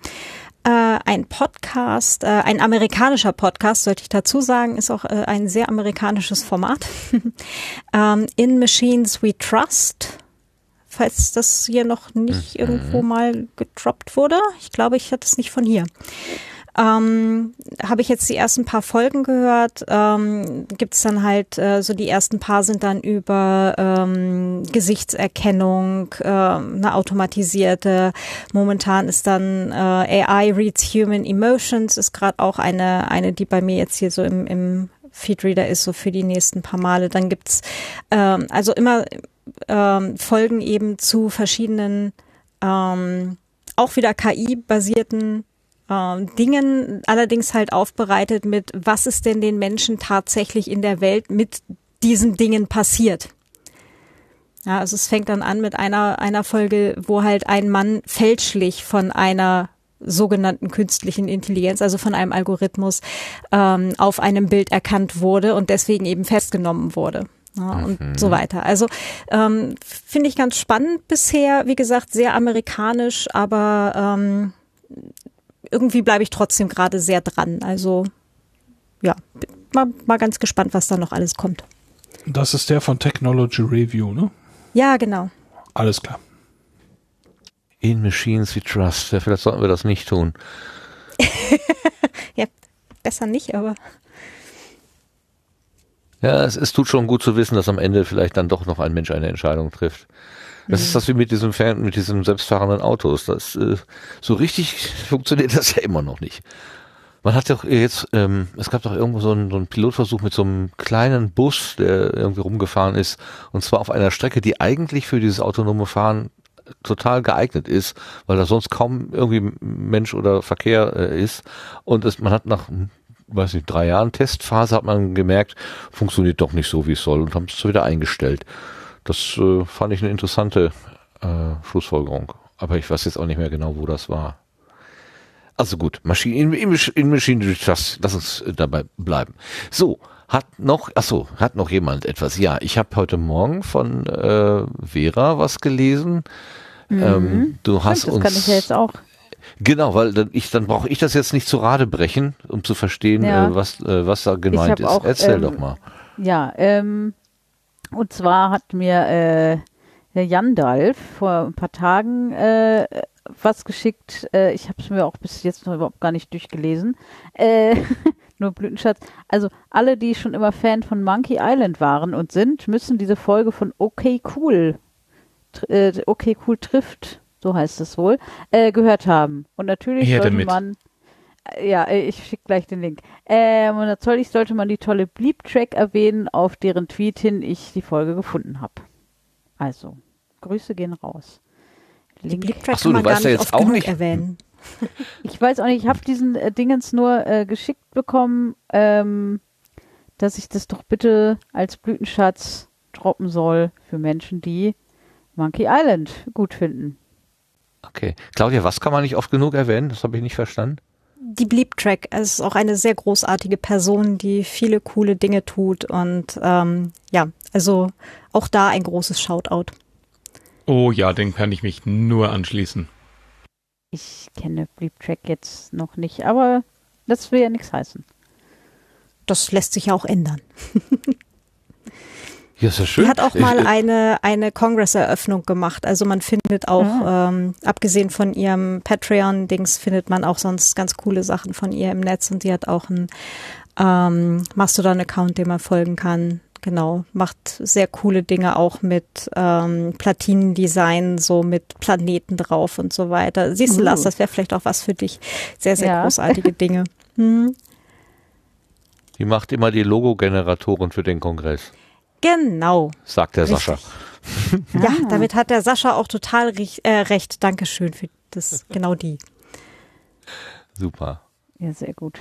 Äh, ein Podcast, äh, ein amerikanischer Podcast, sollte ich dazu sagen, ist auch äh, ein sehr amerikanisches Format. ähm, In Machines We Trust falls das hier noch nicht mhm. irgendwo mal gedroppt wurde. Ich glaube, ich hatte es nicht von hier. Ähm, Habe ich jetzt die ersten paar Folgen gehört, ähm, gibt es dann halt, äh, so die ersten paar sind dann über ähm, Gesichtserkennung, äh, eine automatisierte. Momentan ist dann äh, AI reads human emotions, ist gerade auch eine, eine, die bei mir jetzt hier so im, im Feedreader ist, so für die nächsten paar Male. Dann gibt's ähm, also immer ähm, Folgen eben zu verschiedenen ähm, auch wieder KI-basierten ähm, Dingen, allerdings halt aufbereitet mit, was ist denn den Menschen tatsächlich in der Welt mit diesen Dingen passiert. Ja, also es fängt dann an mit einer, einer Folge, wo halt ein Mann fälschlich von einer sogenannten künstlichen Intelligenz, also von einem Algorithmus, ähm, auf einem Bild erkannt wurde und deswegen eben festgenommen wurde. Ja, und mhm. so weiter. Also ähm, finde ich ganz spannend bisher, wie gesagt, sehr amerikanisch, aber ähm, irgendwie bleibe ich trotzdem gerade sehr dran. Also ja, mal, mal ganz gespannt, was da noch alles kommt. Das ist der von Technology Review, ne? Ja, genau. Alles klar. In Machines we trust. Ja, vielleicht sollten wir das nicht tun. Ja, besser nicht, aber Ja, es, es tut schon gut zu wissen, dass am Ende vielleicht dann doch noch ein Mensch eine Entscheidung trifft. Das ist das wie mit diesem Fern mit diesem selbstfahrenden Autos. Das äh, so richtig funktioniert das ja immer noch nicht. Man hat doch jetzt, ähm, es gab doch irgendwo so einen, so einen Pilotversuch mit so einem kleinen Bus, der irgendwie rumgefahren ist, und zwar auf einer Strecke, die eigentlich für dieses autonome Fahren total geeignet ist, weil da sonst kaum irgendwie Mensch oder Verkehr äh, ist. Und es, man hat nach, weiß nicht, drei Jahren Testphase hat man gemerkt, funktioniert doch nicht so, wie es soll und haben es wieder eingestellt. Das äh, fand ich eine interessante äh, Schlussfolgerung. Aber ich weiß jetzt auch nicht mehr genau, wo das war. Also gut, Maschine, in, in, in Machine Trust, lass uns dabei bleiben. So, hat noch, ach so, hat noch jemand etwas? Ja, ich habe heute Morgen von äh, Vera was gelesen. Ähm, du hast Stimmt, das uns kann ich ja jetzt auch. genau, weil dann ich dann brauche ich das jetzt nicht zu Rade brechen, um zu verstehen, Ja. äh, was äh, was da gemeint ist. auch, Erzähl ähm, doch mal. Ja, ähm, und zwar hat mir äh, der Jandalf vor ein paar Tagen äh, was geschickt. Äh, ich habe es mir auch bis jetzt noch überhaupt gar nicht durchgelesen. Äh, nur Blütenschatz. Also alle, die schon immer Fan von Monkey Island waren und sind, müssen diese Folge von Okay Cool, äh, Okay Cool trifft, so heißt es wohl, äh, gehört haben. Und natürlich Her sollte damit. man ja, äh, ich schicke gleich den Link. Ähm, und natürlich sollte man die tolle Bleep-Track erwähnen, auf deren Tweet hin ich die Folge gefunden habe. Also, Grüße gehen raus. die Link. Bleep-Track Ach so, kann man du gar weißt ja nicht jetzt oft auch genug nicht- erwähnen. Ich weiß auch nicht, ich habe diesen äh, Dingens nur äh, geschickt bekommen, ähm, dass ich das doch bitte als Blütenschatz droppen soll für Menschen, die Monkey Island gut finden. Okay. Claudia, was kann man nicht oft genug erwähnen? Das habe ich nicht verstanden. Die Bleep-Track es ist auch eine sehr großartige Person, die viele coole Dinge tut und ähm, ja, also auch da ein großes Shoutout. Oh ja, den kann ich mich nur anschließen. Ich kenne Bleep-Track jetzt noch nicht, aber das will ja nichts heißen. Das lässt sich ja auch ändern. Ja, ist ja schön. Die hat auch Ich- mal eine, eine Congress-Eröffnung gemacht. Also man findet auch, ähm, abgesehen von ihrem Patreon-Dings, findet man auch sonst ganz coole Sachen von ihr im Netz. Und die hat auch einen ähm, Mastodon-Account, dem man folgen kann. Genau, macht sehr coole Dinge auch mit ähm, Platinendesign, so mit Planeten drauf und so weiter. Siehst du, Uh. Lars, das wäre vielleicht auch was für dich. Sehr, sehr Ja. großartige Dinge. Hm. Die macht immer die Logo-Generatoren für den Kongress, Genau. sagt der Richtig. Sascha. Ja, Ah. damit hat der Sascha auch total äh, recht. Dankeschön für das, genau die. Super. Ja, sehr gut.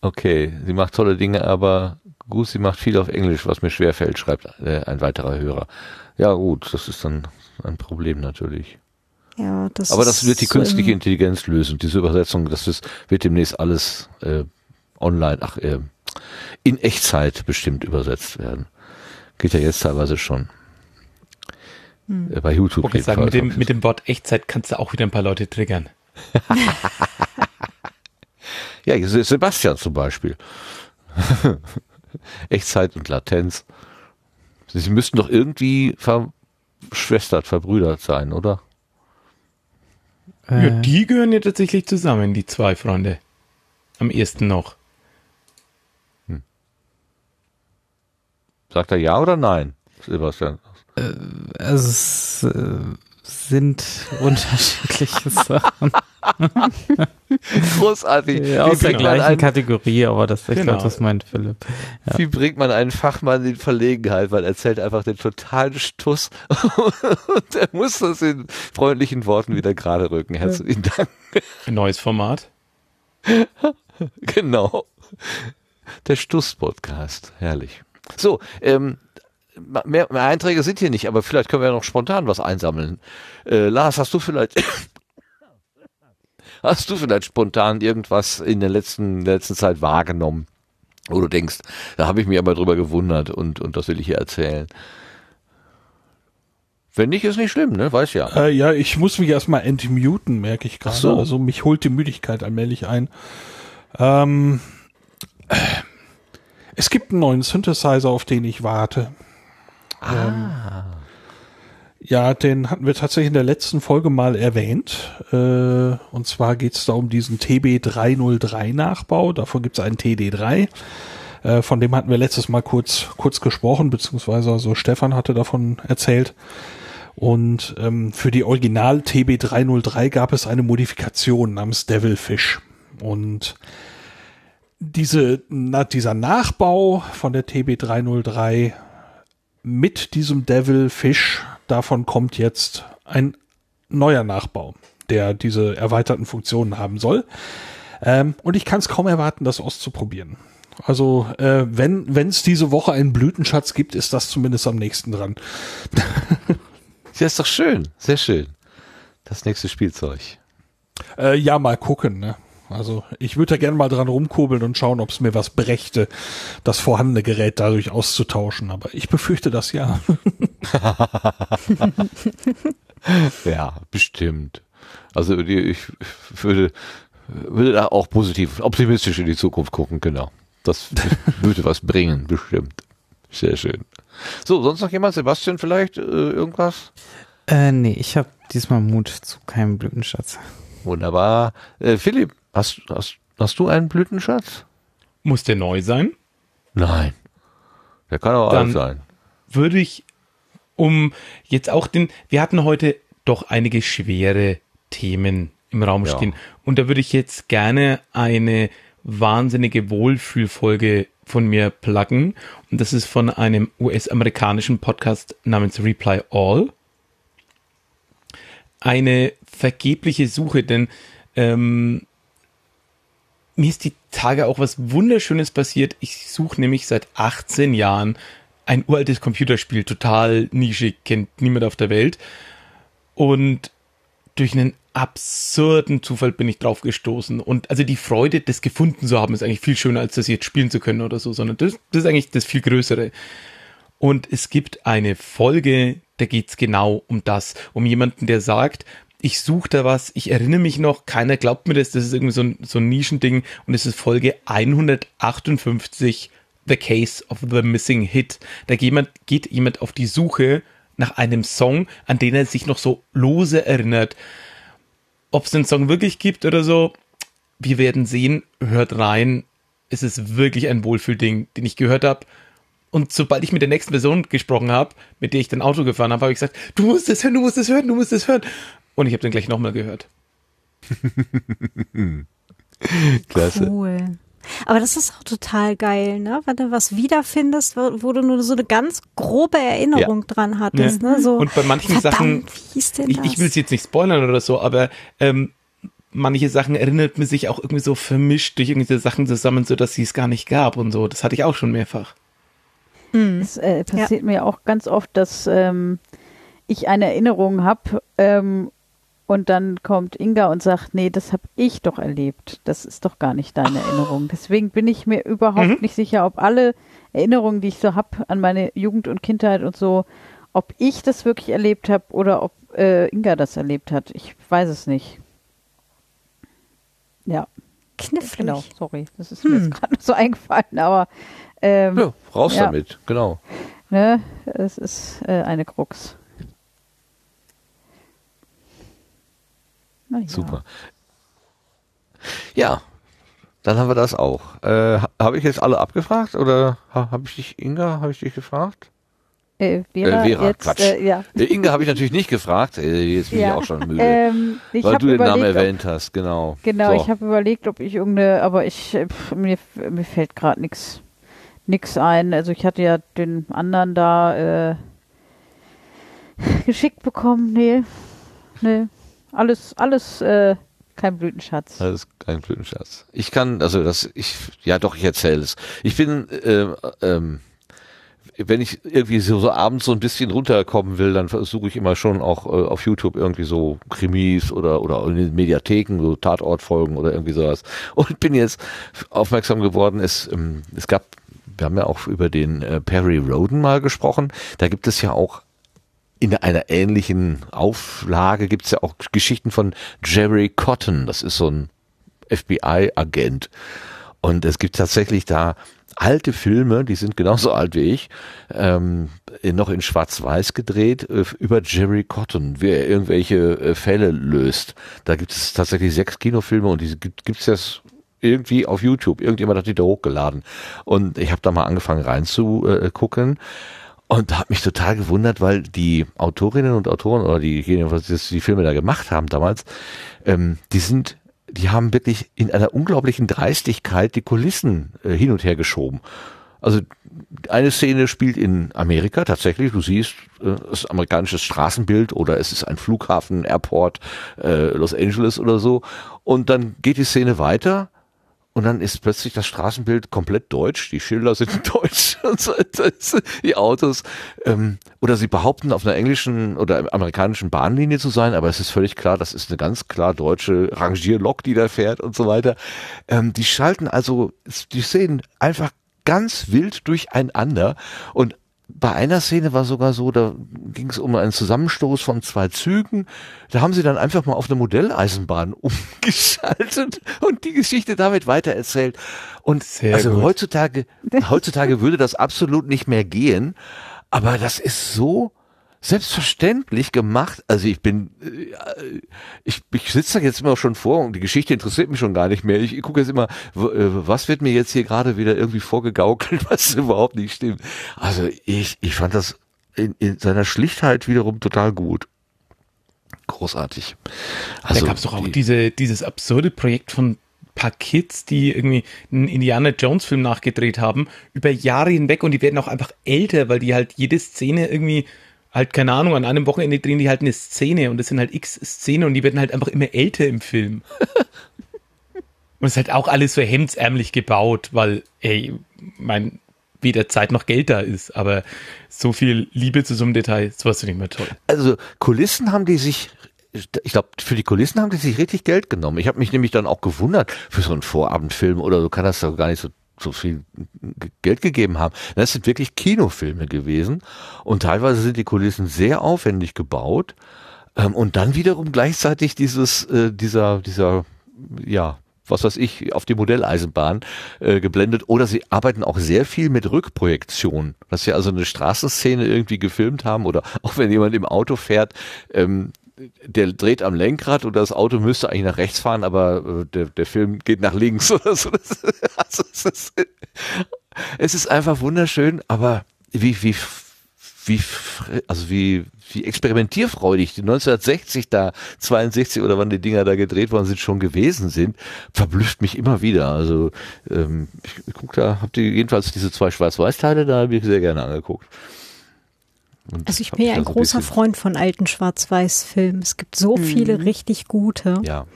Okay, sie macht tolle Dinge, aber gut, sie macht viel auf Englisch, was mir schwerfällt, schreibt äh, ein weiterer Hörer. Ja gut, das ist dann ein Problem natürlich. Ja, das Aber das wird die so künstliche Intelligenz lösen. Diese Übersetzung, das ist, wird demnächst alles äh, online, ach, äh, in Echtzeit bestimmt übersetzt werden. Geht ja jetzt teilweise schon. Hm. Äh, bei YouTube. Ich sagen, mit dem, mit dem Wort Echtzeit kannst du auch wieder ein paar Leute triggern. Ja, Sebastian zum Beispiel. Echtzeit und Latenz. Sie müssten doch irgendwie verschwestert, verbrüdert sein, oder? Ja, Äh, die gehören ja tatsächlich zusammen, die zwei Freunde. Am ersten noch. Sagt er ja oder nein, Sebastian? also es äh, sind unterschiedliche Sachen Großartig. Ja, aus der gleichen einen, Kategorie, aber das, ich Genau. glaube, das meint Philipp. Ja. wie bringt man einen Fachmann in Verlegenheit, weil er erzählt einfach den totalen Stuss und er muss das in freundlichen Worten wieder gerade rücken. Herzlichen Dank. Ein neues Format. Genau. Der Stuss-Podcast. Herrlich. So, ähm, mehr, mehr Einträge sind hier nicht, aber vielleicht können wir ja noch spontan was einsammeln. Äh, Lars, hast du vielleicht, hast du vielleicht spontan irgendwas in der letzten, der letzten Zeit wahrgenommen, wo du denkst, da habe ich mich aber drüber gewundert und, und das will ich hier erzählen. Wenn nicht, ist nicht schlimm, ne? Weiß ja. Äh, ja, ich muss mich erstmal entmuten, merke ich gerade. So. Also mich holt die Müdigkeit allmählich ein. Ähm, Es gibt einen neuen Synthesizer, auf den ich warte. Ah. Ja, den hatten wir tatsächlich in der letzten Folge mal erwähnt. Äh, und zwar geht es da um diesen TB303-Nachbau. Davon gibt es einen TD3. Äh, von dem hatten wir letztes Mal kurz, kurz gesprochen, beziehungsweise also Stefan hatte davon erzählt. Und ähm, für die Original TB303 gab es eine Modifikation namens Devilfish. Und diese, na, dieser Nachbau von der TB303 mit diesem Devilfish, davon kommt jetzt ein neuer Nachbau, der diese erweiterten Funktionen haben soll. Ähm, und ich kann es kaum erwarten, das auszuprobieren. Also äh, wenn es diese Woche einen Blütenschatz gibt, ist das zumindest am nächsten dran. Ja, ist doch schön. Sehr schön. Das nächste Spielzeug. Äh, ja, mal gucken. Ne? Also ich würde da gerne mal dran rumkurbeln und schauen, ob es mir was brächte, das vorhandene Gerät dadurch auszutauschen. Aber ich befürchte das ja. ja, bestimmt. Also ich würde, würde da auch positiv, optimistisch in die Zukunft gucken, genau. Das würde was bringen, bestimmt. Sehr schön. So, sonst noch jemand? Sebastian vielleicht? Äh, irgendwas? Äh, nee, ich habe diesmal Mut zu keinem Blütenschatz. Wunderbar. Äh, Philipp, hast, hast, hast du einen Blütenschatz? Muss der neu sein? Nein. Der kann auch Dann alt sein. Würde ich, um jetzt auch den, wir hatten heute doch einige schwere Themen im Raum Ja. stehen. Und da würde ich jetzt gerne eine wahnsinnige Wohlfühlfolge von mir pluggen. Und das ist von einem US-amerikanischen Podcast namens Reply All. Eine vergebliche Suche, denn ähm, mir ist die Tage auch was Wunderschönes passiert. Ich suche nämlich seit 18 Jahren ein uraltes Computerspiel, total nischig, kennt niemand auf der Welt. Und durch einen absurden Zufall bin ich drauf gestoßen. Und also die Freude, das gefunden zu haben, ist eigentlich viel schöner, als das jetzt spielen zu können oder so, sondern das, das ist eigentlich das viel Größere. Und es gibt eine Folge, da geht's genau um das, um jemanden, der sagt, ich suche da was, ich erinnere mich noch, keiner glaubt mir das, das ist irgendwie so ein, so ein Nischending und es ist Folge 158, The Case of the Missing Hit. Da geht jemand, geht jemand auf die Suche nach einem Song, an den er sich noch so lose erinnert. Ob es den Song wirklich gibt oder so, wir werden sehen, hört rein. Es ist wirklich ein Wohlfühlding, den ich gehört habe. Und sobald ich mit der nächsten Person gesprochen habe, mit der ich dann Auto gefahren habe, habe ich gesagt, du musst es hören, du musst es hören, du musst es hören. Und ich habe dann gleich nochmal gehört. Klasse. Cool. Aber das ist auch total geil, ne? Wenn du was wiederfindest, wo, wo du nur so eine ganz grobe Erinnerung dran hattest, ne? So, Und bei manchen Sachen, wie hieß denn ich, das? ich will es jetzt nicht spoilern oder so, aber ähm, manche Sachen erinnert man sich auch irgendwie so vermischt durch irgendwelche Sachen zusammen, so dass sie es gar nicht gab und so. Das hatte ich auch schon mehrfach. Hm. Es äh, passiert mir auch ganz oft, dass ähm, ich eine Erinnerung habe ähm, und dann kommt Inga und sagt, nee, das habe ich doch erlebt. Das ist doch gar nicht deine Erinnerung. Deswegen bin ich mir überhaupt Mhm. nicht sicher, ob alle Erinnerungen, die ich so habe an meine Jugend und Kindheit und so, ob ich das wirklich erlebt habe oder ob äh, Inga das erlebt hat. Ich weiß es nicht. Ja, Knifflig. genau, sorry. Das ist mir jetzt gerade so eingefallen, aber ähm, Ja, raus Ja. damit, genau. Ne, es ist äh, eine Krux. Ja. Super. Ja, dann haben wir das auch. Äh, ha- habe ich jetzt alle abgefragt oder ha, habe ich dich, Inga, habe ich dich gefragt? Äh, Vera, Äh, Vera, jetzt, Quatsch. Äh, ja. Äh, Inga habe ich natürlich nicht gefragt. Äh, jetzt bin ich ja. auch schon müde. Ähm, ich weil du den Namen erwähnt hast, genau. Ob, genau, So. ich habe überlegt, ob ich irgendeine, aber ich äh, pff, mir, mir fällt gerade nichts nix ein. Also ich hatte ja den anderen da geschickt bekommen. Nee, nee, alles, alles äh, kein Blütenschatz. Ist kein Blütenschatz. Ich kann, also das, ich, ja doch, ich erzähle es. Ich bin, ähm, ähm, wenn ich irgendwie so, so abends so ein bisschen runterkommen will, dann versuche ich immer schon auch äh, auf YouTube irgendwie so Krimis oder oder in den Mediatheken so Tatortfolgen oder irgendwie sowas. Und bin jetzt aufmerksam geworden, es ähm, es gab, wir haben ja auch über den äh, Perry Roden mal gesprochen. Da gibt es ja auch in einer ähnlichen Auflage gibt es ja auch Geschichten von Jerry Cotton. Das ist so ein FBI-Agent. Und es gibt tatsächlich da alte Filme, die sind genauso alt wie ich, ähm, noch in Schwarz-Weiß gedreht, äh, über Jerry Cotton, wie er irgendwelche äh, Fälle löst. Da gibt es tatsächlich sechs Kinofilme und diese gibt es jetzt irgendwie auf YouTube. Irgendjemand hat die da hochgeladen. Und ich habe da mal angefangen reinzugucken. Und habe mich total gewundert, weil die Autorinnen und Autoren oder diejenigen, die die Filme da gemacht haben damals, ähm, die sind, die haben wirklich in einer unglaublichen Dreistigkeit die Kulissen äh, hin und her geschoben. Also eine Szene spielt in Amerika tatsächlich. Du siehst äh, das amerikanische Straßenbild oder es ist ein Flughafen, Airport, äh, Los Angeles oder so. Und dann geht die Szene weiter und dann ist plötzlich das Straßenbild komplett deutsch, die Schilder sind deutsch. Und so, die Autos. Ähm, oder sie behaupten, auf einer englischen oder amerikanischen Bahnlinie zu sein, aber es ist völlig klar, das ist eine ganz klar deutsche Rangierlok, die da fährt und so weiter. Ähm, die schalten also die Szenen einfach ganz wild durcheinander. Und bei einer Szene war sogar so, da ging es um einen Zusammenstoß von zwei Zügen. Da haben sie dann einfach mal auf eine Modelleisenbahn umgeschaltet und die Geschichte damit weitererzählt. Und Sehr also gut. heutzutage, heutzutage würde das absolut nicht mehr gehen. Aber das ist so selbstverständlich gemacht. Also ich bin, äh, ich, ich sitze da jetzt immer schon vor und die Geschichte interessiert mich schon gar nicht mehr. Ich, ich gucke jetzt immer, äh, was wird mir jetzt hier gerade wieder irgendwie vorgegaukelt, was überhaupt nicht stimmt. Also ich, ich fand das in, in seiner Schlichtheit wiederum total gut. Großartig. Also, da gab es doch auch die, diese, dieses absurde Projekt von paar Kids, die irgendwie einen Indiana Jones Film nachgedreht haben, über Jahre hinweg und die werden auch einfach älter, weil die halt jede Szene irgendwie halt, keine Ahnung, an einem Wochenende drehen die halt eine Szene und das sind halt x Szenen und die werden halt einfach immer älter im Film. und es ist halt auch alles so hemdsärmlich gebaut, weil, ey, mein, weder Zeit noch Geld da ist, aber so viel Liebe zu so einem Detail, sowas finde ich immer toll. Also Kulissen haben die sich ich glaube, für die Kulissen haben die sich richtig Geld genommen. Ich habe mich nämlich dann auch gewundert, für so einen Vorabendfilm oder so kann das doch gar nicht so so viel Geld gegeben haben. Das sind wirklich Kinofilme gewesen und teilweise sind die Kulissen sehr aufwendig gebaut ähm, und dann wiederum gleichzeitig dieses äh, dieser dieser ja was weiß ich, auf die Modelleisenbahn äh, geblendet. Oder sie arbeiten auch sehr viel mit Rückprojektion, dass sie also eine Straßenszene irgendwie gefilmt haben oder auch wenn jemand im Auto fährt, ähm, der dreht am Lenkrad und das Auto müsste eigentlich nach rechts fahren, aber äh, der, der Film geht nach links oder so. Also es, ist, es ist einfach wunderschön, aber wie, wie, wie, also wie, wie experimentierfreudig die 1960 da, 62 oder wann die Dinger da gedreht worden sind, schon gewesen sind, verblüfft mich immer wieder. Also ähm, ich, guck da, habt ihr jedenfalls diese zwei Schwarz-Weiß-Teile da, habe ich sehr gerne angeguckt. Und also ich bin ja ein großer ein Freund von alten Schwarz-Weiß-Filmen. Es gibt so mhm. viele richtig gute. Ja.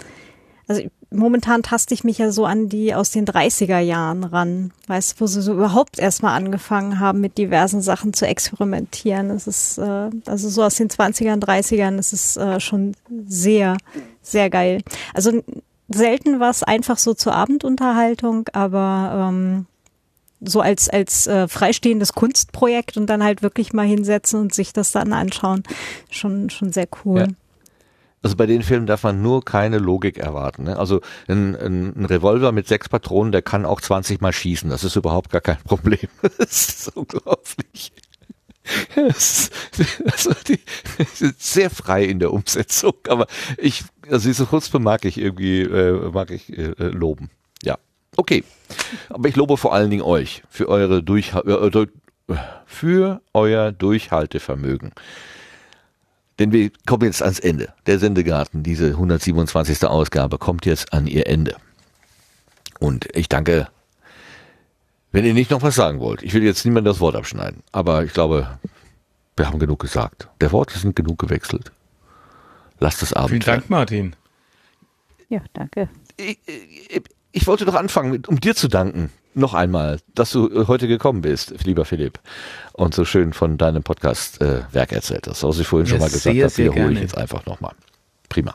Also momentan taste ich mich ja so an die aus den 30er Jahren ran. Weißt du, wo sie so überhaupt erstmal angefangen haben, mit diversen Sachen zu experimentieren. Es ist, äh, also so aus den 20ern, 30ern, das ist äh, schon sehr, sehr geil. Also selten war es einfach so zur Abendunterhaltung, aber ähm, so als, als äh, freistehendes Kunstprojekt und dann halt wirklich mal hinsetzen und sich das dann anschauen. Schon, schon sehr cool. Ja. Also bei den Filmen darf man nur keine Logik erwarten. Ne? Also ein, ein, ein, Revolver mit sechs Patronen, der kann auch 20 Mal schießen. Das ist überhaupt gar kein Problem. das ist unglaublich. also die, sind sehr frei in der Umsetzung, aber ich, also diese Chutzpe mag ich irgendwie, äh, mag ich äh, loben. Okay. Aber ich lobe vor allen Dingen euch für eure Durch äh, für euer Durchhaltevermögen. Denn wir kommen jetzt ans Ende. Der Sendegarten, diese 127. Ausgabe, kommt jetzt an ihr Ende. Und ich danke, wenn ihr nicht noch was sagen wollt. Ich will jetzt niemand das Wort abschneiden, aber ich glaube, wir haben genug gesagt. Der Worte sind genug gewechselt. Lasst es Abend. Vielen Dank, Martin. Ja, danke. Ich, ich, ich wollte doch anfangen, um dir zu danken. Noch einmal, dass du äh, heute gekommen bist, lieber Philipp, und so schön von deinem Podcast äh, Werk erzählt hast. Was ich vorhin ja, schon mal gesagt habe, wiederhole ich jetzt einfach nochmal. Prima.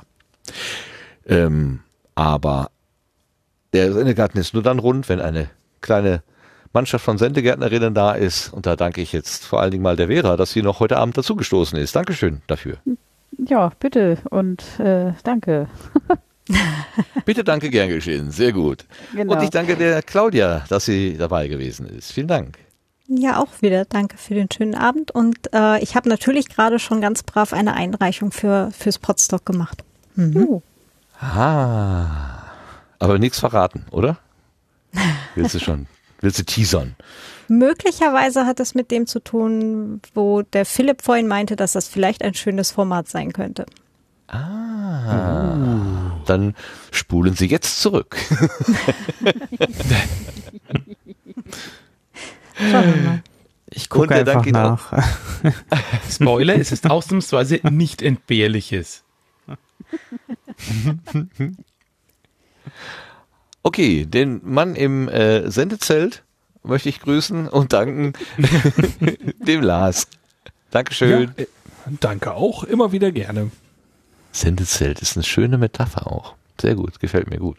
Ähm, aber der Sendegarten ist nur dann rund, wenn eine kleine Mannschaft von Sendegärtnerinnen da ist. Und da danke ich jetzt vor allen Dingen mal der Vera, dass sie noch heute Abend dazugestoßen ist. Dankeschön dafür. Ja, bitte und äh, danke. Bitte danke, gern geschehen. Sehr gut. Genau. Und ich danke der Claudia, dass sie dabei gewesen ist. Vielen Dank. Ja, auch wieder. Danke für den schönen Abend. Und äh, ich habe natürlich gerade schon ganz brav eine Einreichung für fürs Podstock gemacht. Mhm. Uh, Ah. Aber nichts verraten, oder? Willst du schon? Willst du teasern? Möglicherweise hat es mit dem zu tun, wo der Philipp vorhin meinte, dass das vielleicht ein schönes Format sein könnte. Ah. Dann spulen Sie jetzt zurück. Schauen wir mal. Ich gucke einfach nach. Spoiler, es ist ausnahmsweise nicht entbehrliches. Okay, den Mann im äh, Sendezelt möchte ich grüßen und danken dem Lars. Dankeschön. Ja, äh, danke auch, immer wieder gerne. Sendezelt ist eine schöne Metapher auch. Sehr gut, gefällt mir gut.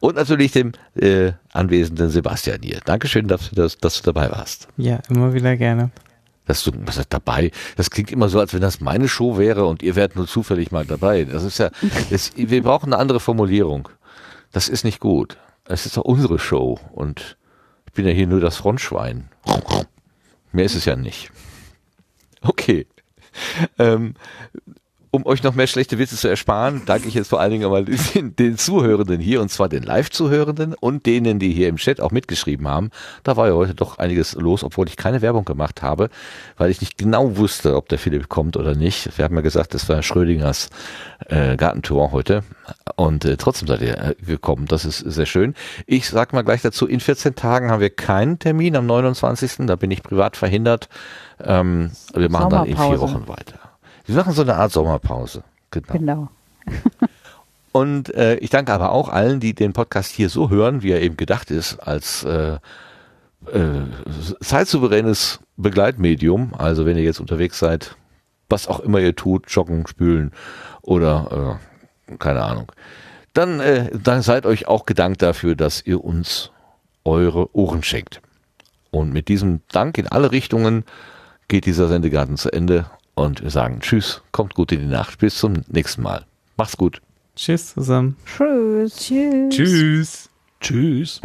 Und natürlich dem äh, anwesenden Sebastian hier. Dankeschön, dass, du- dass, dass du dabei warst. Ja, immer wieder gerne. Dass du was heißt dabei, das klingt immer so, als wenn das meine Show wäre und ihr wärt nur zufällig mal dabei. Das ist ja, das, wir brauchen eine andere Formulierung. Das ist nicht gut. Es ist doch unsere Show und ich bin ja hier nur das Frontschwein. Mehr ist es ja nicht. Okay. Ähm, um euch noch mehr schlechte Witze zu ersparen, danke ich jetzt vor allen Dingen einmal den, den Zuhörenden hier, und zwar den Live-Zuhörenden und denen, die hier im Chat auch mitgeschrieben haben. Da war ja heute doch einiges los, obwohl ich keine Werbung gemacht habe, weil ich nicht genau wusste, ob der Philipp kommt oder nicht. Wir haben ja gesagt, das war Schrödingers äh, Gartentour heute und äh, trotzdem seid ihr äh, gekommen. Das ist sehr schön. Ich sag mal gleich dazu, in 14 Tagen haben wir keinen Termin am 29. Da bin ich privat verhindert. Ähm, wir machen dann in vier. Wochen weiter. Wir machen so eine Art Sommerpause. Genau. genau. Und äh, ich danke aber auch allen, die den Podcast hier so hören, wie er eben gedacht ist, als äh, äh, zeitsouveränes Begleitmedium. Also wenn ihr jetzt unterwegs seid, was auch immer ihr tut, joggen, spülen oder äh, keine Ahnung, dann, äh, dann seid euch auch gedankt dafür, dass ihr uns eure Ohren schenkt. Und mit diesem Dank in alle Richtungen geht dieser Sendegarten zu Ende und wir sagen Tschüss, kommt gut in die Nacht, bis zum nächsten Mal. Macht's gut. Tschüss zusammen. Tschüss. Tschüss. Tschüss. Tschüss.